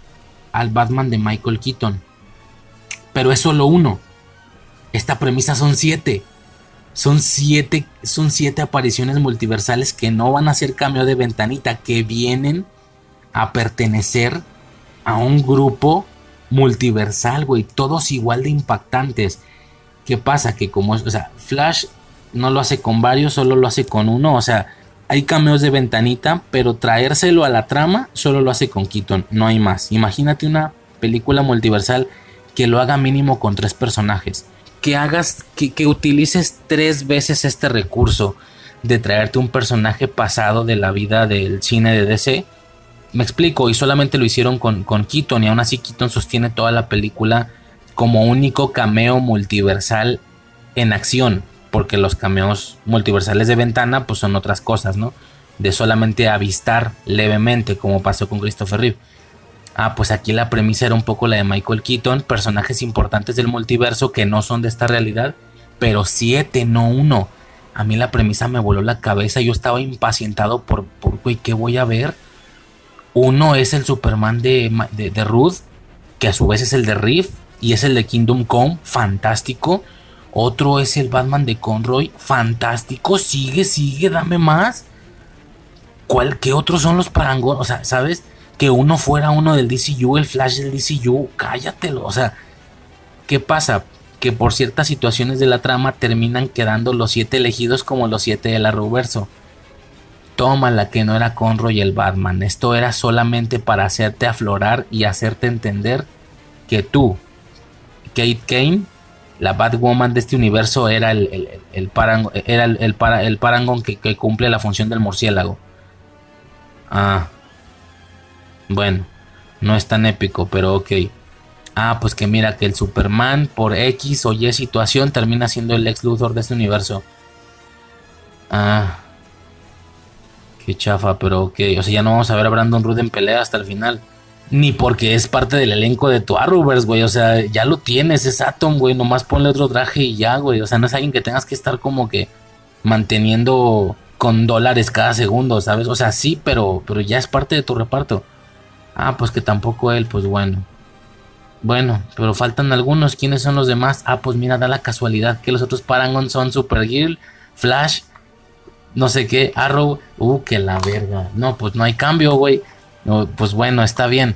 al Batman de Michael Keaton. Pero es solo uno. Esta premisa son siete. Son siete, son siete apariciones multiversales que no van a ser cambio de ventanita, que vienen a pertenecer a un grupo multiversal, güey. Todos igual de impactantes. ¿Qué pasa? Que como, o sea, Flash no lo hace con varios, solo lo hace con uno. O sea, hay cameos de ventanita, pero traérselo a la trama solo lo hace con Keaton, no hay más. Imagínate una película multiversal que lo haga mínimo con tres personajes. Que hagas, que, utilices tres veces este recurso de traerte un personaje pasado de la vida del cine de DC. Me explico, y solamente lo hicieron con, con Keaton, y aún así Keaton sostiene toda la película como único cameo multiversal en acción porque los cameos multiversales de ventana pues son otras cosas, ¿no? De solamente avistar levemente como pasó con Christopher Reeve. Ah, pues aquí la premisa era un poco la de Michael Keaton, personajes importantes del multiverso que no son de esta realidad, pero siete, no uno. A mí la premisa me voló la cabeza, yo estaba impacientado por, por güey, ¿qué voy a ver? Uno es el Superman de, de, de Ruth, que a su vez es el de Reeve, y es el de Kingdom Come, fantástico. Otro es el Batman de Conroy. Fantástico. Sigue, sigue, dame más. ¿Cuál, ¿Qué otros son los parangones? O sea, ¿sabes? Que uno fuera uno del DCU, el Flash del DCU. Cállatelo. O sea, ¿qué pasa? Que por ciertas situaciones de la trama terminan quedando los siete elegidos como los siete de la Toma Tómala que no era Conroy el Batman. Esto era solamente para hacerte aflorar y hacerte entender que tú, Kate Kane, la Batwoman de este universo era el, el, el era el, para, el parangón que, cumple la función del murciélago. Ah. Bueno, no es tan épico, pero ok. Ah, pues que mira que el Superman por X o Y situación termina siendo el ex Luthor de este universo. Ah. Qué chafa, pero ok. O sea, ya no vamos a ver a Brandon Root en pelea hasta el final ni porque es parte del elenco de tu Arrowverse, güey. O sea, ya lo tienes, es Atom, güey. Nomás ponle otro traje y ya, güey. O sea, no es alguien que tengas que estar como que manteniendo con dólares cada segundo, ¿sabes? O sea, sí, pero, pero ya es parte de tu reparto. Ah, pues que tampoco él, pues bueno. Bueno, pero faltan algunos. ¿Quiénes son los demás? Ah, pues mira, da la casualidad que los otros Paragon son Supergirl, Flash, no sé qué, Arrow. Uh, que la verga. No, pues no hay cambio, güey pues bueno, está bien.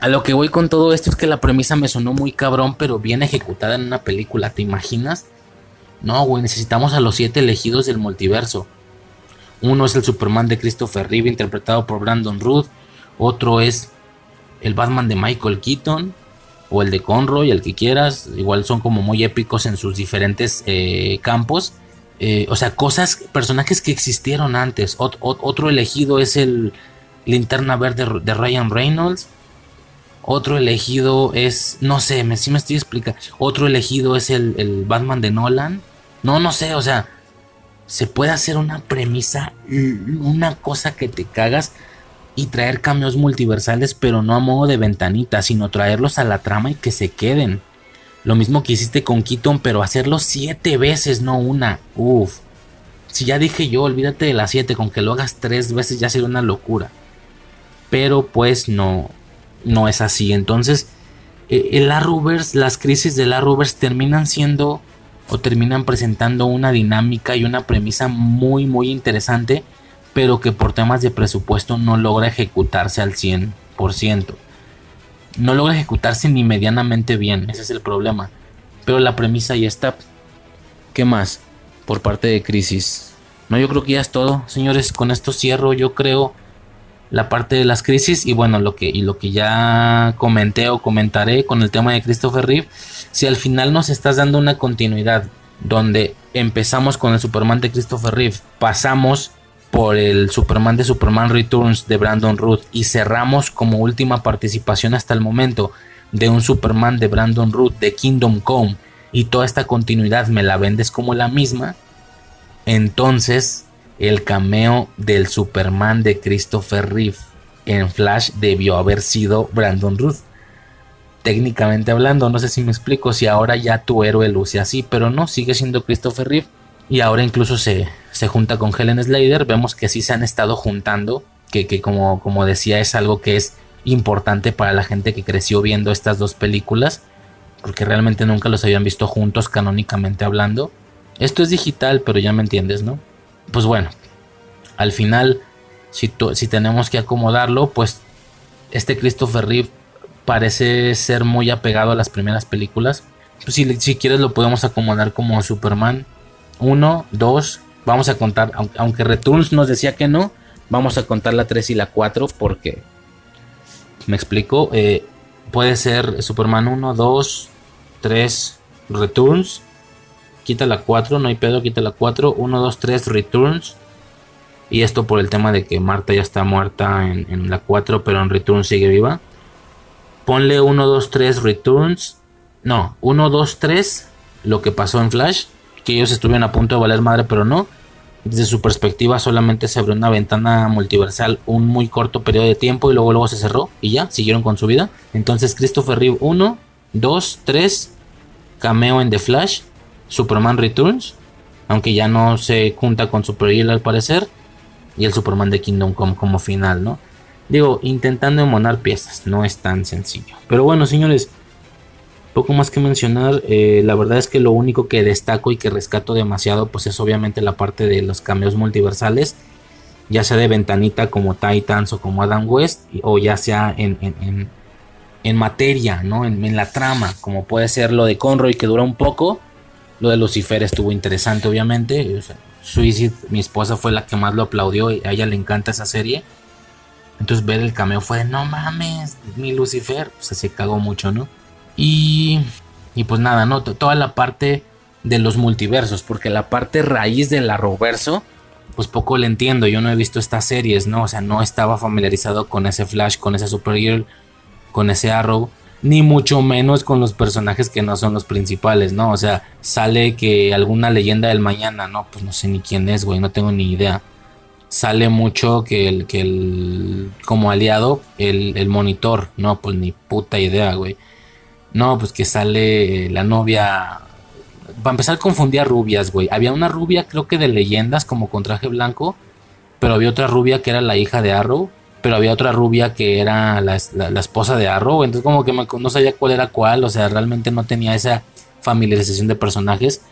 A lo que voy con todo esto es que la premisa me sonó muy cabrón, pero bien ejecutada en una película, ¿te imaginas? No, güey, necesitamos a los siete elegidos del multiverso. Uno es el Superman de Christopher Reeve, interpretado por Brandon Ruth. Otro es el Batman de Michael Keaton. O el de Conroy, el que quieras. Igual son como muy épicos en sus diferentes eh, campos. Eh, o sea, cosas, personajes que existieron antes. otro elegido es el Linterna Verde de Ryan Reynolds. Otro elegido es, no sé, me, si me estoy explicando. Otro elegido es el, Batman de Nolan. No, no sé, o sea, se puede hacer una premisa, una cosa que te cagas y traer cambios multiversales, pero no a modo de ventanita, sino traerlos a la trama y que se queden. Lo mismo que hiciste con Keaton, pero hacerlo siete veces, no una. Uf. Si ya dije yo, olvídate de las siete, con que lo hagas tres veces ya sería una locura pero pues no, no es así. Entonces, eh, el Arrowverse, las crisis del Arrowverse terminan siendo o terminan presentando una dinámica y una premisa muy muy interesante, pero que por temas de presupuesto no logra ejecutarse al 100%. No logra ejecutarse ni medianamente bien, ese es el problema. Pero la premisa ya está. ¿Qué más? Por parte de Crisis. No, yo creo que ya es todo, señores. Con esto cierro, yo creo la parte de las crisis y bueno, lo que, y lo que ya comenté o comentaré con el tema de Christopher Reeve, si al final nos estás dando una continuidad donde empezamos con el Superman de Christopher Reeve, pasamos por el Superman de Superman Returns de Brandon Root y cerramos como última participación hasta el momento de un Superman de Brandon Root de Kingdom Come y toda esta continuidad me la vendes como la misma, entonces el cameo del Superman de Christopher Reeve en Flash debió haber sido Brandon Ruth. Técnicamente hablando, no sé si me explico, si ahora ya tu héroe luce así, pero no, sigue siendo Christopher Reeve. Y ahora incluso se, se junta con Helen Slater, vemos que sí se han estado juntando, que, que como, como decía es algo que es importante para la gente que creció viendo estas dos películas, porque realmente nunca los habían visto juntos canónicamente hablando. Esto es digital, pero ya me entiendes, ¿no? Pues bueno, al final, si, si tenemos que acomodarlo, pues este Christopher Reeve parece ser muy apegado a las primeras películas. Pues si, si quieres lo podemos acomodar como Superman 1, 2, vamos a contar, aunque Returns nos decía que no, vamos a contar la 3 y la 4 porque, me explico, eh, puede ser Superman 1, 2, 3, Returns, quita la 4, no hay pedo, quita la 4, 1, 2, 3, Returns. Y esto por el tema de que Marta ya está muerta en, en la 4, pero en Returns sigue viva. Ponle 1, 2, 3 Returns. No, 1, 2, 3 lo que pasó en Flash. Que ellos estuvieron a punto de valer madre, pero no. Desde su perspectiva solamente se abrió una ventana multiversal un muy corto periodo de tiempo y luego luego se cerró y ya, siguieron con su vida. Entonces Christopher Reeve 1, 2, 3, cameo en The Flash, Superman Returns, aunque ya no se junta con Supergirl al parecer, y el Superman de Kingdom Come como final, ¿no? Digo, intentando emonar piezas, no es tan sencillo. Pero bueno, señores, poco más que mencionar, eh, la verdad es que lo único que destaco y que rescato demasiado pues es obviamente la parte de los cambios multiversales, ya sea de ventanita como Titans o como Adam West, o ya sea en, en, materia, ¿no? En, la trama, como puede ser lo de Conroy que dura un poco, lo de Lucifer estuvo interesante obviamente, o Suicide, mi esposa fue la que más lo aplaudió y a ella le encanta esa serie. Entonces ver el cameo fue de no mames, mi Lucifer, pues se cagó mucho, ¿no? Y, y pues nada, ¿no? Toda la parte de los multiversos, porque la parte raíz del arroverso, pues poco le entiendo. Yo no he visto estas series, ¿no? O sea, no estaba familiarizado con ese Flash, con ese Supergirl, con ese Arrow, ni mucho menos con los personajes que no son los principales, ¿no? O sea, sale que alguna leyenda del mañana, ¿no? Pues no sé ni quién es, güey, no tengo ni idea. Sale mucho que el, que el, como aliado, el, el monitor, no, pues ni puta idea, güey. No, pues que sale la novia. Para empezar, confundía rubias, güey. Había una rubia, creo que de leyendas, como con traje blanco. Pero había otra rubia que era la hija de Arrow. Pero había otra rubia que era la, esposa de Arrow. Entonces, como que no sabía cuál era cuál. O sea, realmente no tenía esa familiarización de personajes.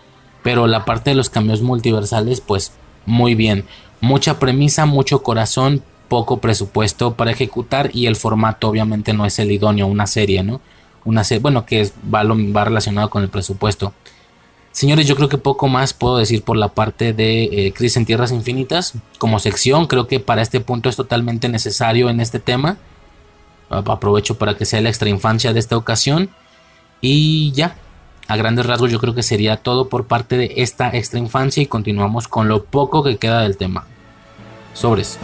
Pero la parte de los cambios multiversales, pues muy bien. Mucha premisa, mucho corazón, poco presupuesto para ejecutar. Y el formato, obviamente, no es el idóneo, una serie, ¿no? una bueno, que es, va, va relacionado con el presupuesto. Señores, yo creo que poco más puedo decir por la parte de eh, Crisis en Tierras Infinitas. Como sección, creo que para este punto es totalmente necesario en este tema. Aprovecho para que sea la extra infancia de esta ocasión. Y ya, a grandes rasgos yo creo que sería todo por parte de esta extra infancia y continuamos con lo poco que queda del tema. Sobres.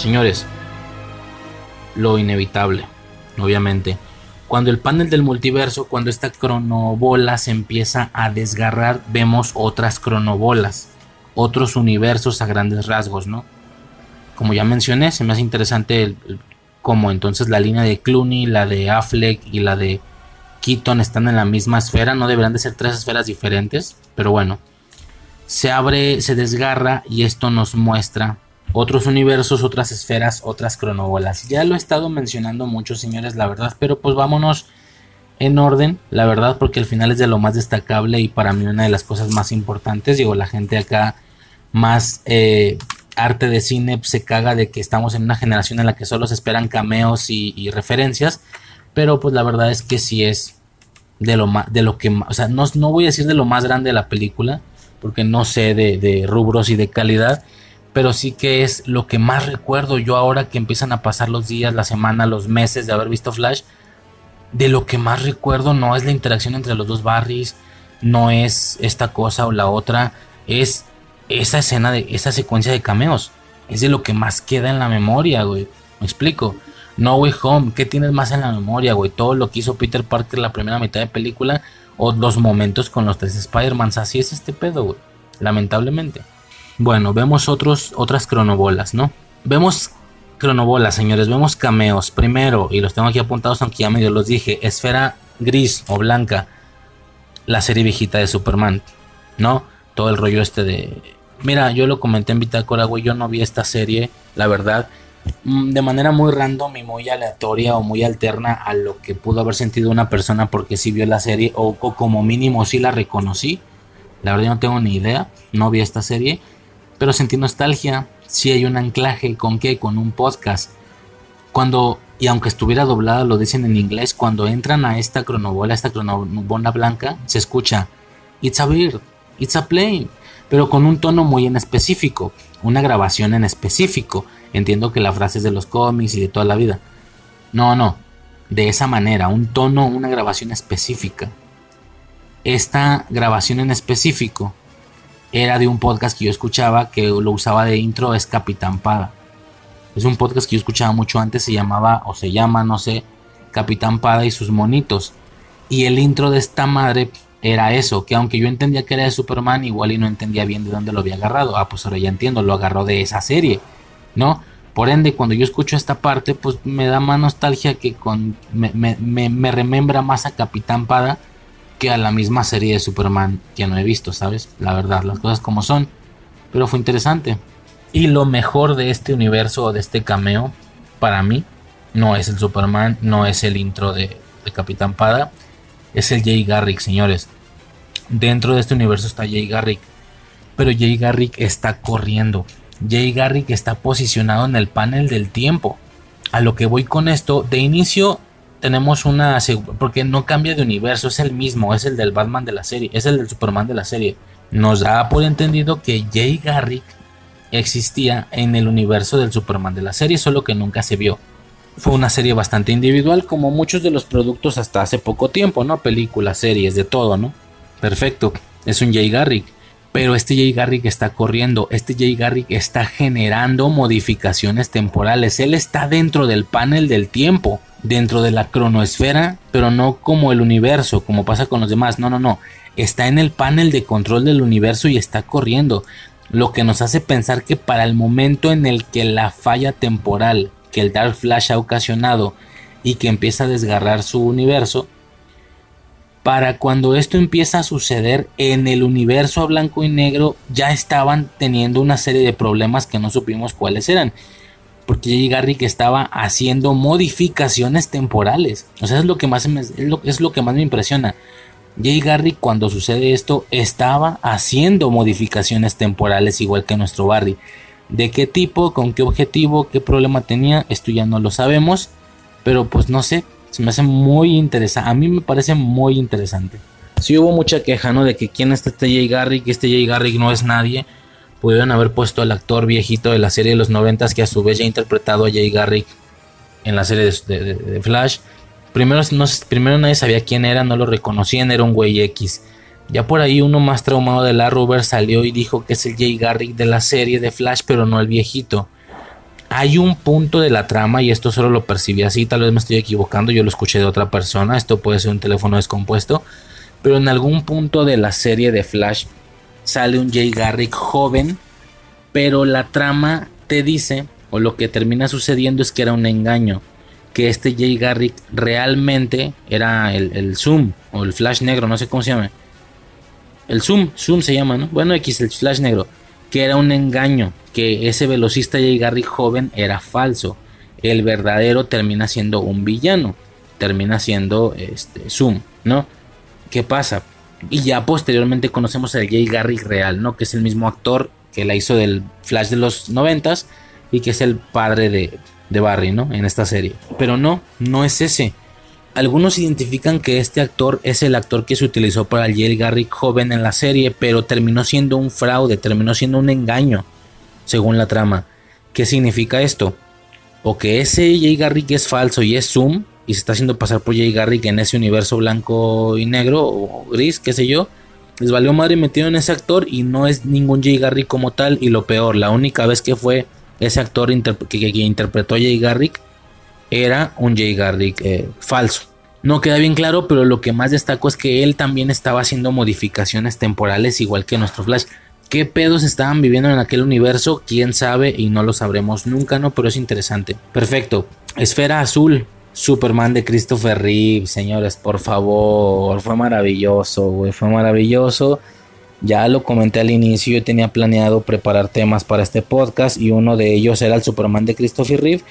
Señores, lo inevitable, obviamente. Cuando el panel del multiverso, cuando esta cronobola se empieza a desgarrar, vemos otras cronobolas, otros universos a grandes rasgos, ¿no? Como ya mencioné, se me hace interesante cómo entonces la línea de Clooney, la de Affleck y la de Keaton están en la misma esfera, no deberán de ser tres esferas diferentes, pero bueno, se abre, se desgarra y esto nos muestra otros universos, otras esferas, otras cronobolas. Ya lo he estado mencionando mucho, señores, la verdad, pero pues vámonos en orden, la verdad, porque al final es de lo más destacable y para mí una de las cosas más importantes. Digo, la gente acá más eh, arte de cine se caga de que estamos en una generación en la que solo se esperan cameos y, referencias, pero pues la verdad es que sí es de lo más, de lo que, o sea, no, no voy a decir de lo más grande de la película, porque no sé de, de rubros y de calidad, pero sí que es lo que más recuerdo yo ahora que empiezan a pasar los días, la semana, los meses de haber visto Flash. De lo que más recuerdo no es la interacción entre los dos Barrys, no es esta cosa o la otra, es esa escena de esa secuencia de cameos. Es de lo que más queda en la memoria, güey. Me explico. No Way Home, ¿qué tienes más en la memoria, güey? Todo lo que hizo Peter Parker la primera mitad de película o los momentos con los tres Spider-Mans. Así es este pedo, güey. Lamentablemente. Bueno, vemos otros, otras cronobolas, ¿no? Vemos cronobolas, señores, vemos cameos. Primero, y los tengo aquí apuntados, aunque ya medio los dije, esfera gris o blanca la serie viejita de Superman, ¿no? Todo el rollo este de... Mira, yo lo comenté en Bitácora, güey, yo no vi esta serie, la verdad, mm, de manera muy random y muy aleatoria o muy alterna a lo que pudo haber sentido una persona porque sí vio la serie o, como mínimo sí la reconocí. La verdad no tengo ni idea, no vi esta serie, pero sentí nostalgia, sí hay un anclaje con qué, con un podcast. Cuando, y aunque estuviera doblada, lo dicen en inglés, cuando entran a esta cronobola, esta cronobola blanca, se escucha, it's a bird, it's a plane, pero con un tono muy en específico, una grabación en específico. Entiendo que la frase es de los cómics y de toda la vida. No, no, de esa manera, un tono, una grabación específica. Esta grabación en específico era de un podcast que yo escuchaba que lo usaba de intro, es Capitán Pada. Es un podcast que yo escuchaba mucho antes, se llamaba o se llama, no sé, Capitán Pada y sus monitos. Y el intro de esta madre era eso, que aunque yo entendía que era de Superman, igual y no entendía bien de dónde lo había agarrado. Ah, pues ahora ya entiendo, lo agarró de esa serie, ¿no? Por ende, cuando yo escucho esta parte, pues me da más nostalgia que con. Me, me remembra más a Capitán Pada que a la misma serie de Superman que no he visto, ¿sabes? La verdad, las cosas como son. Pero fue interesante. Y lo mejor de este universo o de este cameo, para mí, no es el Superman, no es el intro de, Capitán Pada, es el Jay Garrick, señores. Dentro de este universo está Jay Garrick, pero Jay Garrick está corriendo. Jay Garrick está posicionado en el panel del tiempo. A lo que voy con esto, de inicio tenemos una porque no cambia de universo, es el mismo, es el del Batman de la serie, es el del Superman de la serie. Nos da por entendido que Jay Garrick existía en el universo del Superman de la serie, solo que nunca se vio. Fue una serie bastante individual, como muchos de los productos hasta hace poco tiempo, ¿no? Películas, series, de todo, ¿no? Perfecto, es un Jay Garrick. Pero este Jay Garrick está corriendo, este Jay Garrick está generando modificaciones temporales, él está dentro del panel del tiempo dentro de la cronoesfera, pero no como el universo, como pasa con los demás. No, no, no. Está en el panel de control del universo y está corriendo. Lo que nos hace pensar que para el momento en el que la falla temporal que el Dark Flash ha ocasionado y que empieza a desgarrar su universo, para cuando esto empieza a suceder en el universo a blanco y negro ya estaban teniendo una serie de problemas que no supimos cuáles eran porque Jay Garrick estaba haciendo modificaciones temporales. O sea, es lo que más me, es lo, que más me impresiona. Jay Garrick cuando sucede esto estaba haciendo modificaciones temporales igual que nuestro Barry. ¿De qué tipo? ¿Con qué objetivo? ¿Qué problema tenía? Esto ya no lo sabemos. Pero pues no sé. Se me hace muy interesante. A mí me parece muy interesante. Sí hubo mucha queja, ¿no? De que quién es este Jay Garrick. Este Jay Garrick no es nadie pudieron haber puesto al actor viejito de la serie de los noventas que a su vez ya ha interpretado a Jay Garrick en la serie de, Flash. Primero, no, primero nadie sabía quién era, no lo reconocían, era un güey X. Ya por ahí uno más traumado de la Ruber salió y dijo que es el Jay Garrick de la serie de Flash, pero no el viejito. Hay un punto de la trama, y esto solo lo percibí así, tal vez me estoy equivocando, yo lo escuché de otra persona, esto puede ser un teléfono descompuesto, pero en algún punto de la serie de Flash sale un Jay Garrick joven, pero la trama te dice, o lo que termina sucediendo es que era un engaño, que este Jay Garrick realmente era el, Zoom, o el Flash negro, no sé cómo se llama. El Zoom, Zoom se llama, ¿no? Bueno, X, el Flash negro, que era un engaño, que ese velocista Jay Garrick joven era falso. El verdadero termina siendo un villano, termina siendo este Zoom, ¿no? ¿Qué pasa? Y ya posteriormente conocemos al Jay Garrick real, ¿no? Que es el mismo actor que la hizo del Flash de los noventas y que es el padre de, de Barry, ¿no? En esta serie. Pero no, no es ese. Algunos identifican que este actor es el actor que se utilizó para Jay Garrick joven en la serie, pero terminó siendo un fraude, terminó siendo un engaño, según la trama. ¿Qué significa esto? O que ese Jay Garrick es falso y es Zoom, y se está haciendo pasar por Jay Garrick en ese universo blanco y negro o gris, qué sé yo. Les valió madre metido en ese actor y no es ningún Jay Garrick como tal. Y lo peor, la única vez que fue ese actor que, interpretó a Jay Garrick era un Jay Garrick eh, falso. No queda bien claro, pero lo que más destaco es que él también estaba haciendo modificaciones temporales igual que nuestro Flash. ¿Qué pedos estaban viviendo en aquel universo? ¿Quién sabe? Y no lo sabremos nunca, ¿no? Pero es interesante. Perfecto. Esfera azul Superman de Christopher Reeve, señores, por favor, fue maravilloso, güey, fue maravilloso. Ya lo comenté al inicio, yo tenía planeado preparar temas para este podcast y uno de ellos era el Superman de Christopher Reeve.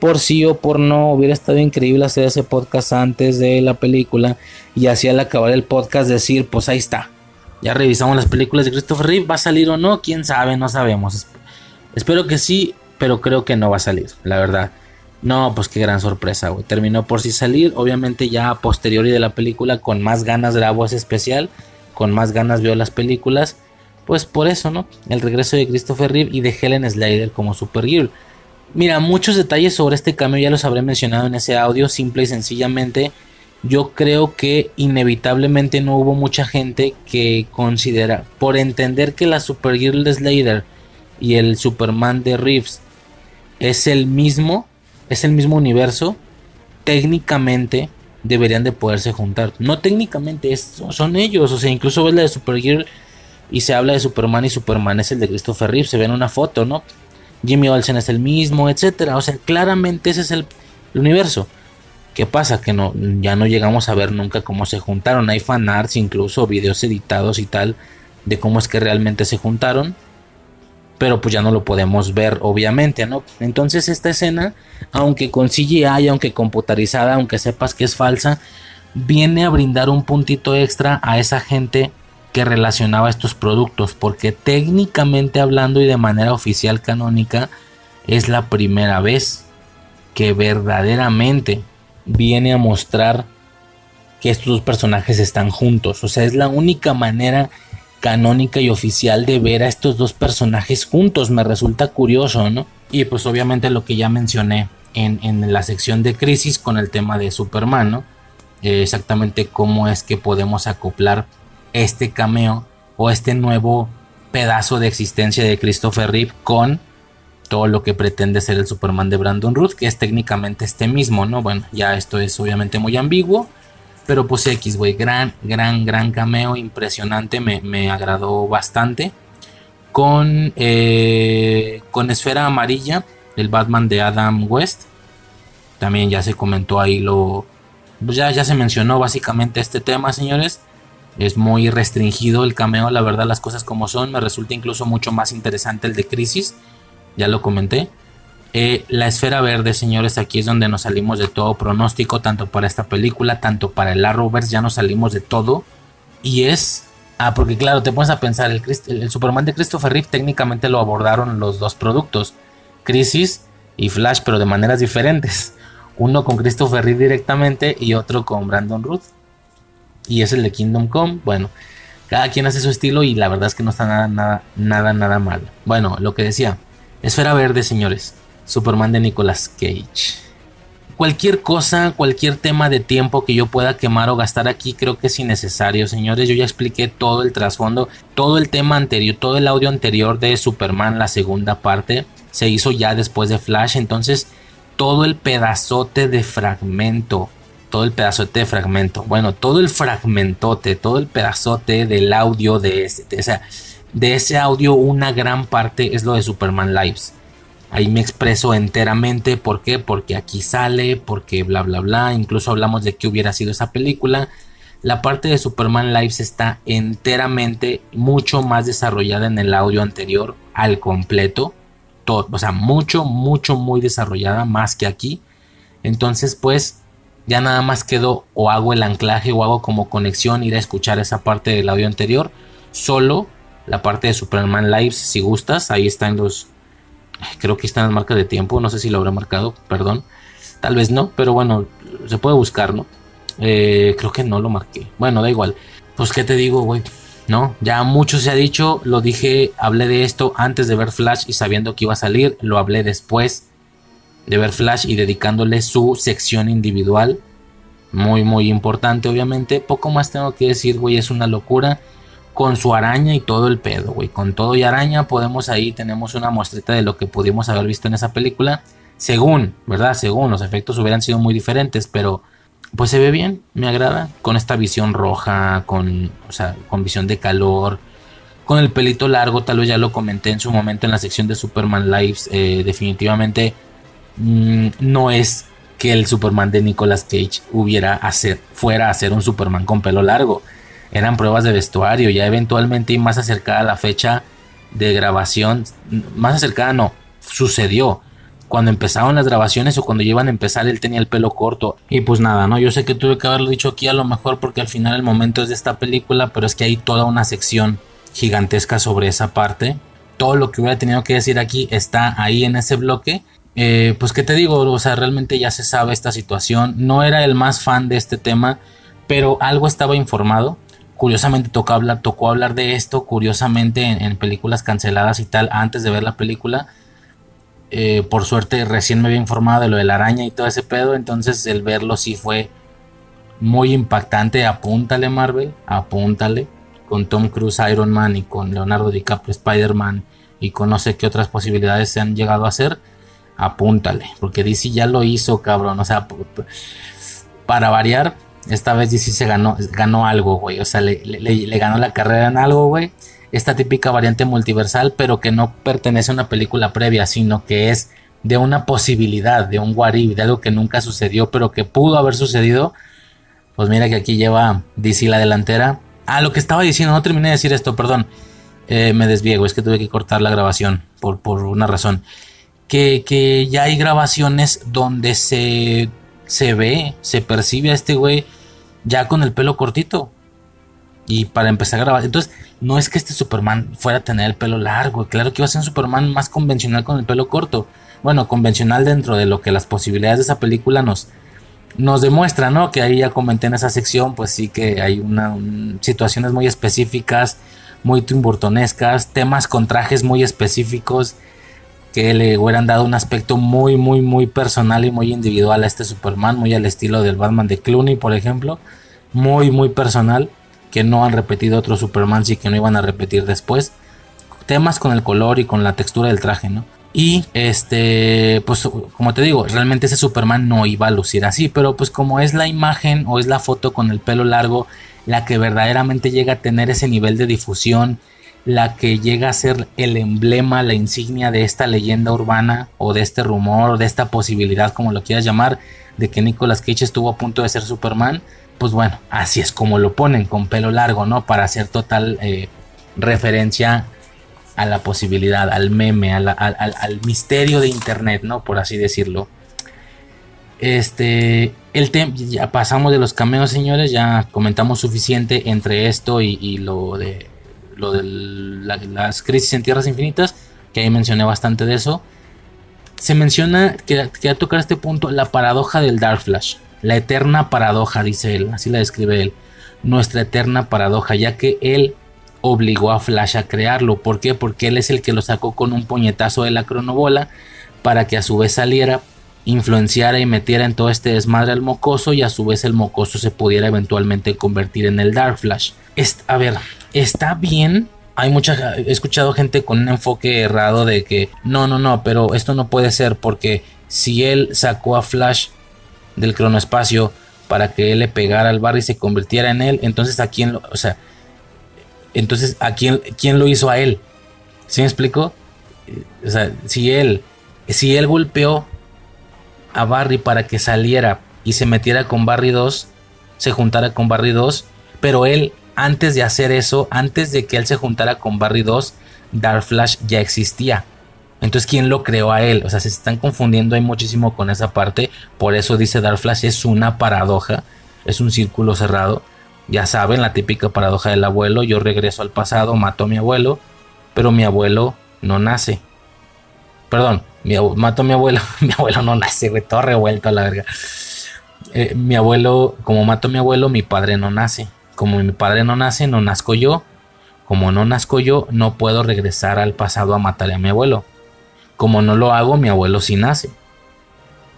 Por sí o por no, hubiera estado increíble hacer ese podcast antes de la película y así al acabar el podcast decir, pues ahí está. Ya revisamos las películas de Christopher Reeve, va a salir o no, quién sabe, no sabemos. Espero que sí, pero creo que no va a salir, la verdad. No, pues qué gran sorpresa, güey. Terminó por sí salir. Obviamente ya a posteriori de la película con más ganas grabo ese especial. Con más ganas veo las películas. Pues por eso, ¿no? El regreso de Christopher Reeve y de Helen Slater como Supergirl. Mira, muchos detalles sobre este cambio ya los habré mencionado en ese audio. Simple y sencillamente, yo creo que inevitablemente no hubo mucha gente que considera, por entender que la Supergirl de Slater y el Superman de Reeves es el mismo, es el mismo universo, técnicamente deberían de poderse juntar. No técnicamente, son ellos. O sea, incluso ves la de Supergirl y se habla de Superman y Superman es el de Christopher Reeve. Se ve en una foto, ¿no? Jimmy Olsen es el mismo, etcétera. O sea, claramente ese es el, universo. ¿Qué pasa? Que no, ya no llegamos a ver nunca cómo se juntaron. Hay fanarts, incluso videos editados y tal, de cómo es que realmente se juntaron pero pues ya no lo podemos ver obviamente, ¿no? Entonces esta escena, aunque con CGI, aunque computarizada, aunque sepas que es falsa, viene a brindar un puntito extra a esa gente que relacionaba estos productos, porque técnicamente hablando y de manera oficial canónica, es la primera vez que verdaderamente viene a mostrar que estos dos personajes están juntos, o sea, es la única manera canónica y oficial de ver a estos dos personajes juntos. Me resulta curioso, ¿no? Y pues obviamente lo que ya mencioné en, la sección de crisis con el tema de Superman, ¿no? Eh, exactamente cómo es que podemos acoplar este cameo o este nuevo pedazo de existencia de Christopher Reeve con todo lo que pretende ser el Superman de Brandon Ruth, que es técnicamente este mismo, ¿no? Bueno, ya esto es obviamente muy ambiguo, pero pues X, güey, gran, gran, gran cameo, impresionante, me, agradó bastante. Con, eh, con Esfera Amarilla, el Batman de Adam West. También ya se comentó ahí lo... Ya, ya se mencionó básicamente este tema, señores. Es muy restringido el cameo, la verdad las cosas como son. Me resulta incluso mucho más interesante el de Crisis. Ya lo comenté. Eh, la esfera verde, señores, aquí es donde nos salimos de todo pronóstico, tanto para esta película, tanto para el Arrowverse, ya nos salimos de todo. Y es. Ah, porque claro, te pones a pensar, el, el Superman de Christopher Reeve técnicamente lo abordaron los dos productos, Crisis y Flash, pero de maneras diferentes. Uno con Christopher Reeve directamente y otro con Brandon Ruth. Y es el de Kingdom Come. Bueno, cada quien hace su estilo y la verdad es que no está nada, nada, nada, nada mal. Bueno, lo que decía, esfera verde, señores. Superman de Nicolas Cage. Cualquier cosa, cualquier tema de tiempo que yo pueda quemar o gastar aquí creo que es innecesario, señores. Yo ya expliqué todo el trasfondo, todo el tema anterior, todo el audio anterior de Superman, la segunda parte, se hizo ya después de Flash. Entonces, todo el pedazote de fragmento, todo el pedazote de fragmento, bueno, todo el fragmentote, todo el pedazote del audio de ese, o sea, de ese audio, una gran parte es lo de Superman Lives. Ahí me expreso enteramente. ¿Por qué? Porque aquí sale, porque bla, bla, bla. Incluso hablamos de qué hubiera sido esa película. La parte de Superman Lives está enteramente mucho más desarrollada en el audio anterior al completo. Todo, o sea, mucho, mucho, muy desarrollada más que aquí. Entonces, pues, ya nada más quedo o hago el anclaje o hago como conexión ir a escuchar esa parte del audio anterior. Solo la parte de Superman Lives, si gustas, ahí está en los Creo que está en marca de tiempo. No sé si lo habrá marcado, perdón. Tal vez no, pero bueno, se puede buscar, ¿no? Eh, creo que no lo marqué. Bueno, da igual. Pues, ¿qué te digo, güey? No, ya mucho se ha dicho. Lo dije, hablé de esto antes de ver Flash y sabiendo que iba a salir. Lo hablé después de ver Flash y dedicándole su sección individual. Muy, muy importante, obviamente. Poco más tengo que decir, güey, es una locura con su araña y todo el pedo, güey. Con todo y araña podemos ahí, tenemos una muestrita de lo que pudimos haber visto en esa película. Según, ¿verdad? Según los efectos hubieran sido muy diferentes, pero pues se ve bien, me agrada. Con esta visión roja, con, o sea, con visión de calor, con el pelito largo, tal vez ya lo comenté en su momento en la sección de Superman Lives. Eh, definitivamente mm, no es que el Superman de Nicolas Cage hubiera hacer, fuera a ser un Superman con pelo largo. Eran pruebas de vestuario, ya eventualmente y más acercada a la fecha de grabación, más acercada no, sucedió. Cuando empezaron las grabaciones o cuando iban a empezar, él tenía el pelo corto. Y pues nada, ¿no? Yo sé que tuve que haberlo dicho aquí a lo mejor porque al final el momento es de esta película, pero es que hay toda una sección gigantesca sobre esa parte. Todo lo que hubiera tenido que decir aquí está ahí en ese bloque. Eh, pues que te digo, o sea, realmente ya se sabe esta situación. No era el más fan de este tema, pero algo estaba informado. Curiosamente tocó hablar, tocó hablar de esto, curiosamente en películas canceladas y tal, antes de ver la película eh, por suerte recién me había informado de lo de la araña y todo ese pedo, entonces el verlo sí fue muy impactante. Apúntale Marvel, apúntale con Tom Cruise Iron Man y con Leonardo DiCaprio Spider-Man y con no sé qué otras posibilidades se han llegado a hacer. Apúntale, porque DC ya lo hizo, cabrón. O sea, para variar, esta vez DC se ganó, ganó algo, güey. O sea, le, ganó la carrera en algo, güey esta típica variante multiversal, pero que no pertenece a una película previa, sino que es de una posibilidad, de un warib, de algo que nunca sucedió, pero que pudo haber sucedido. Pues mira que aquí lleva DC la delantera. Ah, lo que estaba diciendo, no terminé de decir esto, perdón. Eh, me desviego, es que tuve que cortar la grabación por, por una razón. Que, ya hay grabaciones donde se, se ve, se percibe a este güey ya con el pelo cortito. Y para empezar a grabar. Entonces, no es que este Superman fuera a tener el pelo largo. Claro que iba a ser un Superman más convencional con el pelo corto. Bueno, convencional dentro de lo que las posibilidades de esa película nos, nos demuestran, ¿no? Que ahí ya comenté en esa sección, pues sí que hay una, situaciones muy específicas, muy timburtonescas, temas con trajes muy específicos que le hubieran dado un aspecto muy, muy, muy personal y muy individual a este Superman, muy al estilo del Batman de Clooney, por ejemplo. Muy, muy personal que no han repetido otros Superman y que no iban a repetir después. Temas con el color y con la textura del traje, ¿no? Y este, pues como te digo, realmente ese Superman no iba a lucir así, pero pues como es la imagen o es la foto con el pelo largo la que verdaderamente llega a tener ese nivel de difusión, la que llega a ser el emblema, la insignia de esta leyenda urbana o de este rumor, de esta posibilidad, como lo quieras llamar, de que Nicolas Cage estuvo a punto de ser Superman, pues bueno, así es como lo ponen con pelo largo, ¿no? Para hacer total eh, referencia a la posibilidad, al meme, al, misterio de internet, ¿no? Por así decirlo. Este, el tema, ya pasamos de los cameos, señores, ya comentamos suficiente entre esto y, lo de lo de las crisis en tierras infinitas, que ahí mencioné bastante de eso. Se menciona que, que a tocar este punto la paradoja del Dark Flash. La eterna paradoja, dice él, así la describe él. Nuestra eterna paradoja, ya que él obligó a Flash a crearlo. ¿Por qué? Porque él es el que lo sacó con un puñetazo de la cronobola para que a su vez saliera, influenciara y metiera en todo este desmadre al mocoso y a su vez el mocoso se pudiera eventualmente convertir en el Dark Flash. a ver, está bien. Hay mucha, he escuchado gente con un enfoque errado de que no, no, no, pero esto no puede ser porque si él sacó a Flash del cronoespacio para que él le pegara al barrio y se convirtiera en él. Entonces, ¿a quién lo, o sea, entonces, ¿a quién, quién lo hizo a él? ¿Sí me explico? O sea, si él, si él golpeó a Barry para que saliera y se metiera con Barry 2, se juntara con Barry 2, pero él, antes de hacer eso, antes de que él se juntara con Barry 2, Dark Flash ya existía. Entonces, ¿quién lo creó a él? O sea, se están confundiendo ahí muchísimo con esa parte. Por eso dice Dark Flash, es una paradoja, es un círculo cerrado. Ya saben, la típica paradoja del abuelo. Yo regreso al pasado, mato a mi abuelo, pero mi abuelo no nace. Perdón, mato a mi abuelo, mi abuelo no nace, güey, todo revuelto a la verga. Eh, mi abuelo, como mato a mi abuelo, mi padre no nace. Como mi padre no nace, no nazco yo. Como no nazco yo, no puedo regresar al pasado a matarle a mi abuelo. Como no lo hago, mi abuelo sí nace.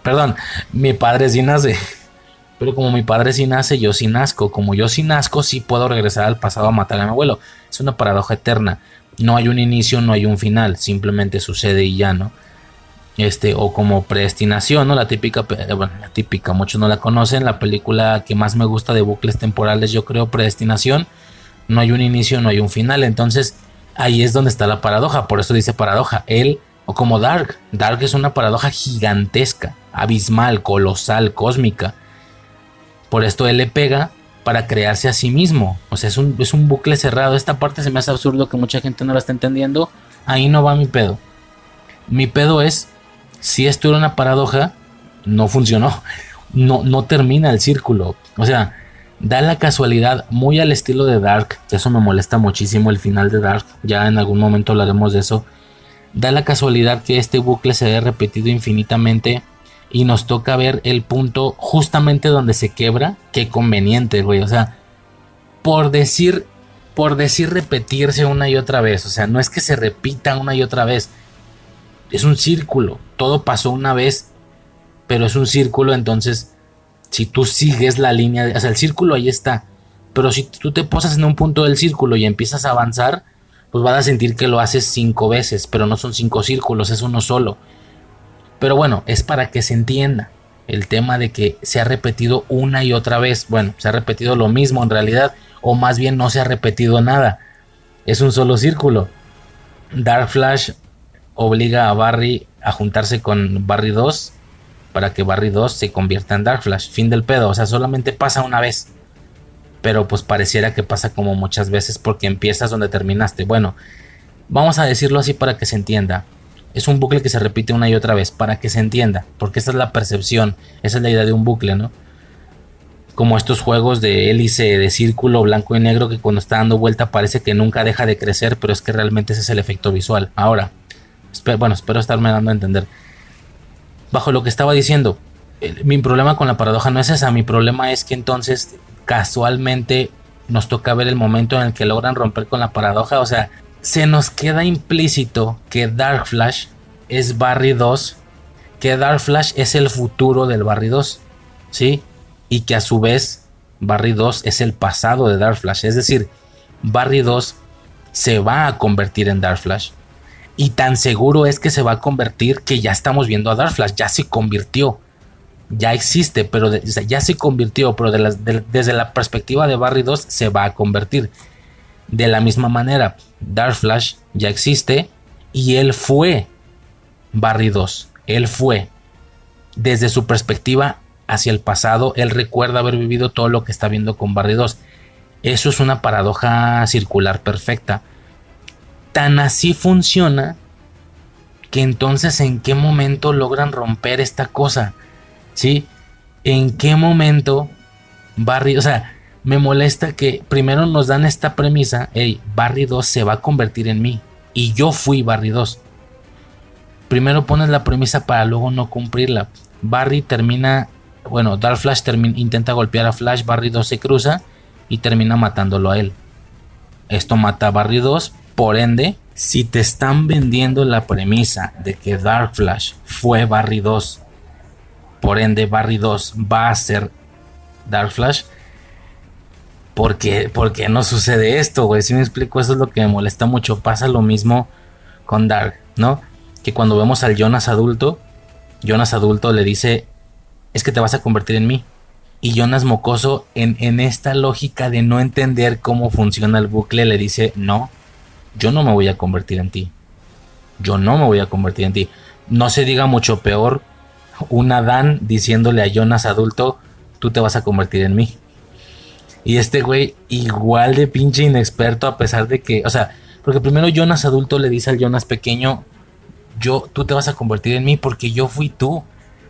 Perdón, mi padre sí nace. Pero como mi padre sí nace, yo sí nazco. Como yo sí nazco, sí puedo regresar al pasado a matar a mi abuelo. Es una paradoja eterna. No hay un inicio, no hay un final. Simplemente sucede y ya, ¿no? Este, o como predestinación, ¿no? La típica, eh, bueno, la típica, muchos no la conocen. La película que más me gusta de bucles temporales, yo creo, predestinación. No hay un inicio, no hay un final. Entonces, ahí es donde está la paradoja. Por eso dice paradoja. Él o como Dark. Dark es una paradoja gigantesca. abismal, colosal, cósmica. Por esto él le pega para crearse a sí mismo. O sea, es un, es un bucle cerrado. Esta parte se me hace absurdo que mucha gente no la está entendiendo. Ahí no va mi pedo. Mi pedo es, si esto era una paradoja, no funcionó. No, no termina el círculo. O sea, da la casualidad muy al estilo de Dark. Eso me molesta muchísimo el final de Dark. Ya en algún momento hablaremos de eso. Da la casualidad que este bucle se haya repetido infinitamente y nos toca ver el punto justamente donde se quebra. Qué conveniente, güey. O sea, por decir, por decir repetirse una y otra vez. O sea, no es que se repita una y otra vez. Es un círculo. Todo pasó una vez, pero es un círculo. Entonces, si tú sigues la línea, o sea, el círculo ahí está. Pero si tú te posas en un punto del círculo y empiezas a avanzar, pues vas a sentir que lo haces cinco veces, pero no son cinco círculos, es uno solo. Pero bueno, es para que se entienda el tema de que se ha repetido una y otra vez. Bueno, se ha repetido lo mismo en realidad, o más bien no se ha repetido nada. Es un solo círculo. Dark Flash obliga a Barry a juntarse con Barry 2 para que Barry 2 se convierta en Dark Flash. Fin del pedo, o sea, solamente pasa una vez pero pues pareciera que pasa como muchas veces porque empiezas donde terminaste. Bueno, vamos a decirlo así para que se entienda. Es un bucle que se repite una y otra vez para que se entienda, porque esa es la percepción, esa es la idea de un bucle, ¿no? Como estos juegos de hélice, de círculo blanco y negro que cuando está dando vuelta parece que nunca deja de crecer, pero es que realmente ese es el efecto visual. Ahora, bueno, espero estarme dando a entender. Bajo lo que estaba diciendo, mi problema con la paradoja no es esa, mi problema es que entonces casualmente nos toca ver el momento en el que logran romper con la paradoja. O sea, se nos queda implícito que Dark Flash es Barry 2, que Dark Flash es el futuro del Barry 2, ¿sí? Y que a su vez Barry 2 es el pasado de Dark Flash. Es decir, Barry 2 se va a convertir en Dark Flash. Y tan seguro es que se va a convertir que ya estamos viendo a Dark Flash, ya se convirtió ya existe, pero ya se convirtió, pero desde la perspectiva de Barry 2 se va a convertir. De la misma manera, Dark Flash ya existe y él fue Barry 2. Él fue. Desde su perspectiva hacia el pasado, él recuerda haber vivido todo lo que está viendo con Barry 2. Eso es una paradoja circular perfecta. Tan así funciona que entonces en qué momento logran romper esta cosa ¿sí? ¿En qué momento Barry, o sea, me molesta que primero nos dan esta premisa, hey, Barry 2 se va a convertir en mí y yo fui Barry 2. Primero pones la premisa para luego no cumplirla. Barry termina, bueno, Dark Flash intenta golpear a Flash, Barry 2 se cruza y termina matándolo a él. Esto mata a Barry 2, por ende, si te están vendiendo la premisa de que Dark Flash fue Barry 2 por ende, Barry 2 va a ser Dark Flash. ¿Por qué, no sucede esto, güey? Si me explico, eso es lo que me molesta mucho. Pasa lo mismo con Dark, ¿no? Que cuando vemos al Jonas adulto, Jonas adulto le dice, es que te vas a convertir en mí. Y Jonas mocoso, en, en esta lógica de no entender cómo funciona el bucle, le dice, no, yo no me voy a convertir en ti. Yo no me voy a convertir en ti. No se diga mucho peor un Adán diciéndole a Jonas adulto, tú te vas a convertir en mí. Y este güey igual de pinche inexperto a pesar de que, o sea, porque primero Jonas adulto le dice al Jonas pequeño, yo, tú te vas a convertir en mí porque yo fui tú.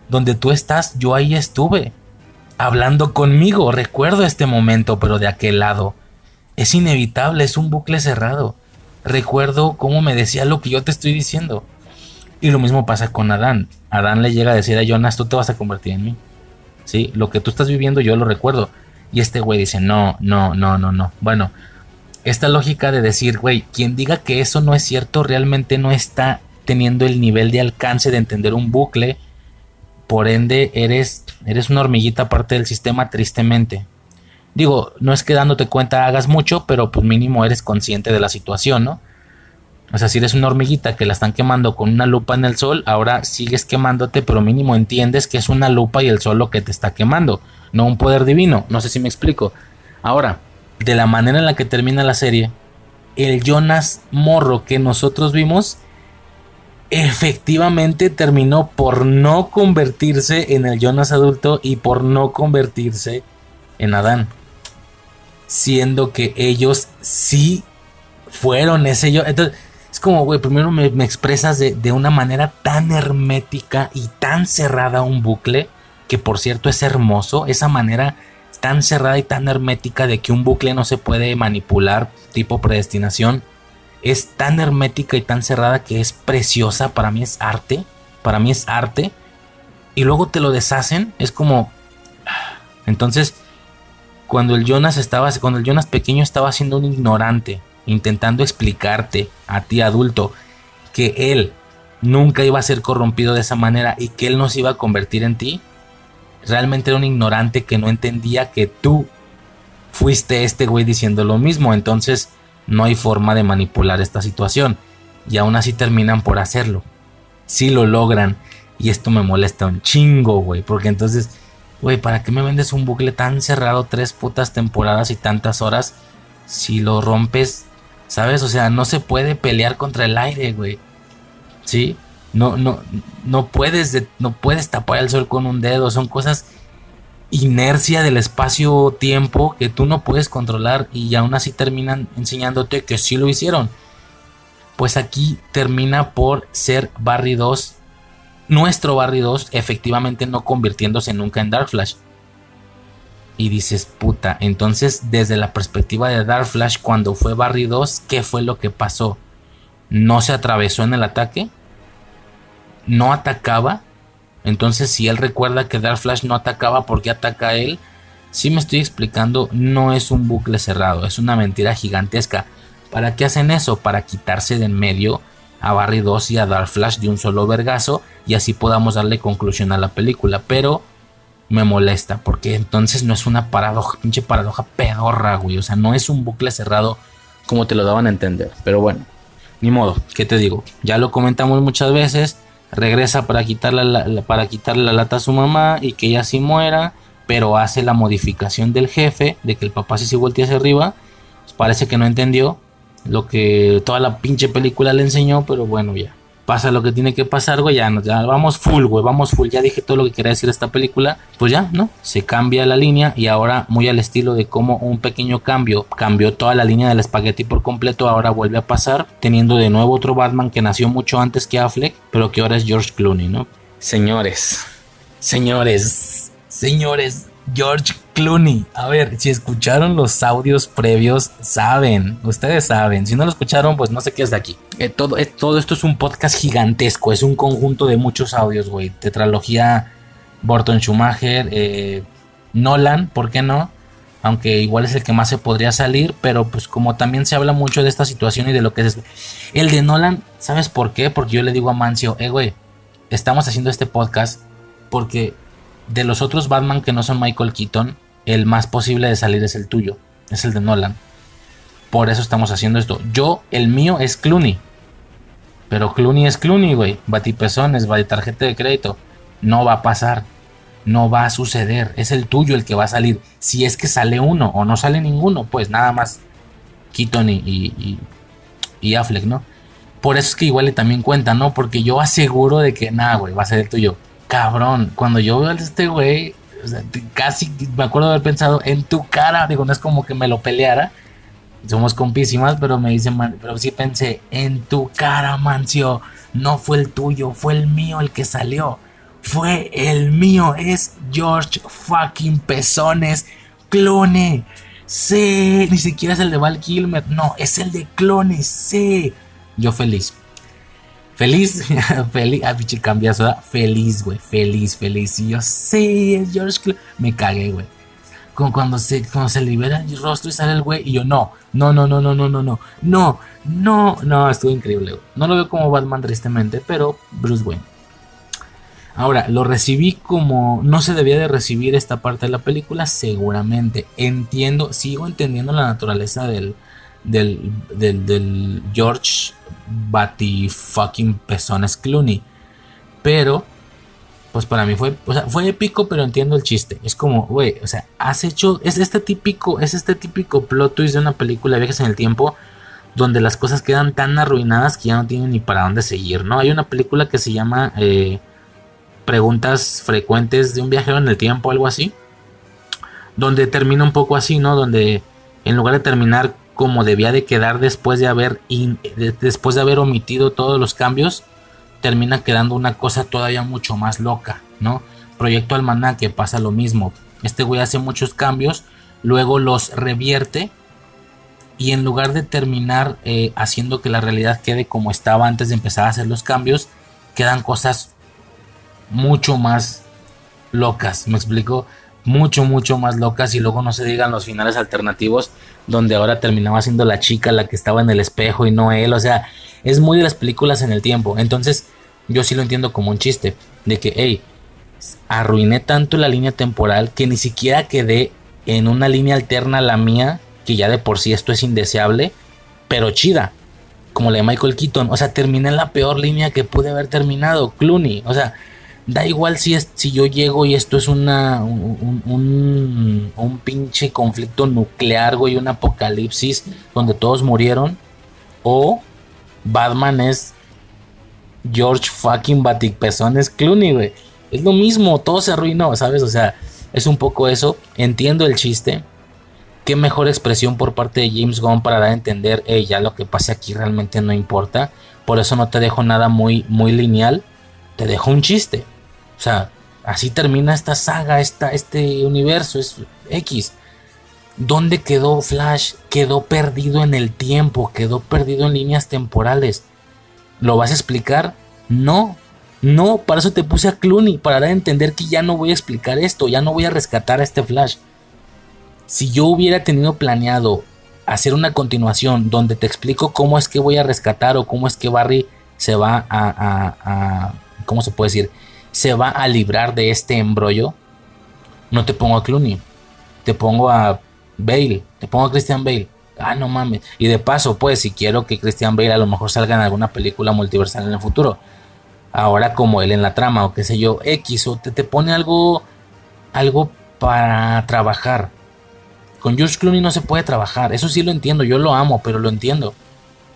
Donde tú estás, yo ahí estuve. Hablando conmigo, recuerdo este momento, pero de aquel lado. Es inevitable, es un bucle cerrado. Recuerdo cómo me decía lo que yo te estoy diciendo. Y lo mismo pasa con Adán. Adán le llega a decir a Jonas, tú te vas a convertir en mí. Sí, lo que tú estás viviendo yo lo recuerdo. Y este güey dice, no, no, no, no, no. Bueno, esta lógica de decir, güey, quien diga que eso no es cierto realmente no está teniendo el nivel de alcance de entender un bucle. Por ende, eres, eres una hormiguita parte del sistema, tristemente. Digo, no es que dándote cuenta hagas mucho, pero pues mínimo eres consciente de la situación, ¿no? O sea, si eres una hormiguita que la están quemando con una lupa en el sol, ahora sigues quemándote, pero mínimo entiendes que es una lupa y el sol lo que te está quemando, no un poder divino. No sé si me explico. Ahora, de la manera en la que termina la serie, el Jonas Morro que nosotros vimos efectivamente terminó por no convertirse en el Jonas adulto y por no convertirse en Adán. Siendo que ellos sí fueron ese yo. Entonces, es como, güey, primero me, expresas de, de, una manera tan hermética y tan cerrada un bucle, que por cierto es hermoso, esa manera tan cerrada y tan hermética de que un bucle no se puede manipular, tipo predestinación, es tan hermética y tan cerrada que es preciosa, para mí es arte, para mí es arte, y luego te lo deshacen, es como... Entonces, cuando el Jonas estaba, cuando el Jonas pequeño estaba siendo un ignorante, intentando explicarte a ti adulto que él nunca iba a ser corrompido de esa manera y que él no se iba a convertir en ti, realmente era un ignorante que no entendía que tú fuiste este güey diciendo lo mismo. Entonces no hay forma de manipular esta situación. Y aún así terminan por hacerlo. Si lo logran. Y esto me molesta un chingo, güey. Porque entonces, güey, ¿para qué me vendes un bucle tan cerrado tres putas temporadas y tantas horas? Si lo rompes, ¿sabes? O sea, no se puede pelear contra el aire, güey. ¿Sí? No, no, no puedes, no puedes tapar el sol con un dedo. Son cosas inercia del espacio-tiempo que tú no puedes controlar y aún así terminan enseñándote que sí lo hicieron. Pues aquí termina por ser Barry 2, nuestro Barry 2, efectivamente no convirtiéndose nunca en Dark Flash. Y dices, puta, entonces desde la perspectiva de Dark Flash, cuando fue Barry 2, ¿qué fue lo que pasó? ¿No se atravesó en el ataque? no atacaba. Entonces, si él recuerda que Dark Flash no atacaba, ¿por qué ataca a él? Si me estoy explicando, no es un bucle cerrado, es una mentira gigantesca. ¿Para qué hacen eso? Para quitarse de en medio a Barry 2 y a Dark Flash de un solo vergazo y así podamos darle conclusión a la película. Pero me molesta porque entonces no es una paradoja, pinche paradoja pedorra, güey. O sea, no es un bucle cerrado como te lo daban a entender. Pero bueno, ni modo, ¿qué te digo? Ya lo comentamos muchas veces regresa para quitarle la, para quitarle la lata a su mamá y que ella sí muera, pero hace la modificación del jefe de que el papá sí se voltea hacia arriba. Pues parece que no entendió lo que toda la pinche película le enseñó, pero bueno, ya pasa lo que tiene que pasar, güey, ya, vamos full, güey, vamos full, ya dije todo lo que quería decir esta película, pues ya, ¿no? Se cambia la línea y ahora muy al estilo de cómo un pequeño cambio cambió toda la línea del espagueti por completo, ahora vuelve a pasar, teniendo de nuevo otro Batman que nació mucho antes que Affleck, pero que ahora es George Clooney, ¿no? Señores, señores, señores, George Clooney. A ver, si escucharon los audios previos, saben, ustedes saben. Si no lo escucharon, pues no sé qué es de aquí. Eh, todo, eh, todo esto es un podcast gigantesco, es un conjunto de muchos audios, güey. Tetralogía Burton Schumacher, eh, Nolan, ¿por qué no? Aunque igual es el que más se podría salir, pero pues como también se habla mucho de esta situación y de lo que es... El de Nolan, ¿sabes por qué? Porque yo le digo a Mancio, eh, güey, estamos haciendo este podcast porque de los otros Batman que no son Michael Keaton, el más posible de salir es el tuyo, es el de Nolan. Por eso estamos haciendo esto. Yo, el mío es Clooney. Pero Clooney es Clooney, güey. Batipezones, tarjeta de crédito. No va a pasar. No va a suceder. Es el tuyo el que va a salir. Si es que sale uno o no sale ninguno, pues nada más Keaton y, y, Affleck, ¿no? Por eso es que igual le también cuenta, ¿no? Porque yo aseguro de que nada, güey, va a ser el tuyo cabrón, cuando yo veo a este güey, casi me acuerdo de haber pensado en tu cara, digo, no es como que me lo peleara, somos compísimas, pero me dicen, pero sí pensé, en tu cara, Mancio, no fue el tuyo, fue el mío el que salió, fue el mío, es George fucking Pezones, clone, sí, ni siquiera es el de Val Kilmer, no, es el de clones, sí, yo feliz. Feliz, feliz, ah, pinche cambiazo, feliz, güey, feliz, feliz. Y yo, sí, es George Me cagué, güey. Como cuando se, cuando se libera el rostro y sale el güey. Y yo, no, no, no, no, no, no, no, no, no, no, no, estuvo increíble, güey. No lo veo como Batman tristemente, pero Bruce Wayne. Ahora, lo recibí como no se debía de recibir esta parte de la película, seguramente. Entiendo, sigo entendiendo la naturaleza del, del, del, del George Bati fucking Pezones Clooney. Pero, pues para mí fue, o sea, fue épico, pero entiendo el chiste. Es como, güey, o sea, has hecho, es este típico, es este típico plot twist de una película de viajes en el tiempo, donde las cosas quedan tan arruinadas que ya no tienen ni para dónde seguir, ¿no? Hay una película que se llama eh, Preguntas frecuentes de un viajero en el tiempo, algo así, donde termina un poco así, ¿no? Donde en lugar de terminar como debía de quedar después de haber después de haber omitido todos los cambios, termina quedando una cosa todavía mucho más loca, ¿no? Proyecto Almanaque pasa lo mismo. Este güey hace muchos cambios, luego los revierte y en lugar de terminar eh, haciendo que la realidad quede como estaba antes de empezar a hacer los cambios, quedan cosas mucho más locas, me explico, mucho, mucho más locas y luego no se digan los finales alternativos donde ahora terminaba siendo la chica la que estaba en el espejo y no él, o sea, es muy de las películas en el tiempo, entonces yo sí lo entiendo como un chiste, de que, hey, arruiné tanto la línea temporal que ni siquiera quedé en una línea alterna a la mía que ya de por sí esto es indeseable, pero chida, como la de Michael Keaton. O sea, terminé en la peor línea que pude haber terminado, Clooney. O sea, da igual si, es, si yo llego y esto es una, un, un, pinche conflicto nuclear, güey, un apocalipsis donde todos murieron, o Batman es George fucking Batikpezones Clooney, güey. Es lo mismo, todo se arruinó, ¿sabes? O sea, es un poco eso. Entiendo el chiste, qué mejor expresión por parte de James Gunn para dar a entender, hey, ya lo que pase aquí realmente no importa. Por eso no te dejo nada muy, muy lineal, te dejo un chiste. O sea, así termina esta saga, esta, este universo, es X. ¿Dónde quedó Flash? Quedó perdido en el tiempo, quedó perdido en líneas temporales. ¿Lo vas a explicar? No, no, para eso te puse a Clooney, para dar a entender que ya no voy a explicar esto, ya no voy a rescatar a este Flash si yo hubiera tenido planeado hacer una continuación donde te explico cómo es que voy a rescatar o cómo es que Barry se va a, ¿cómo se puede decir? Se va a librar de este embrollo. No te pongo a Clooney, te pongo a Bale, te pongo a Christian Bale. Ah, no mames. Y de paso, pues, si quiero que Christian Bale a lo mejor salga en alguna película multiversal en el futuro. Ahora como él en la trama o qué sé yo, X o te, te pone algo, algo para trabajar con George Clooney no se puede trabajar. Eso sí lo entiendo. Yo lo amo, pero lo entiendo.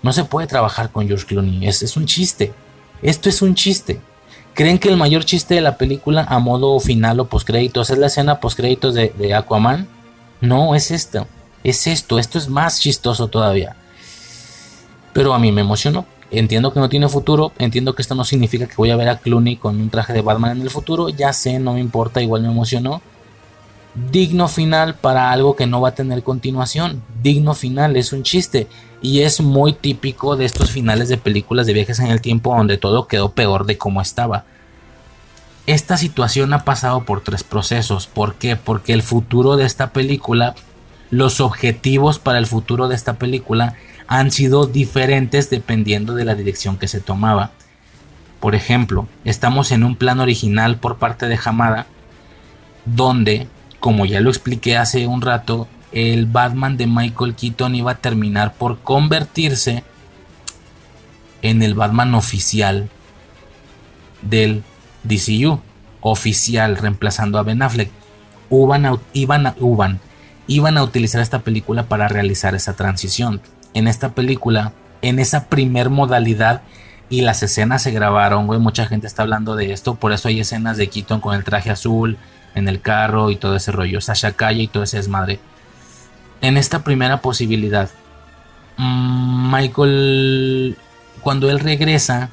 No se puede trabajar con George Clooney. Es, es un chiste. Esto es un chiste. ¿Creen que el mayor chiste de la película a modo final o postcréditos es la escena postcréditos de, de Aquaman? No, es esto. Es esto. Esto es más chistoso todavía. Pero a mí me emocionó. Entiendo que no tiene futuro. Entiendo que esto no significa que voy a ver a Clooney con un traje de Batman en el futuro. Ya sé, no me importa. Igual me emocionó digno final para algo que no va a tener continuación. Digno final, es un chiste. Y es muy típico de estos finales de películas de viajes en el tiempo donde todo quedó peor de como estaba. Esta situación ha pasado por tres procesos. ¿Por qué? Porque el futuro de esta película, los objetivos para el futuro de esta película han sido diferentes dependiendo de la dirección que se tomaba. Por ejemplo, estamos en un plan original por parte de Hamada donde como ya lo expliqué hace un rato, el Batman de Michael Keaton iba a terminar por convertirse en el Batman oficial del DCU. Oficial, reemplazando a Ben Affleck. Iban a, utilizar esta película para realizar esa transición. En esta película, en esa primer modalidad, y las escenas se grabaron, güey, mucha gente está hablando de esto, por eso hay escenas de Keaton con el traje azul, en el carro y todo ese rollo, Sasha Calle y todo ese desmadre. En esta primera posibilidad, mm, Michael, cuando él regresa,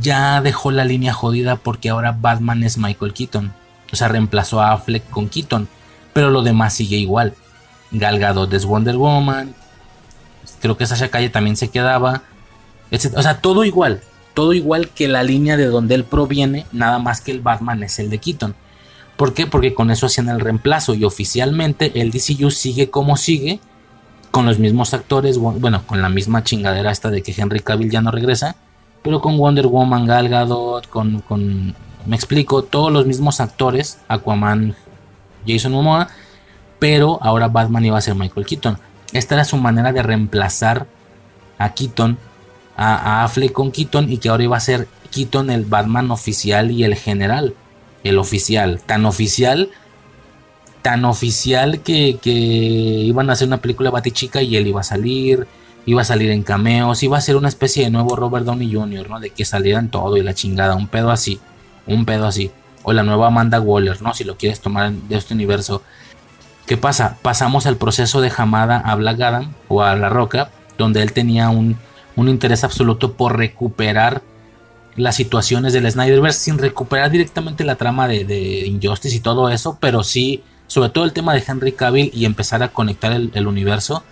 ya dejó la línea jodida porque ahora Batman es Michael Keaton. O sea, reemplazó a Affleck con Keaton. Pero lo demás sigue igual. Gal Gadot es Wonder Woman. Creo que Sasha Calle también se quedaba. O sea, todo igual. Todo igual que la línea de donde él proviene. Nada más que el Batman es el de Keaton. ¿Por qué? Porque con eso hacían el reemplazo y oficialmente el DCU sigue como sigue, con los mismos actores, bueno, con la misma chingadera esta de que Henry Cavill ya no regresa, pero con Wonder Woman, Gal Gadot, con, con me explico, todos los mismos actores, Aquaman, Jason Momoa, pero ahora Batman iba a ser Michael Keaton. Esta era su manera de reemplazar a Keaton, a, a Affleck con Keaton y que ahora iba a ser Keaton el Batman oficial y el general el oficial, tan oficial, tan oficial que, iban a hacer una película Batichica y él iba a salir iba a salir en cameos, iba a ser una especie de nuevo Robert Downey Jr., ¿no? De que salieran todo y la chingada, un pedo así, un pedo así. O la nueva Amanda Waller, ¿no? Si lo quieres tomar de este universo. ¿Qué pasa? Pasamos al proceso de Hamada a Black Adam o a La Roca, donde él tenía un, un interés absoluto por recuperar las situaciones del Snyderverse sin recuperar directamente la trama de, Injustice y todo eso, pero sí, sobre todo el tema de Henry Cavill y empezar a conectar el, universo.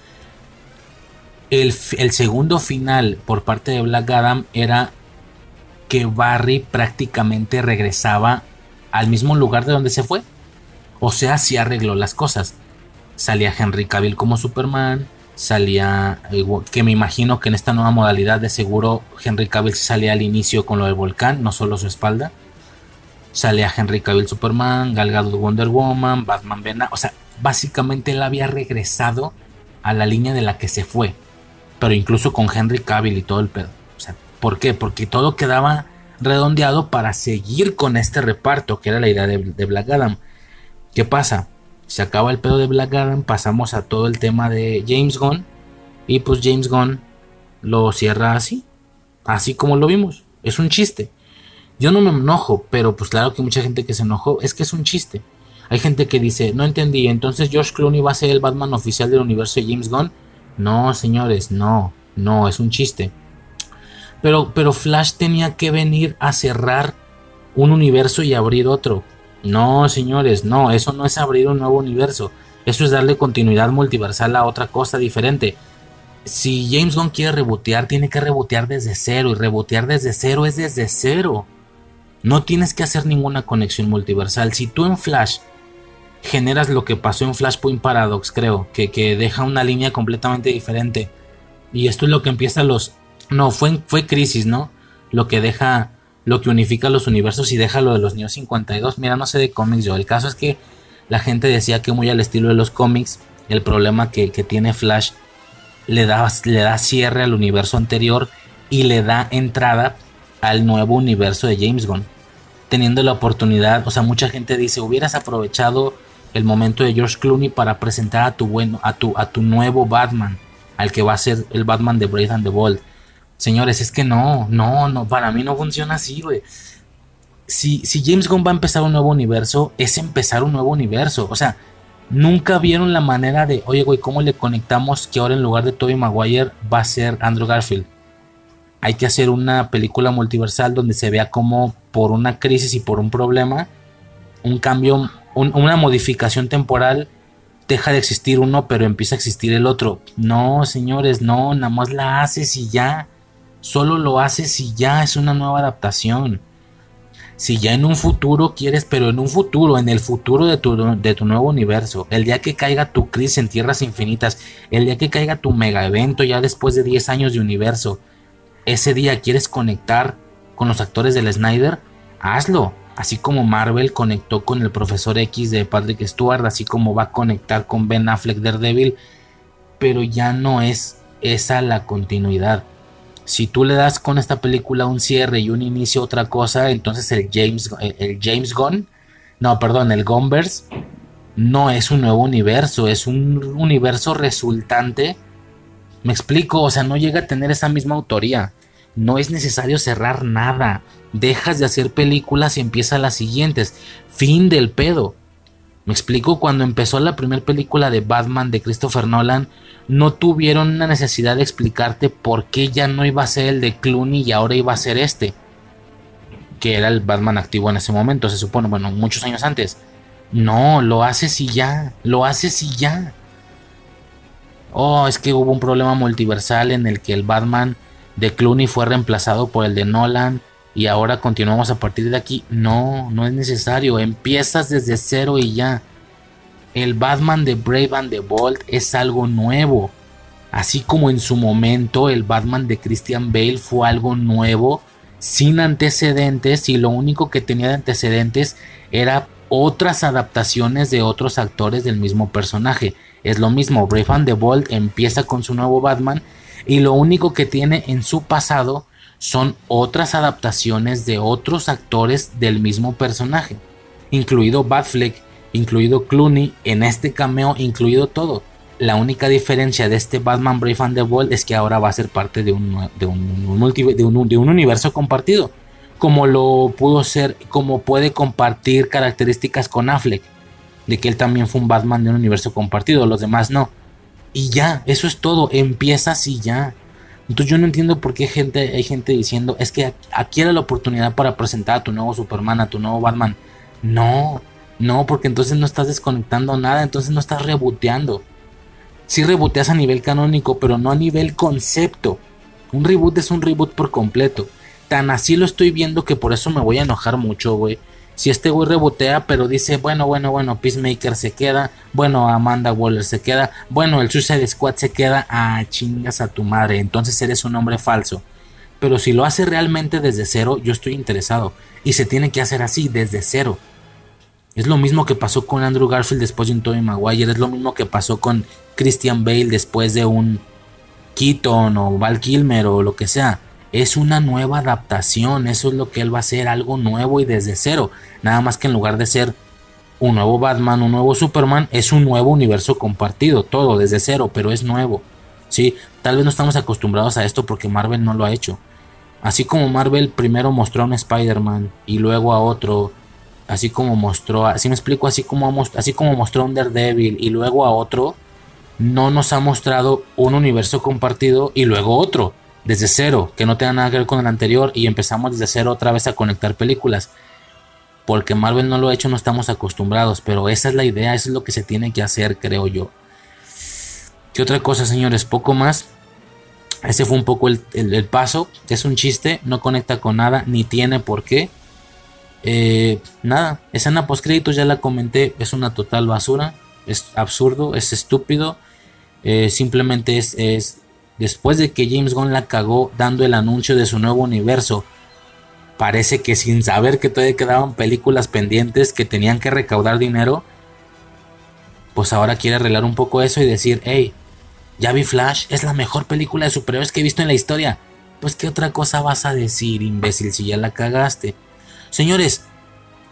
El, el, segundo final por parte de Black Adam era que Barry prácticamente regresaba al mismo lugar de donde se fue. O sea, sí arregló las cosas. Salía Henry Cavill como Superman, salía, que me imagino que en esta nueva modalidad de seguro Henry Cavill salía al inicio con lo del volcán, no solo su espalda. Salía Henry Cavill Superman, Gal Gadot Wonder Woman, Batman Ben, o sea, básicamente él había regresado a la línea de la que se fue, pero incluso con Henry Cavill y todo el pedo. O sea, ¿por qué? Porque todo quedaba redondeado para seguir con este reparto, que era la idea de, de Black Adam. ¿Qué pasa? Se acaba el pedo de Black Adam, pasamos a todo el tema de James Gunn y pues James Gunn lo cierra así, así como lo vimos, es un chiste. Yo no me enojo, pero pues claro que mucha gente que se enojó es que es un chiste. Hay gente que dice, no entendí, entonces George Clooney va a ser el Batman oficial del universo de James Gunn. No, señores, no, no, es un chiste. Pero, pero Flash tenía que venir a cerrar un universo y abrir otro. No, señores, no, eso no es abrir un nuevo universo. Eso es darle continuidad multiversal a otra cosa diferente. Si James Gunn quiere rebotear, tiene que rebotear desde cero. Y rebotear desde cero es desde cero. No tienes que hacer ninguna conexión multiversal. Si tú en Flash generas lo que pasó en Flashpoint Paradox, creo, que, que deja una línea completamente diferente. Y esto es lo que empieza los... No, fue, fue Crisis, ¿no? Lo que deja lo que unifica los universos y deja lo de los Neo 52. Mira, no sé de cómics yo. El caso es que la gente decía que muy al estilo de los cómics, el problema que, tiene Flash le da, le da cierre al universo anterior y le da entrada al nuevo universo de James Gunn. Teniendo la oportunidad, o sea, mucha gente dice, hubieras aprovechado el momento de George Clooney para presentar a tu bueno, a tu, a tu nuevo Batman, al que va a ser el Batman de Brave and the Bold Señores, es que no, no, no, para mí no funciona así, güey. Si, si James Gunn va a empezar un nuevo universo, es empezar un nuevo universo. O sea, nunca vieron la manera de, oye, güey, ¿cómo le conectamos que ahora en lugar de Tobey Maguire va a ser Andrew Garfield? Hay que hacer una película multiversal donde se vea como por una crisis y por un problema, un cambio, una modificación temporal, deja de existir uno, pero empieza a existir el otro. No, señores, no, nada más la haces y ya. Solo lo haces si ya es una nueva adaptación. Si ya en un futuro quieres, pero en un futuro, en el futuro de tu, de tu nuevo universo, el día que caiga tu crisis en tierras infinitas, el día que caiga tu mega evento ya después de 10 años de universo, ese día quieres conectar con los actores del Snyder, hazlo. Así como Marvel conectó con el Profesor X de Patrick Stewart, así como va a conectar con Ben Affleck Daredevil, pero ya no es esa la continuidad si tú le das con esta película un cierre y un inicio otra cosa, entonces el James, el, James Gunn, no, perdón, el Gunverse no es un nuevo universo, es un universo resultante. Me explico, o sea, no llega a tener esa misma autoría. No es necesario cerrar nada. Dejas de hacer películas y empieza las siguientes. Fin del pedo. Me explico, cuando empezó la primera película de Batman de Christopher Nolan, no tuvieron la necesidad de explicarte por qué ya no iba a ser el de Clooney y ahora iba a ser este. Que era el Batman activo en ese momento, se supone, bueno, muchos años antes. No, lo haces y ya, lo haces y ya. Oh, es que hubo un problema multiversal en el que el Batman de Clooney fue reemplazado por el de Nolan y ahora continuamos a partir de aquí. No, no es necesario. Empiezas desde cero y ya. El Batman de Brave and the Bold es algo nuevo. Así como en su momento el Batman de Christian Bale fue algo nuevo, sin antecedentes, y lo único que tenía de antecedentes era otras adaptaciones de otros actores del mismo personaje. Es lo mismo, Brave and the Bold empieza con su nuevo Batman y lo único que tiene en su pasado son otras adaptaciones de otros actores del mismo personaje, incluido Batfleck, incluido Clooney, en este cameo, incluido todo. La única diferencia de este Batman Brave and the Bold es que ahora va a ser parte de un, de un, de un, de un universo compartido. Como lo pudo ser, como puede compartir características con Affleck. De que él también fue un Batman de un universo compartido, los demás no. Y ya, eso es todo. Empieza así ya. Entonces yo no entiendo por qué gente, hay gente diciendo, es que aquí era la oportunidad para presentar a tu nuevo Superman, a tu nuevo Batman. No, no, porque entonces no estás desconectando nada, entonces no estás reboteando. Sí reboteas a nivel canónico, pero no a nivel concepto. Un reboot es un reboot por completo. Tan así lo estoy viendo que por eso me voy a enojar mucho, güey. Si este güey rebotea, pero dice, bueno, bueno, bueno, Peacemaker se queda, bueno, Amanda Waller se queda, bueno, el Suicide Squad se queda, ah, chingas a tu madre, entonces eres un hombre falso. Pero si lo hace realmente desde cero, yo estoy interesado. Y se tiene que hacer así, desde cero. Es lo mismo que pasó con Andrew Garfield después de un Tobey Maguire, es lo mismo que pasó con Christian Bale después de un Keaton o Val Kilmer o lo que sea es una nueva adaptación, eso es lo que él va a hacer, algo nuevo y desde cero. Nada más que en lugar de ser un nuevo Batman, un nuevo Superman, es un nuevo universo compartido, todo desde cero, pero es nuevo. Sí, tal vez no estamos acostumbrados a esto porque Marvel no lo ha hecho. Así como Marvel primero mostró a un Spider-Man y luego a otro, así como mostró, así me explico, así como, así como mostró un Daredevil y luego a otro, no nos ha mostrado un universo compartido y luego otro desde cero, que no tenga nada que ver con el anterior y empezamos desde cero otra vez a conectar películas. Porque Marvel no lo ha hecho, no estamos acostumbrados, pero esa es la idea, eso es lo que se tiene que hacer, creo yo. ¿Qué otra cosa, señores? Poco más. Ese fue un poco el, paso. Es un chiste, no conecta con nada, ni tiene por qué. Eh, nada, escena post ya la comenté, es una total basura, es absurdo, es estúpido. Eh, simplemente es, es después de que James Gunn la cagó dando el anuncio de su nuevo universo, parece que sin saber que todavía quedaban películas pendientes que tenían que recaudar dinero, pues ahora quiere arreglar un poco eso y decir, hey, ya vi Flash, es la mejor película de superhéroes que he visto en la historia. Pues qué otra cosa vas a decir, imbécil, si ya la cagaste. Señores,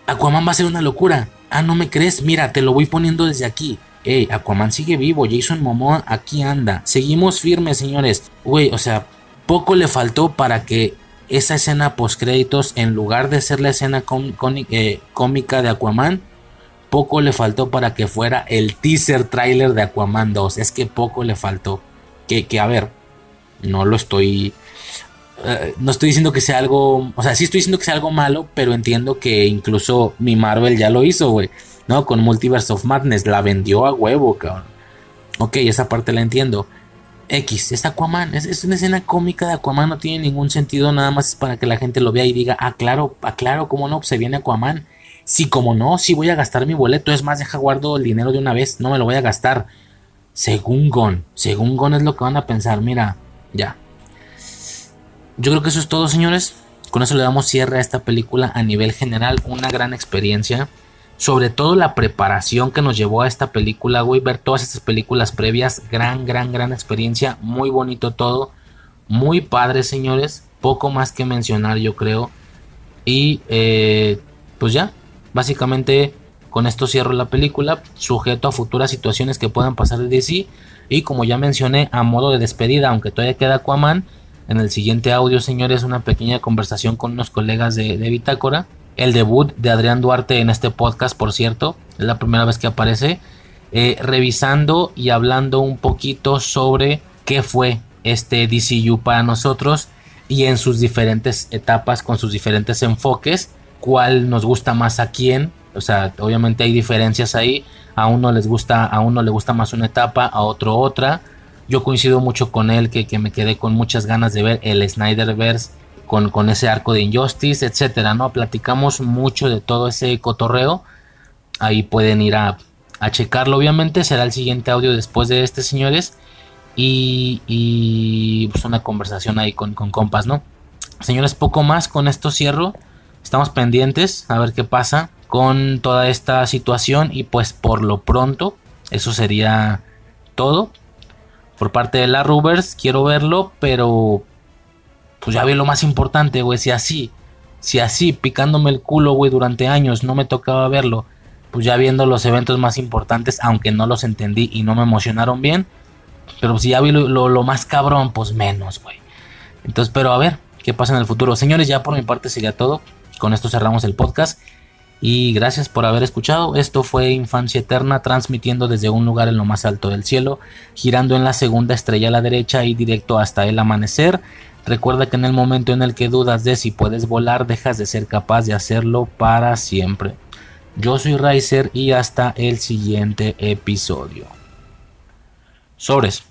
Aquaman va a ser una locura. Ah, ¿no me crees? Mira, te lo voy poniendo desde aquí. Ey, Aquaman sigue vivo, Jason Momoa aquí anda. Seguimos firmes, señores. Güey, o sea, poco le faltó para que esa escena post créditos, en lugar de ser la escena eh, cómica de Aquaman, poco le faltó para que fuera el teaser trailer de Aquaman 2. Es que poco le faltó. Que, que a ver, no lo estoy. Eh, no estoy diciendo que sea algo. O sea, sí estoy diciendo que sea algo malo, pero entiendo que incluso mi Marvel ya lo hizo, güey. ¿no? Con Multiverse of Madness, la vendió a huevo, cabrón. Ok, esa parte la entiendo. X, es Aquaman, es, una escena cómica de Aquaman, no tiene ningún sentido, nada más es para que la gente lo vea y diga, ah, claro, ah, claro, cómo no, se viene Aquaman. Sí, como no, sí voy a gastar mi boleto, es más, deja guardo el dinero de una vez, no me lo voy a gastar. Según Gon, según Gon es lo que van a pensar, mira, ya. Yo creo que eso es todo, señores. Con eso le damos cierre a esta película a nivel general, una gran experiencia. Sobre todo la preparación que nos llevó a esta película, güey, ver todas estas películas previas, gran, gran, gran experiencia, muy bonito todo, muy padre, señores, poco más que mencionar, yo creo, y eh, pues ya, básicamente con esto cierro la película, sujeto a futuras situaciones que puedan pasar de DC, y como ya mencioné, a modo de despedida, aunque todavía queda Aquaman, en el siguiente audio, señores, una pequeña conversación con unos colegas de, de Bitácora. El debut de Adrián Duarte en este podcast, por cierto, es la primera vez que aparece, eh, revisando y hablando un poquito sobre qué fue este DCU para nosotros y en sus diferentes etapas, con sus diferentes enfoques, cuál nos gusta más a quién, o sea, obviamente hay diferencias ahí, a uno les gusta, a uno le gusta más una etapa, a otro otra. Yo coincido mucho con él, que, que me quedé con muchas ganas de ver el Snyderverse con, ese arco de Injustice, etcétera, ¿no? Platicamos mucho de todo ese cotorreo. Ahí pueden ir a, checarlo, obviamente. Será el siguiente audio después de este, señores. Y, y pues una conversación ahí con, con compas, ¿no? Señores, poco más. Con esto cierro. Estamos pendientes a ver qué pasa con toda esta situación. Y pues por lo pronto, eso sería todo. Por parte de la Rubers, quiero verlo, pero pues ya vi lo más importante, güey, si así, si así, picándome el culo, güey, durante años no me tocaba verlo,
pues ya viendo los eventos más importantes, aunque no los entendí y no me emocionaron bien, pero si ya vi lo, lo más cabrón, pues menos, güey. Entonces, pero a ver, ¿qué pasa en el futuro? Señores, ya por mi parte sería todo. Con esto cerramos el podcast. Y gracias por haber escuchado. Esto fue Infancia Eterna transmitiendo desde un lugar en lo más alto del cielo, girando en la segunda estrella a la derecha y directo hasta el amanecer. Recuerda que en el momento en el que dudas de si puedes volar, dejas de ser capaz de hacerlo para siempre. Yo soy Riser y hasta el siguiente episodio. Sobres.